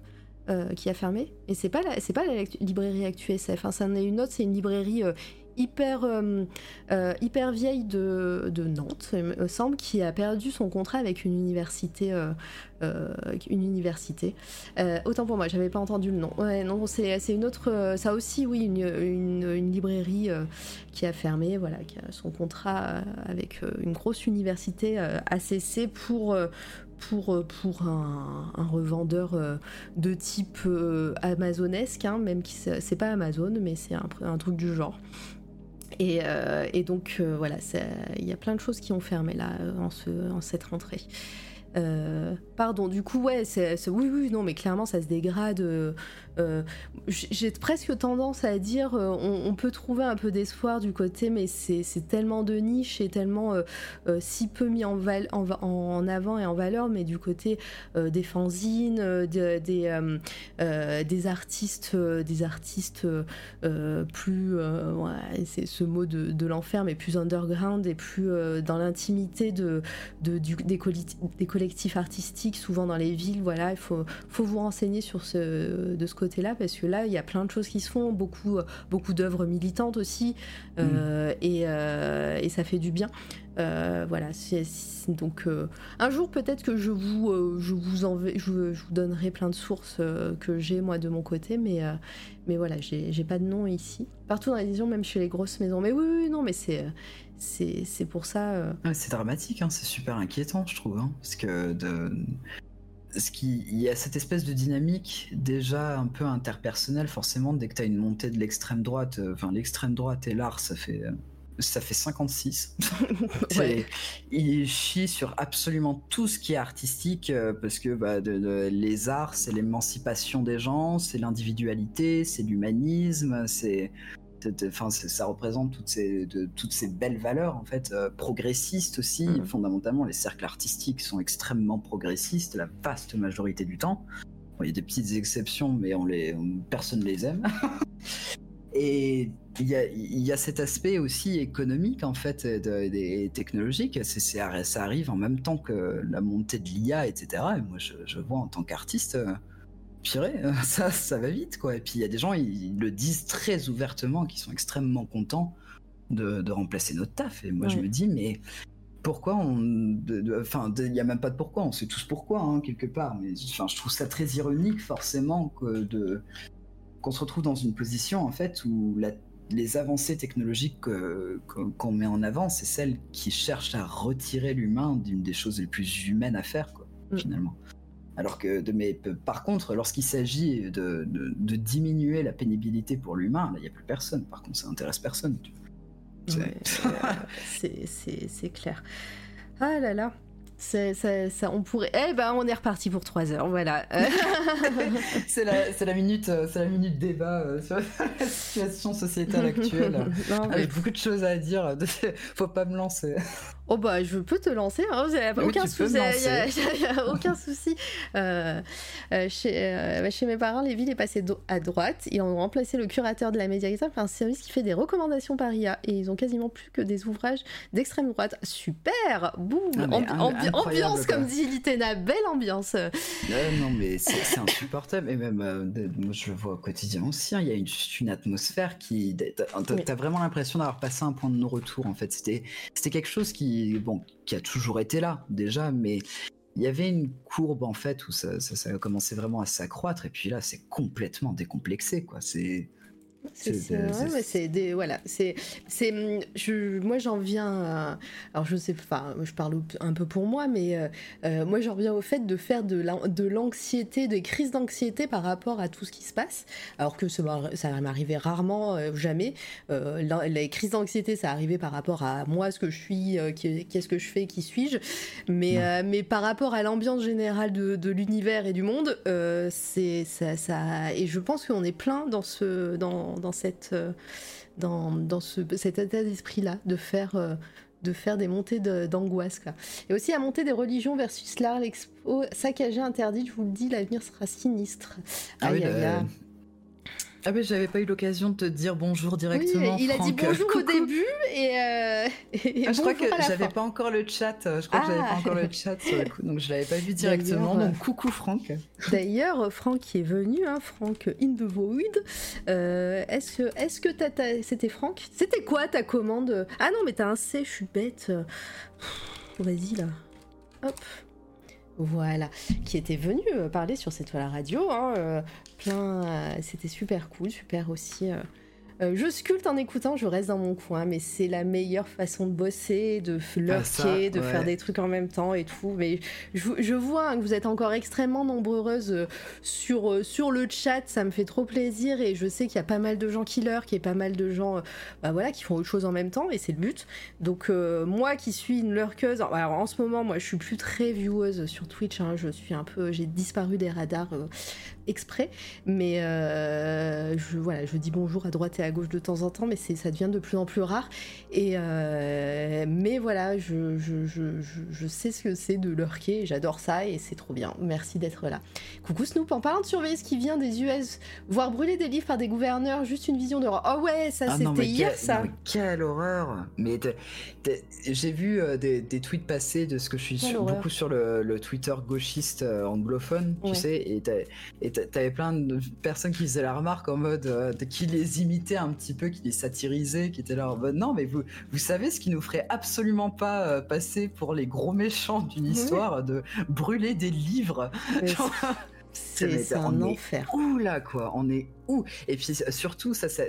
euh, qui a fermé. Et c'est pas la, c'est pas la librairie ActuSF. Hein, c'en est une autre. C'est une librairie euh, hyper euh, euh, hyper vieille de, Nantes, il me semble, qui a perdu son contrat avec une université. euh, une université. Autant pour moi, j'avais pas entendu le nom. Ouais, c'est une autre. ça aussi, oui, une, librairie qui a fermé, voilà, qui a son contrat avec une grosse université a cessé pour. un, revendeur de type amazonesque, hein, même si c'est pas Amazon, mais c'est un truc du genre. Et, euh, et donc euh, voilà, il y a plein de choses qui ont fermé là euh, en, ce, en cette rentrée. Pardon, du coup, ouais, oui, oui, non, mais clairement, ça se dégrade. Euh, j'ai presque tendance à dire, euh, on, peut trouver un peu d'espoir du côté, mais c'est, tellement de niche et tellement euh, si peu mis en, val- en, va- en avant et en valeur, mais du côté des fanzines, de- des, des artistes, des artistes plus, c'est ce mot de, l'enfer, mais plus underground et plus dans l'intimité de, de- du- des collectifs artistiques, souvent dans les villes. Voilà, il faut, faut vous renseigner sur ce, de ce côté-là, parce que là, il y a plein de choses qui se font, beaucoup, beaucoup d'œuvres militantes aussi, euh, et, euh, et ça fait du bien. Euh, voilà, c'est- donc euh, un jour peut-être que je vous, euh, je vous env- je, je vous donnerai plein de sources euh, que j'ai moi de mon côté, mais euh, mais voilà, j'ai j'ai pas de nom ici. Partout dans les éditions, même chez les grosses maisons. Mais oui, oui, non, mais c'est c'est c'est pour ça. euh, Ouais, c'est dramatique, hein, c'est super inquiétant, je trouve. hein, parce que de... ce qui, il y a cette espèce de dynamique déjà un peu interpersonnelle forcément dès que tu as une montée de l'extrême droite, euh, enfin l'extrême droite et l'art ça fait euh, ça fait 56. Ouais. Il chie sur absolument tout ce qui est artistique euh, parce que bah, de- de- les arts c'est l'émancipation des gens, c'est l'individualité, c'est l'humanisme, c'est- Enfin, ça représente toutes ces, de- toutes ces belles valeurs en fait euh, progressistes aussi. Mhm. Fondamentalement, les cercles artistiques sont extrêmement progressistes la vaste majorité du temps. Bon, il y a des petites exceptions, mais on les, on- personne les aime. Et il y a, il y a cet aspect aussi économique en fait de- et technologique. C'est, c'est- ça arrive en même temps que la montée de l'IA, etc. Et moi, je, je vois en tant qu'artiste, euh, purée, ça, ça va vite quoi. Et puis il y a des gens, ils, ils le disent très ouvertement, qui sont extrêmement contents de, de remplacer notre taf. Et moi, je me dis, mais pourquoi on. Enfin, il n'y a même pas de pourquoi, on sait tous pourquoi, hein, quelque part. Mais enfin, je trouve ça très ironique, forcément, que de qu'on se retrouve dans une position en fait où la- les avancées technologiques que- que- qu'on met en avant, c'est celles qui cherchent à retirer l'humain d'une des choses les plus humaines à faire, quoi, Mm. finalement. Alors que, de, par contre, lorsqu'il s'agit de, de- de diminuer la pénibilité pour l'humain, là, il n'y a plus personne. Par contre, ça intéresse personne. C'est- Ouais, euh, c'est clair. Ah là là. C'est- Ça, ça, on pourrait. Eh ben, on est reparti pour 3 heures, voilà. Euh, c'est la, minute, euh, c'est la minute débat euh, sur la situation sociétale actuelle. Non, mais- Avec beaucoup de choses à dire. Faut pas me lancer. Oh bah je peux te lancer, hein, Oui, aucun souci. y a- y a- aucun souci. Euh, chez, euh, chez mes parents, les villes est passé do- à droite. Ils ont remplacé le curateur de la médiathèque par un service qui fait des recommandations par IA. Et ils ont quasiment plus que des ouvrages d'extrême droite. Super Boum Ah, Ambiance, comme dit Litena, belle ambiance. Ouais, non, mais c'est insupportable. Et même, euh, de- moi, je le vois au quotidien aussi. hein, Il y a une, une atmosphère qui. T'as Oui. vraiment l'impression d'avoir passé un point de non-retour, en fait. C'était c'était quelque chose qui, bon, qui a toujours été là, déjà, mais. Il y avait une courbe en fait où ça, ça, ça a commencé vraiment à s'accroître et puis là c'est complètement décomplexé quoi. C'est C'est ouais, des voilà c'est c'est je moi j'en viens à- alors je sais enfin je parle un peu pour moi mais euh, euh, moi j'en viens au fait de faire de la- de l'anxiété des crises d'anxiété par rapport à tout ce qui se passe. Alors que ça ça m'arrivait rarement euh, jamais. Euh, la- les crises d'anxiété ça arrivait par rapport à moi ce que je suis euh, qu'est-ce que je fais qui suis-je. Mais euh, mais par rapport à l'ambiance générale de, de l'univers et du monde euh, c'est ça, ça et je pense qu'on est plein dans ce dans, dans cette euh, dans, dans ce, cet état d'esprit là de faire euh, de faire des montées d'angoisse et aussi à monter des religions versus l'art l'expo saccagé interdit je vous le dis l'avenir sera sinistre Ah oui, Aïe, aïe, bah, aïe. Ah mais j'avais pas eu l'occasion de te dire bonjour Oui, directement. il a dit bonjour au Coucou. début et, euh, et Ah, je crois que j'avais pas encore le chat. euh, Je crois que j'avais Ah. pas encore le chat sur le coup, donc je l'avais pas vu directement. Donc coucou Franck. D'ailleurs, Franck qui est venu, hein, Franck in the void. euh, est-ce que, est-ce que c'était Franck? C'était quoi ta commande? Ah non, mais t'as un C, je suis bête. Vas-y là. Hop. Voilà, qui était venu euh, parler sur cette toile radio. hein, euh, plein, euh, c'était super cool, super aussi. Euh, je sculpte en écoutant, je reste dans mon coin, mais c'est la meilleure façon de bosser, de f- lurker, de faire des trucs en même temps et tout. Mais je, je vois hein, que vous êtes encore extrêmement nombreuses euh, sur, euh, sur le chat, ça me fait trop plaisir et je sais qu'il y a pas mal de gens qui lurkent, qu'il y a pas mal de gens bah voilà, qui font autre chose en même temps et c'est le but. Donc moi qui suis une lurkeuse, alors en ce moment moi je suis plus très vieweuse sur Twitch, hein, je suis un peu, j'ai disparu des radars exprès, mais je, voilà, je dis bonjour à droite et à gauche de temps en temps, mais ça devient de plus en plus rare. Et euh, mais voilà, je, je, je, je, je sais ce que c'est de lurker, j'adore ça et c'est trop bien. Merci d'être là. Coucou Snoop, en parlant de surveiller ce qui vient des US, voir brûler des livres par des gouverneurs, juste une vision de... Oh ouais, ça Ah c'était hier ça. non, quelle horreur Mais j'ai vu euh, des, des tweets passer de ce que je suis sur- beaucoup sur le, le Twitter gauchiste euh, anglophone, Ouais. tu sais, et t'avais plein de personnes qui faisaient la remarque en mode qui les imitaient un petit peu, qui les satirisaient, qui étaient là en mode non, mais vous, vous savez ce qui nous ferait absolument pas euh, passer pour les gros méchants d'une Oui. histoire de brûler des livres. C'est un enfer. où là quoi? On est où? Et puis surtout ça, ça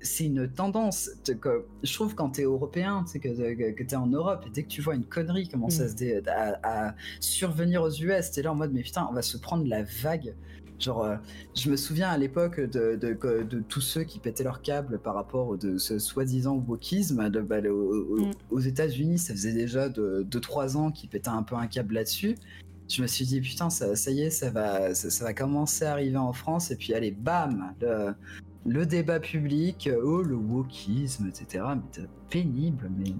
c'est une tendance. te- que- je trouve quand t'es européen, tu sais, que, que, que t'es en Europe, et dès que tu vois une connerie commencer Mm. à, à survenir aux US, t'es là en mode, mais putain, on va se prendre la vague. Genre, euh, je me souviens à l'époque de, de, que- de tous ceux qui pétaient leur câble par rapport de ce soi-disant wokisme. Bah, le- au- au- Mm. Aux États-Unis, ça faisait déjà 2-3 ans qu'ils pétaient un peu un câble là-dessus. Je me suis dit, putain, ça, ça y est, ça va, ça, ça va commencer à arriver en France. Et puis, allez, bam, le, le débat public, euh, oh, le wokisme, etc. Mais pénible, mais.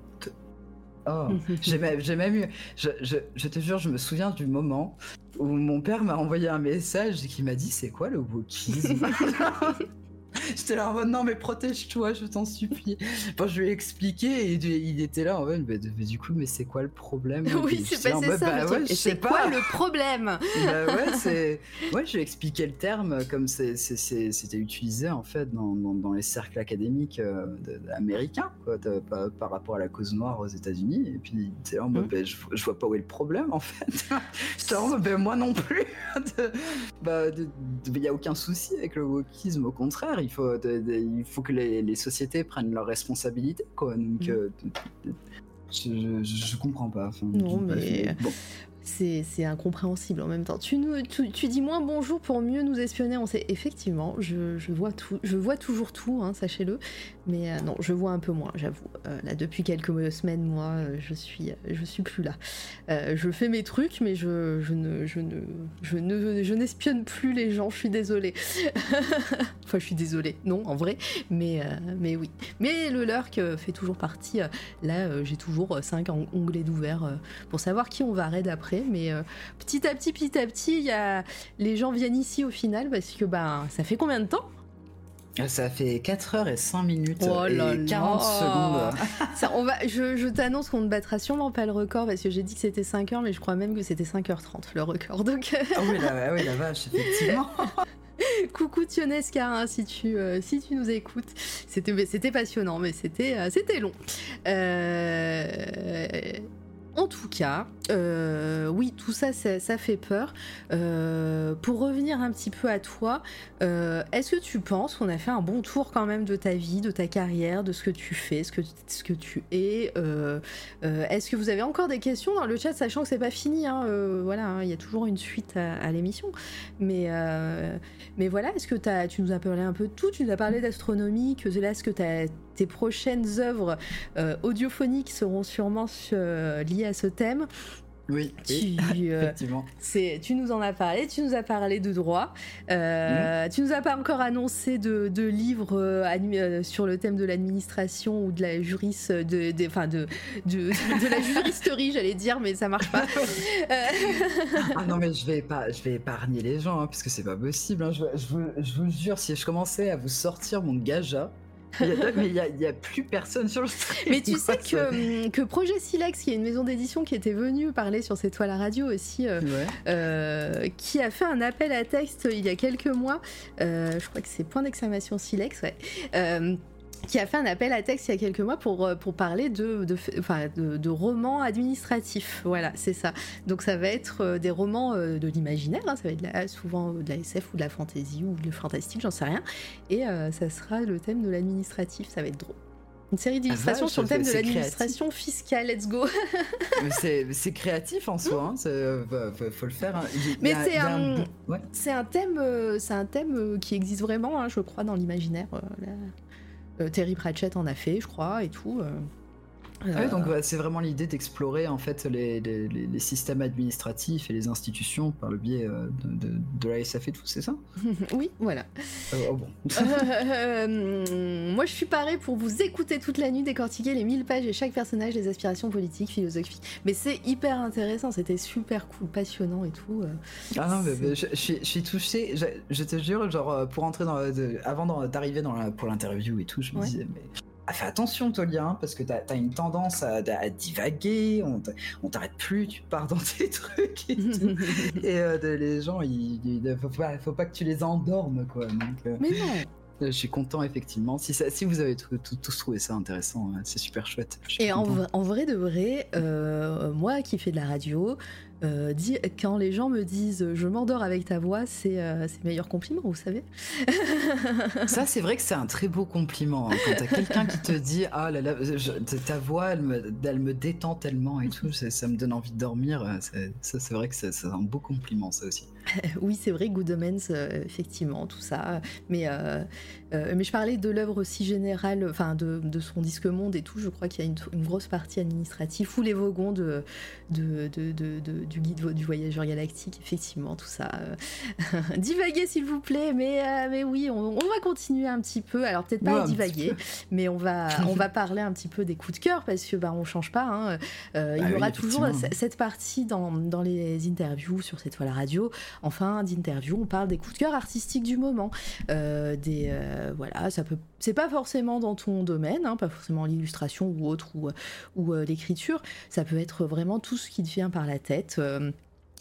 Oh, j'ai même, j'ai même eu. Je, je, je te jure, je me souviens du moment où mon père m'a envoyé un message et qui m'a dit C'est quoi le wokisme? J'étais là en mode Non, mais protège-toi, je t'en supplie. Bon, je lui ai expliqué et il était là en mode mais du coup, mais c'est quoi le problème? Oui, c'est là passé mode, ça. Bah ouais, c'est pas. quoi le problème? Bah ouais, c'est. Ouais, je lui ai expliqué le terme comme c'était utilisé en fait dans, dans- dans les cercles académiques euh, de- américains, quoi, de- par, par rapport à la cause noire aux États-Unis. Et puis, il était en mode, bah, je, je vois pas où est le problème en fait. J'étais en mode, bah, moi non plus. Bah, il y a aucun souci avec le wokisme, au contraire, il faut, de- de- il faut que les, les sociétés prennent leurs responsabilités, quoi. Donc, Mhm. euh, je, je, je comprends pas. Enfin, Non, mais- bon. C'est incompréhensible en même temps. Tu, nous, tu, dis moins bonjour pour mieux nous espionner. On sait effectivement, je, vois tout, je vois toujours tout, hein, sachez-le. Mais euh, non, je vois un peu moins, j'avoue. Euh, là, depuis quelques semaines, moi, euh, je suis, je suis plus là. Je fais mes trucs, mais je, ne, je ne, je ne, je n'espionne plus les gens. Je suis désolée. enfin, je suis désolée. Non, en vrai. Mais, mais oui. Mais le lurk fait toujours partie. là, j'ai toujours 5 onglets d'ouvert pour savoir qui on va raid après. Mais euh, petit à petit, petit à petit, il y a... les gens viennent ici au final parce que ben, ça fait combien de temps? Ça fait 4 heures et 5 minutes Oh et là 40 là. secondes. Ça, on va, je je t'annonce qu'on ne battra sûrement pas le record parce que j'ai dit que c'était 5 heures, mais je crois même que c'était 5h30 le record. Donc, Ah oui, la, oui, la vache, effectivement. coucou Tionescar, hein, si, tu, euh, si tu nous écoutes. C'était c'était passionnant, mais c'était euh, c'était long. Euh, En tout cas, euh, oui, tout ça, ça, fait peur. Euh, pour revenir un petit peu à toi, euh, est-ce que tu penses qu'on a fait un bon tour quand même de ta vie, de ta carrière, de ce que tu fais, ce que, ce que tu es Est-ce que vous avez encore des questions dans le chat, sachant que c'est pas fini hein, Voilà, hein, il y a toujours une suite à, l'émission. Mais, voilà, est-ce que tu nous as parlé un peu de tout Tu nous as parlé d'astronomie, que là, est-ce que tes prochaines œuvres audio-phoniques seront sûrement liées à ce thème Oui, oui, tu, euh, effectivement. c'est, tu nous en as parlé, tu nous as parlé de droit, euh, tu nous as pas encore annoncé de, de livres euh, euh, sur le thème de l'administration ou de la juriste, de, de, enfin de, de, de la juristerie, j'allais dire, mais ça marche pas. Ah non, mais je vais, pas, je vais épargner les gens, hein, parce que c'est pas possible. hein. Je, je vous, je vous jure, si je commençais à vous sortir mon gaja, il y a- mais il y a, plus personne sur le stream. Mais tu sais quoi, que, hum, que Projet Silex, qui est une maison d'édition qui était venue parler sur cette toile à radio aussi, euh, Ouais. euh, qui a fait un appel à texte il y a quelques mois, euh, je crois que c'est point d'exclamation Silex, ouais. Qui a fait un appel à texte il y a quelques mois pour, euh, pour parler de, de, de, de romans administratifs. Voilà, c'est ça. Donc ça va être euh, des romans euh, de l'imaginaire, hein, ça va être la- souvent de la SF ou de la fantasy ou de fantastique, j'en sais rien. Et euh, ça sera le thème de l'administratif, ça va être drôle. Une série d'illustrations vache, sur le thème de l'administration fiscale, let's go c'est créatif en soi, hein, c'est- euh, faut, faut le faire. hein. Il Mais il c'est il un- bon- ouais. Un thème, un thème qui existe vraiment, hein, je crois, dans l'imaginaire. euh, Terry Pratchett en a fait, je crois, et tout. Ah ouais, Euh, donc ouais, c'est vraiment l'idée d'explorer en fait les, les- les- les systèmes administratifs et les institutions par le biais euh, de, de, de la SF et tout, c'est ça? Oui, voilà. Euh, Oh bon. Euh, moi, je suis parée pour vous écouter toute la nuit, décortiquer les 1000 pages et chaque personnage, les aspirations politiques, philosophiques. Mais c'est hyper intéressant, c'était super cool, passionnant et tout. Ah non, mais, C'est- mais je, je suis, je suis touché. Je, je te jure, genre, pour entrer dans. de- avant d'arriver dans la- pour l'interview et tout, je me Ouais. disais, mais. Ah, fais attention, Tolia, hein, parce que t'as as une tendance à, à divaguer, on t'arrête plus, tu pars dans tes trucs et tout. et euh, de- les gens, il, il- faut, pas, faut pas que tu les endormes, quoi. Donc, euh, Mais non je suis content, effectivement. Si, ça- si vous avez tout- tout- tous trouvé ça intéressant, hein, c'est super chouette. Et en, vrai- en vrai de vrai, euh, moi qui fais de la radio, euh, quand les gens me disent je m'endors avec ta voix, c'est euh, le meilleur compliment, vous savez. Ça, c'est vrai que c'est un très beau compliment. hein, quand t'as quelqu'un qui te dit Ah là là, je- ta voix, elle me, elle me détend tellement et tout, ça, ça me donne envie de dormir. euh, Ça, c'est vrai que c'est un beau compliment, ça aussi. oui, c'est vrai, Good Omens, euh, effectivement, tout ça. Mais, mais je parlais de l'œuvre aussi générale, enfin de, de son disque monde et tout. Je crois qu'il y a une, une grosse partie administrative ou les de- de- de- du guide du voyageur galactique, effectivement, tout ça. euh. divaguer, s'il vous plaît, mais, euh, mais oui, on, on va continuer un petit peu. Alors, peut-être pas Ouais, divaguer, mais on va, on va parler un petit peu des coups de cœur parce que bah, on change pas. hein. Euh, il Bah y oui, aura toujours cette partie dans, dans les interviews sur cette toile radio. En fin d'interview, on parle des coups de cœur artistiques du moment. Des, voilà, ça peut, c'est pas forcément dans ton domaine, hein, pas forcément l'illustration ou autre ou, ou euh, l'écriture. Ça peut être vraiment tout ce qui te vient par la tête. Um.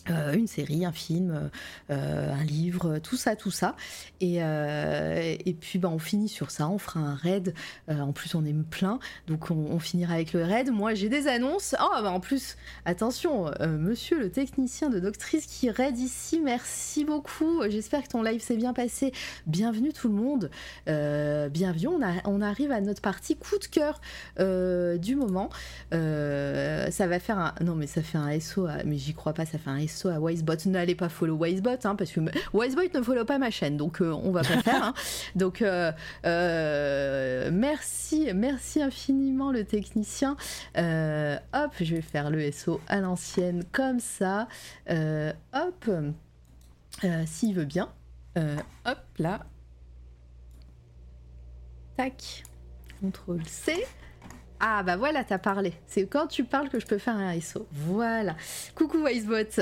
Euh, euh, une série, un film, euh, un livre, tout ça, tout ça. Et, euh, et puis bah, on finit sur ça, on fera un raid. Euh, en plus, on est plein, donc on, finira avec le raid. Moi, j'ai des annonces. Oh, bah, en plus, attention, euh, monsieur le technicien de Doctrice qui raid ici, merci beaucoup. J'espère que ton live s'est bien passé. Bienvenue tout le monde. Euh, bienvenue, on, arrive à notre partie coup de cœur euh, du moment. Euh, ça va faire un. Non, mais ça fait un SO, mais j'y crois pas, ça fait un SO à Wisebot. N'allez pas follow Wisebot, hein, parce que Wisebot ne follow pas ma chaîne, donc euh, on va pas faire. hein. Donc, euh, euh, merci, merci infiniment le technicien. Hop, je vais faire le SO à l'ancienne, comme ça. Hop, s'il veut bien. Hop, là. Tac. CTRL C. Ah bah voilà, t'as parlé. C'est quand tu parles que je peux faire un SO. Voilà. Coucou Wisebot.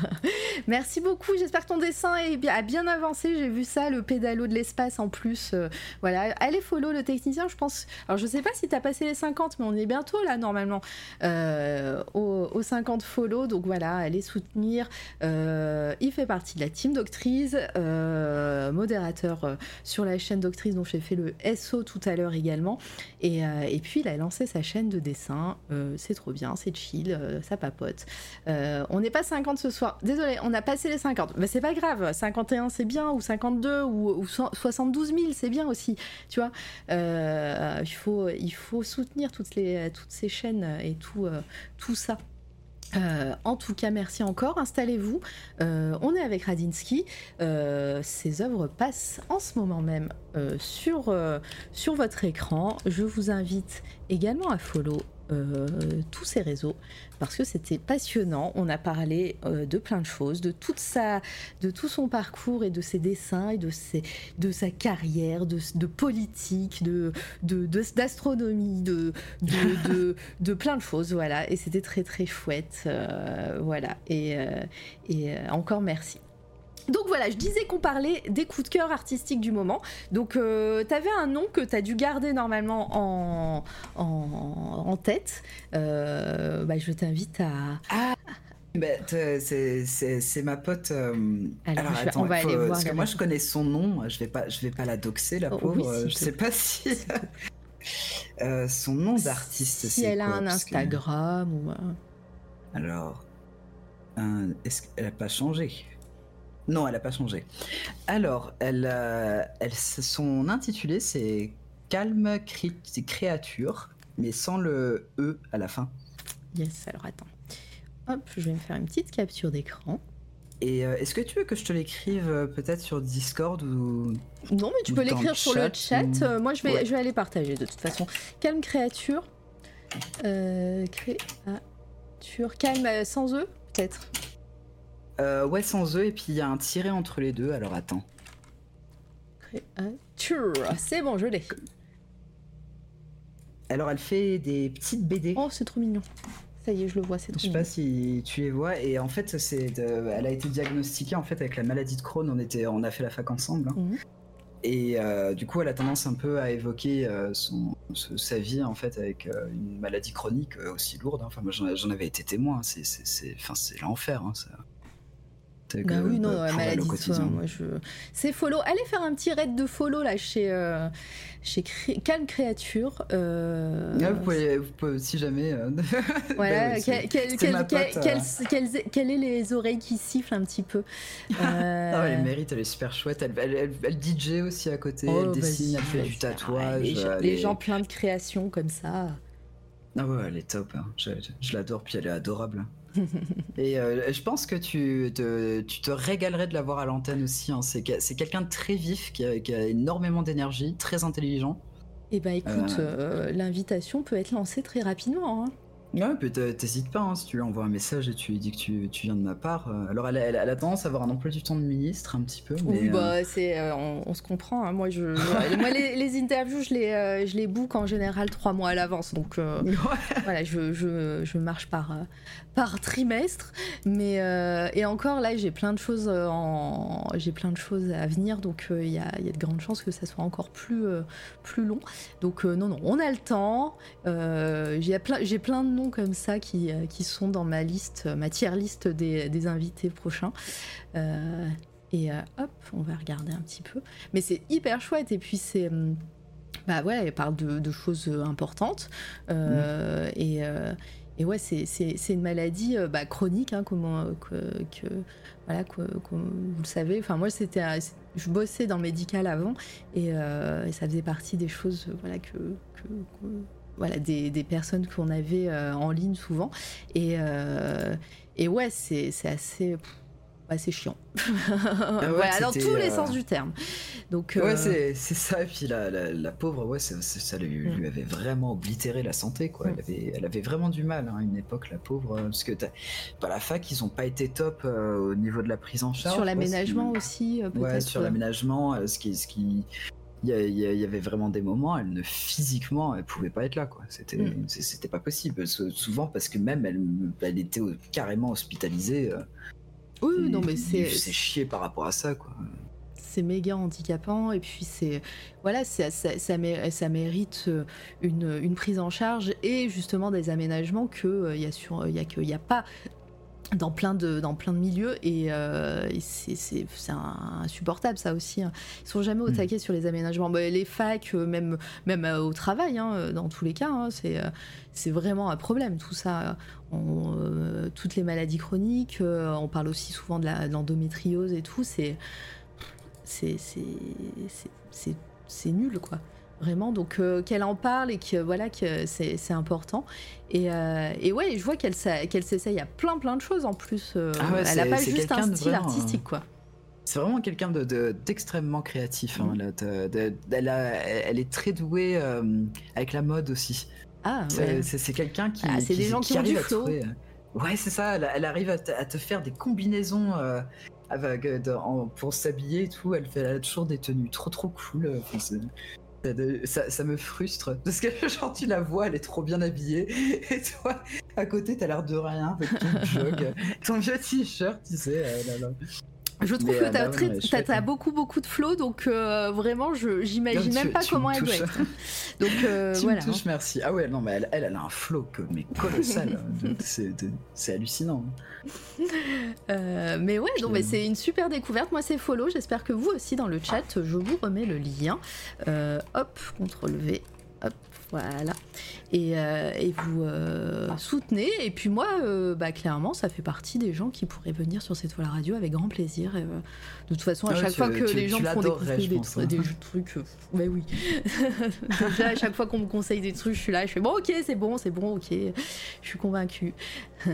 Merci beaucoup. J'espère que ton dessin est a bien avancé. J'ai vu ça, le pédalo de l'espace en plus. Euh, voilà. Allez follow le technicien, je pense. Alors je sais pas si t'as passé les 50, mais on est bientôt là normalement euh, aux, aux 50 follow. Donc voilà, allez soutenir. Euh, il fait partie de la team Doctrice, modérateur sur la chaîne Doctrice dont j'ai fait le SO tout à l'heure également. Et, et puis il a lancé sa chaîne de dessin. Euh, c'est trop bien, c'est chill, euh, ça papote. Euh, on n'est pas 50 ce soir. Désolé, on a passé les 50. Mais c'est pas grave. 51 c'est bien, ou 52, ou, ou so- 72 000 c'est bien aussi. Tu vois, Euh, il, faut, il faut soutenir toutes, les, toutes ces chaînes et tout, tout ça. Euh, en tout cas, merci encore. Installez-vous. Euh, on est avec Radinsky. Euh, ses œuvres passent en ce moment même sur, sur votre écran. Je vous invite également à follow euh, tous ces réseaux parce que c'était passionnant. On a parlé euh, de plein de choses, de toute sa, de tout son parcours et de ses dessins et de, ses, de sa carrière, de, de politique, de, d'astronomie, de, de, de, de plein de choses. Voilà, et c'était très très chouette. euh, voilà, et, et encore merci. Donc voilà, je disais qu'on parlait des coups de cœur artistiques du moment. Donc euh, t'avais un nom que t'as dû garder normalement en, en, en tête. Euh, bah, je t'invite à... Bah, t'es- c'est- ma pote. euh, Alors, je vais- on va faut- aller voir, Parce que moi, je connais son nom. Je vais pas, je vais pas la doxer, la Oh, pauvre. oui, je sais pas si. Son nom d'artiste, Si elle a un que- Instagram ou... Alors, un- est-ce qu'elle a pas changé? Non, elle a pas changé. Alors, elle, euh, elle, son intitulé, c'est Calme Cré- Créature, mais sans le E à la fin. Yes, alors attends. Hop, je vais me faire une petite capture d'écran. Et euh, est-ce que tu veux que je te l'écrive euh, peut-être sur Discord ou Non, mais tu peux l'écrire sur le chat, ou- Euh, moi, je vais, Ouais. je vais aller partager de toute façon. Calme créature. Créature. Calme sans eux, peut-être? Euh, ouais, sans E, et puis il y a un tiret entre les deux, alors attends. Créature. C'est bon, je l'ai. Alors, elle fait des petites BD. Oh, c'est trop mignon. Ça y est, je le vois, c'est trop Je sais mignon. pas si tu les vois, et en fait, c'est de- elle a été diagnostiquée en fait avec la maladie de Crohn. On était, on a fait la fac ensemble. hein. Mhm. Et euh, du coup, elle a tendance un peu à évoquer euh, son, ce- sa vie en fait avec euh, une maladie chronique aussi lourde. hein. Enfin, moi, j'en avais été témoin. C'est, c'est, c'est- enfin, c'est l'enfer. hein, ça. C'est Bah que, oui, non, maladie au de quotidien. soin, moi je... C'est follow. Allez faire un petit raid de follow là chez, euh, chez Cré- Calme Créature. euh, Ouais, vous, pouvez, vous pouvez, si jamais. euh, Voilà, bah oui, c'est- quel- euh. quelles- quelles- quelles est les oreilles qui sifflent un petit peu Euh, Ah, elle mérite, elle est super chouette. Elle, elle, elle- elle DJ aussi à côté, oh, elle dessine, elle fait du tatouage. les, les est- gens pleins de créations comme ça. Ah ouais, elle est top. hein. Je, je- je l'adore, puis elle est adorable. Et euh, je pense que tu te, tu te régalerais de la voir à l'antenne aussi. hein. C'est que- c'est quelqu'un de très vif, qui a, qui a énormément d'énergie, très intelligent. Eh ben écoute, euh, l'invitation peut être lancée très rapidement. hein. Ouais, puis t'h- t'hésites pas, hein, si tu lui envoies un message et tu lui dis que tu, tu viens de ma part. euh, Alors elle, a- elle a- elle a tendance à avoir un emploi du temps de ministre un petit peu. Mais, Oui, euh, bah, c'est, euh, on, on se comprend. hein. Moi, je, moi les, les interviews, je les, euh, je les book en général trois mois à l'avance. Donc euh, ouais. voilà, je, je, je marche par, euh, par trimestre. Mais euh, et encore là, j'ai plein de choses euh, en, j'ai plein de choses à venir. Donc euh, il y, a, il y a de grandes chances que ça soit encore plus, euh, plus long. Donc non, non, on a le temps. J'ai plein, j'ai plein de noms comme ça qui, qui sont dans ma liste, ma tier liste des, des invités prochains. Et hop, on va regarder un petit peu. Mais c'est hyper chouette. Et puis c'est. hum, Bah ouais, elle parle de, de choses importantes. Euh, et, et ouais, c'est- une maladie euh, bah, chronique, hein, comment, que, que- voilà, que- vous le savez. Enfin, moi, c'était. c'est- Je bossais dans le médical avant et, euh, ça faisait partie des choses euh, voilà, que. voilà, des, des personnes qu'on avait euh, en ligne souvent. Et, euh, et ouais, c'est assez. Assez chiant. ouais, voilà, dans tous les euh, sens du terme. Donc, Ouais, euh, c'est c'est ça. Et puis la, la, la pauvre, ouais, ça, ça- ça lui, Mm. lui avait vraiment oblitéré la santé, quoi. Elle Mm. avait, elle avait vraiment du mal hein, à une époque, la pauvre. euh, Parce que bah, la fac, ils ont pas été top euh, au niveau de la prise en charge. sur l'aménagement aussi, euh, Ouais, sur euh, l'aménagement, euh, ce qui. Ce qui... Il y, avait vraiment des moments, elle ne physiquement, elle pouvait pas être là, quoi. C'était, Mm. c'est- c'était pas possible. Sou- Souvent parce que même elle, elle était carrément hospitalisée. Euh, Oui, non, mais c'est faisait chier par rapport à ça, quoi. c'est méga handicapant et puis c'est voilà ça, ça, ça, mé- ça mérite euh, une, une prise en charge et justement des aménagements que euh, il y il y a que il y a pas dans plein de dans plein de milieux et, euh, et c'est c'est c'est insupportable ça aussi hein. ils sont jamais au Mm. taquet sur les aménagements Bah, les facs euh, même même euh, au travail hein, euh, dans tous les cas hein, c'est euh, c'est vraiment un problème tout ça On, euh, toutes les maladies chroniques euh, on parle aussi souvent de l'endométriose et tout c'est c'est c'est c'est- c'est c'est nul quoi vraiment donc euh, qu'elle en parle et que voilà que c'est important et, et ouais je vois qu'elle qu'elle s'essaye à plein plein de choses en plus Ah ouais, elle a c'est- pas juste un style vraiment, artistique quoi C'est vraiment quelqu'un de, de- d'extrêmement créatif. hein, là, de- de- elle, a- elle est très douée avec la mode aussi. Ah C'est, ouais. c'est- c'est quelqu'un qui, Ah, c'est des gens qui ont du flow. trouver, euh, Ouais, c'est ça. Elle, elle arrive à te, à te faire des combinaisons euh, avec, euh, de- en- pour s'habiller et tout. Elle fait elle a toujours des tenues trop trop cool. enfin, ça, ça me frustre parce que genre tu la vois, elle est trop bien habillée et toi à côté t'as l'air de rien avec ton jog, ton vieux t-shirt, tu sais. euh, là, là. Je trouve mais, que t'as très- t'as- t'as hein. beaucoup beaucoup de flow donc euh, vraiment je j'imagine tu- même pas tu comment elle doit être donc euh, tu voilà me touches, merci. Ah ouais, non, mais elle, elle, elle a un flow que, mais colossal. c'est, de- c'est hallucinant. Euh, mais ouais, donc mais c'est une super découverte. Moi, c'est follow. J'espère que vous aussi dans le chat, je vous remets le lien. Euh, hop, CTRL V. Hop, voilà. Et, euh, et vous euh, soutenez. Et puis moi, euh, bah, clairement, ça fait partie des gens qui pourraient venir sur cette toile radio avec grand plaisir. Et, de toute façon, à Ah ouais, chaque tu- fois que tu- les gens me font découvrir des, pense, trucs- hein. des trucs, ouais, oui. Déjà, à chaque fois qu'on me conseille des trucs, je suis là, je fais bon, ok, c'est bon, c'est bon, ok. Je suis convaincue.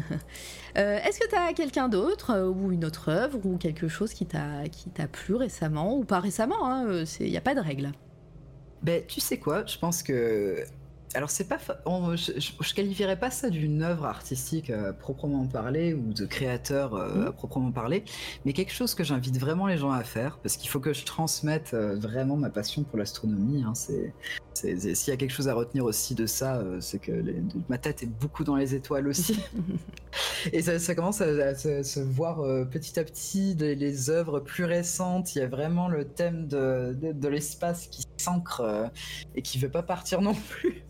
Euh, Est-ce que tu as quelqu'un d'autre euh, ou une autre œuvre ou quelque chose qui t'a qui t'a plu récemment ou pas récemment Il n'y a pas de règle. Ben, tu sais quoi Je pense que. Alors, c'est pas. on- je, je, qualifierais pas ça d'une œuvre artistique à proprement parler ou de créateur euh, Mhm. à proprement parler, mais quelque chose que j'invite vraiment les gens à faire parce qu'il faut que je transmette euh, vraiment ma passion pour l'astronomie. hein, c'est, S'il y a quelque chose à retenir aussi de ça, euh, c'est que les- ma tête est beaucoup dans les étoiles aussi. Et ça, ça commence à, à se, se voir euh, petit à petit les, les œuvres plus récentes. Il y a vraiment le thème de, de, de l'espace qui s'ancre euh, et qui veut pas partir non plus.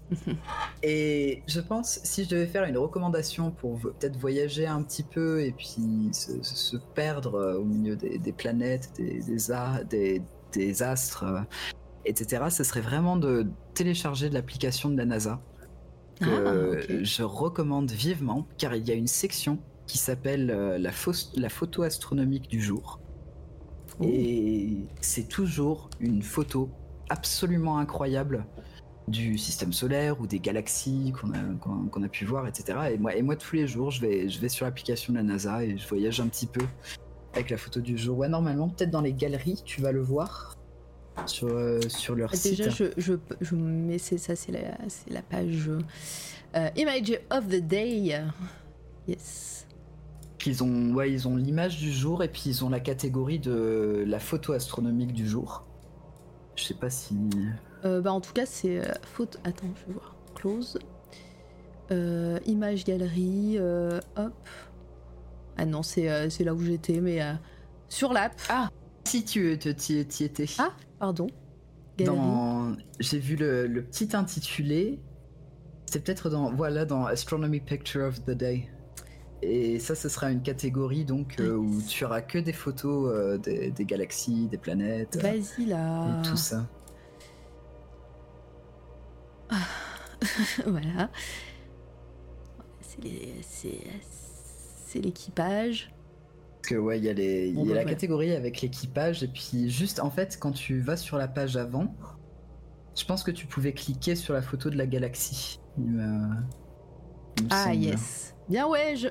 Et je pense, si je devais faire une recommandation pour peut-être voyager un petit peu et puis se, perdre euh, au milieu des, des planètes, des, des, a- des, des astres, euh, etc., ce serait vraiment de télécharger de l'application de la NASA que Ah, je recommande vivement car il y a une section qui s'appelle euh, la, photo astronomique du jour. Et c'est toujours une photo absolument incroyable du système solaire ou des galaxies qu'on a, pu voir, etc. Et moi, et moi, tous les jours, je vais, je vais sur l'application de la NASA et je voyage un petit peu avec la photo du jour. Ouais, normalement, peut-être dans les galeries, tu vas le voir sur, euh, sur leur Ah, site. Déjà, je, je, je c'est ça, c'est la, page euh, Image of the Day. Yes. qu'ils ont, ouais, ils ont l'image du jour et puis ils ont la catégorie de la photo astronomique du jour. Je sais pas si. Euh, bah, en tout cas, c'est euh, photo. Attends, je vais voir. Close. Euh, image galerie. euh, hop. Ah non, c'est c'est là où j'étais, mais sur l'app. Ah Si tu t'y étais. Ah, pardon. Galerie. Dans... J'ai vu le, le petit intitulé. C'est peut-être dans voilà dans Astronomy Picture of the Day. Et ça, ce sera une catégorie donc euh, où tu auras que des photos euh, des, des galaxies, des planètes, Vas-y là. et tout ça. voilà. C'est les- c'est c'est l'équipage. Parce que ouais, il y a, les, il Bon, y a bah, la catégorie avec l'équipage et puis juste en fait quand tu vas sur la page avant, je pense que tu pouvais cliquer sur la photo de la galaxie. il me- il me Ah semble. yes. Bien ouais, je.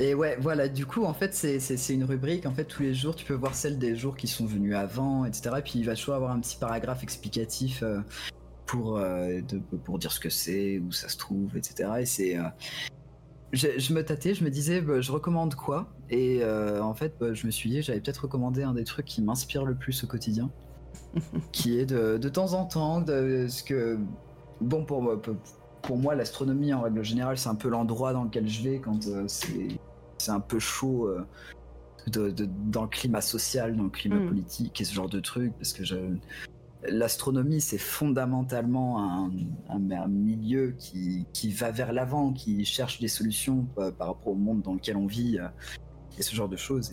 Et ouais, voilà, du coup en fait c'est une rubrique, en fait tous les jours tu peux voir celle des jours qui sont venus avant, etc. Et puis il va toujours avoir un petit paragraphe explicatif euh, pour, euh, de- pour dire ce que c'est, où ça se trouve, etc. Et c'est... euh, je, je me tâtais, je me disais, bah, je recommande quoi? Et euh, en fait, bah, je me suis dit, j'avais peut-être recommandé un des trucs qui m'inspire le plus au quotidien, qui est de, de temps en temps, de ce que, bon pour moi, pour- moi, l'astronomie en règle générale, c'est un peu l'endroit dans lequel je vais quand euh, c'est un peu chaud euh, de- dans le climat social, dans le climat Mm. politique et ce genre de trucs, parce que je, l'astronomie, c'est fondamentalement un, milieu qui, qui va vers l'avant, qui cherche des solutions par, par rapport au monde dans lequel on vit. euh, et ce genre de choses.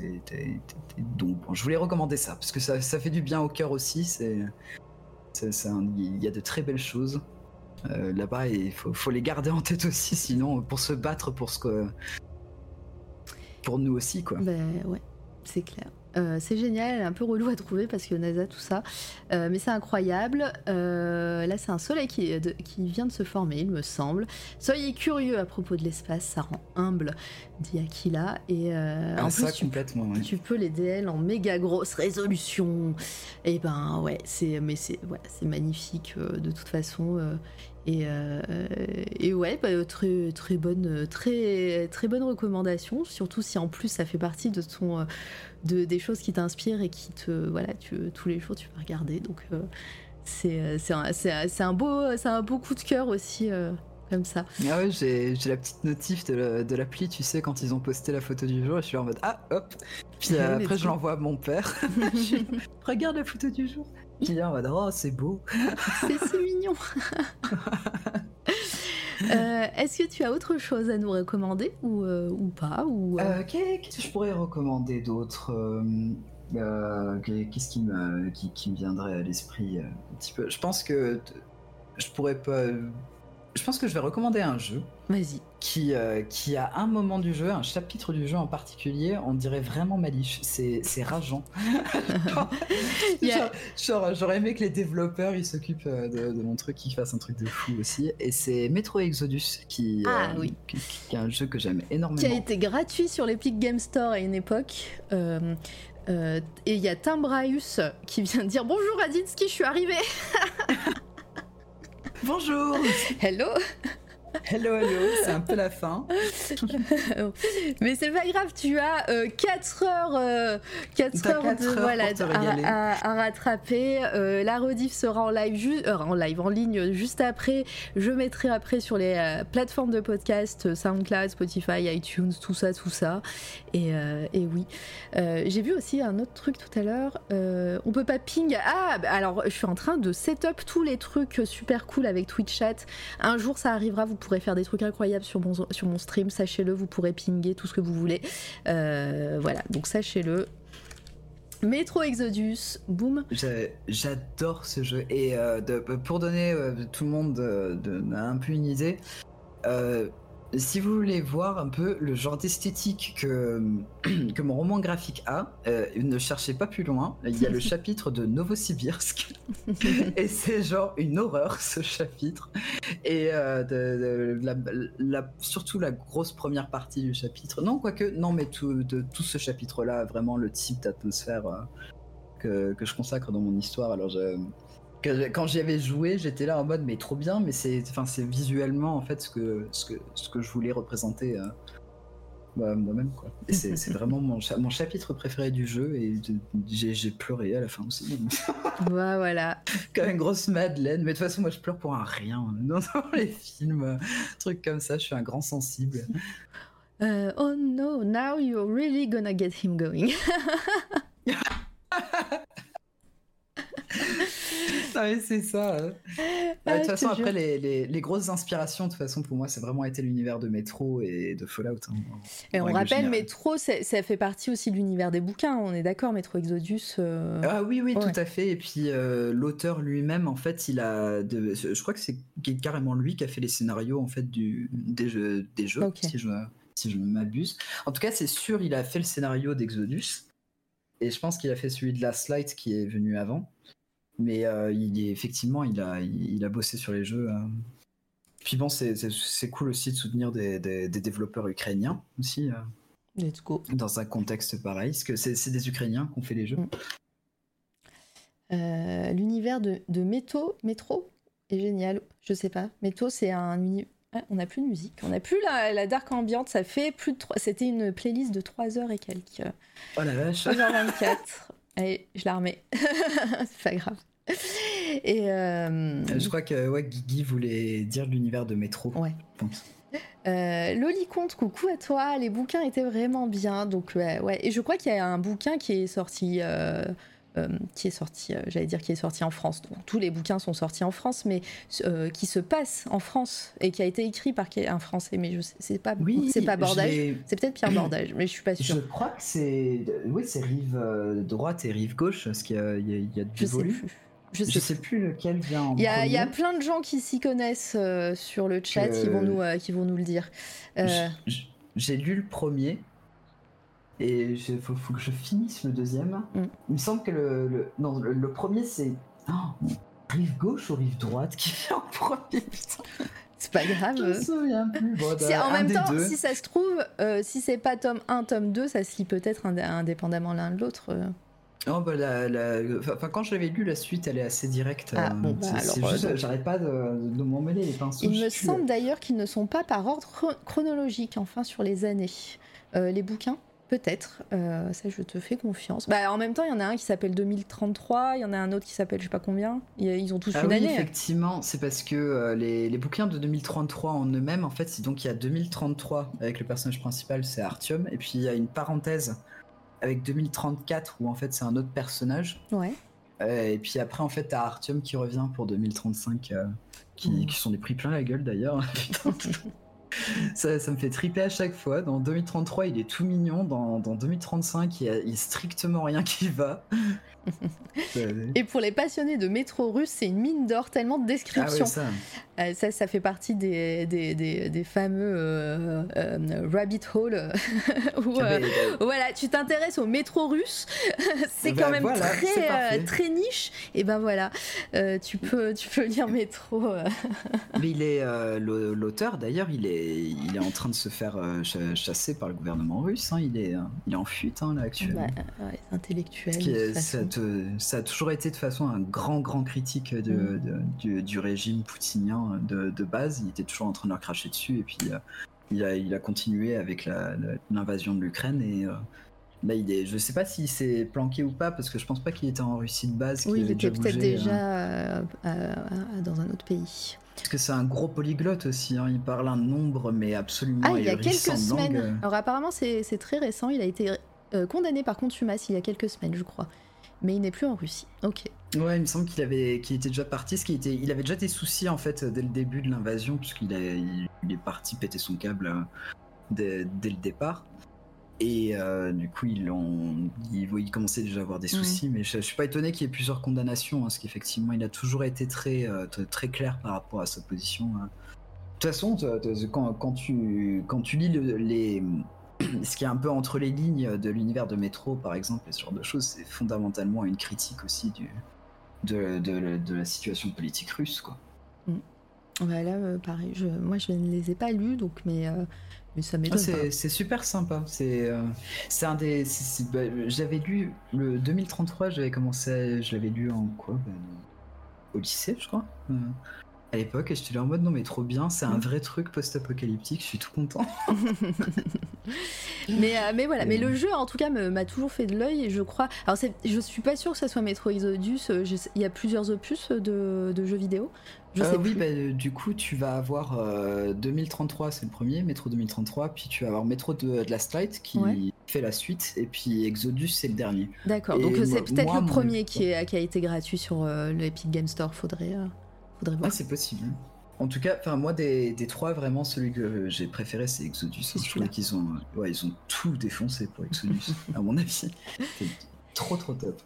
Donc, je voulais recommander ça, parce que ça, ça fait du bien au cœur aussi. C'est, il y a de très belles choses euh, là-bas et il faut, faut les garder en tête aussi, sinon, pour se battre pour ce que. Pour nous aussi, quoi. Ben ouais, c'est clair. Euh, c'est génial, un peu relou à trouver parce que NASA, tout ça. Euh, mais c'est incroyable. Euh, là, c'est un soleil qui, de- qui vient de se former, il me semble. Soyez curieux à propos de l'espace, ça rend humble, dit Aquila. Et Ah, en ça, plus, tu, complètement. ouais. tu peux les DL en méga grosse résolution. Et ben ouais, c'est mais c'est voilà, c'est magnifique de toute façon. et, euh, et ouais, bah, très très bonne très très bonne recommandation. Surtout si en plus ça fait partie de ton de des choses qui t'inspirent et qui te voilà, tu, tous les jours tu peux regarder. Donc euh, c'est euh, c'est un, c'est un- c'est un beau c'est un beau coup de cœur aussi euh, comme ça. Ah ouais, j'ai j'ai la petite notif de la- de l'appli, tu sais, quand ils ont posté la photo du jour, et je suis en mode ah hop. Puis Ouais, mais après, je l'envoie à mon père. Je Regarde la photo du jour. Puis il est en mode oh c'est beau. C'est c'est mignon. Euh, Est-ce que tu as autre chose à nous recommander ou, euh, ou pas ou, euh, qu'est- Qu'est-ce que je pourrais recommander d'autre Qu'est-ce qui me qui, me viendrait à l'esprit Je pense que je pourrais pas. Je pense que je vais recommander un jeu Vas-y. qui, euh, qui a un moment du jeu, un chapitre du jeu en particulier, on dirait vraiment Malice. C'est c'est rageant. genre, j'aurais aimé que les développeurs ils s'occupent euh, de, de mon truc, qu'ils fassent un truc de fou aussi. Et c'est Metro Exodus qui, Ah, euh, oui. qui, qui est un jeu que j'aime Qui a énormément. été gratuit sur l'Epic Game Store à une époque. Euh, et il y a Timbraeus qui vient de dire Bonjour Adinski, je suis arrivé Bonjour. Hello Hello, hello, c'est un peu la fin. Mais c'est pas grave, tu as 4 heures, 4 heures, de, voilà, à, rattraper. la rediff sera en live, en live, en ligne juste après. Je mettrai après sur les plateformes de podcast, SoundCloud, Spotify, iTunes, tout ça, tout ça. Et, et oui. J'ai vu aussi un autre truc tout à l'heure. on peut pas ping. Ah, bah, alors je suis en train de setup tous les trucs super cool avec Twitch Chat. Un jour ça arrivera, vous pourrez faire des trucs incroyables sur mon, sur mon stream, sachez-le, vous pourrez pinguer tout ce que vous voulez. Euh, voilà, donc sachez-le. Metro Exodus, boum. J'adore ce jeu. Et euh, pour donner euh, tout le monde un peu une idée, si vous voulez voir un peu le genre d'esthétique que, que mon roman graphique a, euh, ne cherchez pas plus loin. Il y a le chapitre de Novosibirsk. et c'est genre une horreur ce chapitre. Et euh, de, la, surtout la grosse première partie du chapitre. Non, quoique, non, mais tout, de, tout ce chapitre-là, vraiment le type d'atmosphère euh, que, que, je consacre dans mon histoire. Alors je quand j'y avais joué, j'étais là en mode mais trop bien, mais c'est enfin c'est visuellement en fait ce que ce que ce que je voulais représenter euh, bah, moi-même quoi. C'est vraiment mon, mon chapitre préféré du jeu et j'ai pleuré à la fin aussi. Ouais, voilà. Comme une grosse Madeleine, mais de toute façon moi je pleure pour un rien dans, les films, euh, trucs comme ça. Je suis un grand sensible. Euh, oh no, now you're really gonna get him going. c'est ça. Bah, de toute façon, après, les, grosses inspirations, de toute façon, pour moi, c'est vraiment été l'univers de Metro et de Fallout. Hein, et on rappelle, Metro, ça fait partie aussi de l'univers des bouquins. On est d'accord, Metro Exodus. Euh, ah oui, oui, tout à fait. Et puis, euh, l'auteur lui-même, en fait, il a. Je crois que c'est carrément lui qui a fait les scénarios, en fait, du... des jeux, des jeux si je, si je m'abuse. En tout cas, c'est sûr, il a fait le scénario d'Exodus. Et je pense qu'il a fait celui de Last Light qui est venu avant. Mais euh, il est, effectivement, il a, il, a bossé sur les jeux. Euh. Puis bon, c'est cool aussi de soutenir des, des, développeurs ukrainiens aussi. Euh. Let's go. Dans un contexte pareil, parce que c'est des Ukrainiens qui ont fait les jeux. Mm. L'univers de, de Métro, Métro est génial. Je sais pas. Métro, c'est un univers. Ah, on n'a plus de musique, on n'a plus la, la, dark ambiante, ça fait plus de 3... C'était une playlist de 3 heures et quelques. Oh la vache 3h24. Allez, je la remets. c'est pas grave. Et euh, Je crois que ouais, Guigui voulait dire l'univers de métro. Ouais. Euh, Loli Conte, coucou à toi. Les bouquins étaient vraiment bien. Donc, ouais. Et je crois qu'il y a un bouquin qui est sorti. Euh, euh, qui est sorti, j'allais dire qui est sorti en France. Donc, tous les bouquins sont sortis en France, mais qui se passe en France et qui a été écrit par un Français. Mais je sais, c'est pas, oui, c'est pas Bordage. C'est peut-être Pierre Bordage, mais je suis pas sûre. Je crois que c'est, oui, c'est rive droite et rive gauche, parce qu'il y a, il y a, du je Sais plus. Je sais, plus lequel vient en Il y, a, il y a plein de gens qui s'y connaissent euh, sur le chat, qui, vont nous, euh, qui vont nous le dire. Euh, j'ai lu le premier. Et il faut, que je finisse le deuxième. Mm. Il me semble que le, le non, le, premier, c'est oh, rive gauche ou rive droite qui vient en premier. C'est pas grave. Je me souviens plus. en même temps, si ça se trouve, si c'est pas tome 1, tome 2, ça se lit peut-être indépendamment l'un de l'autre. Oh bah enfin, quand je l'avais lu, la suite, elle est assez directe. Ah, euh, bah euh, j'arrête pas de, de m'emmêler les pinceaux. Il me semble d'ailleurs qu'ils ne sont pas par ordre chronologique, enfin, sur les années. Euh, les bouquins, peut-être. ça, je te fais confiance. Bah, en même temps, il y en a un qui s'appelle 2033, il y en a un autre qui s'appelle je sais pas combien. Ils ont tous ah une oui, année. Effectivement, c'est parce que les, les, bouquins de 2033 en eux-mêmes, en fait, donc il y a 2033 avec le personnage principal, c'est Artium, et puis il y a une parenthèse avec 2034 où en fait c'est un autre personnage. Ouais. Euh, et puis après en fait t'as Artium qui revient pour 2035 euh, qui, mm. qui sont des prix plein la gueule d'ailleurs. ça, ça, me fait triper à chaque fois. Dans 2033 il est tout mignon, dans, dans 2035 il y, a, strictement rien qui va. Et pour les passionnés de métro russe, c'est une mine d'or, tellement de descriptions. Ah euh, ça. ça. fait partie des, des, des, fameux euh, euh, rabbit hole où voilà, tu t'intéresses au métro russe, c'est quand ben même très, très niche. Et ben voilà, tu, peux, tu peux lire métro. Mais il est l'auteur d'ailleurs, il est, est, il est en train de se faire euh, cha- chasser par le gouvernement russe. hein. Il, est, euh, il est en fuite hein, là actuellement. Bah, ouais, intellectuel. Est- ça, façon. te- ça a toujours été de façon un grand, grand critique de, Mm. de- du, du régime poutinien de, de base. Il était toujours en train de leur cracher dessus et puis euh, il, a, il a continué avec l'invasion de l'Ukraine et euh, là il est. Je sais pas s'il s'est planqué ou pas parce que je pense pas qu'il était en Russie de base. Oui, il était déjà peut-être bougé, déjà euh, euh, à- dans un autre pays. Parce que c'est un gros polyglotte aussi. hein. Il parle un nombre mais absolument Ah, il y a quelques semaines. Alors apparemment, c'est très récent. Il a été euh, condamné par contumace il y a quelques semaines, je crois. Mais il n'est plus en Russie. Ok. Ouais, il me semble qu'il avait, qu'il était déjà parti, ce qui était, il avait déjà des soucis en fait dès le début de l'invasion, puisqu'il est, il, il est parti péter son câble euh, dès, dès le départ. Et euh, du coup, ils l'ont, il, il commençait déjà à avoir des soucis, mais je, je suis pas étonné qu'il y ait plusieurs condamnations, hein, parce qu'effectivement, il a toujours été très, euh, très, clair par rapport à sa position. hein. De toute façon, quand, quand tu, quand tu lis le- les, ce qui est un peu entre les lignes de l'univers de Métro, par exemple, et ce genre de choses, c'est fondamentalement une critique aussi du, de, de- de la situation politique russe, quoi. Bah là, euh, pareil. Je, moi, je ne les ai pas lus, donc, mais, mais ça Ah, m'étonne c'est super sympa. C'est euh, un des. bah, j'avais lu le 2033. J'avais commencé. à- je l'avais lu en quoi? Bah, Au lycée, je crois. Euh, à l'époque, et j'étais là en mode non mais trop bien. C'est un vrai truc post-apocalyptique. Je suis tout content. mais, euh, mais voilà, mais le jeu en tout cas m'a toujours fait de l'œil et je crois. Alors je suis pas sûre que ça soit Metro Exodus. euh, Il y a plusieurs opus de, de jeux vidéo. Je Euh, sais oui, bah, euh, du coup, tu vas avoir euh, 2033, c'est le premier, Métro 2033, puis tu vas avoir Métro de, de Last Light qui Ouais. fait la suite, et puis Exodus, c'est le dernier. D'accord. Donc euh, c'est peut-être le premier qui, est, qui a été gratuit sur euh, le Epic Game Store. Faudrait, euh, faudrait voir. Ah, c'est possible. En tout cas, enfin moi des, des trois vraiment celui que j'ai préféré c'est Exodus. Je trouvais qu'ils ont ouais, ils ont tout défoncé pour Exodus à mon avis. Trop trop top.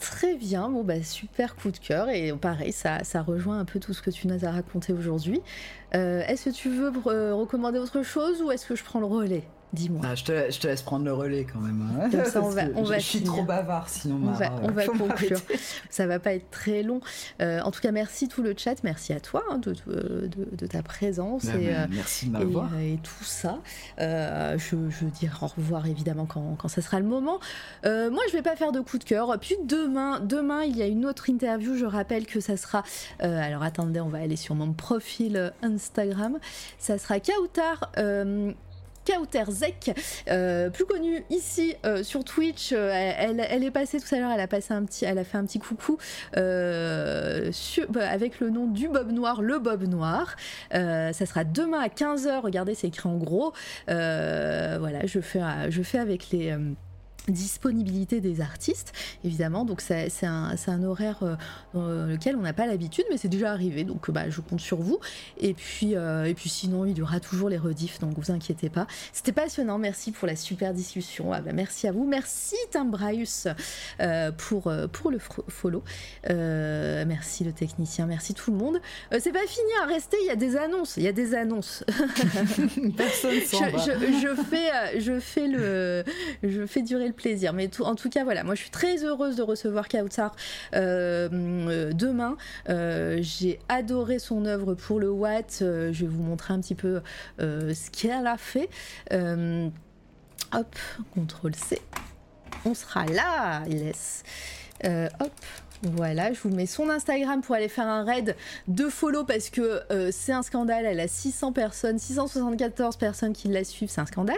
Très bien, bon bah super coup de cœur et pareil, ça, ça rejoint un peu tout ce que tu nous as raconté aujourd'hui. Euh, est-ce que tu veux euh, recommander autre chose ou est-ce que je prends le relais? Dis-moi. Ah, je, te, je te laisse prendre le relais quand même. hein. Comme ça, on va- on je, va je suis trop bavard sinon. On va, on conclure. Ça va pas être très long. Euh, en tout cas, merci tout le chat, merci à toi hein, de, de- de- de ta présence Bah, et, euh, merci de m'avoir. euh, et tout ça. Euh, je, je dirai au revoir évidemment quand, quand ça sera le moment. Euh, moi, je vais pas faire de coup de cœur. Puis demain, demain, il y a une autre interview. Je rappelle que ça sera. euh, alors attendez, on va aller sur mon profil euh, Instagram. Ça sera Kautar. Kauterzek, euh, plus connue ici euh, sur Twitch. Euh, elle, est passée tout à l'heure, elle a passé un petit, elle a fait un petit coucou euh, bah, avec le nom du Bob Noir, le Bob Noir. Ça sera demain à 15h. Regardez, c'est écrit en gros. Voilà, je fais, je fais avec les. Disponibilités des artistes évidemment. Donc c'est un, un horaire euh, dans lequel on n'a pas l'habitude mais c'est déjà arrivé. Donc bah, je compte sur vous. Et puis euh, et puis sinon il y aura toujours les rediffs donc vous inquiétez pas. C'était passionnant. Merci pour la super discussion. Ah bah, merci à vous. Merci Tim Braus euh, pour, euh, pour le follow. Euh, merci le technicien. Merci tout le monde. C'est pas fini à rester il y a des annonces. Il y a des annonces. Personne je, je- je fais, je fais le, je fais durer plaisir. Mais tout- en tout cas, voilà, moi je suis très heureuse de recevoir Kautar euh, demain. Euh, J'ai adoré son œuvre pour le Watt. Euh, je vais vous montrer un petit peu euh, ce qu'elle a fait. Hop, contrôle C. On sera là. Euh, hop. Voilà, je vous mets son Instagram pour aller faire un raid de follow parce que euh, c'est un scandale. Elle a 600 personnes, 674 personnes qui la suivent, c'est un scandale.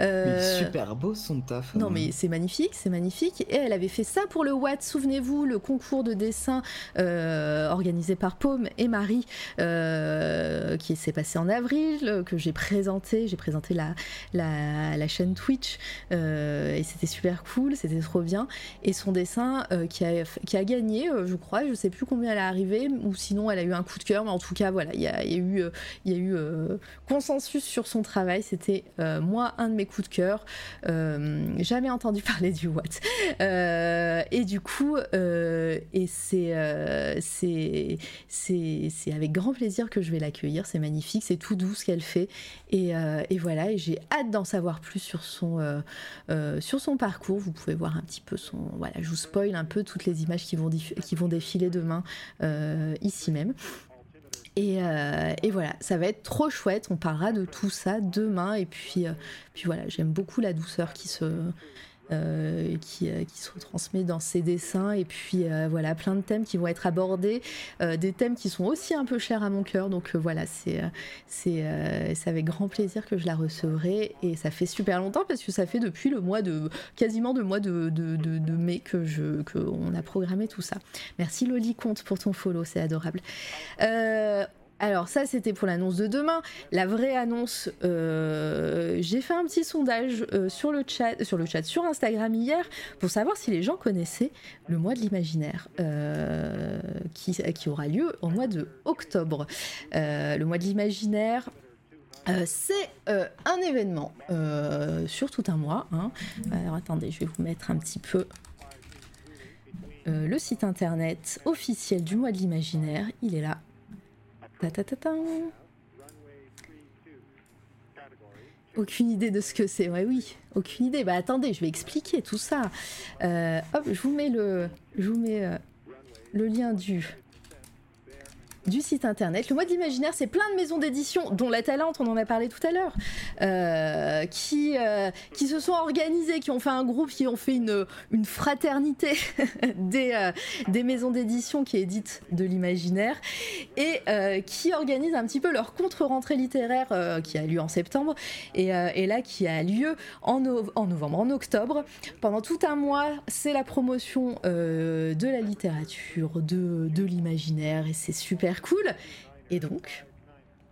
Euh, Mais super beau son taf. non hein. mais c'est magnifique, c'est magnifique. Et elle avait fait ça pour le Watt, souvenez-vous, le concours de dessin euh, organisé par Paume et Marie, euh, qui s'est passé en avril, que j'ai présenté, j'ai présenté la, la, la chaîne Twitch, et c'était super cool, c'était trop bien. Et son dessin qui, a, qui a gagné, euh, je crois, je sais plus combien elle est arrivée, ou sinon elle a eu un coup de cœur, mais en tout cas voilà, il y a, il y a eu, euh, eu euh, consensus sur son travail, c'était moi un de mes coups de cœur. Jamais entendu parler du Watt. Et du coup, et c'est avec grand plaisir que je vais l'accueillir. C'est magnifique, c'est tout doux ce qu'elle fait. Et, et voilà, et j'ai hâte d'en savoir plus sur son sur son parcours. Vous pouvez voir un petit peu son. Voilà, je vous spoil un peu toutes les images qui vont qui vont défiler demain euh, ici même. Et, euh, et, voilà, ça va être trop chouette. On parlera de tout ça demain. Et puis, euh, puis voilà, j'aime beaucoup la douceur qui se, euh, qui, euh, qui, se retransmet dans ses dessins. Et puis euh, voilà, plein de thèmes qui vont être abordés, des thèmes qui sont aussi un peu chers à mon cœur. Donc voilà, c'est avec grand plaisir que je la recevrai. Et ça fait super longtemps parce que ça fait depuis le mois de quasiment le mois de, de, de, de mai que je que on a programmé tout ça. Merci Loli Comte pour ton follow, c'est adorable. Alors ça c'était pour l'annonce de demain. La vraie annonce, euh, j'ai fait un petit sondage euh, sur le chat, sur Instagram hier pour savoir si les gens connaissaient le mois de l'imaginaire euh, qui, qui, aura lieu au mois de octobre. le mois de l'imaginaire. c'est un événement sur tout un mois. Hein. Alors attendez, je vais vous mettre un petit peu le site internet officiel du mois de l'imaginaire. Il est là. Aucune idée de ce que c'est. Ouais, oui, aucune idée. Bah attendez, je vais expliquer tout ça. Euh, hop, je vous mets le, euh, le lien du du site internet. Le mois d'imaginaire, c'est plein de maisons d'édition, dont La Talente, on en a parlé tout à l'heure, euh, qui, euh, qui se sont organisées, qui ont fait un groupe, qui ont fait une, une fraternité des, euh, des maisons d'édition qui éditent de l'imaginaire et qui organisent un petit peu leur contre-rentrée littéraire qui a lieu en septembre et, et là qui a lieu en, no en, novembre, en octobre. Pendant tout un mois, c'est la promotion de la littérature, de, de l'imaginaire et c'est super cool. Et donc,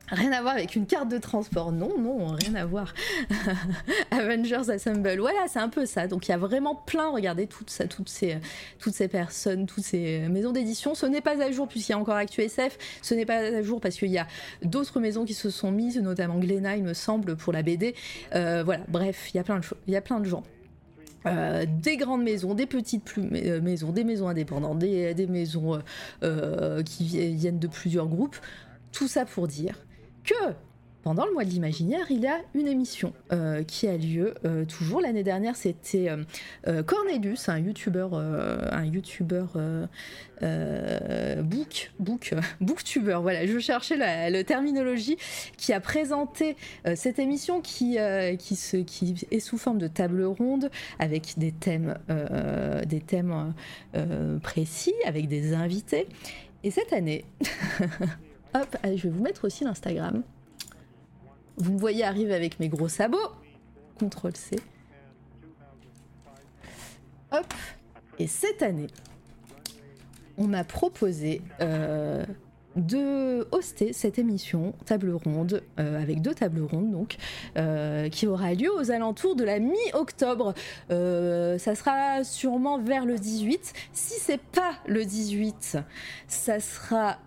Rien à voir avec une carte de transport, non, non, rien à voir. Avengers Assemble, voilà, c'est un peu ça. Donc il y a vraiment plein, regardez toutes, ça, toutes, ces, toutes ces personnes, toutes ces maisons d'édition. Ce n'est pas à jour puisqu'il y a encore ActuSF, ce n'est pas à jour parce qu'il y a d'autres maisons qui se sont mises, notamment Glénat, il me semble, pour la BD. Euh, voilà, bref, il y a plein de, il y a plein de gens. Euh, des grandes maisons, des petites euh, maisons, des maisons indépendantes, des, des maisons euh, qui viennent de plusieurs groupes. Tout ça pour dire que pendant le mois de l'imaginaire, il y a une émission euh, qui a lieu euh, toujours. L'année dernière, c'était euh, Cornelius, un youtubeur, un book, book, booktuber. Voilà, je cherchais la, la terminologie qui a présenté cette émission qui qui, se, qui est sous forme de table ronde avec des thèmes, des thèmes précis, avec des invités. Et cette année, hop, je vais vous mettre aussi l'Instagram. Vous me voyez arriver avec mes gros sabots. CTRL C. Hop. Et cette année, on m'a proposé euh, de hoster cette émission table ronde euh, avec deux tables rondes donc euh, qui aura lieu aux alentours de la mi-octobre. Ça sera sûrement vers le 18. Si c'est pas le 18, ça sera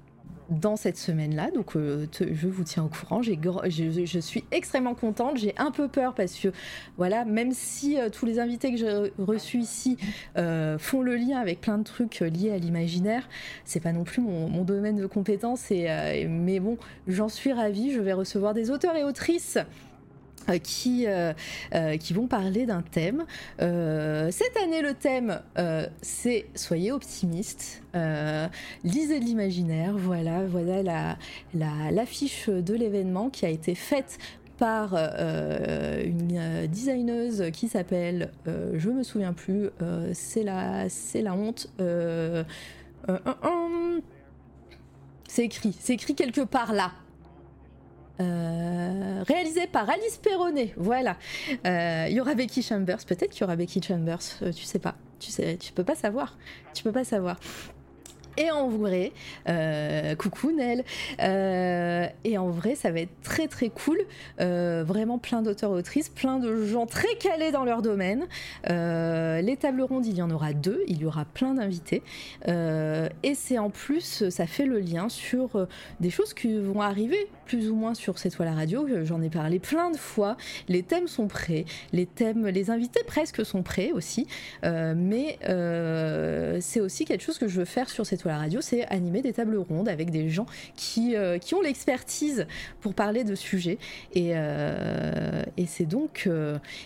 dans cette semaine-là. Donc, euh, je vous tiens au courant. J'ai, je, je, suis extrêmement contente. J'ai un peu peur parce que, voilà, même si euh, tous les invités que j'ai reçus ici euh, font le lien avec plein de trucs liés à l'imaginaire, c'est pas non plus mon, mon, domaine de compétence. Et, mais bon, j'en suis ravie. Je vais recevoir des auteurs et autrices qui, euh, euh, qui vont parler d'un thème. Euh, cette année, le thème, c'est Soyez optimistes, lisez de l'imaginaire. Voilà, voilà la, la, l'affiche de l'événement qui a été faite par euh, une designeuse qui s'appelle, euh, je me souviens plus, euh, c'est la, la honte. c'est écrit, c'est écrit quelque part là. Euh, réalisé par Alice Perronnet. Voilà. Euh, il y aura Becky Chambers. Peut-être qu'il y aura Becky Chambers. Euh, tu sais pas. Tu sais, tu peux pas savoir. Tu peux pas savoir. Et en vrai, euh, coucou Nel. Euh, et en vrai, ça va être très très cool. Euh, vraiment plein d'auteurs autrices, plein de gens très calés dans leur domaine. les tables rondes, il y en aura deux. Il y aura plein d'invités. et c'est en plus, ça fait le lien sur des choses qui vont arriver plus ou moins sur cette fois la radio. J'en ai parlé plein de fois. Les thèmes sont prêts. Les thèmes, les invités presque sont prêts aussi. mais c'est aussi quelque chose que je veux faire sur cette fois la radio, c'est animer des tables rondes avec des gens qui, qui ont l'expertise pour parler de sujets. Et, et c'est donc,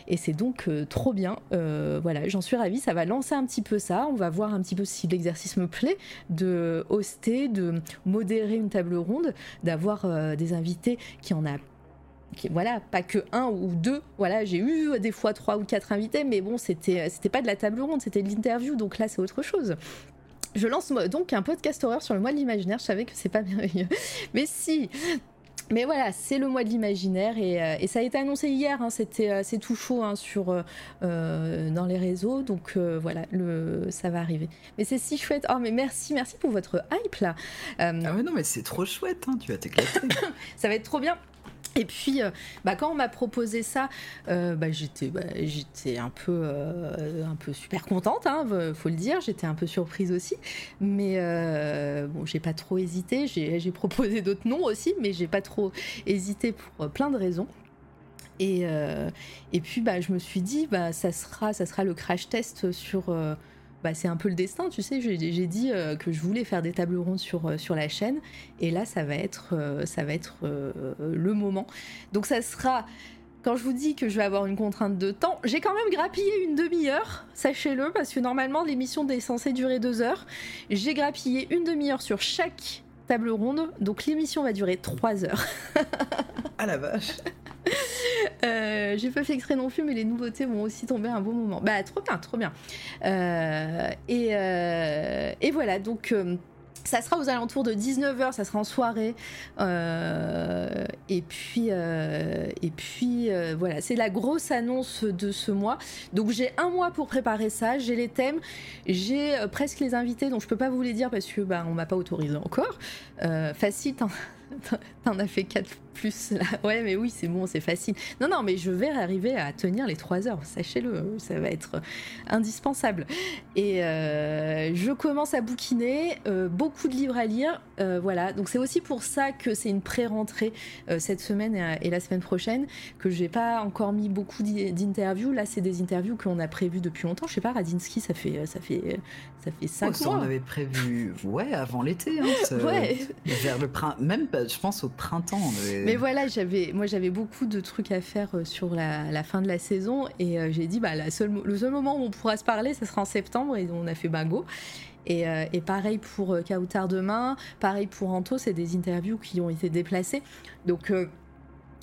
et c'est donc trop bien. voilà, j'en suis ravie. Ça va lancer un petit peu ça. On va voir un petit peu si l'exercice me plaît de hoster, de modérer une table ronde, d'avoir des invités qui en a voilà, pas que un ou deux. Voilà, j'ai eu des fois trois ou quatre invités, mais bon, c'était c'était pas de la table ronde, c'était de l'interview, donc là c'est autre chose. Je lance donc un podcast horreur sur le mois de l'imaginaire. Je savais que c'est pas merveilleux, mais si. Mais voilà, c'est le mois de l'imaginaire et, euh, ça a été annoncé hier. Hein, c'était euh, c'est tout chaud hein, sur euh, dans les réseaux, donc voilà, le ça va arriver. Mais c'est si chouette. Oh mais merci, merci pour votre hype là. ah mais non mais c'est trop chouette, hein, tu vas t'éclater. ça va être trop bien. Et puis, euh, bah, quand on m'a proposé ça, euh, bah, j'étais, bah, j'étais un peu, euh, un peu super contente, hein, faut le dire. J'étais un peu surprise aussi, mais bon, j'ai pas trop hésité. J'ai, proposé d'autres noms aussi, mais j'ai pas trop hésité pour plein de raisons. Et, puis, je me suis dit, ça sera le crash test sur bah, c'est un peu le destin, tu sais. J'ai dit euh, que je voulais faire des tables rondes sur, euh, la chaîne, et là, ça va être, euh, ça va être le moment. Donc, ça sera. Quand je vous dis que je vais avoir une contrainte de temps, j'ai quand même grappillé une demi-heure, sachez-le, parce que normalement l'émission est censée durer deux heures. J'ai grappillé une demi-heure sur chaque table ronde, donc l'émission va durer trois heures. ah la vache euh, j'ai pas fait exprès non plus, mais les nouveautés vont aussi tomber à un bon moment. Bah, trop bien, trop bien. Euh, et, euh, et, voilà, donc. ça sera aux alentours de 19h, ça sera en soirée. et puis, et voilà, c'est la grosse annonce de ce mois. Donc j'ai un mois pour préparer ça, j'ai les thèmes, j'ai presque les invités, dont je peux pas vous les dire parce que bah, on m'a pas autorisé encore. facile, t'en as fait 4 plus là. Ouais, mais oui, c'est bon, c'est facile. Non, non, mais je vais arriver à tenir les 3 heures, sachez-le, ça va être indispensable. Et euh, je commence à bouquiner, euh, beaucoup de livres à lire, euh, voilà. Donc c'est aussi pour ça que c'est une pré-rentrée cette semaine et, la semaine prochaine, que j'ai pas encore mis beaucoup d'interviews. Là, c'est des interviews qu'on a prévues depuis longtemps. Je sais pas, Radinsky, ça fait, ça fait, ça fait 5 mois. on avait prévu, ouais, avant l'été. Hein, ouais. Vers le printemps, même, je pense, au printemps. Mais voilà, j'avais, moi j'avais beaucoup de trucs à faire euh, sur la, fin de la saison et euh, j'ai dit bah le seul moment où on pourra se parler, ce sera en septembre et on a fait bingo. Et, euh, pareil pour Kautar demain, pareil pour Anto, c'est des interviews qui ont été déplacées. Donc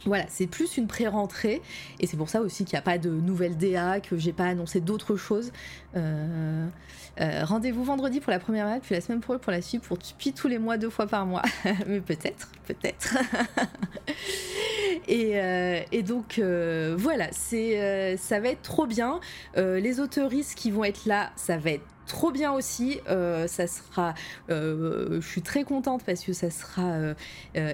voilà, c'est plus une pré-rentrée et c'est pour ça aussi qu'il n'y a pas de nouvelles DA, que j'ai pas annoncé d'autres choses. Euh, euh, rendez-vous vendredi pour la première match, puis la semaine pro pour la suite, pour puis tous les mois, deux fois par mois. Mais peut-être, peut-être. et, euh, et, donc voilà, c'est ça va être trop bien. les autoristes qui vont être là, ça va être trop bien aussi. Euh, ça sera, euh, je suis très contente parce que ça sera euh,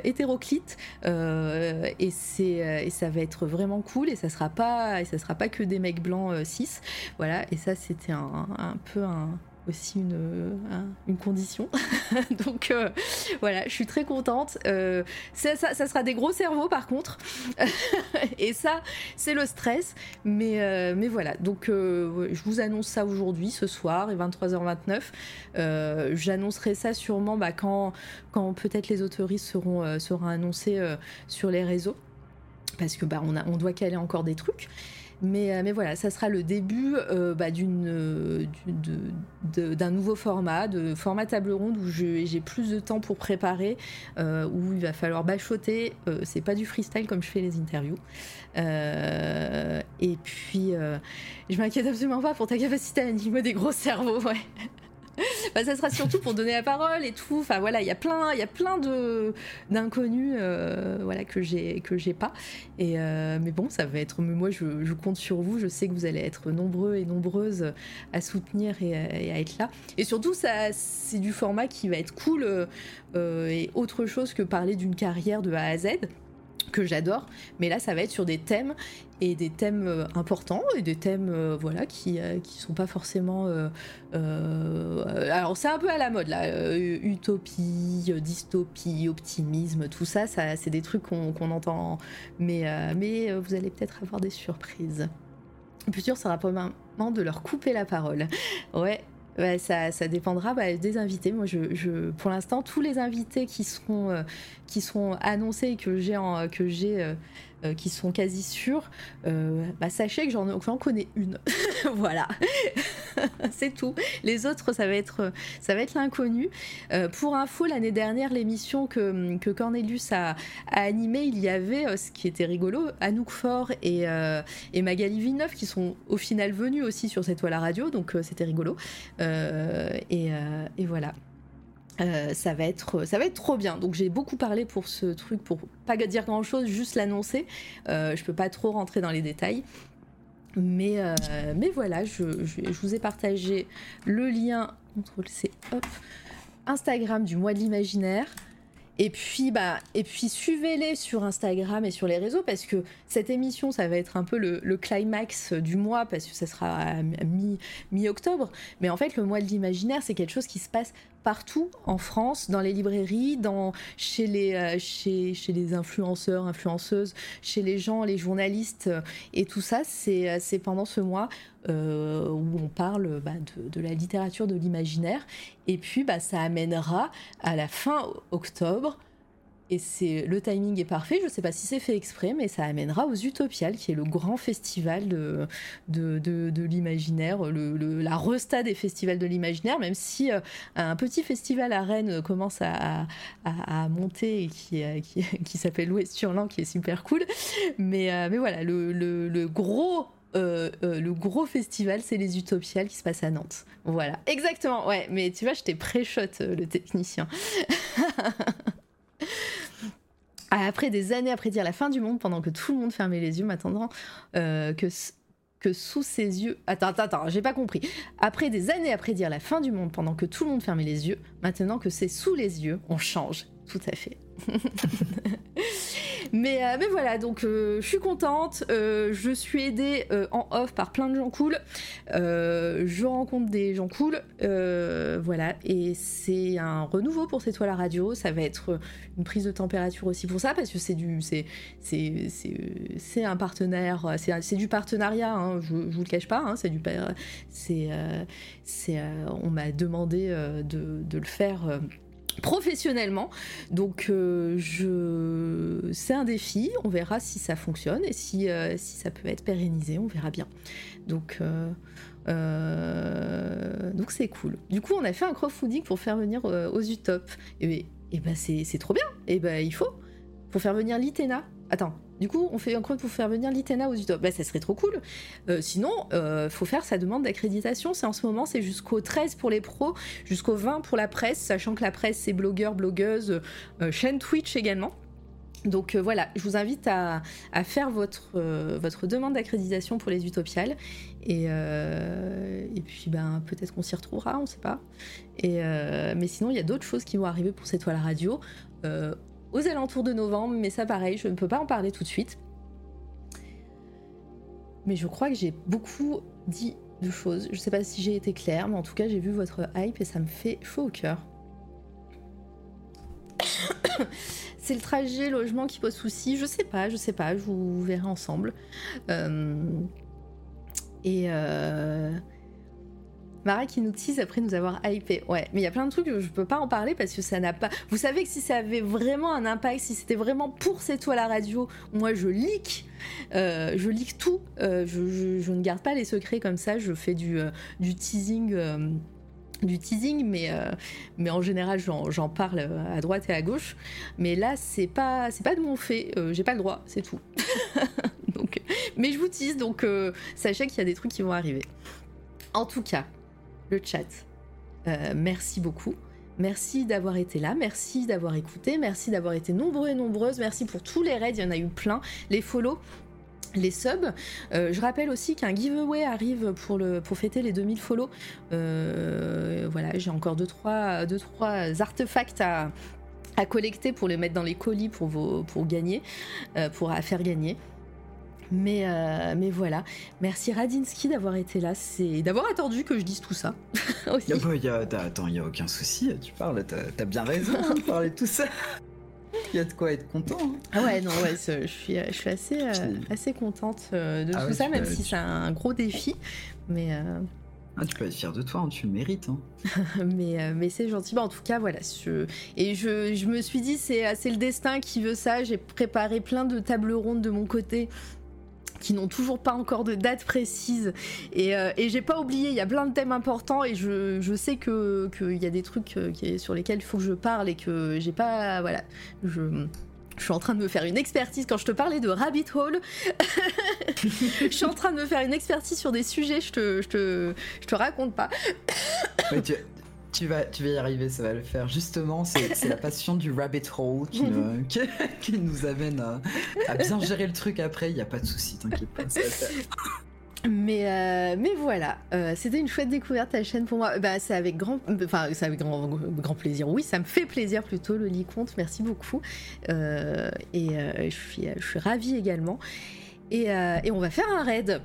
hétéroclite et ça va être vraiment cool et ça sera pas et ça sera pas que des mecs blancs 6 voilà et ça c'était un, peu un aussi une, euh, une condition. Donc euh, voilà, je suis très contente. Euh, ça, ça, sera des gros cerveaux par contre. et ça, c'est le stress. Mais, mais voilà, donc je vous annonce ça aujourd'hui, ce soir, et 23h29. J'annoncerai ça sûrement bah, quand, quand peut-être les autoristes seront, seront annoncés sur les réseaux. Parce que bah, on, a, on doit caler encore des trucs. Mais, euh, mais voilà, ça sera le début euh, bah, d'une, d'un nouveau format, de format table ronde où j'ai plus de temps pour préparer, euh, où il va falloir bachoter. c'est pas du freestyle comme je fais les interviews. et puis, je m'inquiète absolument pas pour ta capacité à animer des gros cerveaux, ouais. bah, ça sera surtout pour donner la parole et tout. Enfin voilà, il y a plein, il y a plein de d'inconnus, euh, voilà que j'ai que j'ai pas. Et euh, mais bon, ça va être. moi, je, compte sur vous. Je sais que vous allez être nombreux et nombreuses à soutenir et, à être là. Et surtout, ça, c'est du format qui va être cool euh, et autre chose que parler d'une carrière de A à Z que j'adore, mais là ça va être sur des thèmes et des thèmes euh, importants et des thèmes euh, voilà qui euh, qui sont pas forcément alors c'est un peu à la mode là utopie dystopie optimisme tout ça ça c'est des trucs qu'on entend mais mais vous allez peut-être avoir des surprises. Plus sûr sera probablement de leur couper la parole. Ouais bah, ça, ça, dépendra bah, des invités. Moi, je, je pour l'instant, tous les invités qui seront, euh, qui seront annoncés et que j'ai que j'ai euh, euh, qui sont quasi sûrs, bah, sachez que j'en connais une. voilà, c'est tout. Les autres, ça va être, être l'inconnu. pour info, l'année dernière, l'émission que, que Cornelius a, animée, il y avait, ce qui était rigolo, Anouk Faure et, Magali Villeneuve qui sont au final venus aussi sur cette toile à radio, donc c'était rigolo. Euh, euh, et, voilà. Euh, ça va être ça va être trop bien. Donc j'ai beaucoup parlé pour ce truc pour pas dire grand chose juste l'annoncer. Je peux pas trop rentrer dans les détails. Mais, voilà je, vous ai partagé le lien contrôle C hop Instagram du mois de l'imaginaire. Et puis, bah, et puis suivez-les sur Instagram et sur les réseaux parce que cette émission, ça va être un peu le, climax du mois parce que ça sera à mi-octobre. Mais en fait, le mois de l'imaginaire, c'est quelque chose qui se passe partout en France, dans les librairies, dans, chez, les, euh, chez, chez les influenceurs, influenceuses, chez les gens, les journalistes. et tout ça, c'est euh, pendant ce mois euh, où on parle bah, de, de, la littérature de l'imaginaire. Et puis, bah, ça amènera à la fin octobre et c'est le timing est parfait. Je sais pas si c'est fait exprès, mais ça amènera aux Utopiales, qui est le grand festival de, de, de, l'imaginaire, la resta des festivals de l'imaginaire, même si euh, un petit festival à Rennes commence à, à, monter et qui, euh, qui, qui s'appelle l'Ouest Surland, qui est super cool. Mais, euh, mais voilà, le, le gros le gros festival, c'est les Utopiales qui se passe à Nantes. Voilà, exactement. Ouais, mais tu vois, je t'ai pré-shot, le technicien. Après des années après dire la fin du monde, pendant que tout le monde fermait les yeux, m'attendant euh, que, que sous ses yeux. Attends, attends, attends, j'ai pas compris. Après des années après dire la fin du monde, pendant que tout le monde fermait les yeux, maintenant que c'est sous les yeux, on change. Tout à fait. mais, euh, mais voilà, donc euh, je suis contente. Euh, je suis aidée en off par plein de gens cool. je rencontre des gens cool. voilà, et c'est un renouveau pour cette toile à radio. Ça va être une prise de température aussi pour ça, parce que c'est du, c'est, un partenaire, c'est, du partenariat. Hein, je, vous le cache pas. Hein, c'est on m'a demandé de, de, le faire professionnellement. Donc euh, je... c'est un défi, on verra si ça fonctionne et si, euh, si ça peut être pérennisé, on verra bien. Donc euh, donc c'est cool. Du coup on a fait un crowdfunding pour faire venir aux Utop. Et, et ben c'est trop bien. Et ben il faut. Pour faire venir l'Itena. Attends, du coup, on fait un crowd pour faire venir l'ITENA aux Utop. Bah, ça serait trop cool. Euh, sinon, euh, faut faire sa demande d'accréditation. C'est en ce moment, c'est jusqu'au 13 pour les pros, jusqu'au 20 pour la presse, sachant que la presse, c'est blogueurs, blogueuses, euh, chaîne Twitch également. Donc voilà, je vous invite à, faire votre, votre demande d'accréditation pour les Utopiales. Et, puis ben, peut-être qu'on s'y retrouvera, on ne sait pas. Mais sinon, il y a d'autres choses qui vont arriver pour cette toile radio aux alentours de novembre, mais ça pareil, je ne peux pas en parler tout de suite. Mais je crois que j'ai beaucoup dit de choses. Je sais pas si j'ai été claire, mais en tout cas j'ai vu votre hype et ça me fait chaud au cœur. C'est le trajet logement qui pose souci. Je sais pas, je sais pas, je vous verrai ensemble. Euh, et euh, Mara qui nous tease après nous avoir hypé. Ouais, mais il y a plein de trucs je peux pas en parler parce que ça n'a pas. Vous savez que si ça avait vraiment un impact, si c'était vraiment pour cette toile à la radio, moi je leak. Euh, je leak tout. Euh, je, ne garde pas les secrets comme ça. Je fais du, euh, du teasing du teasing, mais, en général j'en parle à droite et à gauche. Mais là c'est pas c'est pas de mon fait, j'ai pas le droit, c'est tout. mais je vous tease, donc sachez qu'il y a des trucs qui vont arriver. En tout cas, le chat. Euh, merci beaucoup. Merci d'avoir été là, merci d'avoir écouté, merci d'avoir été nombreux et nombreuses, merci pour tous les raids, il y en a eu plein, les follow, les subs. Euh, je rappelle aussi qu'un giveaway arrive pour, le, pour fêter les 2000 follow. Euh, voilà, j'ai encore 2-3 deux, trois, artefacts à, collecter pour les mettre dans les colis pour, vos, pour gagner, pour faire gagner. Mais, euh, mais voilà, merci Radinsky d'avoir été là, c'est d'avoir attendu que je dise tout ça. aussi. y a, attends, il n'y a aucun souci, tu parles, t'as as bien raison de parler de tout ça. Il y a de quoi être content. Hein. Ah ouais, non, ouais, je suis, je suis assez, euh, assez contente euh, de ah tout ça, même si c'est un gros défi. Mais, Ah, tu peux être fier de toi, hein, tu le mérites. Hein. mais euh, mais c'est gentil. Bah, en tout cas, voilà. Je... Et je, je, me suis dit, c'est le destin qui veut ça. J'ai préparé plein de tables rondes de mon côté qui n'ont toujours pas encore de date précise. Et, euh, et j'ai pas oublié, il y a plein de thèmes importants et je, sais qu'il que y a des trucs euh, sur lesquels il faut que je parle et que j'ai pas. Voilà. Je. Suis en train de me faire une expertise. Quand je te parlais de Rabbit Hole, je suis en train de me faire une expertise sur des sujets, je te, je te, je te raconte pas. Vas, tu vas y arriver, ça va le faire. Justement, c'est la passion du rabbit hole qui, qui, nous amène à, à, bien gérer le truc après. Il n'y a pas de souci, t'inquiète pas. Mais, euh, mais voilà, euh, c'était une chouette découverte ta chaîne pour moi. Bah, c'est avec grand, enfin, c'est avec grand, grand plaisir. Oui, ça me fait plaisir plutôt le compte. Merci beaucoup. Euh, et je suis, je suis ravie également. Et, et on va faire un raid.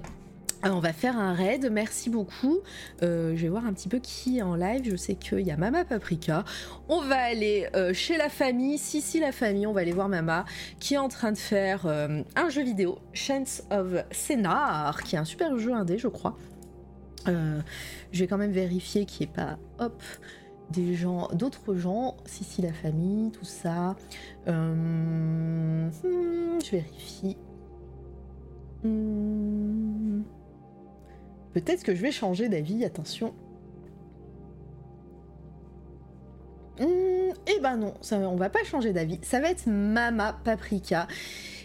Euh, on va faire un raid, merci beaucoup. Euh, je vais voir un petit peu qui est en live. Je sais qu'il y a Mama Paprika. On va aller euh, chez la famille, si si la famille, on va aller voir Mama qui est en train de faire un jeu vidéo, Chance of Scénar, qui est un super jeu indé, je crois. je vais quand même vérifier qu'il n'y ait pas, hop, des gens, d'autres gens, si si la famille, tout ça. Hmm, je vérifie. Hmm. Peut-être que je vais changer d'avis, attention. Hmm, eh ben non, ça, on va pas changer d'avis. Ça va être Mama Paprika,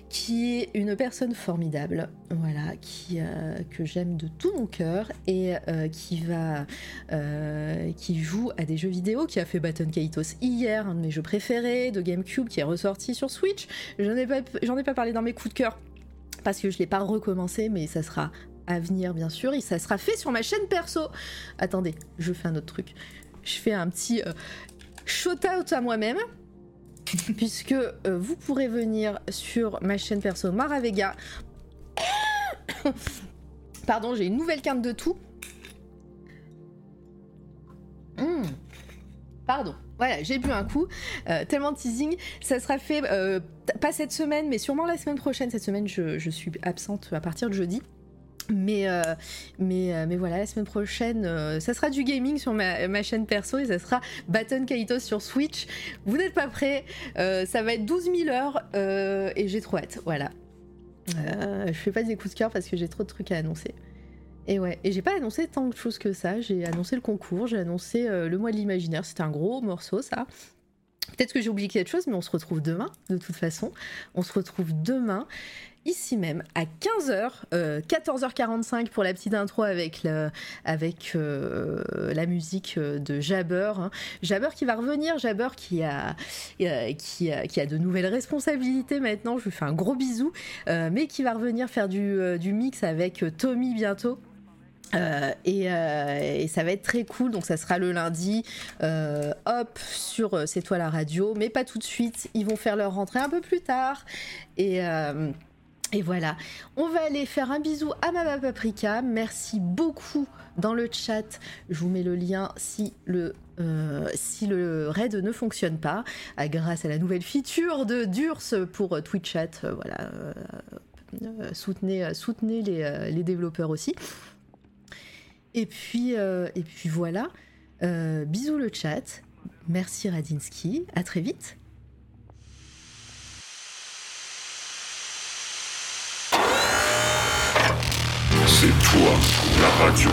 qui est une personne formidable, voilà, qui euh, que j'aime de tout mon cœur et euh, qui va, euh, qui joue à des jeux vidéo, qui a fait Baton Kaitos hier, un de mes jeux préférés de GameCube, qui est ressorti sur Switch. J'en ai pas, j'en ai pas parlé dans mes coups de cœur parce que je l'ai pas recommencé, mais ça sera à venir bien sûr et ça sera fait sur ma chaîne perso. Attendez, je fais un autre truc. Je fais un petit euh, shout out à moi-même puisque euh, vous pourrez venir sur ma chaîne perso Maravega. Pardon, j'ai une nouvelle carte de tout. Mmh. Pardon. Voilà, j'ai bu un coup. Euh, tellement de teasing. Ça sera fait, pas cette semaine, mais sûrement la semaine prochaine. Cette semaine, je suis absente à partir de jeudi. Mais, euh, mais, euh, mais voilà, la semaine prochaine, euh, ça sera du gaming sur ma, chaîne perso et ça sera Baton Kaitos sur Switch. Vous n'êtes pas prêts, ça va être 12 000 heures et j'ai trop hâte. Voilà. je fais pas des coups de cœur parce que j'ai trop de trucs à annoncer. Et ouais, et j'ai pas annoncé tant de choses que ça. J'ai annoncé le concours, j'ai annoncé le mois de l'imaginaire, c'était un gros morceau ça. Peut-être que j'ai oublié quelque chose, mais on se retrouve demain, de toute façon. On se retrouve demain ici même à 15h, 14h45 pour la petite intro avec, euh, la musique de Jabber. Hein. Jabber qui va revenir, Jabber qui a, euh, qui, a, de nouvelles responsabilités maintenant, je lui fais un gros bisou, euh, mais qui va revenir faire du, mix avec Tommy bientôt. et, et, ça va être très cool, donc ça sera le lundi, hop, sur C'est toi la radio, mais pas tout de suite, ils vont faire leur rentrée un peu plus tard. Et, et voilà, on va aller faire un bisou à Mama Paprika. Merci beaucoup dans le chat. Je vous mets le lien si le, euh, raid ne fonctionne pas, ah, grâce à la nouvelle feature de Durs pour Twitch chat. Euh, voilà, euh, soutenez, les, développeurs aussi. Et puis, et puis voilà, bisous le chat. Merci Radinsky, à très vite. Toi, la radio.